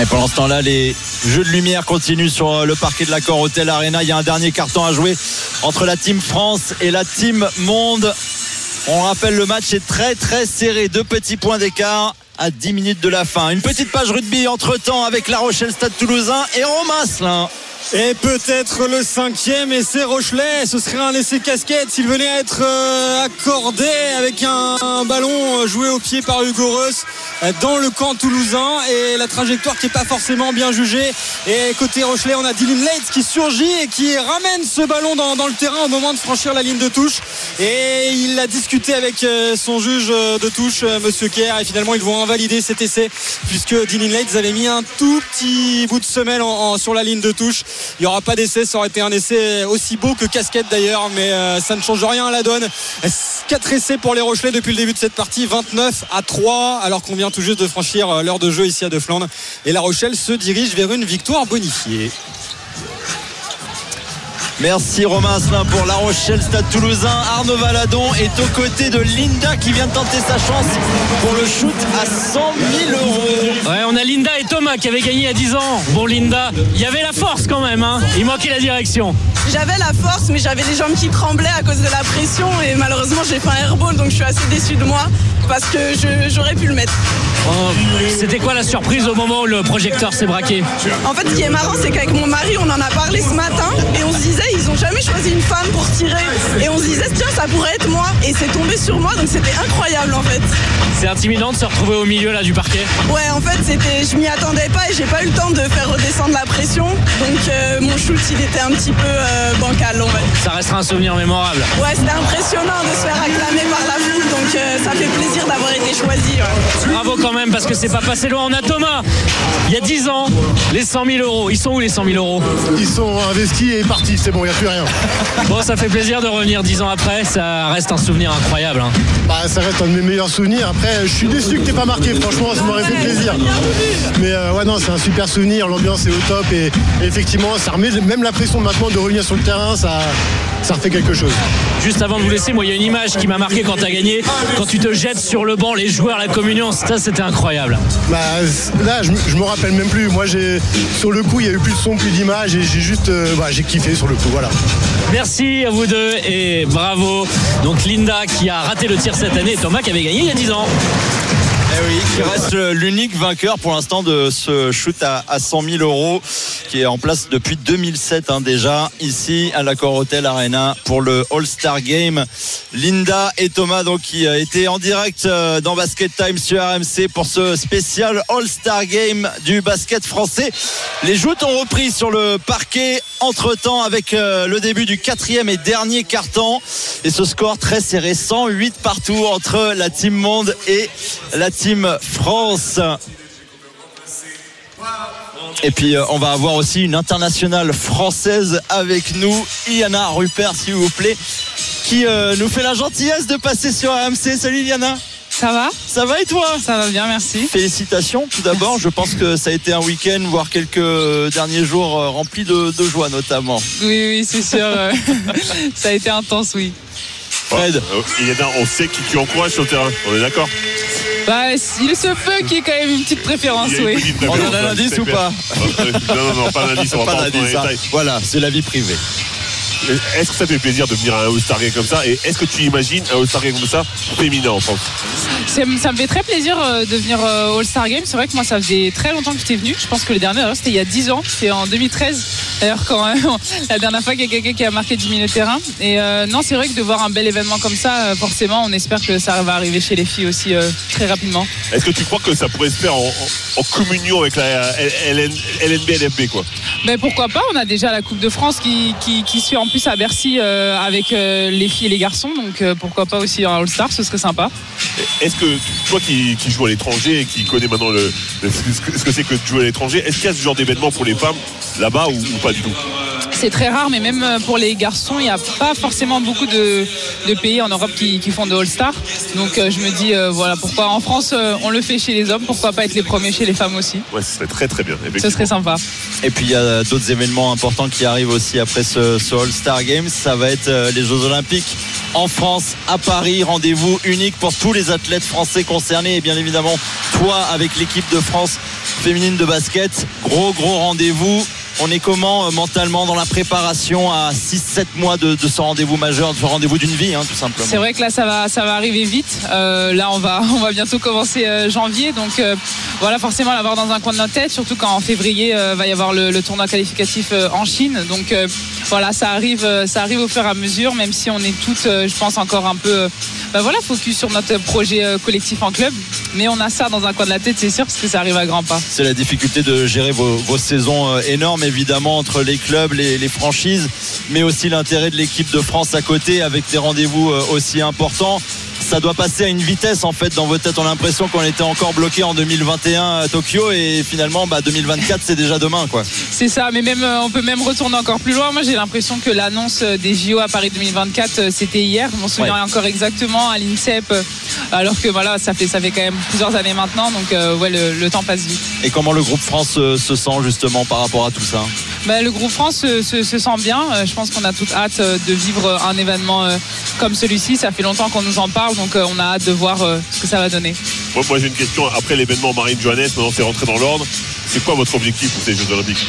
Et pendant ce temps-là, les jeux de lumière continuent sur euh, le parquet de l'accord Hotel Arena. Il y a un dernier carton à jouer entre la team France et la team Monde. On rappelle, le match est très très serré. Deux petits points d'écart à 10 minutes de la fin. Une petite page rugby entre-temps avec La Rochelle Stade Toulousain et Romaslin. Et peut-être le cinquième essai Rochelet. Ce serait un essai casquette s'il venait à être euh, accordé avec un, ballon euh, joué au pied par Hugo Reus. euh, dans le camp toulousain et la trajectoire qui n'est pas forcément bien jugée. Et côté Rochelet, on a Dylan Leitz qui surgit et qui ramène ce ballon dans, le terrain au moment de franchir la ligne de touche. Et il a discuté avec son juge de touche, Monsieur Kerr, et finalement ils vont invalider cet essai puisque Dylan Leitz avait mis un tout petit bout de semelle sur la ligne de touche. Il n'y aura pas d'essai, ça aurait été un essai aussi beau que casquette d'ailleurs, mais euh, ça ne change rien à la donne. 4 essais pour les Rochelais depuis le début de cette partie, 29 à 3, alors qu'on vient tout juste de franchir euh, l'heure de jeu ici à De Flandre. Et la Rochelle se dirige vers une victoire bonifiée. Merci Romain Asselin pour La Rochelle, Stade Toulousain. Arnaud Valadon est aux côtés de Linda qui vient de tenter sa chance pour le shoot à 100 000 euros. Ouais, on a Linda et Thomas qui avaient gagné il y a 10 ans. Bon, Linda, il y avait la force quand même. Hein. Il manquait la direction. J'avais la force, mais j'avais les jambes qui tremblaient à cause de la pression et malheureusement j'ai fait un airball donc je suis assez déçue de moi parce que j'aurais pu le mettre. Oh, C'était quoi la surprise au moment où le projecteur s'est braqué? En fait, ce qui est marrant, c'est qu'avec mon mari, on en a parlé ce matin et on se disait, ils ont jamais choisi une femme pour tirer. Et on se disait, tiens, ça pourrait être moi. Et c'est tombé sur moi, donc c'était incroyable en fait. C'est intimidant de se retrouver au milieu là du parquet. Ouais, en fait, c'était, je m'y attendais pas et j'ai pas eu le temps de faire redescendre la pression. Donc euh, mon shoot, il était un petit peu euh, bancal, va dire. Ça restera un souvenir mémorable. Ouais, c'était impressionnant de se faire acclamer par la foule, donc euh, ça fait plaisir d'avoir été choisi. ouais. Bravo quand même parce que c'est pas passé loin. On a Thomas, il y a 10 ans, les 100 000 euros. Ils sont où les 100 000 euros? Ils sont investis et partis, c'est bon, plus rien. Bon, ça fait plaisir de revenir 10 ans après. Ça reste un souvenir incroyable. hein. Bah, ça reste un de mes meilleurs souvenirs. Après, je suis déçu que t'aies pas marqué, franchement, ça m'aurait fait plaisir. Mais euh, ouais, non, c'est un super souvenir, l'ambiance est au top et, et effectivement, ça remet même la pression maintenant de revenir sur le terrain, ça, ça refait quelque chose. Juste avant de vous laisser, moi, il y a une image qui m'a marqué quand tu as gagné. Quand tu te jettes sur le banc, les joueurs, la communion, ça, c'était incroyable. Bah, là, je, me- je me rappelle même plus. Moi, j'ai sur le coup, il y a eu plus de son, plus d'images et j'ai juste, euh, bah, j'ai kiffé sur le coup, Merci à vous deux et bravo. Donc Linda qui a raté le tir cette année et Thomas qui avait gagné il y a 10 ans. Eh oui, qui reste l'unique vainqueur pour l'instant de ce shoot à, à 100 000 euros qui est en place depuis 2007 hein, déjà ici à l'Accor Hotel Arena pour le All-Star Game. Linda et Thomas donc qui euh, étaient en direct euh, dans Basket Time sur RMC pour ce spécial All-Star Game du basket français. Les joutes ont repris sur le parquet entre-temps avec euh, le début du quatrième et dernier quart-temps et ce score très serré 108 partout entre la Team Monde et la Team France. Et puis euh, on va avoir aussi une internationale française avec nous, Iana Rupert s'il vous plaît, qui euh, nous fait la gentillesse de passer sur RMC. Salut Iana Ça va? Ça va et toi? Ça va bien, merci. Félicitations tout d'abord. Je pense que ça a été un week-end, voire quelques derniers jours euh, remplis de, de joie notamment. Oui, oui, c'est sûr. euh, ça a été intense, oui. Fred. On sait qui tu encourages sur le terrain, on est d'accord? Bah, il se peut qu'il y ait quand même une petite préférence, une oui. petite préférence, On en a hein, l'indice ou pas Non, non, non, pas d'indice, on va Pas pas hein. Voilà, c'est la vie privée. Est-ce que ça fait plaisir de venir à un All-Star Game comme ça? Et est-ce que tu imagines un All-Star Game comme ça féminin en France? Ça me fait très plaisir euh, de venir euh, au All-Star Game. C'est vrai que moi, ça faisait très longtemps que j'étais venu. Je pense que le dernier, c'était il y a 10 ans. C'était en 2013. D'ailleurs, quand euh, la dernière fois qu'il y a quelqu'un qui a marqué 10 minutes de terrain. Et euh, non, c'est vrai que de voir un bel événement comme ça, euh, forcément, on espère que ça va arriver chez les filles aussi euh, très rapidement. Est-ce que tu crois que ça pourrait se faire en, en- en communion avec la LN, LNB, LFB quoi? Mais pourquoi pas? On a déjà la Coupe de France qui, qui, fait en à Bercy euh, avec euh, les filles et les garçons. Donc euh, pourquoi pas aussi un All-Star, ce serait sympa. Est-ce que toi qui, joues à l'étranger et qui connais maintenant ce que ce que c'est que de jouer à l'étranger, est-ce qu'il y a ce genre d'événement pour les femmes là-bas ou pas du tout? C'est très rare, mais même euh, pour les garçons, il n'y a pas forcément beaucoup de, de pays en Europe qui, qui font de All-Star. Donc euh, je me dis, euh, voilà, pourquoi en France euh, on le fait chez les hommes, pourquoi pas être les premiers chez les femmes aussi? Ouais, ce serait très très bien. Ce serait sympa. Et puis il y a d'autres événements importants qui arrivent aussi après ce, ce All-Star Games. Ça va être euh, les Jeux Olympiques en France, à Paris. Rendez-vous unique pour tous les athlètes français concernés. Et bien évidemment, toi avec l'équipe de France féminine de basket. Gros, gros rendez-vous. On est comment euh, mentalement dans la préparation à 6-7 mois de, de ce rendez-vous majeur, de ce rendez-vous d'une vie, hein, tout simplement C'est vrai que là, ça va, ça va arriver vite. Euh, là, on va, on va bientôt commencer euh, janvier. Donc, voilà, forcément, l'avoir dans un coin de notre tête. Surtout quand en février, va y avoir le, le tournoi qualificatif en Chine. Donc, voilà, ça arrive, ça arrive au fur et à mesure, même si on est toutes, je pense, encore un peu, bah voilà, focus sur notre projet collectif en club. Mais on a ça dans un coin de la tête, c'est sûr, parce que ça arrive à grands pas. C'est la difficulté de gérer vos, vos saisons énormes, évidemment, entre les clubs, les, les franchises, mais aussi l'intérêt de l'équipe de France à côté, avec des rendez-vous euh, aussi importants. Ça doit passer à une vitesse en fait dans vos têtes. On a l'impression qu'on était encore bloqué en 2021 à Tokyo et finalement bah, 2024 c'est déjà demain quoi. C'est ça, mais même euh, on peut même retourner encore plus loin. Moi, j'ai l'impression que l'annonce euh, des JO à Paris 2024, euh, c'était hier. Je m'en souviens Ouais. encore exactement à l'INSEP, alors que voilà, ça fait ça fait quand même plusieurs années maintenant. Donc euh, ouais, le, le temps passe vite. Et comment le groupe France se sent justement par rapport à tout ça? Bah, le groupe France se, se- se sent bien. Je pense qu'on a toute hâte de vivre un événement comme celui-ci. Ça fait longtemps qu'on nous en parle, donc euh, on a hâte de voir euh, ce que ça va donner. Moi, j'ai une question. Après l'événement Marine Johannes, maintenant c'est rentré dans l'ordre. C'est quoi votre objectif pour ces Jeux Olympiques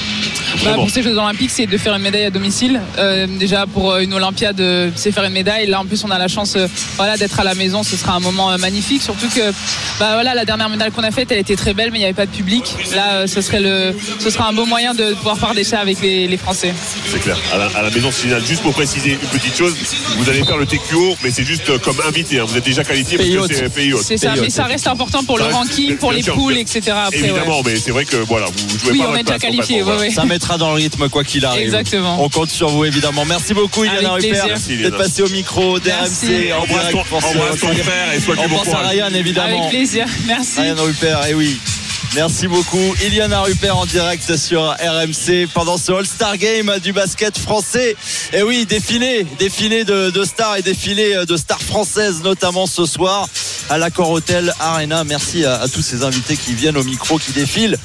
Bah, pour ces Jeux Olympiques, c'est de faire une médaille à domicile. Euh, déjà pour euh, une Olympiade, euh, c'est faire une médaille. Là, en plus, on a la chance, euh, voilà, d'être à la maison. Ce sera un moment euh, magnifique. Surtout que, bah voilà, la dernière médaille qu'on a faite, elle était très belle, mais il n'y avait pas de public. Là, euh, ce serait le, ce sera un beau moyen de pouvoir partager ça avec les, les Français. C'est clair. À la, à la maison finale, juste pour préciser une petite chose, vous allez faire le TQO, mais c'est juste euh, comme invité. hein. Vous êtes déjà qualifié parce Pays que c'est pays. C'est ça, mais ça reste important pour Ça le ranking, pour les poules, etc. Après, ouais. Évidemment, mais c'est vrai que voilà, vous jouez Oui, pas on votre place, qualifié, ouais, ouais. Ça mettra dans le rythme quoi qu'il arrive. Exactement. On compte sur vous évidemment. Merci beaucoup Iliana Rupert d'être passé au micro Merci. d'RMC en Embrasse direct ton- ton frère et souhaite On pense à. Ryan évidemment. Avec plaisir. Merci. Ryan Rupert, et oui. Merci beaucoup. Iliana Rupert en direct sur RMC pendant ce All-Star Game du basket français. Et oui, défilé, défilé de, stars et défilé de stars françaises, notamment ce soir à l'Accor Hotel Arena. Merci à, à tous ces invités qui viennent au micro, qui défilent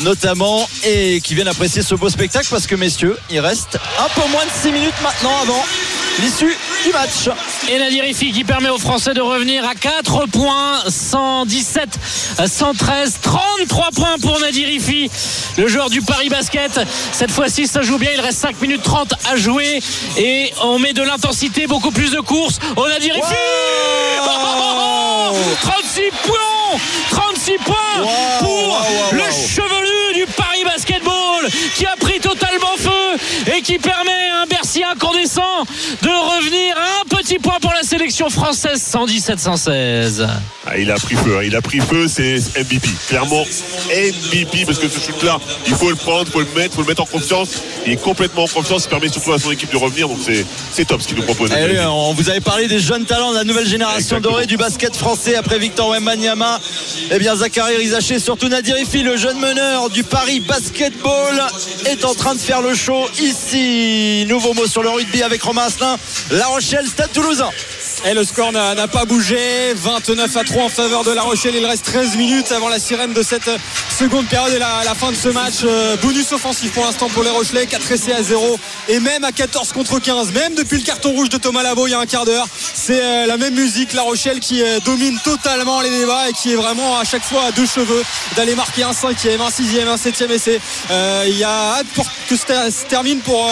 notamment et qui viennent apprécier ce beau spectacle parce que messieurs, il reste un peu moins de 6 minutes maintenant avant l'issue du match. Et Nadir Ifi qui permet aux Français de revenir à 4 points, 117, 113, 33 points pour Nadir Ifi, le joueur du Paris Basket. Cette fois-ci, ça joue bien. Il reste 5 minutes 30 à jouer et on met de l'intensité, beaucoup plus de courses. Oh Nadir Ifi Oh, oh, oh, 36 points 36 points Wow, pour wow, wow, le wow. chevelu du Paris Basketball qui a pris totalement feu et qui permet à un Bercy incandescent de revenir sélection française 117-116. Ah, il a pris feu, hein. il a pris feu, c'est MVP. Clairement, MVP, parce que ce shoot-là, il faut le prendre, il faut le mettre, il faut le mettre en confiance. Il est complètement en confiance, il permet surtout à son équipe de revenir, donc c'est, c'est top ce qu'il nous propose. Eh oui, on vous avait parlé des jeunes talents de la nouvelle génération Exactement. dorée du basket français après Victor Wembanyama. Eh bien, Zachary Rizaché, surtout Nadir Ifi, le jeune meneur du Paris Basketball, est en train de faire le show ici. Nouveau mot sur le rugby avec Romain Asselin. La Rochelle, Stade Toulousain. Et le score n'a pas bougé. 29 à 3 en faveur de La Rochelle. Il reste 13 minutes avant la sirène de cette seconde période et la, fin de ce match. Euh, bonus offensif pour l'instant pour les Rochelais. 4 essais à 0 et même à 14 contre 15. Même depuis le carton rouge de Thomas Labo il y a un quart d'heure. C'est euh, la même musique. La Rochelle qui euh, domine totalement les débats et qui est vraiment à chaque fois à deux cheveux d'aller marquer un cinquième, un sixième, un septième essai. Il y a hâte pour que ça se termine pour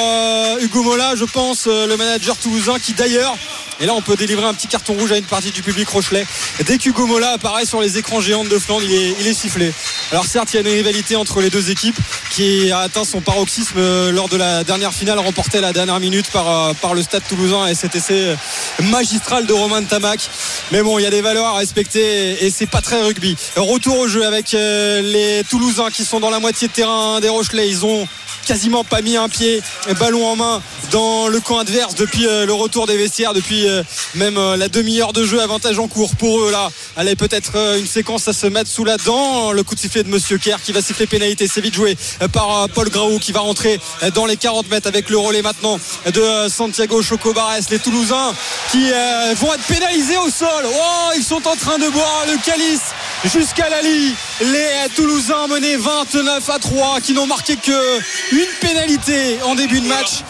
Hugo Mola, je pense, le manager toulousain qui d'ailleurs et là, on peut délivrer un petit carton rouge à une partie du public Rochelet. Dès qu'Hugo Mola apparaît sur les écrans géants de Flandre, il est, sifflé. Alors certes, il y a une rivalité entre les deux équipes qui a atteint son paroxysme euh, lors de la dernière finale remportée à la dernière minute par, euh, le Stade Toulousain et cet essai euh, magistral de Romain Tamac. Mais bon, il y a des valeurs à respecter et c'est pas très rugby. Retour au jeu avec les Toulousains qui sont dans la moitié de terrain des Rochelais. Ils ont quasiment pas mis un pied ballon en main dans le camp adverse depuis euh, le retour des vestiaires depuis euh, même euh, la demi-heure de jeu avantage en cours pour eux là. Allez peut-être une séquence à se mettre sous la dent. Le coup de sifflet de Monsieur Kerr qui va siffler pénalité. C'est vite joué par Paul Graou qui va rentrer dans les 40 mètres avec le relais maintenant de Santiago Chocobares. Les Toulousains qui vont être pénalisés au sol. Oh ils sont en train de boire le calice jusqu'à la ligne les Toulousains menés 29 à 3 qui n'ont marqué que une pénalité en début de match.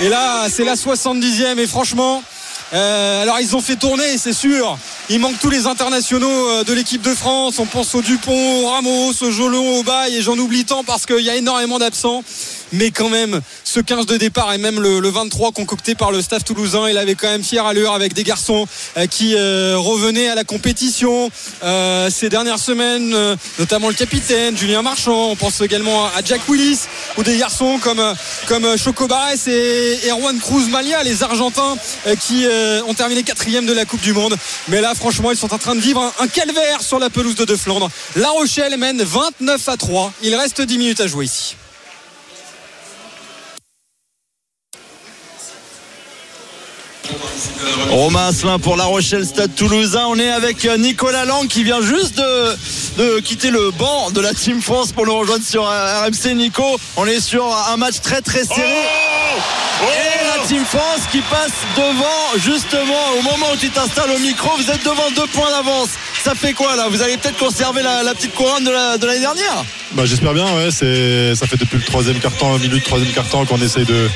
Et là c'est la 70e et franchement euh, alors ils ont fait tourner c'est sûr. Il manque tous les internationaux euh, de l'équipe de France. On pense au Dupont au Ramos au Jolon au Bail et j'en oublie tant parce qu'il y a énormément d'absents mais quand même, ce 15 de départ et même le, le 23 concocté par le staff toulousain, il avait quand même fière allure avec des garçons euh, qui euh, revenaient à la compétition euh, ces dernières semaines, notamment le capitaine Julien Marchand. On pense également à Jack Willis ou des garçons comme, comme Choco Barres et Erwan Cruz Malia, les Argentins qui ont terminé quatrième de la Coupe du Monde. Mais là, franchement, ils sont en train de vivre un, un calvaire sur la pelouse de De Flandre. La Rochelle mène 29 à 3. Il reste 10 minutes à jouer ici. Romain Asselin pour La Rochelle Stade Toulousain. On est avec euh, Nicolas Lang qui vient juste de, de quitter le banc de la Team France pour nous rejoindre sur euh, RMC. Nico, on est sur un match très très serré. Et la Team France qui passe devant, justement, au moment où tu t'installes au micro, vous êtes devant deux points d'avance. Ça fait quoi là? Vous allez peut-être conserver la, la petite couronne de la- de l'année dernière? Bah, J'espère bien, ouais. C'est, ça fait depuis le troisième quart-temps, un milieu de troisième quart-temps qu'on essaye de,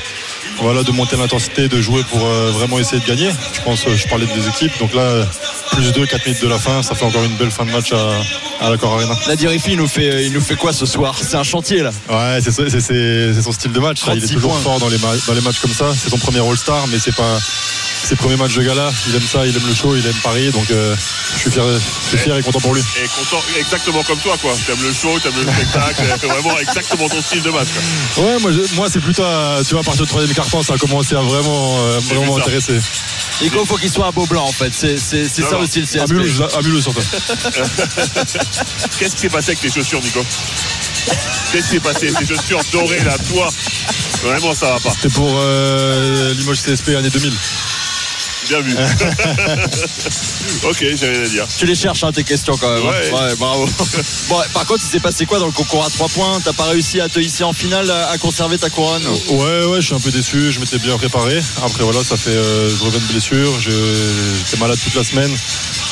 voilà, de monter l'intensité, de jouer pour euh, vraiment essayer de gagner. Je pense, euh, je parlais des équipes. Donc là, euh, plus 2, 4 minutes de la fin, ça fait encore une belle fin de match à, à la Cor Arena. La Dirifi, il nous fait, il nous fait quoi ce soir? C'est un chantier là. Ouais, c'est, ça- c'est, c'est- c'est son style de match. ça. Il est 36 toujours points. fort dans les, ma- dans les matchs comme ça. C'est son premier All-Star, mais c'est pas ses premiers matchs de gala. Il aime ça, il aime le show, il aime Paris. Donc euh, je suis fier, je suis fier et content pour lui. Et content, exactement comme toi, quoi. T'aimes le show, t'aimes le spectacle, c'est vraiment exactement ton style de match. quoi. Ouais, moi, je- moi c'est plutôt, à- tu vois, à partir du troisième quart-temps, ça a commencé à vraiment, euh, vraiment intéresser. Nico, il faut qu'il soit un beau blanc en fait. C'est, c'est, c'est ça aussi le CSP. Amuse-le surtout. Qu'est-ce qui s'est passé avec tes chaussures, Nico? Qu'est-ce qui s'est passé Tes chaussures dorées, là, toi? Vraiment, ça va pas. C'était pour euh, Limoges CSP année 2000. Bien vu. ok, j'ai rien à dire. Tu les cherches, hein, tes questions quand même. hein. Ouais. bravo. bon, par contre, il s'est passé quoi dans le concours à 3 points? T'as pas réussi à te hisser en finale, à conserver ta couronne? Ouais, ouais, je suis un peu déçu. Je m'étais bien préparé. Après, voilà, ça fait. euh, je reviens de blessure. J'étais malade toute la semaine.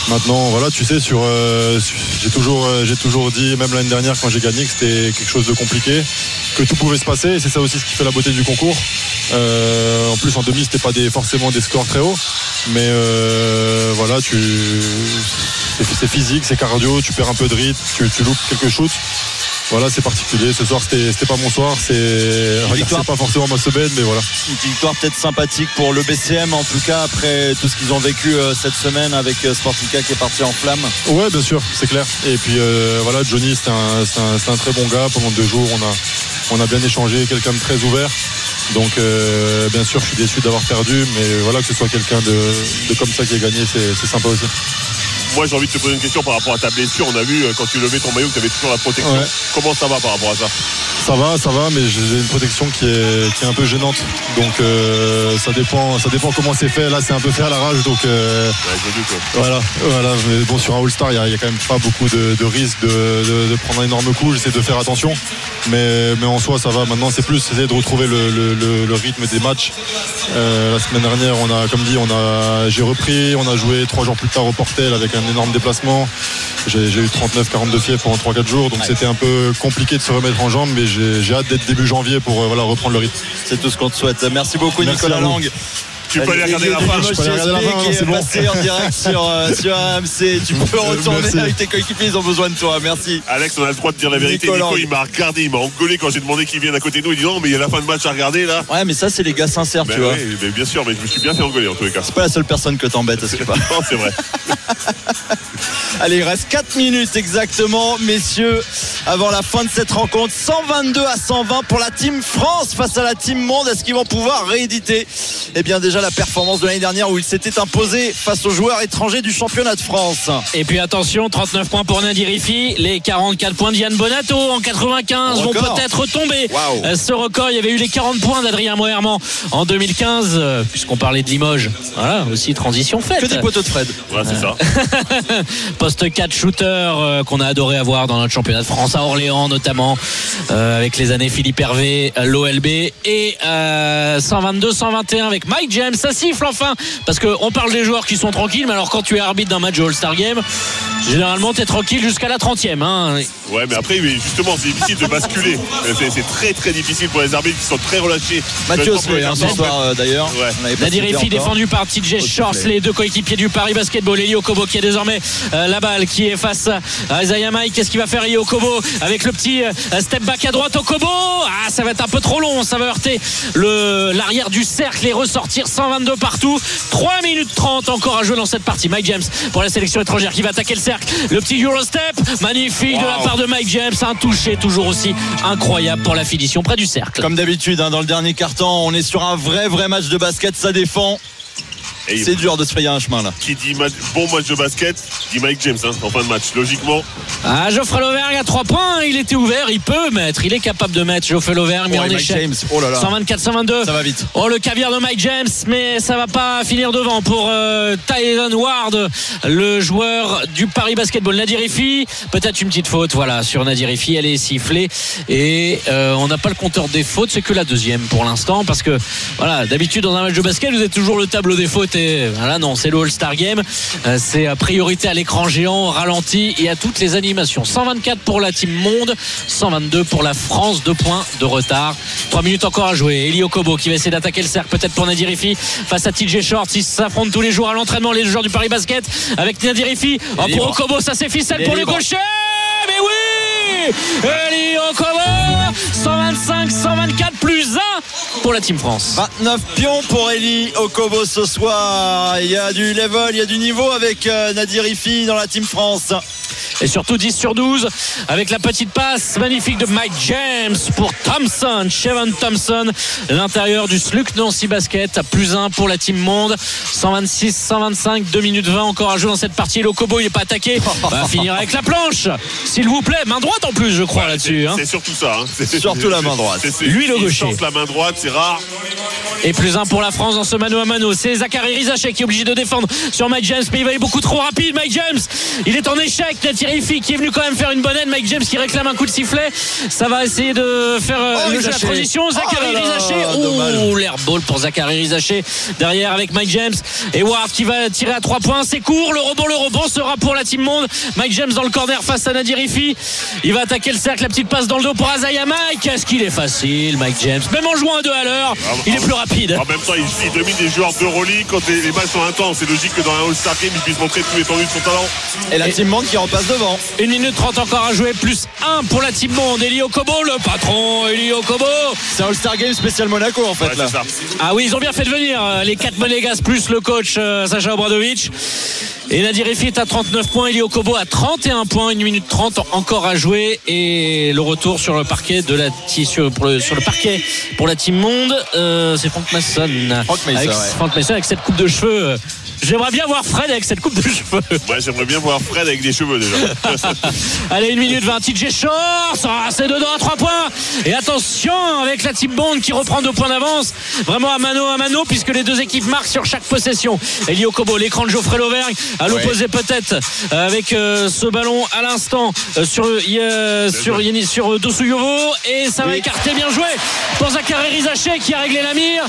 Maintenant, voilà, tu sais, sur, euh, j'ai toujours, euh, j'ai toujours dit, même l'année dernière quand j'ai gagné, que c'était quelque chose de compliqué, que tout pouvait se passer. Et c'est ça aussi ce qui fait la beauté du concours. Euh, en plus, en demi, c'était pas des, forcément des scores très hauts, mais euh, voilà, tu, c'est, physique, c'est cardio. Tu perds un peu de rythme, tu, tu loupes quelques shoots. Voilà, c'est particulier. Ce soir, c'était, pas mon soir. C'est, pas forcément ma semaine, mais voilà. Une victoire peut-être sympathique pour le BCM en tout cas après tout ce qu'ils ont vécu euh, cette semaine avec euh, Sportica qui est parti en flamme. Ouais, bien sûr, c'est clair. Et puis euh, voilà, Johnny, c'est un, très bon gars. Pendant deux jours, on a, on a bien échangé, quelqu'un de très ouvert. Donc, euh, bien sûr, je suis déçu d'avoir perdu, mais voilà, que ce soit quelqu'un de, de comme ça qui ait gagné, c'est sympa aussi. Moi, j'ai envie de te poser une question par rapport à ta blessure. On a vu euh, quand tu levais ton maillot que tu avais toujours la protection. Ouais. Comment ça va par rapport à ça? Ça va, ça va, mais j'ai une protection qui est, qui est un peu gênante. Donc, euh, ça dépend, ça dépend comment c'est fait. Là, c'est un peu fait à l'arrache, donc. euh, Voilà, voilà. Mais bon, sur un All-Star, il n'y a, quand même pas beaucoup de, de risques de, de- de prendre un énorme coup. J'essaie de faire attention. Mais, mais en soi, ça va. Maintenant, c'est plus essayer de retrouver le, le- le- le rythme des matchs. Euh, la semaine dernière, on a, comme dit, on a, j'ai repris. On a joué trois jours plus tard au Portel avec un énorme déplacement. J'ai j'ai eu 39-42 fièvres pendant 3-4 jours. Donc, c'était un peu compliqué de se remettre en jambes. Mais j'ai j'ai hâte d'être début janvier pour euh, voilà, reprendre le rythme. C'est tout ce qu'on te souhaite. Merci beaucoup Merci Nicolas. Lang. Tu peux aller regarder la fin. Je peux aller regarder la fin, hein, c'est passé en direct sur, euh, sur AMC. Tu peux retourner avec tes coéquipiers, ils ont besoin de toi. Merci. Alex, on a le droit de dire la vérité. Nico il m'a regardé, il m'a engueulé quand j'ai demandé qu'il vienne à côté de nous. Il dit non, mais il y a la fin de match à regarder là. Ouais, mais ça, c'est les gars sincères, Ben tu vois. mais bien sûr, mais je me suis bien fait engueuler en tous les cas. C'est pas la seule personne que t'embêtes, est-ce que pas Non, c'est vrai. Allez, il reste 4 minutes exactement, messieurs, avant la fin de cette rencontre. 122 à 120 pour la team France face à la team Monde. Est-ce qu'ils vont pouvoir rééditer Eh bien, déjà la performance de l'année dernière où ils s'étaient imposés face aux joueurs étrangers du championnat de France. Et puis attention, 39 points pour Nadi Rifi. Les 44 points d'Yann Bonato en 95 vont peut-être tomber. Waouh. Euh, Ce record, il y avait eu les 40 points d'Adrien Moerman en 2015, euh, puisqu'on parlait de Limoges. Voilà, aussi transition faite. Que des poteaux de Fred? Ouais, c'est ça. Poste 4 shooter euh, qu'on a adoré avoir dans notre championnat de France à Orléans notamment euh, avec les années Philippe Hervé, l'OLB et euh, 122-121 avec Mike James Ça siffle enfin. Parce qu'on parle des joueurs qui sont tranquilles, mais alors quand tu es arbitre d'un match de All-Star Game, généralement tu es tranquille jusqu'à la 30e. Hein. Ouais, mais après, oui, justement, c'est difficile de basculer. C'est c'est très très difficile pour les arbitres qui sont très relâchés. Mathieu Oswey, hein, ce soir euh, d'ailleurs. Ouais. Nadir Effi défendu par TJ Shorts, les deux coéquipiers du Paris Basketball. Eli Okobo qui a désormais euh, la balle, qui est face à Isaiah Mike. Qu'est-ce qu'il va faire Eli Okobo avec le petit euh, step back à droite Okobo Ah, ça va être un peu trop long, ça va heurter le- l'arrière du cercle et ressortir 122 partout. 3 minutes 30 encore à jouer dans cette partie. Mike James pour la sélection étrangère qui va attaquer le cercle. Le petit Eurostep, magnifique de la part de Mike James. Un touché toujours aussi incroyable pour la finition près du cercle. Comme d'habitude, hein, dans le dernier quart-temps, on est sur un vrai, vrai match de basket. Ça défend. C'est dur de se frayer un chemin là. Qui dit bon match de basket, dit Mike James hein, en fin de match. Logiquement, Ah, Geoffrey Lauvergne à 3 points, il était ouvert, il peut mettre, il est capable de mettre Geoffrey Lauvergne, mais Oh, en échec. James, oh là là. 124-122. Ça va vite. Oh, le caviar de Mike James, mais ça va pas finir devant pour euh, Tyson Ward, le joueur du Paris Basketball. Nadir peut-être une petite faute, voilà, sur Nadir elle est sifflée. Et euh, on n'a pas le compteur des fautes, c'est que la deuxième pour l'instant, parce que, voilà, d'habitude dans un match de basket, vous avez toujours le tableau des fautes, et voilà, non, c'est le All-Star Game. Euh, c'est à priorité à l'écran géant, au ralenti et à toutes les animations. 124 pour la team Monde, 122 pour la France, deux points de retard. 3 minutes encore à jouer. Eli Okobo qui va essayer d'attaquer le cercle, peut-être pour Nadir Ifi face à TJ Short. Ils s'affrontent tous les jours à l'entraînement, les joueurs du Paris Basket avec Nadir Ifi. Oh, pour. Okobo, ça c'est ficelle pour le gaucher. Mais oui Eli Okobo 125, 124 plus 1 la team France. 29 pions pour Eli Okobo ce soir. Il y a du level, il y a du niveau avec euh, Nadir Ifi dans la Team France. Et surtout 10 sur 12 avec la petite passe magnifique de Mike James pour Thompson, Chevon Thompson, l'intérieur du Sluc Nancy Basket à plus 1 pour la team monde 126, 125, 2 minutes 20 encore à jouer dans cette partie. Le Kobo il n'est pas attaqué, va finir avec la planche, s'il vous plaît, main droite en plus je crois là-dessus. hein. c'est surtout ça. hein. C'est- Surtout la main droite. Lui, le gaucher. la main droite, c'est rare. Et plus un pour la France dans ce mano à mano. C'est Zachary Rizachet qui est obligé de défendre sur Mike James, mais il va aller beaucoup trop rapide. Mike James, il est en échec. Ifi qui est venu quand même faire une bonne aide. Mike James qui réclame un coup de sifflet. Ça va essayer de faire euh, Oh, le jeu à transition. Zachary Oh Rizachet. dommage. Oh, l'airball pour Zachary Rizachet. Derrière avec Mike James. Et Ward qui va tirer à 3 points. C'est court. Le rebond, le rebond sera pour la team monde. Mike James dans le corner face à Nadir Ifi. Il va attaquer le cercle. La petite passe dans le dos pour Azaya Mike. Qu'est-ce qu'il est facile, Mike James? Même en jouant un 2 à l'heure, il est plus rapide. En même temps, il, il domine des joueurs d'Euroleague quand les, les matchs sont intenses. C'est logique que dans un All-Star Game, il puisse montrer tout l'étendue de son talent. Et la Team Monde qui repasse devant. 1 minute 30 encore à jouer, plus 1 pour la team monde. Eli Okobo, le patron, Eli Okobo. C'est un All-Star Game spécial Monaco en fait Ouais, là. Ah oui, ils ont bien fait de venir, euh, les 4 Monégas plus le coach euh, Sacha Obradovic. Et Nadir Effi est à 39 points, Eli Okobo à 31 points, 1 minute 30 encore à jouer. Et le retour sur le parquet de la sur, pour le, sur le parquet pour la team monde, euh, c'est Frank Mason. Frank Mason, avec, ouais. Frank Mason avec cette coupe de cheveux. J'aimerais bien voir Fred avec cette coupe de cheveux. Ouais, j'aimerais bien voir Fred avec des cheveux déjà. Allez, 1 minute 20, TJ Shorts, ah, c'est dedans à 3 points. Et attention avec la team Bond qui reprend 2 points d'avance. Vraiment à mano à mano, puisque les deux équipes marquent sur chaque possession. Elio Kobo, l'écran de Geoffrey Lauvergne, à l'opposé peut-être, euh, avec euh, ce ballon à l'instant euh, sur, euh, sur, sur Dosuyovo. Et ça va écarter, bien joué pour Zachary Rizachet qui a réglé la mire.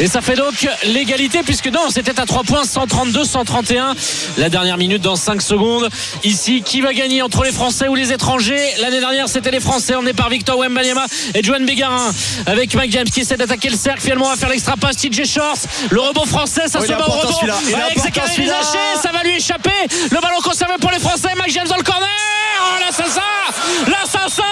Et ça fait donc l'égalité, puisque non, c'était à 3 points, 132, 131. La dernière minute dans 5 secondes. Ici, qui va gagner entre les Français ou les étrangers? L'année dernière, c'était les Français emmenés par Victor Wembanyama et Joan Bégarin. Avec Mike James qui essaie d'attaquer le cercle. Finalement, on va faire l'extra passe. TJ Shorts. Le rebond français, ça Oh, se est bat au rebond. est Avec Zachary. Rizachet, ça va lui échapper. Le ballon conservé pour les Français. Mike James dans le corner. Oh, l'assassin L'assassin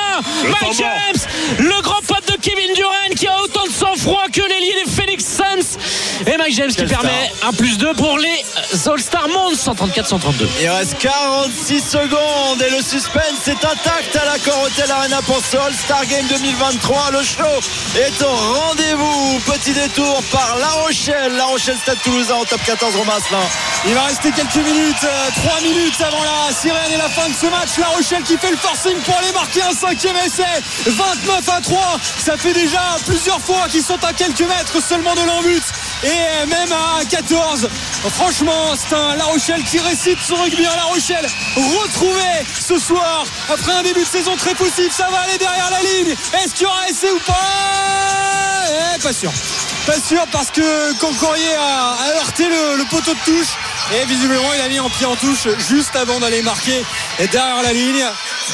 Mike. James Le grand pote de Kevin Durant qui a autant de sang-froid que l'ailier des Phoenix Suns. Et Mike James qui permet un plus 2 pour les All-Star Monde 134-132. Il reste 46 secondes et le suspense est intact à l'accord Hotel Arena pour ce All-Star Game 2023. Le show est au rendez-vous. Petit détour par La Rochelle. La Rochelle Stade Toulousain en top 14 Romain Asselin. Il va rester quelques minutes, 3 minutes avant la sirène et la fin de ce match. La Rochelle qui fait le forcing pour aller marquer un cinquième essai. 29 à 3. Ça fait déjà plusieurs fois qu'ils sont à quelques mètres seulement de l'embut. Et même à 14. Franchement, c'est un La Rochelle qui récite son rugby. Un La Rochelle retrouvé ce soir après un début de saison très poussif. Ça va aller derrière la ligne. Est-ce qu'il y aura essai ou pas? Eh, Pas sûr. Pas sûr parce que Cancorier a, a heurté le, poteau de touche et visiblement il a mis en pied en touche juste avant d'aller marquer derrière la ligne.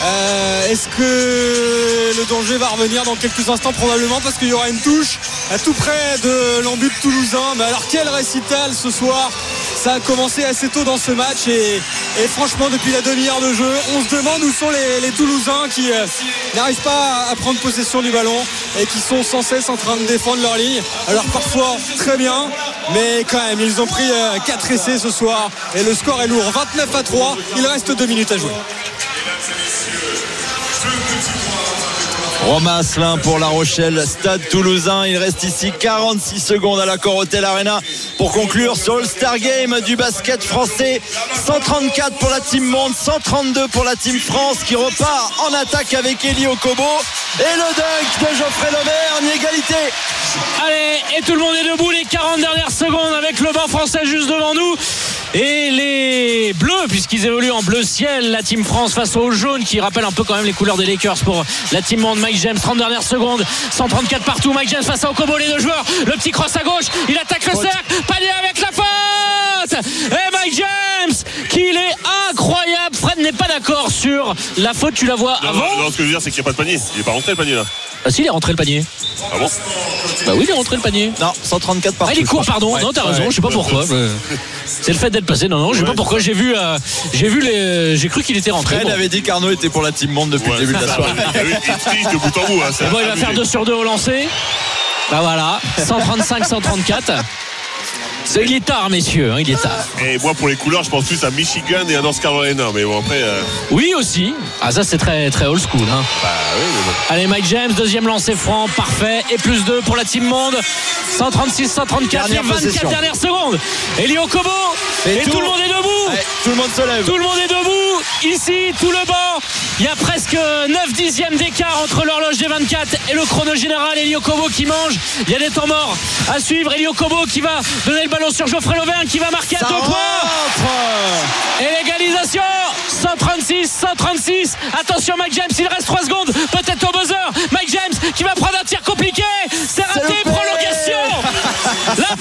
Euh, Est-ce que le danger va revenir dans quelques instants? Probablement parce qu'il y aura une touche à tout près de l'embut Mais alors quel récital ce soir. Ça a commencé assez tôt dans ce match et, franchement depuis la demi-heure de jeu on se demande où sont les, Toulousains qui euh, n'arrivent pas à, à prendre possession du ballon et qui sont sans cesse en train de défendre leur ligne. Alors parfois très bien mais quand même ils ont pris 4 essais ce soir et le score est lourd. 29 à 3 il reste 2 minutes à jouer Romain Asselin pour La Rochelle, Stade Toulousain. Il reste ici 46 secondes à l'accord Hotel Arena pour conclure sur le Star Game du basket français. 134 pour la Team Monde, 132 pour la Team France qui repart en attaque avec Eli Okobo. Et le dunk de Geoffrey Lauvergne, égalité. Allez, et tout le monde est debout les 40 dernières secondes avec le banc français juste devant nous. Et les bleus, puisqu'ils évoluent en bleu ciel, la team France face aux jaunes, qui rappellent un peu quand même les couleurs des Lakers pour la team monde. James, 30 dernières secondes, 134 partout. Mike James face à Okobo, les deux joueurs. Le petit cross à gauche, il attaque le cercle, panier avec la faute. Et Mike James, qu'il est incroyable. Fred n'est pas d'accord sur la faute, tu la vois Non, avant. non, non, ce que je veux dire, c'est qu'il n'y a pas de panier. Il n'est pas rentré le panier là. Ah si, il est rentré le panier. Ah bon Bah oui, il est rentré le panier. Non, 134 Ah, partout. il est court, pardon. Ouais. Non, t'as raison, Ouais. je sais pas pourquoi. C'est le fait d'être passé. Non, non, je sais pas pourquoi. J'ai vu, euh, j'ai vu les, j'ai cru qu'il était rentré. Fred Bon. avait dit qu'Arnaud était pour la Team Monde depuis le début de la soirée. Bout en bout. hein, bon, il va faire 2 sur 2 au lancer. Bah voilà, 135-134. C'est- Il est tard, messieurs, hein, il est tard. Et moi, pour les couleurs, je pense plus à Michigan et à North Carolina. Mais bon, après. euh, Oui aussi. Ah ça c'est très très old school. Hein. bah oui, mais bon. Allez Mike James, deuxième lancé franc, parfait. Et plus 2 pour la team monde. 136-134, Dernière les 24 possession. dernières secondes. Elio Kobo. Et, tout, le monde est debout. Tout le monde se lève. Tout le monde est debout. Ici, tout le banc. Il y a presque 9 dixièmes d'écart entre l'horloge des 24 et le chrono général. Elio Kobo qui mange. Il y a des temps morts à suivre. Elio Kobo qui va donner le ballon sur Geoffrey Lauvergne qui va marquer à Ça deux points. Et l'égalisation 136, 136. Attention Mike James, il reste 3 secondes. Peut-être au buzzer. Mike James qui va prendre un tir compliqué. C'est raté. Prolongation. La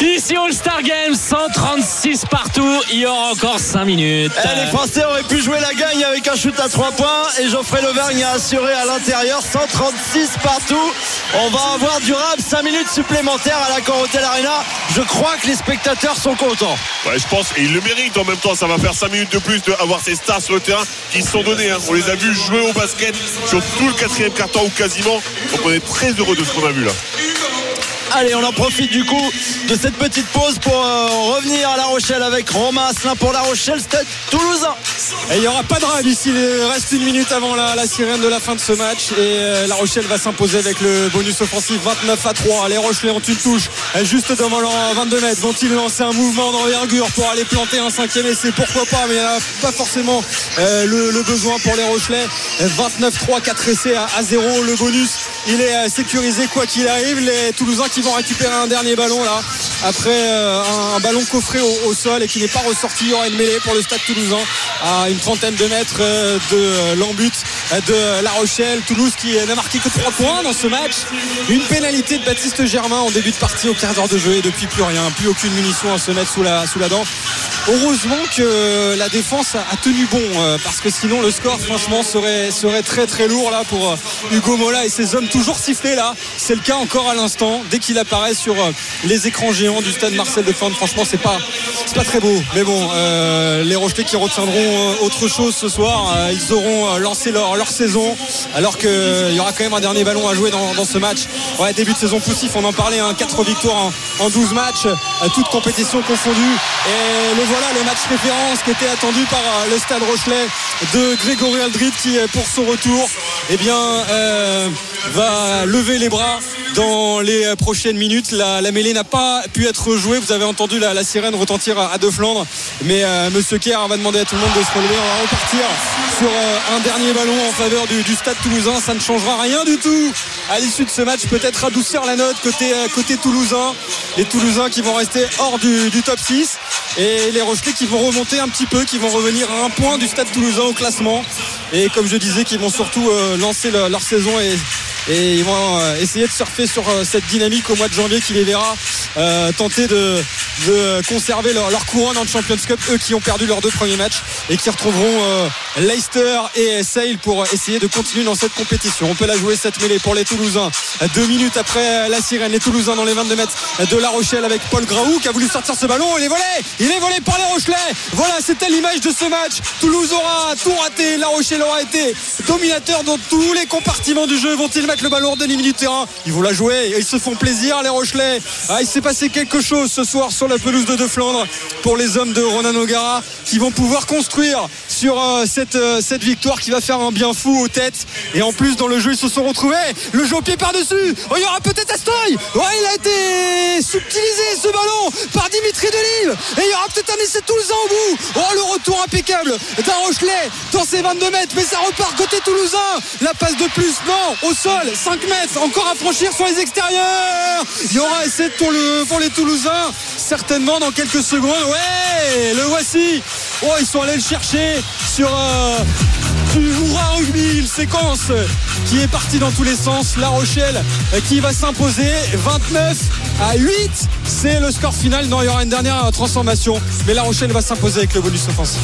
Ici All-Star Games, 136 partout. Il y aura encore 5 minutes. Eh, les Français auraient pu jouer la gagne avec un shoot à 3 points et Geoffrey Lauvergne a assuré à l'intérieur 136 partout. On va avoir durable 5 minutes supplémentaires à l'accord Hotel Arena. Je crois que les spectateurs sont contents. Ouais, je pense, et il le mérite en même temps. Ça va faire 5 minutes de plus d'avoir ces stars sur le terrain qui se sont donnés. hein. On les a vus jouer au basket sur tout le quatrième carton ou quasiment. Donc on est très heureux de ce qu'on a vu là. Allez, on en profite du coup de cette petite pause pour euh, revenir à La Rochelle avec Romain Asselin pour La Rochelle, Stade Toulousain. Et il n'y aura pas de rab ici. Il reste une minute avant la, sirène de la fin de ce match. Et euh, La Rochelle va s'imposer avec le bonus offensif 29 à 3. Les Rochelais ont une touche juste devant leur 22 mètres. Vont-ils lancer un mouvement d'envergure pour aller planter un cinquième essai? Pourquoi pas Mais il n'y a pas forcément euh, le, besoin pour les Rochelais. 29-3, 4 essais à, à 0. Le bonus, il est sécurisé quoi qu'il arrive. Les Toulousains qui récupérer un dernier ballon là. Après euh, un, ballon coffré au, sol et qui n'est pas ressorti. Il y aura une mêlée pour le stade toulousain à une trentaine de mètres euh, de l'embut de La Rochelle. Toulouse qui n'a marqué que 3 points dans ce match. Une pénalité de Baptiste Germain en début de partie au quart d'heure de jeu et depuis plus rien. Plus aucune munition à se mettre sous la, sous la dent. Heureusement que la défense a, tenu bon euh, parce que sinon le score franchement serait, serait très très lourd là pour euh, Hugo Mola et ses hommes toujours sifflés là. C'est le cas encore à l'instant. Dès qu'il apparaît sur euh, les écrans géants du stade Marcel de Flandre, franchement c'est pas, c'est pas très beau. Mais bon, euh, les Rochelais qui retiendront euh, autre chose ce soir, ils auront lancé leur, leur saison alors qu'il y aura quand même un dernier ballon à jouer dans, dans ce match. Ouais, début de saison poussif, on en parlait, hein, 4 victoires en, en 12 matchs, toutes compétitions confondues. Et le voilà, le match référence qui était attendu par le stade Rochelet de Grégory Aldrit qui, pour son retour, eh bien, va lever les bras dans les euh, minutes. La, mêlée n'a pas pu être jouée. Vous avez entendu la, sirène retentir à, à De Flandre. Mais euh, Monsieur Kerr va demander à tout le monde de se relever. On va repartir sur euh, un dernier ballon en faveur du, stade toulousain. Ça ne changera rien du tout à l'issue de ce match. Peut-être adoucir la note côté, euh, côté toulousain. Les Toulousains qui vont rester hors du, top 6. Et les Rochelais qui vont remonter un petit peu, qui vont revenir à un point du stade toulousain au classement. Et comme je disais, qui vont surtout lancer le- leur saison et et ils vont euh, essayer de surfer sur euh, cette dynamique au mois de janvier qui les verra euh, tenter de, de conserver leur, leur couronne en Champions Cup, eux qui ont perdu leurs deux premiers matchs et qui retrouveront euh, Leicester et Sale pour essayer de continuer dans cette compétition. On peut la jouer cette mêlée pour les Toulousains. Deux minutes après la sirène, les Toulousains dans les 22 mètres de La Rochelle avec Paul Graou qui a voulu sortir ce ballon. Il est volé, il est volé par les Rochelais. Voilà, c'était l'image de ce match. Toulouse aura tout raté. La Rochelle aura été dominateur dans tous les compartiments du jeu. Vont-ils le ballon hors de du terrain Ils vont la jouer. Ils se font plaisir, les Rochelais. Ah, il s'est passé quelque chose ce soir sur la pelouse de De Flandre pour les hommes de Ronan O'Gara qui vont pouvoir construire sur euh, cette, euh, cette victoire qui va faire un bien fou aux têtes. Et en plus, dans le jeu, ils se sont retrouvés. Le jeu au pied par-dessus. Oh, il y aura peut-être Astoy. Il a été subtilisé ce ballon par Dimitri Delive. Et il y aura peut-être un essai Toulousain au bout. Oh, le retour impeccable d'un Rochelet dans ses 22 mètres. Mais ça repart côté Toulousain. La passe de plus, non, au sol, 5 mètres. Encore à franchir sur les extérieurs. Il y aura essai pour, pour les Toulousains. Certainement dans quelques secondes. Ouais, le voici. Oh, ils sont allés le chercher sur. euh, du Hurrah Rugby, une séquence qui est partie dans tous les sens. La Rochelle qui va s'imposer 29 à 8. C'est le score final. Non, il y aura une dernière transformation. Mais La Rochelle va s'imposer avec le bonus offensif.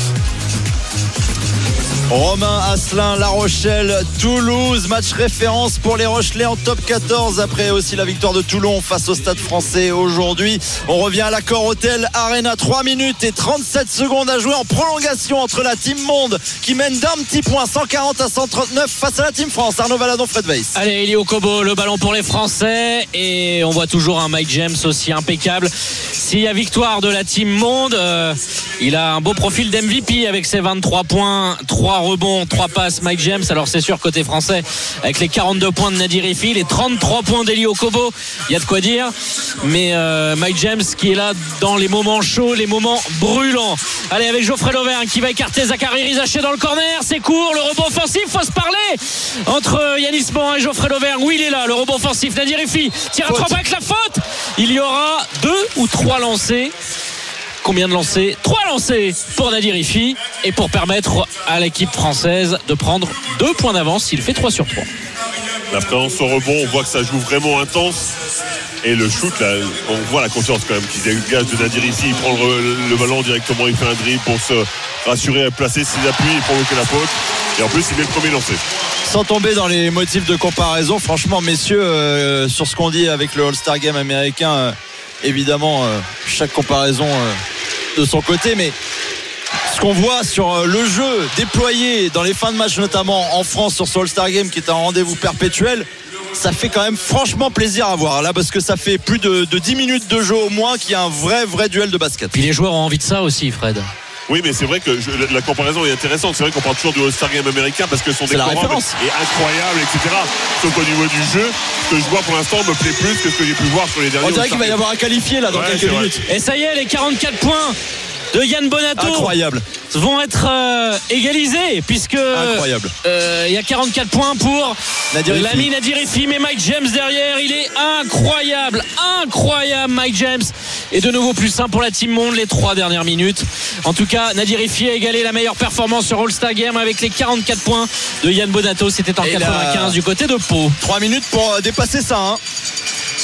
Romain Asselin, La Rochelle, Toulouse, match référence pour les Rochelais en top 14 après aussi la victoire de Toulon face au Stade français aujourd'hui. On revient à l'accord Hôtel Arena 3 minutes et 37 secondes à jouer en prolongation entre la Team Monde qui mène d'un petit point 140 à 139 face à la Team France. Arnaud Valadon, Fred Weiss. Allez, au Kobo, le ballon pour les Français et on voit toujours un Mike James aussi impeccable. S'il y a victoire de la team Monde, euh, il a un beau profil d'MVP avec ses 23 points, 3 rebonds, 3 passes Mike James. Alors c'est sûr côté français avec les 42 points de Nadir Ifi, les 33 points d'Elio Kobo, il y a de quoi dire. Mais euh, Mike James qui est là dans les moments chauds, les moments brûlants. Allez avec Geoffrey Lauvergne qui va écarter Zachary Rizaché dans le corner, c'est court, le rebond offensif, faut se parler entre Yanis Morin et Geoffrey Lauvergne. Oui, il est là, le rebond offensif. Nadir Ifi tire à 3 points avec la faute. Il y aura deux ou trois lancés. Combien de lancés Trois lancés pour Nadir Ifi et pour permettre à l'équipe française de prendre deux points d'avance. Il fait 3 sur 3. La présence au rebond, on voit que ça joue vraiment intense. Et le shoot, là, on voit la confiance quand même qui dégage de Nadir ici. Il prend le, le ballon directement, il fait un dribble pour se rassurer, placer ses appuis et provoquer la faute. Et en plus, il est le premier lancé. Sans tomber dans les motifs de comparaison, franchement, messieurs, euh, sur ce qu'on dit avec le All-Star Game américain, euh, évidemment, euh, chaque comparaison euh, de son côté, mais ce qu'on voit sur euh, le jeu déployé dans les fins de match, notamment en France sur ce All-Star Game qui est un rendez-vous perpétuel, ça fait quand même franchement plaisir à voir là parce que ça fait plus de, de 10 minutes de jeu au moins qu'il y a un vrai vrai duel de basket. Puis les joueurs ont envie de ça aussi, Fred. Oui, mais c'est vrai que je- la comparaison est intéressante. C'est vrai qu'on parle toujours du All-Star Game américain parce que son décorum est incroyable, etc. Sauf qu'au niveau du jeu, ce que je vois pour l'instant me plaît plus que ce que j'ai pu voir sur les derniers On dirait qu'il va y avoir un qualifié là dans Ouais, quelques vrai. minutes. Et ça y est, les 44 points de Yann Bonato Incroyable. vont être euh, égalisés puisque Incroyable. euh, il y a 44 points pour l'ami Nadir Ifi mais Mike James derrière il est incroyable incroyable Mike James et de nouveau plus simple pour la Team Monde les trois dernières minutes en tout cas Nadir Ifi a égalé la meilleure performance sur All-Star Game avec les 44 points de Yann Bonato c'était en Et 95 la- du côté de Pau 3 minutes pour dépasser ça. Hein.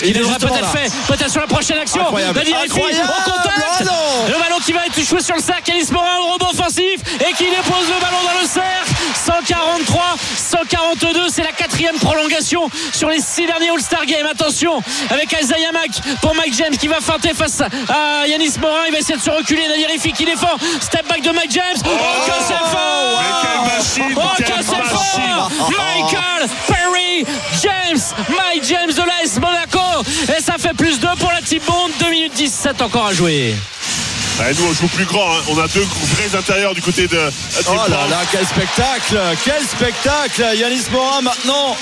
Il est devrait justement peut-être fait peut-être sur la prochaine action. Incroyable. Ifi Incroyable. au contact. Non. le ballon qui va être joué sur le cercle Alice Morin au rebond offensif et qui dépose le ballon dans le cercle. 143 142 c'est la quatrième prolongation sur les six derniers All-Star Games. Attention avec Isaiah Mack pour Mike James qui va feinter face à Yanis Morin. Il va essayer de se reculer. Nadir Ifi qui défend. Step back de Mike James. Oh, que c'est fort. machine, oh que c'est fort. machine. Michael Perry James Mike James de l'AS Monaco et ça fait plus 2 pour la Team Bond 2 minutes 17 encore à jouer nous, on joue plus grand. hein. On a deux vrais intérieurs du côté de. Oh là là, quel spectacle Quel spectacle Yanis Morin maintenant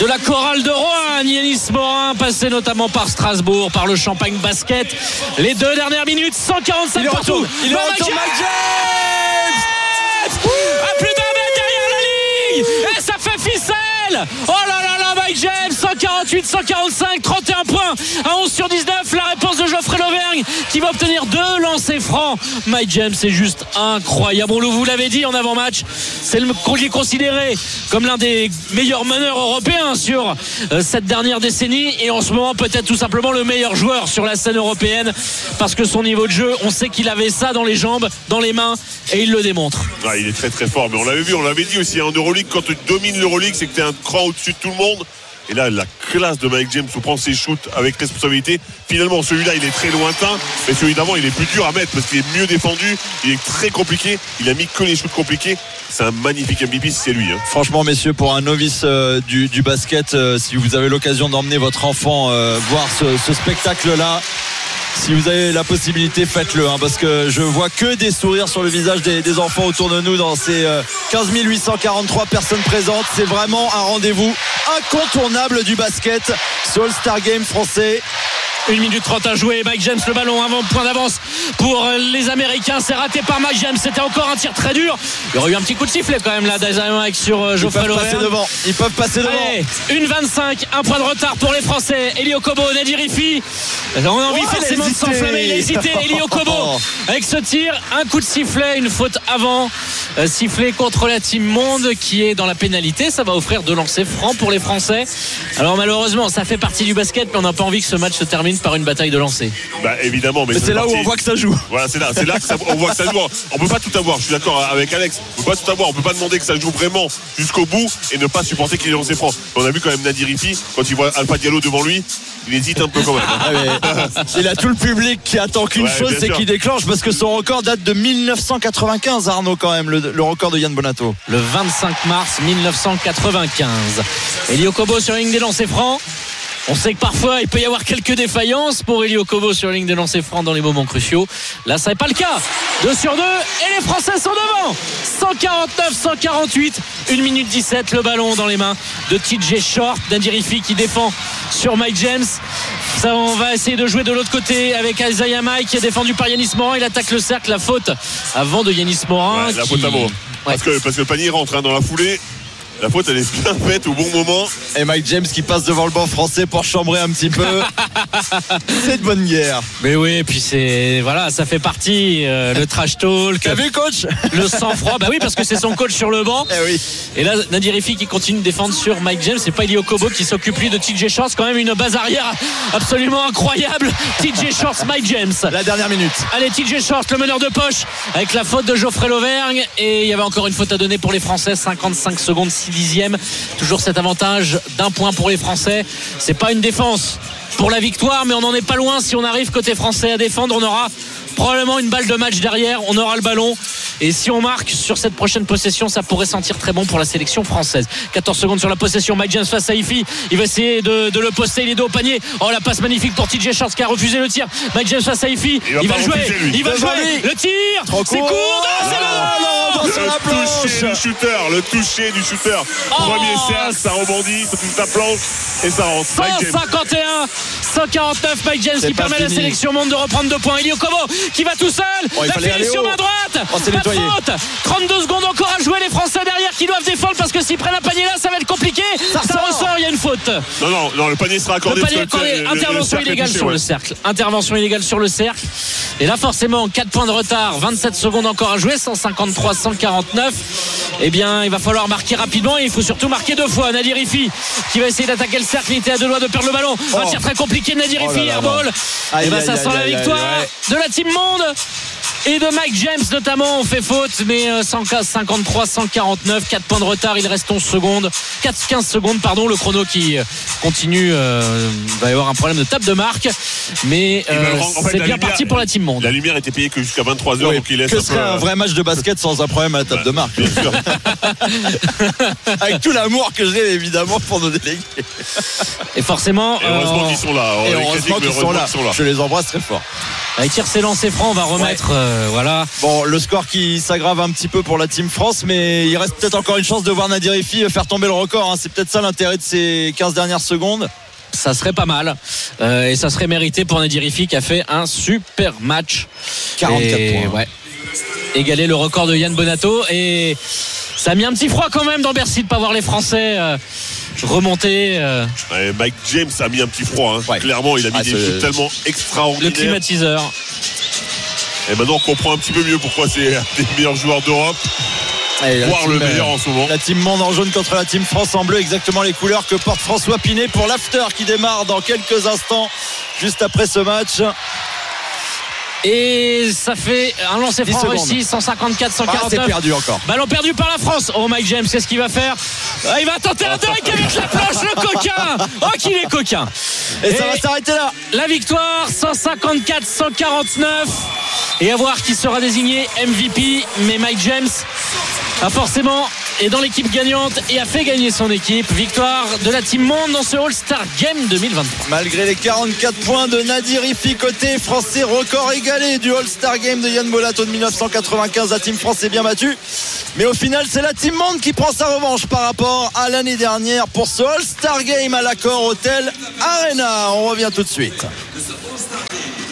de la chorale de Rouen, Yanis Morin, passé notamment par Strasbourg, par le Champagne Basket. Les deux dernières minutes, 145 Il partout. Il est Dans retour Mike Mike James À plus d'un mètre derrière la ligne Et ça fait ficelle Oh là là là, Mike James 148, 145, 31 points à 11 sur 19. La réponse qui va obtenir deux lancers francs. Mike James, c'est juste incroyable. On vous l'avez dit en avant-match, c'est le est considéré comme l'un des meilleurs meneurs européens sur euh, cette dernière décennie et en ce moment peut-être tout simplement le meilleur joueur sur la scène européenne parce que son niveau de jeu, on sait qu'il avait ça dans les jambes, dans les mains et il le démontre. Ah, il est très très fort, mais on l'avait vu, on l'avait dit aussi en Euroleague, quand tu domines l'Euroleague, c'est que tu es un cran au-dessus de tout le monde. Et là, la classe de Mike James où prend ses shoots avec responsabilité. Finalement, celui-là, il est très lointain, mais celui d'avant, il est plus dur à mettre parce qu'il est mieux défendu. Il est très compliqué. Il a mis que les shoots compliqués. C'est un magnifique MVP si c'est lui. hein. Franchement, messieurs, pour un novice euh, du, basket, euh, si vous avez l'occasion d'emmener votre enfant euh, voir ce, spectacle-là, si vous avez la possibilité, faites-le, hein, parce que je vois que des sourires sur le visage des, enfants autour de nous dans ces euh, 15 843 personnes présentes. C'est vraiment un rendez-vous incontournable du basket. Ce All-Star Game français. 1 minute 30 à jouer. Mike James, le ballon avant point d'avance pour euh, les Américains. C'est raté par Mike James. C'était encore un tir très dur. Il y aurait eu un petit coup de sifflet quand même là Mike sur euh, Ils Geoffrey peuvent passer devant. Ils peuvent passer devant. Allez, une 25, un point de retard pour les Français. Elio Kobo, Nadir Rifi. On a envie Oh, forcément de s'enflammer. Il a hésité. Elio Kobo avec ce tir, un coup de sifflet, une faute avant, euh, sifflet contre la team Monde qui est dans la pénalité. Ça va offrir deux lancers francs pour les Français. Alors malheureusement, ça fait partie du basket, mais on n'a pas envie que ce match se termine par une bataille de lancers. Bah évidemment, mais, Mais c'est là où on voit que ça joue. Voilà, c'est là, c'est là que ça- on voit que ça joue. On peut pas tout avoir. Je suis d'accord avec Alex. On peut pas tout avoir. On peut pas demander que ça joue vraiment jusqu'au bout et ne pas supporter qu'il ait lancé franc. On a vu quand même Nadir Rifi quand il voit Alpha Diallo devant lui, il hésite un peu quand même. Ah, mais il a tout le public qui attend qu'une Ouais, chose, c'est qu'il déclenche parce que son record date de 1995, Arnaud, quand même, le, le record de Yann Bonato. le 25 mars 1995. Elio Kobo sur ligne des lancers francs. On sait que parfois il peut y avoir quelques défaillances pour Elio Kobo sur la ligne des lancers francs dans les moments cruciaux. Là, ça n'est pas le cas. 2 sur 2 et les Français sont devant. 149-148, 1 minute 17, le ballon dans les mains de TJ Short, Nadirifi qui défend sur Mike James. Ça, on va essayer de jouer de l'autre côté avec Isaiah Mike qui est défendu par Yanis Morin. Il attaque le cercle, la faute avant de Yanis Morin. Ouais, la qui- faute avant. Parce, que, parce que le panier rentre hein, dans la foulée. La faute, elle est bien faite au bon moment. Et Mike James qui passe devant le banc français pour chambrer un petit peu. c'est de bonne guerre. Mais oui, et puis c'est voilà, ça fait partie euh, le trash talk. T'as vu, coach? Le sang-froid, bah oui, parce que c'est son coach sur le banc. Eh oui. Et là, Nadir Rifi qui continue de défendre sur Mike James. C'est pas Elio Kobo qui s'occupe lui de TJ Shorts. Quand même une base arrière absolument incroyable. TJ Shorts, Mike James. La dernière minute. Allez, TJ Shorts, le meneur de poche, avec la faute de Geoffrey Lauvergne. Et il y avait encore une faute à donner pour les Français. 55 secondes, 6 dixièmes. Toujours cet avantage d'un point pour les Français. C'est pas une défense pour la victoire, mais on n'en est pas loin. Si on arrive côté français à défendre, on aura probablement une balle de match derrière. On aura le ballon. Et si on marque sur cette prochaine possession, ça pourrait sentir très bon pour la sélection française. 14 secondes sur la possession. Mike James face à Ifi. Il va essayer de, de le poster. Il est dos au panier. Oh, la passe magnifique pour TJ Shorts qui a refusé le tir. Mike James face à Ifi. Il va Il jouer. refuser. Il va jouer. Le tir. C'est court. Ah, la Le toucher du shooter, le toucher du shooter. Premier cercle, ça rebondit, ça touche la planche et ça rentre. Mike James. 151 149 Mike James qui permet à la sélection monde de reprendre deux points Elio Kobo qui va tout seul. Oh, la finition main droite. Oh, c'est pas de faute. 32 secondes encore à jouer les Français derrière qui doivent défendre parce que s'ils prennent un panier là ça va être compliqué. Ça, ressort. ressort il y a une faute. Non, non, non, le panier sera le accordé. panier le- le intervention illégale touché, sur ouais. le cercle. Intervention illégale sur le cercle. Et là forcément 4 points de retard. 27 secondes encore à jouer. 153 149 eh bien il va falloir marquer rapidement. Et il faut surtout marquer deux fois. Nadir Ifi qui va essayer d'attaquer le cercle. Il était à deux doigts de perdre le ballon. Un Oh. tir très compliqué de Nadir Oh là Ifi là airball là. et Aïe, ben ça aïe, sent la aïe, aïe, victoire de la team monde et de Mike James notamment on fait faute mais euh, 115 53 149 4 points de retard il reste 11 secondes 4 15 secondes pardon le chrono qui euh, continue euh, il va y avoir un problème de table de marque mais euh, en fait, c'est bien lumière- parti pour la team monde La lumière était payée que jusqu'à 23h, Oui, donc il laisse que un serait peu, un vrai match de basket sans un problème à la table de marque Bien sûr. Avec tout l'amour que j'ai évidemment pour nos délégués. et forcément Et heureusement euh, qu'ils sont là. Et les heureusement qu'ils sont là. qu'ils sont là. Je les embrasse très fort. avec tir c'est lancé franc on va remettre euh, voilà Bon, le score qui s'aggrave un petit peu pour la Team France, mais il reste peut-être encore une chance de voir Nadir Ifi faire tomber le record. hein. C'est peut-être ça l'intérêt de ces 15 dernières secondes. ça serait pas mal Euh, et ça serait mérité pour Nadir Ifi qui a fait un super match 44 Et, points. ouais. égaler le record de Yann Bonato et ça a mis un petit froid quand même dans Bercy de pas voir les Français euh, remonter. euh, Ouais, Mike James a mis un petit froid. hein. Clairement, il a mis Ah, des shoots tellement le extraordinaires. climatiseur. Et maintenant, on comprend un petit peu mieux pourquoi c'est un des meilleurs joueurs d'Europe. Team, le meilleur euh, en ce moment. La team monde en jaune contre la team France en bleu, exactement les couleurs que porte François Pinet pour l'after qui démarre dans quelques instants, juste après ce match. Et ça fait un lancer 10 franc réussi, 154, Ah, 149. c'est perdu encore. Ballon perdu par la France. Oh Mike James, qu'est-ce qu'il va faire Ah, Il va tenter un dunk avec la planche, le coquin. Oh qu'il est coquin. Et ça va s'arrêter là. La victoire, 154-149. Et à voir qui sera désigné MVP. Mais Mike James a forcément est dans l'équipe gagnante et a fait gagner son équipe. Victoire de la Team Monde dans ce All-Star Game 2023. Malgré les 44 points de Nadir Ifi côté français, record égalé du All-Star Game de Yann Bolato de 1995. La team France est bien battue. Mais au final, c'est la Team Monde qui prend sa revanche par rapport à l'année dernière pour ce All-Star Game à l'accord Hotel Arena. On revient tout de suite.